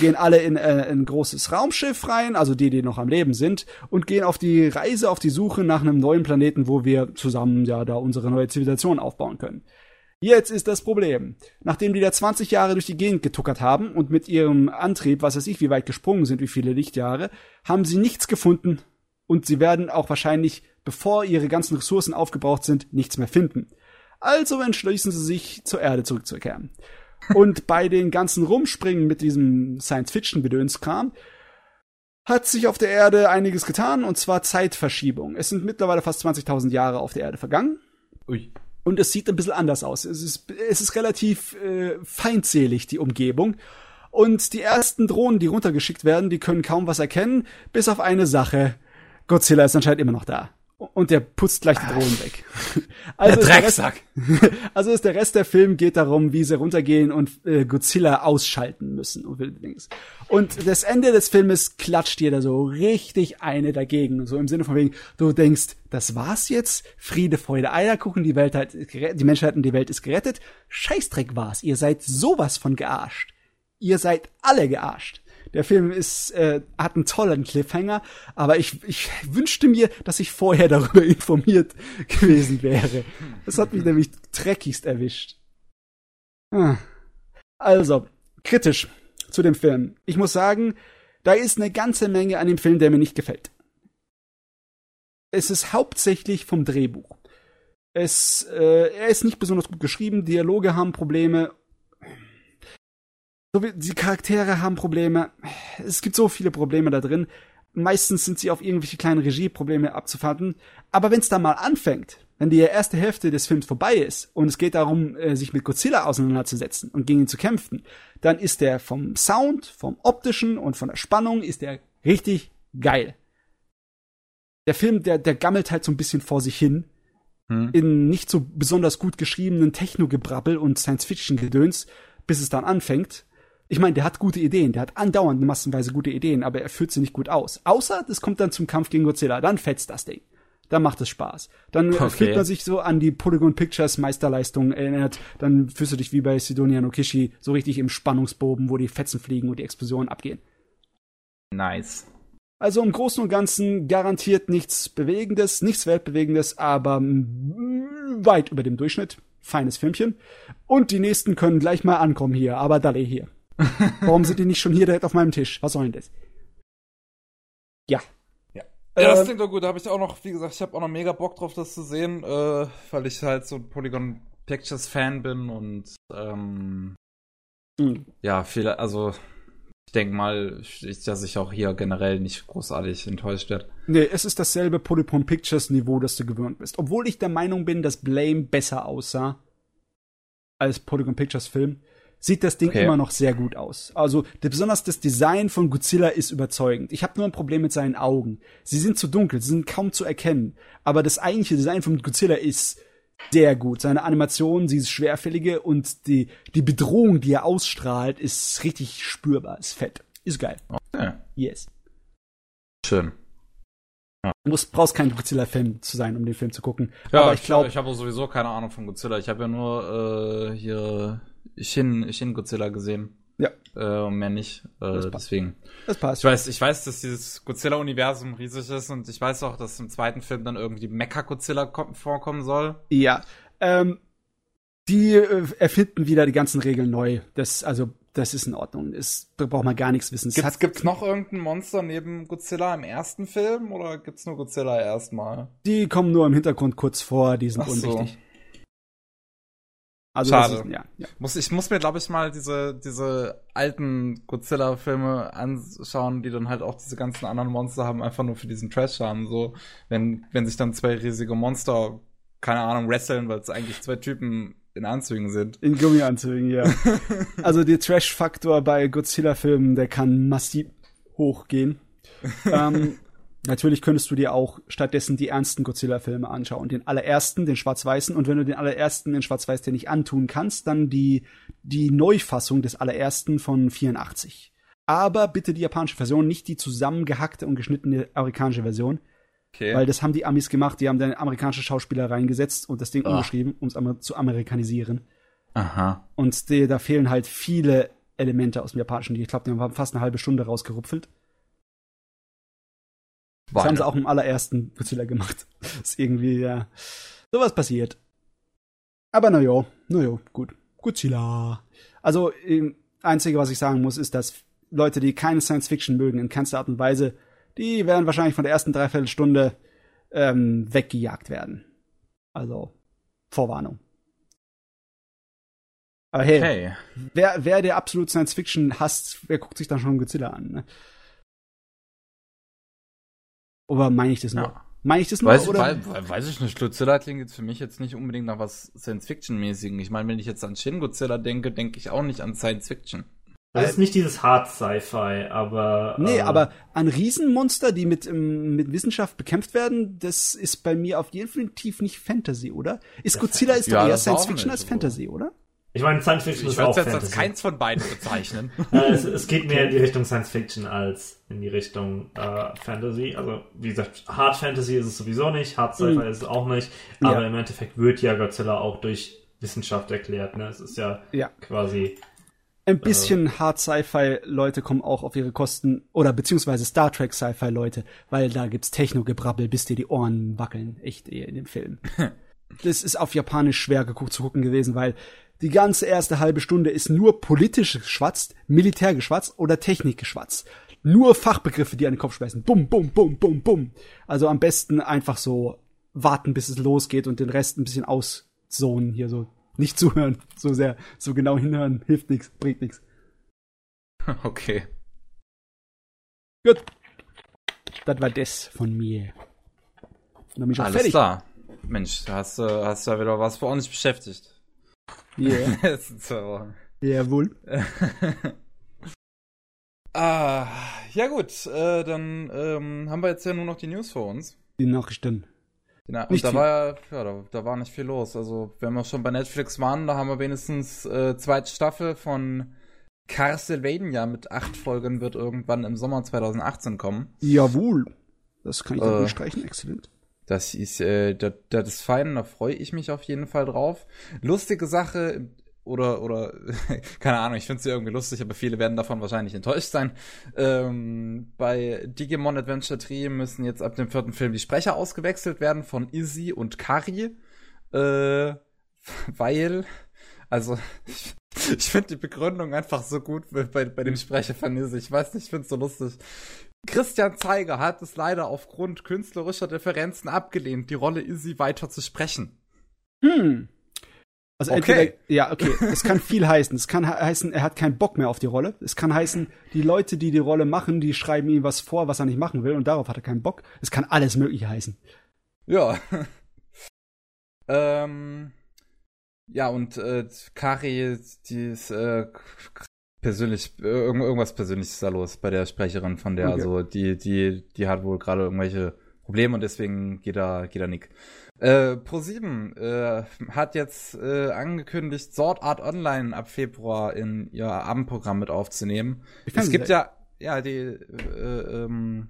gehen alle in äh, ein großes Raumschiff rein, also die, die noch am Leben sind, und gehen auf die Reise, auf die Suche nach einem neuen Planeten, wo wir zusammen ja da unsere neue Zivilisation aufbauen können. Jetzt ist das Problem. Nachdem die da 20 Jahre durch die Gegend getuckert haben und mit ihrem Antrieb, was weiß ich, wie weit gesprungen sind, wie viele Lichtjahre, haben sie nichts gefunden und sie werden auch wahrscheinlich, bevor ihre ganzen Ressourcen aufgebraucht sind, nichts mehr finden. Also entschließen sie sich, zur Erde zurückzukehren. Und bei den ganzen Rumspringen mit diesem Science-Fiction-Gedönskram hat sich auf der Erde einiges getan, und zwar Zeitverschiebung. Es sind mittlerweile fast 20.000 Jahre auf der Erde vergangen. Ui. Und es sieht ein bisschen anders aus. Es ist, es ist relativ äh, feindselig, die Umgebung. Und die ersten Drohnen, die runtergeschickt werden, die können kaum was erkennen, bis auf eine Sache. Godzilla ist anscheinend immer noch da. Und der putzt gleich die Drohnen weg. Also der Drecksack. Rest, also ist der Rest der Film geht darum, wie sie runtergehen und äh, Godzilla ausschalten müssen und wilde Dings. Und das Ende des Filmes klatscht dir da so richtig eine dagegen, so im Sinne von wegen, du denkst, das war's jetzt, Friede, Freude, Eierkuchen, die Welt hat, die Menschheit und die Welt ist gerettet. Scheißdreck war's, ihr seid sowas von gearscht. Ihr seid alle gearscht. Der Film ist, äh, hat einen tollen Cliffhanger, aber ich, ich wünschte mir, dass ich vorher darüber informiert gewesen wäre. Das hat mich nämlich dreckigst erwischt. Ah. Also, kritisch zu dem Film. Ich muss sagen, da ist eine ganze Menge an dem Film, der mir nicht gefällt. Es ist hauptsächlich vom Drehbuch. Es, äh, er ist nicht besonders gut geschrieben, Dialoge haben Probleme die Charaktere haben Probleme. Es gibt so viele Probleme da drin. Meistens sind sie auf irgendwelche kleinen Regieprobleme abzufahren. Aber wenn es dann mal anfängt, wenn die erste Hälfte des Films vorbei ist und es geht darum, äh, sich mit Godzilla auseinanderzusetzen und gegen ihn zu kämpfen, dann ist der vom Sound, vom optischen und von der Spannung ist der richtig geil. Der Film, der, der gammelt halt so ein bisschen vor sich hin. Hm. In nicht so besonders gut geschriebenen Techno-Gebrabbel und Science-Fiction-Gedöns, bis es dann anfängt. Ich meine, der hat gute Ideen, der hat andauernd massenweise gute Ideen, aber er führt sie nicht gut aus. Außer, das kommt dann zum Kampf gegen Godzilla, dann fetzt das Ding. Dann macht es Spaß. Dann okay. fühlt man sich so an die Polygon Pictures Meisterleistung erinnert. Dann fühlst du dich wie bei Sidonia Nokishi so richtig im Spannungsbogen, wo die Fetzen fliegen und die Explosionen abgehen. Nice. Also im Großen und Ganzen garantiert nichts Bewegendes, nichts Weltbewegendes, aber weit über dem Durchschnitt. Feines Filmchen. Und die nächsten können gleich mal ankommen hier, aber Dalle hier. Warum sind die nicht schon hier direkt auf meinem Tisch? Was soll denn das? Ja. Ja. Ja, das ähm, klingt doch gut. Da habe ich auch noch, wie gesagt, ich habe auch noch mega Bock drauf, das zu sehen, äh, weil ich halt so ein Polygon Pictures Fan bin und ähm, mhm. ja, viele, also ich denke mal, dass ich auch hier generell nicht großartig enttäuscht werde. Nee, es ist dasselbe Polygon Pictures Niveau, das du gewöhnt bist. Obwohl ich der Meinung bin, dass Blame besser aussah als Polygon Pictures Film sieht das Ding okay. immer noch sehr gut aus. Also besonders das Design von Godzilla ist überzeugend. Ich habe nur ein Problem mit seinen Augen. Sie sind zu dunkel, sie sind kaum zu erkennen. Aber das eigentliche Design von Godzilla ist sehr gut. Seine Animation, dieses schwerfällige und die, die Bedrohung, die er ausstrahlt, ist richtig spürbar, ist fett. Ist geil. Okay. Yes. Schön. Du musst, brauchst kein Godzilla-Fan zu sein, um den Film zu gucken. Ja, aber ich glaube. Ich, ich habe sowieso keine Ahnung von Godzilla. Ich habe ja nur äh, hier Shin, Shin Godzilla gesehen. Ja. Äh, und mehr nicht. Äh, das deswegen. Das passt. Ich weiß, ich weiß, dass dieses Godzilla-Universum riesig ist und ich weiß auch, dass im zweiten Film dann irgendwie Mecha-Godzilla vorkommen soll. Ja. Ähm, die äh, erfinden wieder die ganzen Regeln neu. Das, also, das ist in Ordnung. Es, da braucht man gar nichts wissen. Gibt's, hat, gibt's noch irgendein Monster neben Godzilla im ersten Film oder gibt's nur Godzilla erstmal? Die kommen nur im Hintergrund kurz vor, die sind Ach unwichtig. So. Also Schade. Ist, ja, ja. Muss, ich muss mir, glaube ich, mal diese, diese alten Godzilla-Filme anschauen, die dann halt auch diese ganzen anderen Monster haben, einfach nur für diesen Trash haben. So, wenn, wenn sich dann zwei riesige Monster, keine Ahnung, wresteln, weil es eigentlich zwei Typen in Anzügen sind. In Gummianzügen, ja. also der Trash-Faktor bei Godzilla-Filmen, der kann massiv hochgehen. ähm, Natürlich könntest du dir auch stattdessen die ernsten Godzilla-Filme anschauen. Den allerersten, den schwarz-weißen. Und wenn du den allerersten, den schwarz-weiß, dir nicht antun kannst, dann die, die Neufassung des allerersten von 84. Aber bitte die japanische Version, nicht die zusammengehackte und geschnittene amerikanische Version. Okay. Weil das haben die Amis gemacht, die haben dann amerikanische Schauspieler reingesetzt und das Ding oh. umgeschrieben, um es zu amerikanisieren. Aha. Und die, da fehlen halt viele Elemente aus dem Japanischen. Ich glaube, die haben fast eine halbe Stunde rausgerupfelt. Das haben sie auch im allerersten Godzilla gemacht. Das ist irgendwie, ja, sowas passiert. Aber naja, naja, gut. Godzilla. Also, ähm, einzige, was ich sagen muss, ist, dass Leute, die keine Science Fiction mögen, in keinster Art und Weise, die werden wahrscheinlich von der ersten Dreiviertelstunde ähm, weggejagt werden. Also, Vorwarnung. Aber hey, okay. wer, wer der absolut Science Fiction hasst, wer guckt sich dann schon Godzilla an? Ne? Oder meine ich das nur? Ja. Meine ich das nur? Weiß, oder? Weiß, weiß ich nicht. Godzilla klingt jetzt für mich jetzt nicht unbedingt nach was Science-Fiction-mäßigen. Ich meine, wenn ich jetzt an Shin Godzilla denke, denke ich auch nicht an Science-Fiction. Das ist nicht dieses Hard Sci-Fi, aber. Nee, äh, aber an Riesenmonster, die mit, ähm, mit Wissenschaft bekämpft werden, das ist bei mir auf jeden Fall nicht Fantasy, oder? Ist Godzilla ist Ja, doch eher ist auch Science Fiction als so. Fantasy, oder? Ich meine, Science Fiction Ich ist auch jetzt als Fantasy. keins von beiden bezeichnen. Äh, es, es geht mehr in die Richtung Science Fiction als in die Richtung äh, Fantasy. Also, wie gesagt, Hard Fantasy ist es sowieso nicht, Hard Sci-Fi Mhm. ist es auch nicht. Ja. Aber im Endeffekt wird ja Godzilla auch durch Wissenschaft erklärt. Ne? Es ist ja, Ja. quasi. Ein bisschen Hard Sci-Fi-Leute kommen auch auf ihre Kosten, oder beziehungsweise Star Trek Sci-Fi-Leute, weil da gibt's Techno-Gebrabbel, bis dir die Ohren wackeln. Echt eher in dem Film. das ist auf Japanisch schwer geguckt, zu gucken gewesen, weil die ganze erste halbe Stunde ist nur politisch geschwatzt, Militär geschwatzt oder Technik geschwatzt. Nur Fachbegriffe, die an den Kopf schmeißen. Bum, bum, bum, bum, bum. Also am besten einfach so warten, bis es losgeht und den Rest ein bisschen auszonen hier so. Nicht zuhören, so sehr, so genau hinhören, hilft nichts, bringt nichts. Okay. Gut. Das war das von mir. Alles fertig. klar. Mensch, hast du hast ja wieder was für uns beschäftigt. Yeah. Das sind zwei Wochen. Jawohl. Ah, ja gut, äh, dann ähm, haben wir jetzt ja nur noch die News vor uns. Die Nachrichten. Ja, und da viel. war ja, ja da, da war nicht viel los. Also, wenn wir schon bei Netflix waren, da haben wir wenigstens äh, zweite Staffel von Castlevania mit acht Folgen wird irgendwann im Sommer 2018 kommen. Jawohl. Das kann ich Äh. äh. streichen. Exzellent. Das ist, äh, das, das ist fein, da freue ich mich auf jeden Fall drauf. Lustige Sache, oder, oder, keine Ahnung, ich finde sie irgendwie lustig, aber viele werden davon wahrscheinlich enttäuscht sein. Ähm, bei Digimon Adventure 3 müssen jetzt ab dem vierten Film die Sprecher ausgewechselt werden von Izzy und Kari. Äh, weil, also, ich, finde die Begründung einfach so gut bei, bei dem Sprecher von Izzy. Ich weiß nicht, ich finde es so lustig. Christian Zeiger hat es leider aufgrund künstlerischer Differenzen abgelehnt, die Rolle Izzy weiter zu sprechen. Hm. Also Okay. entweder, ja, okay, das kann viel heißen. Es kann he- heißen, er hat keinen Bock mehr auf die Rolle. Es kann heißen, die Leute, die die Rolle machen, die schreiben ihm was vor, was er nicht machen will und darauf hat er keinen Bock. Es kann alles Mögliche heißen. Ja. ähm, ja, und äh, Kari, die ist äh, persönlich, irgend- irgendwas Persönliches ist da los bei der Sprecherin von der. Okay. Also die, die, die hat wohl gerade irgendwelche Probleme und deswegen geht da, geht da Nick. Äh, Pro7 äh, hat jetzt äh, angekündigt, Sword Art Online ab Februar in ihr Abendprogramm mit aufzunehmen. Die Es gibt ja, ja, die, äh, ähm,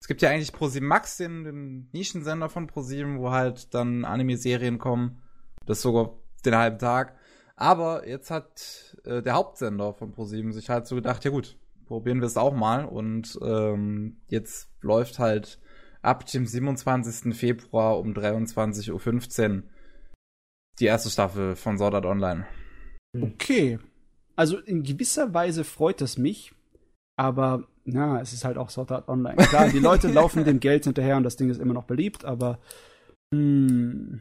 es gibt ja eigentlich Pro7 Max, den, den Nischensender von Pro7, wo halt dann Anime-Serien kommen. Das sogar den halben Tag. Aber jetzt hat äh, der Hauptsender von Pro7 sich halt so gedacht, ja gut, probieren wir es auch mal. Und ähm, jetzt läuft halt ab dem 27. Februar um 23.15 Uhr die erste Staffel von Sword Art Online. Okay. Also in gewisser Weise freut es mich, aber na, es ist halt auch Sword Art Online. Klar, die Leute laufen dem Geld hinterher und das Ding ist immer noch beliebt, aber hm,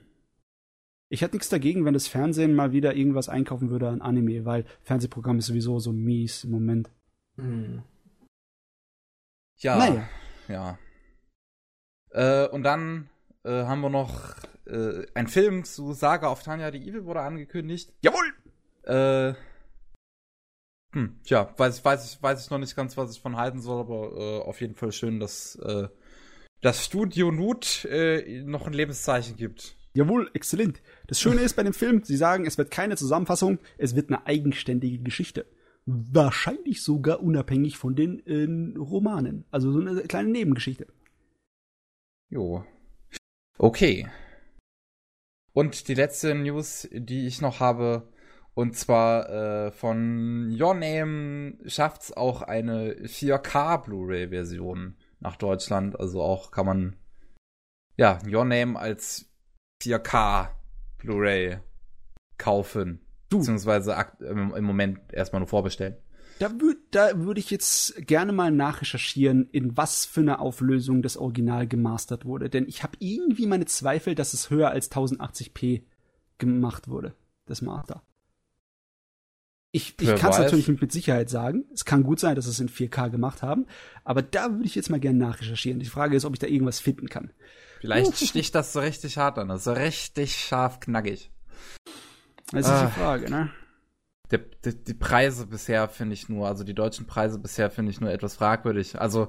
ich hätte nichts dagegen, wenn das Fernsehen mal wieder irgendwas einkaufen würde an Anime, weil Fernsehprogramm ist sowieso so mies im Moment. Hm. Ja. Naja. Ja. Äh, und dann äh, haben wir noch äh, ein Film zu Saga of Tanya the Evil wurde angekündigt. Jawohl! Äh, hm, tja, weiß, weiß, ich, weiß ich noch nicht ganz, was ich von halten soll, aber äh, auf jeden Fall schön, dass äh, das Studio Nut äh, noch ein Lebenszeichen gibt. Jawohl, exzellent. Das Schöne ist bei dem Film, sie sagen, es wird keine Zusammenfassung, es wird eine eigenständige Geschichte. Wahrscheinlich sogar unabhängig von den äh, Romanen. Also so eine kleine Nebengeschichte. Jo. Okay. Und die letzte News, die ich noch habe, und zwar äh, von Your Name schafft's auch eine 4K Blu-ray-Version nach Deutschland. Also auch kann man ja Your Name als 4K Blu-ray kaufen. Du. Beziehungsweise im, Moment erstmal nur vorbestellen. Da würde da würd ich jetzt gerne mal nachrecherchieren, in was für eine Auflösung das Original gemastert wurde. Denn ich habe irgendwie meine Zweifel, dass es höher als 1080p gemacht wurde, das Master. Ich, ich kann es natürlich nicht mit Sicherheit sagen. Es kann gut sein, dass es in 4K gemacht haben. Aber da würde ich jetzt mal gerne nachrecherchieren. Die Frage ist, ob ich da irgendwas finden kann. Vielleicht sticht das so richtig hart an. So richtig scharf knackig. Das ist Ah. die Frage, ne? die, die, die Preise bisher finde ich nur, also die deutschen Preise bisher finde ich nur etwas fragwürdig. Also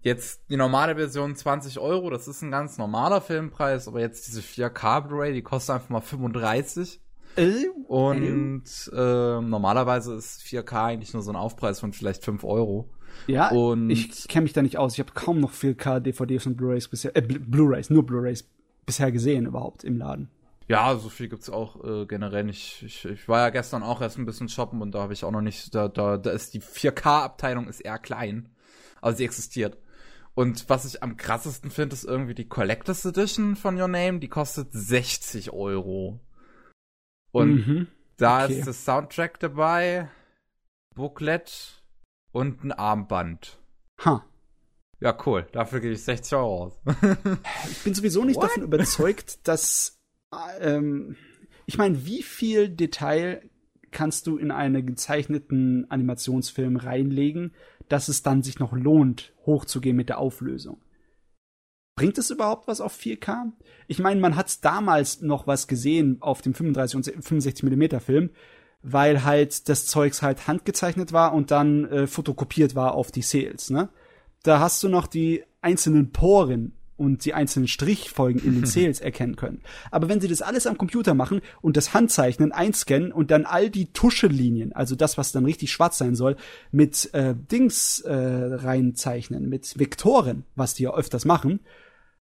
jetzt die normale Version 20 Euro, das ist ein ganz normaler Filmpreis, aber jetzt diese 4K Blu-ray, die kostet einfach mal 35. Äh, Und äh, normalerweise ist 4K eigentlich nur so ein Aufpreis von vielleicht 5 Euro. Ja, Und- ich kenne mich da nicht aus. Ich habe kaum noch 4K DVDs und Blu-rays bisher, äh, Blu- Blu-rays, nur Blu-rays bisher gesehen überhaupt im Laden. Ja, so viel gibt's auch äh, generell nicht. Ich, ich war ja gestern auch erst ein bisschen shoppen und da habe ich auch noch nicht, da, da, da ist die 4K-Abteilung ist eher klein. Aber sie existiert. Und was ich am krassesten finde, ist irgendwie die Collectors Edition von Your Name, die kostet 60 Euro. Und Mhm. da okay. ist das Soundtrack dabei, Booklet und ein Armband. Ha. Ja, cool. Dafür gebe ich 60 Euro aus. Ich bin sowieso nicht What? davon überzeugt, dass ähm, ich meine, wie viel Detail kannst du in einen gezeichneten Animationsfilm reinlegen, dass es dann sich noch lohnt, hochzugehen mit der Auflösung? Bringt es überhaupt was auf 4K? Ich meine, man hat damals noch was gesehen auf dem 35 und 65 mm Film, weil halt das Zeugs halt handgezeichnet war und dann äh, fotokopiert war auf die Sales, ne? Da hast du noch die einzelnen Poren und die einzelnen Strichfolgen in den Sales erkennen können. Aber wenn sie das alles am Computer machen und das Handzeichnen einscannen und dann all die Tuschelinien, also das, was dann richtig schwarz sein soll, mit äh, Dings äh, reinzeichnen, mit Vektoren, was die ja öfters machen,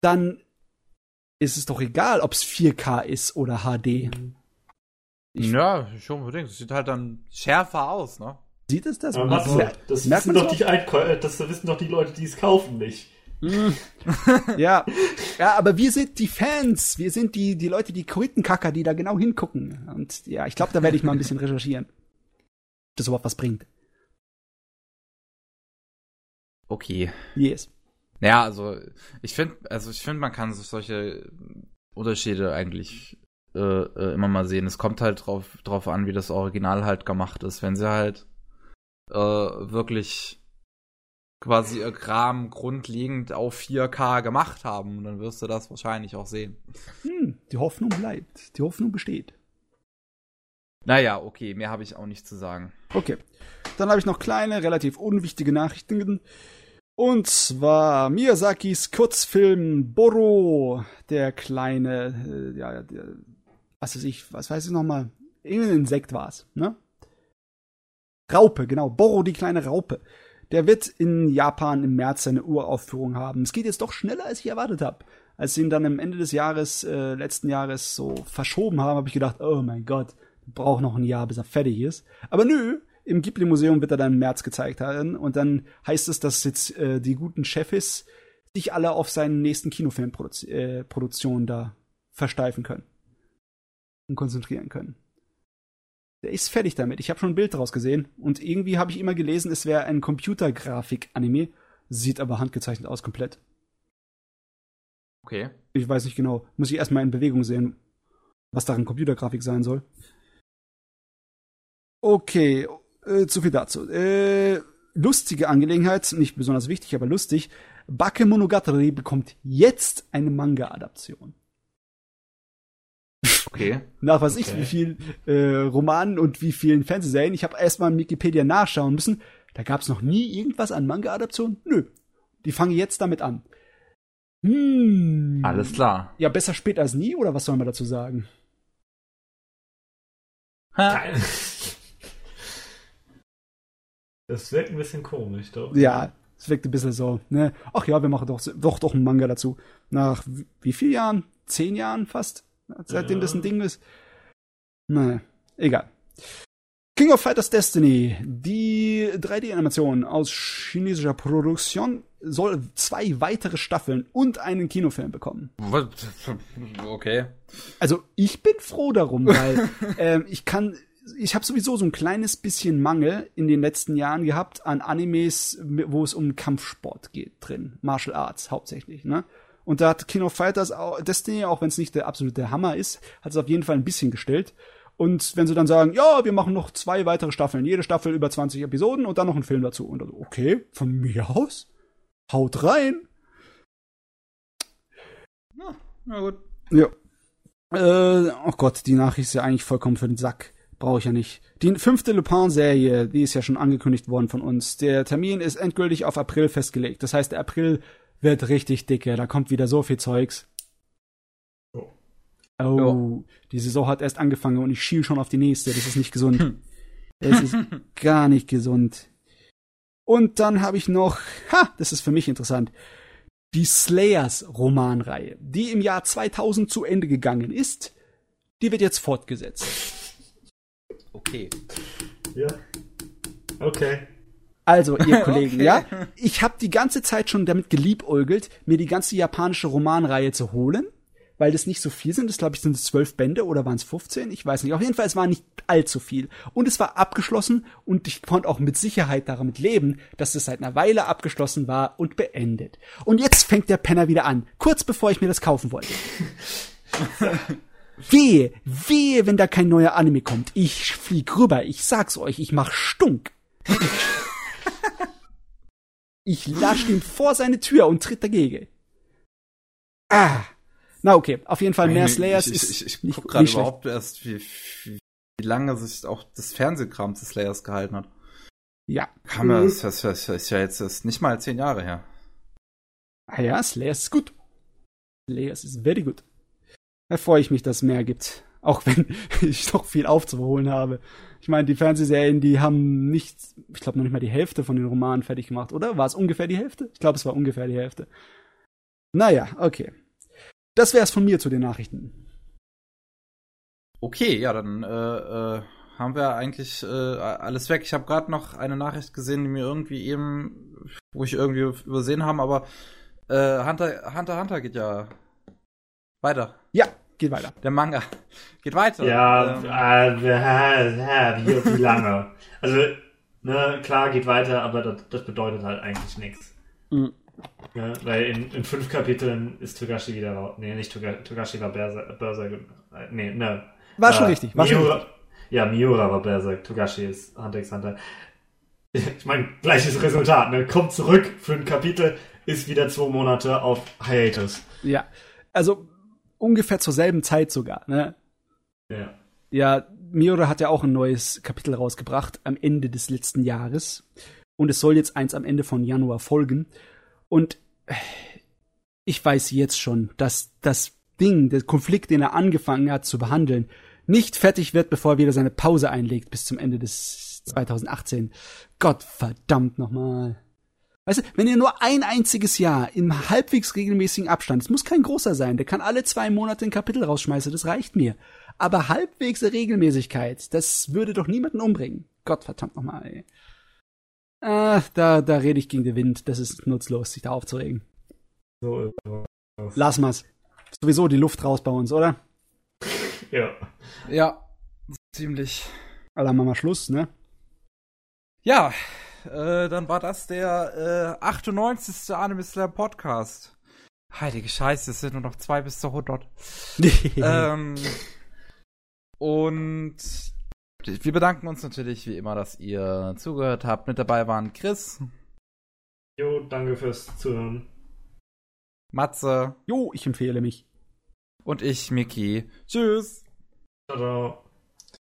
dann ist es doch egal, ob es 4K ist oder HD. Ich- ja, schon unbedingt. Es sieht halt dann schärfer aus, ne? Sieht es das? Aber Also, Matze, das, merkt wissen man doch die Altkäu- das wissen doch die Leute, die es kaufen, nicht. Ja, ja, aber wir sind die Fans, wir sind die, die Leute, die Krötenkacker, die da genau hingucken. Und ja, ich glaube, da werde ich mal ein bisschen recherchieren. Ob das überhaupt was bringt. Okay. Yes. Ja, also ich finde, also ich finde, man kann solche Unterschiede eigentlich äh, äh, immer mal sehen. Es kommt halt drauf, drauf an, wie das Original halt gemacht ist. Wenn sie halt äh, wirklich quasi ihr Kram grundlegend auf 4K gemacht haben, dann wirst du das wahrscheinlich auch sehen. Hm, die Hoffnung bleibt. Die Hoffnung besteht. Naja, okay, mehr habe ich auch nicht zu sagen. Okay. Dann habe ich noch kleine, relativ unwichtige Nachrichten. Und zwar Miyazakis Kurzfilm Boro, der kleine, äh, ja, der, was weiß ich, was weiß ich nochmal? Irgendein Insekt war's, ne? Raupe, genau. Boro, die kleine Raupe. Der wird in Japan im März seine Uraufführung haben. Es geht jetzt doch schneller, als ich erwartet habe. Als sie ihn dann am Ende des Jahres, äh, letzten Jahres so verschoben haben, habe ich gedacht, oh mein Gott, braucht noch ein Jahr, bis er fertig ist. Aber nö, im Ghibli-Museum wird er dann im März gezeigt werden. Und dann heißt es, dass jetzt äh, die guten Chefs sich alle auf seinen nächsten Kinofilmproduktion äh, da versteifen können. Und konzentrieren können. Der ist fertig damit. Ich habe schon ein Bild daraus gesehen. Und irgendwie habe ich immer gelesen, es wäre ein Computergrafik-Anime. Sieht aber handgezeichnet aus komplett. Okay. Ich weiß nicht genau. Muss ich erstmal in Bewegung sehen, was darin Computergrafik sein soll. Okay, äh, zu viel dazu. Äh, lustige Angelegenheit, nicht besonders wichtig, aber lustig. Bakemonogatari bekommt jetzt eine Manga-Adaption. Okay. Nach was ich, Okay. wie viel äh, Romanen und wie vielen Fernsehserien. Ich habe erstmal in Wikipedia nachschauen müssen. Da gab es noch nie irgendwas an Manga-Adaptionen? Nö. Die fangen jetzt damit an. Hm. Alles klar. Ja, besser spät als nie, oder was soll man dazu sagen? Das wirkt ein bisschen komisch, doch. Ja, es wirkt ein bisschen so, ne? Ach ja, wir machen doch, doch, doch einen Manga dazu. Nach wie, wie viel Jahren? Zehn Jahren fast? Seitdem Ja. das ein Ding ist? Naja, egal. King of Fighters Destiny, die 3D-Animation aus chinesischer Produktion, soll zwei weitere Staffeln und einen Kinofilm bekommen. Okay. Also ich bin froh darum, weil ähm, ich kann, ich habe sowieso so ein kleines bisschen Mangel in den letzten Jahren gehabt an Animes, wo es um Kampfsport geht drin, Martial Arts hauptsächlich, ne? Und da hat King of Fighters auch, Destiny, auch wenn es nicht der absolute Hammer ist, hat es auf jeden Fall ein bisschen gestellt. Und wenn sie dann sagen, ja, wir machen noch zwei weitere Staffeln, jede Staffel über 20 Episoden und dann noch einen Film dazu. Und dann, so, okay, von mir aus, haut rein. Na gut. Ja. Äh, oh Gott, die Nachricht ist ja eigentlich vollkommen für den Sack. brauche ich ja nicht. Die fünfte Lupin-Serie, die ist ja schon angekündigt worden von uns. Der Termin ist endgültig auf April festgelegt. Das heißt, der April wird richtig dicke. Da kommt wieder so viel Zeugs. Oh. Oh, die Saison hat erst angefangen und ich schiel schon auf die nächste. Das ist nicht gesund. Es ist gar nicht gesund. Und dann habe ich noch, ha, das ist für mich interessant, die Slayers Romanreihe, die im Jahr 2000 zu Ende gegangen ist. Die wird jetzt fortgesetzt. Okay. Ja. Okay. Also, ihr Kollegen, Okay. ja, ich habe die ganze Zeit schon damit geliebäugelt, mir die ganze japanische Romanreihe zu holen, weil das nicht so viel sind. Das glaube ich sind es zwölf Bände oder waren es 15? Ich weiß nicht. Auf jeden Fall, es war nicht allzu viel. Und es war abgeschlossen und ich konnte auch mit Sicherheit damit leben, dass es seit einer Weile abgeschlossen war und beendet. Und jetzt fängt der Penner wieder an, kurz bevor ich mir das kaufen wollte. Wehe, wehe, wenn da kein neuer Anime kommt. Ich flieg rüber, ich sag's euch, ich mach Stunk. Ich lasch ihm vor seine Tür und tritt dagegen. Ah. Na okay, auf jeden Fall mehr Slayers ich, ist ich, ich, ich nicht, guck gerade schlecht. überhaupt erst, wie, wie, wie lange sich auch das Fernsehkram des Slayers gehalten hat. Ja. Kam ja, das, das, das ist ja jetzt erst nicht mal zehn Jahre her. Ah ja, Slayers ist gut. Slayers ist very good. Da freue ich mich, dass es mehr gibt. Auch wenn ich noch viel aufzuholen habe. Ich meine, die Fernsehserien, die haben nicht, ich glaube noch nicht mal die Hälfte von den Romanen fertig gemacht, oder? War es ungefähr die Hälfte? Ich glaube, es war ungefähr die Hälfte. Naja, okay. Das wär's von mir zu den Nachrichten. Okay, ja, dann äh, äh, haben wir eigentlich äh, alles weg. Ich habe gerade noch eine Nachricht gesehen, die mir irgendwie eben, wo ich irgendwie übersehen haben, aber äh, Hunter Hunter Hunter geht ja weiter. Ja, geht weiter. Der Manga geht weiter. Ja, Ähm, äh, äh, wie, wie lange? Also, ne, klar geht weiter, aber das, das bedeutet halt eigentlich nichts. Mhm. Ja, weil in, in fünf Kapiteln ist Togashi wieder raus. Nee, nicht Togashi, Togashi war Berserk. Äh, nee, ne. War schon richtig, war schon Miura, richtig. Ja, Miura war Berserk, Togashi ist Hunter x Hunter. Ich meine, gleiches Resultat, ne? Kommt zurück für ein Kapitel, ist wieder zwei Monate auf Hiatus. Ja. Also ungefähr zur selben Zeit sogar, ne? Ja. Ja, Miura hat ja auch ein neues Kapitel rausgebracht am Ende des letzten Jahres. Und es soll jetzt eins am Ende von Januar folgen. Und äh, ich weiß jetzt schon, dass das Ding, der Konflikt, den er angefangen hat zu behandeln, nicht fertig wird, bevor er wieder seine Pause einlegt bis zum Ende des 2018. Gott verdammt nochmal. Weißt du, wenn ihr nur ein einziges Jahr im halbwegs regelmäßigen Abstand, es muss kein großer sein, der kann alle zwei Monate ein Kapitel rausschmeißen, das reicht mir. Aber halbwegs Regelmäßigkeit, das würde doch niemanden umbringen. Gott verdammt nochmal, ey. Ah, da, da rede ich gegen den Wind. Das ist nutzlos, sich da aufzuregen. So, Lass mal's. Sowieso die Luft raus bei uns, oder? ja. ja, ziemlich. Alter, machen wir Schluss, ne? Ja, äh, dann war das der äh, 98. Anime Slam Podcast. Heilige Scheiße, es sind nur noch zwei bis zur 100. ähm, und wir bedanken uns natürlich wie immer, dass ihr zugehört habt. Mit dabei waren Chris, Jo, danke fürs Zuhören. Matze jo, ich empfehle mich. und ich, Miki. Tschüss. Ciao, ciao.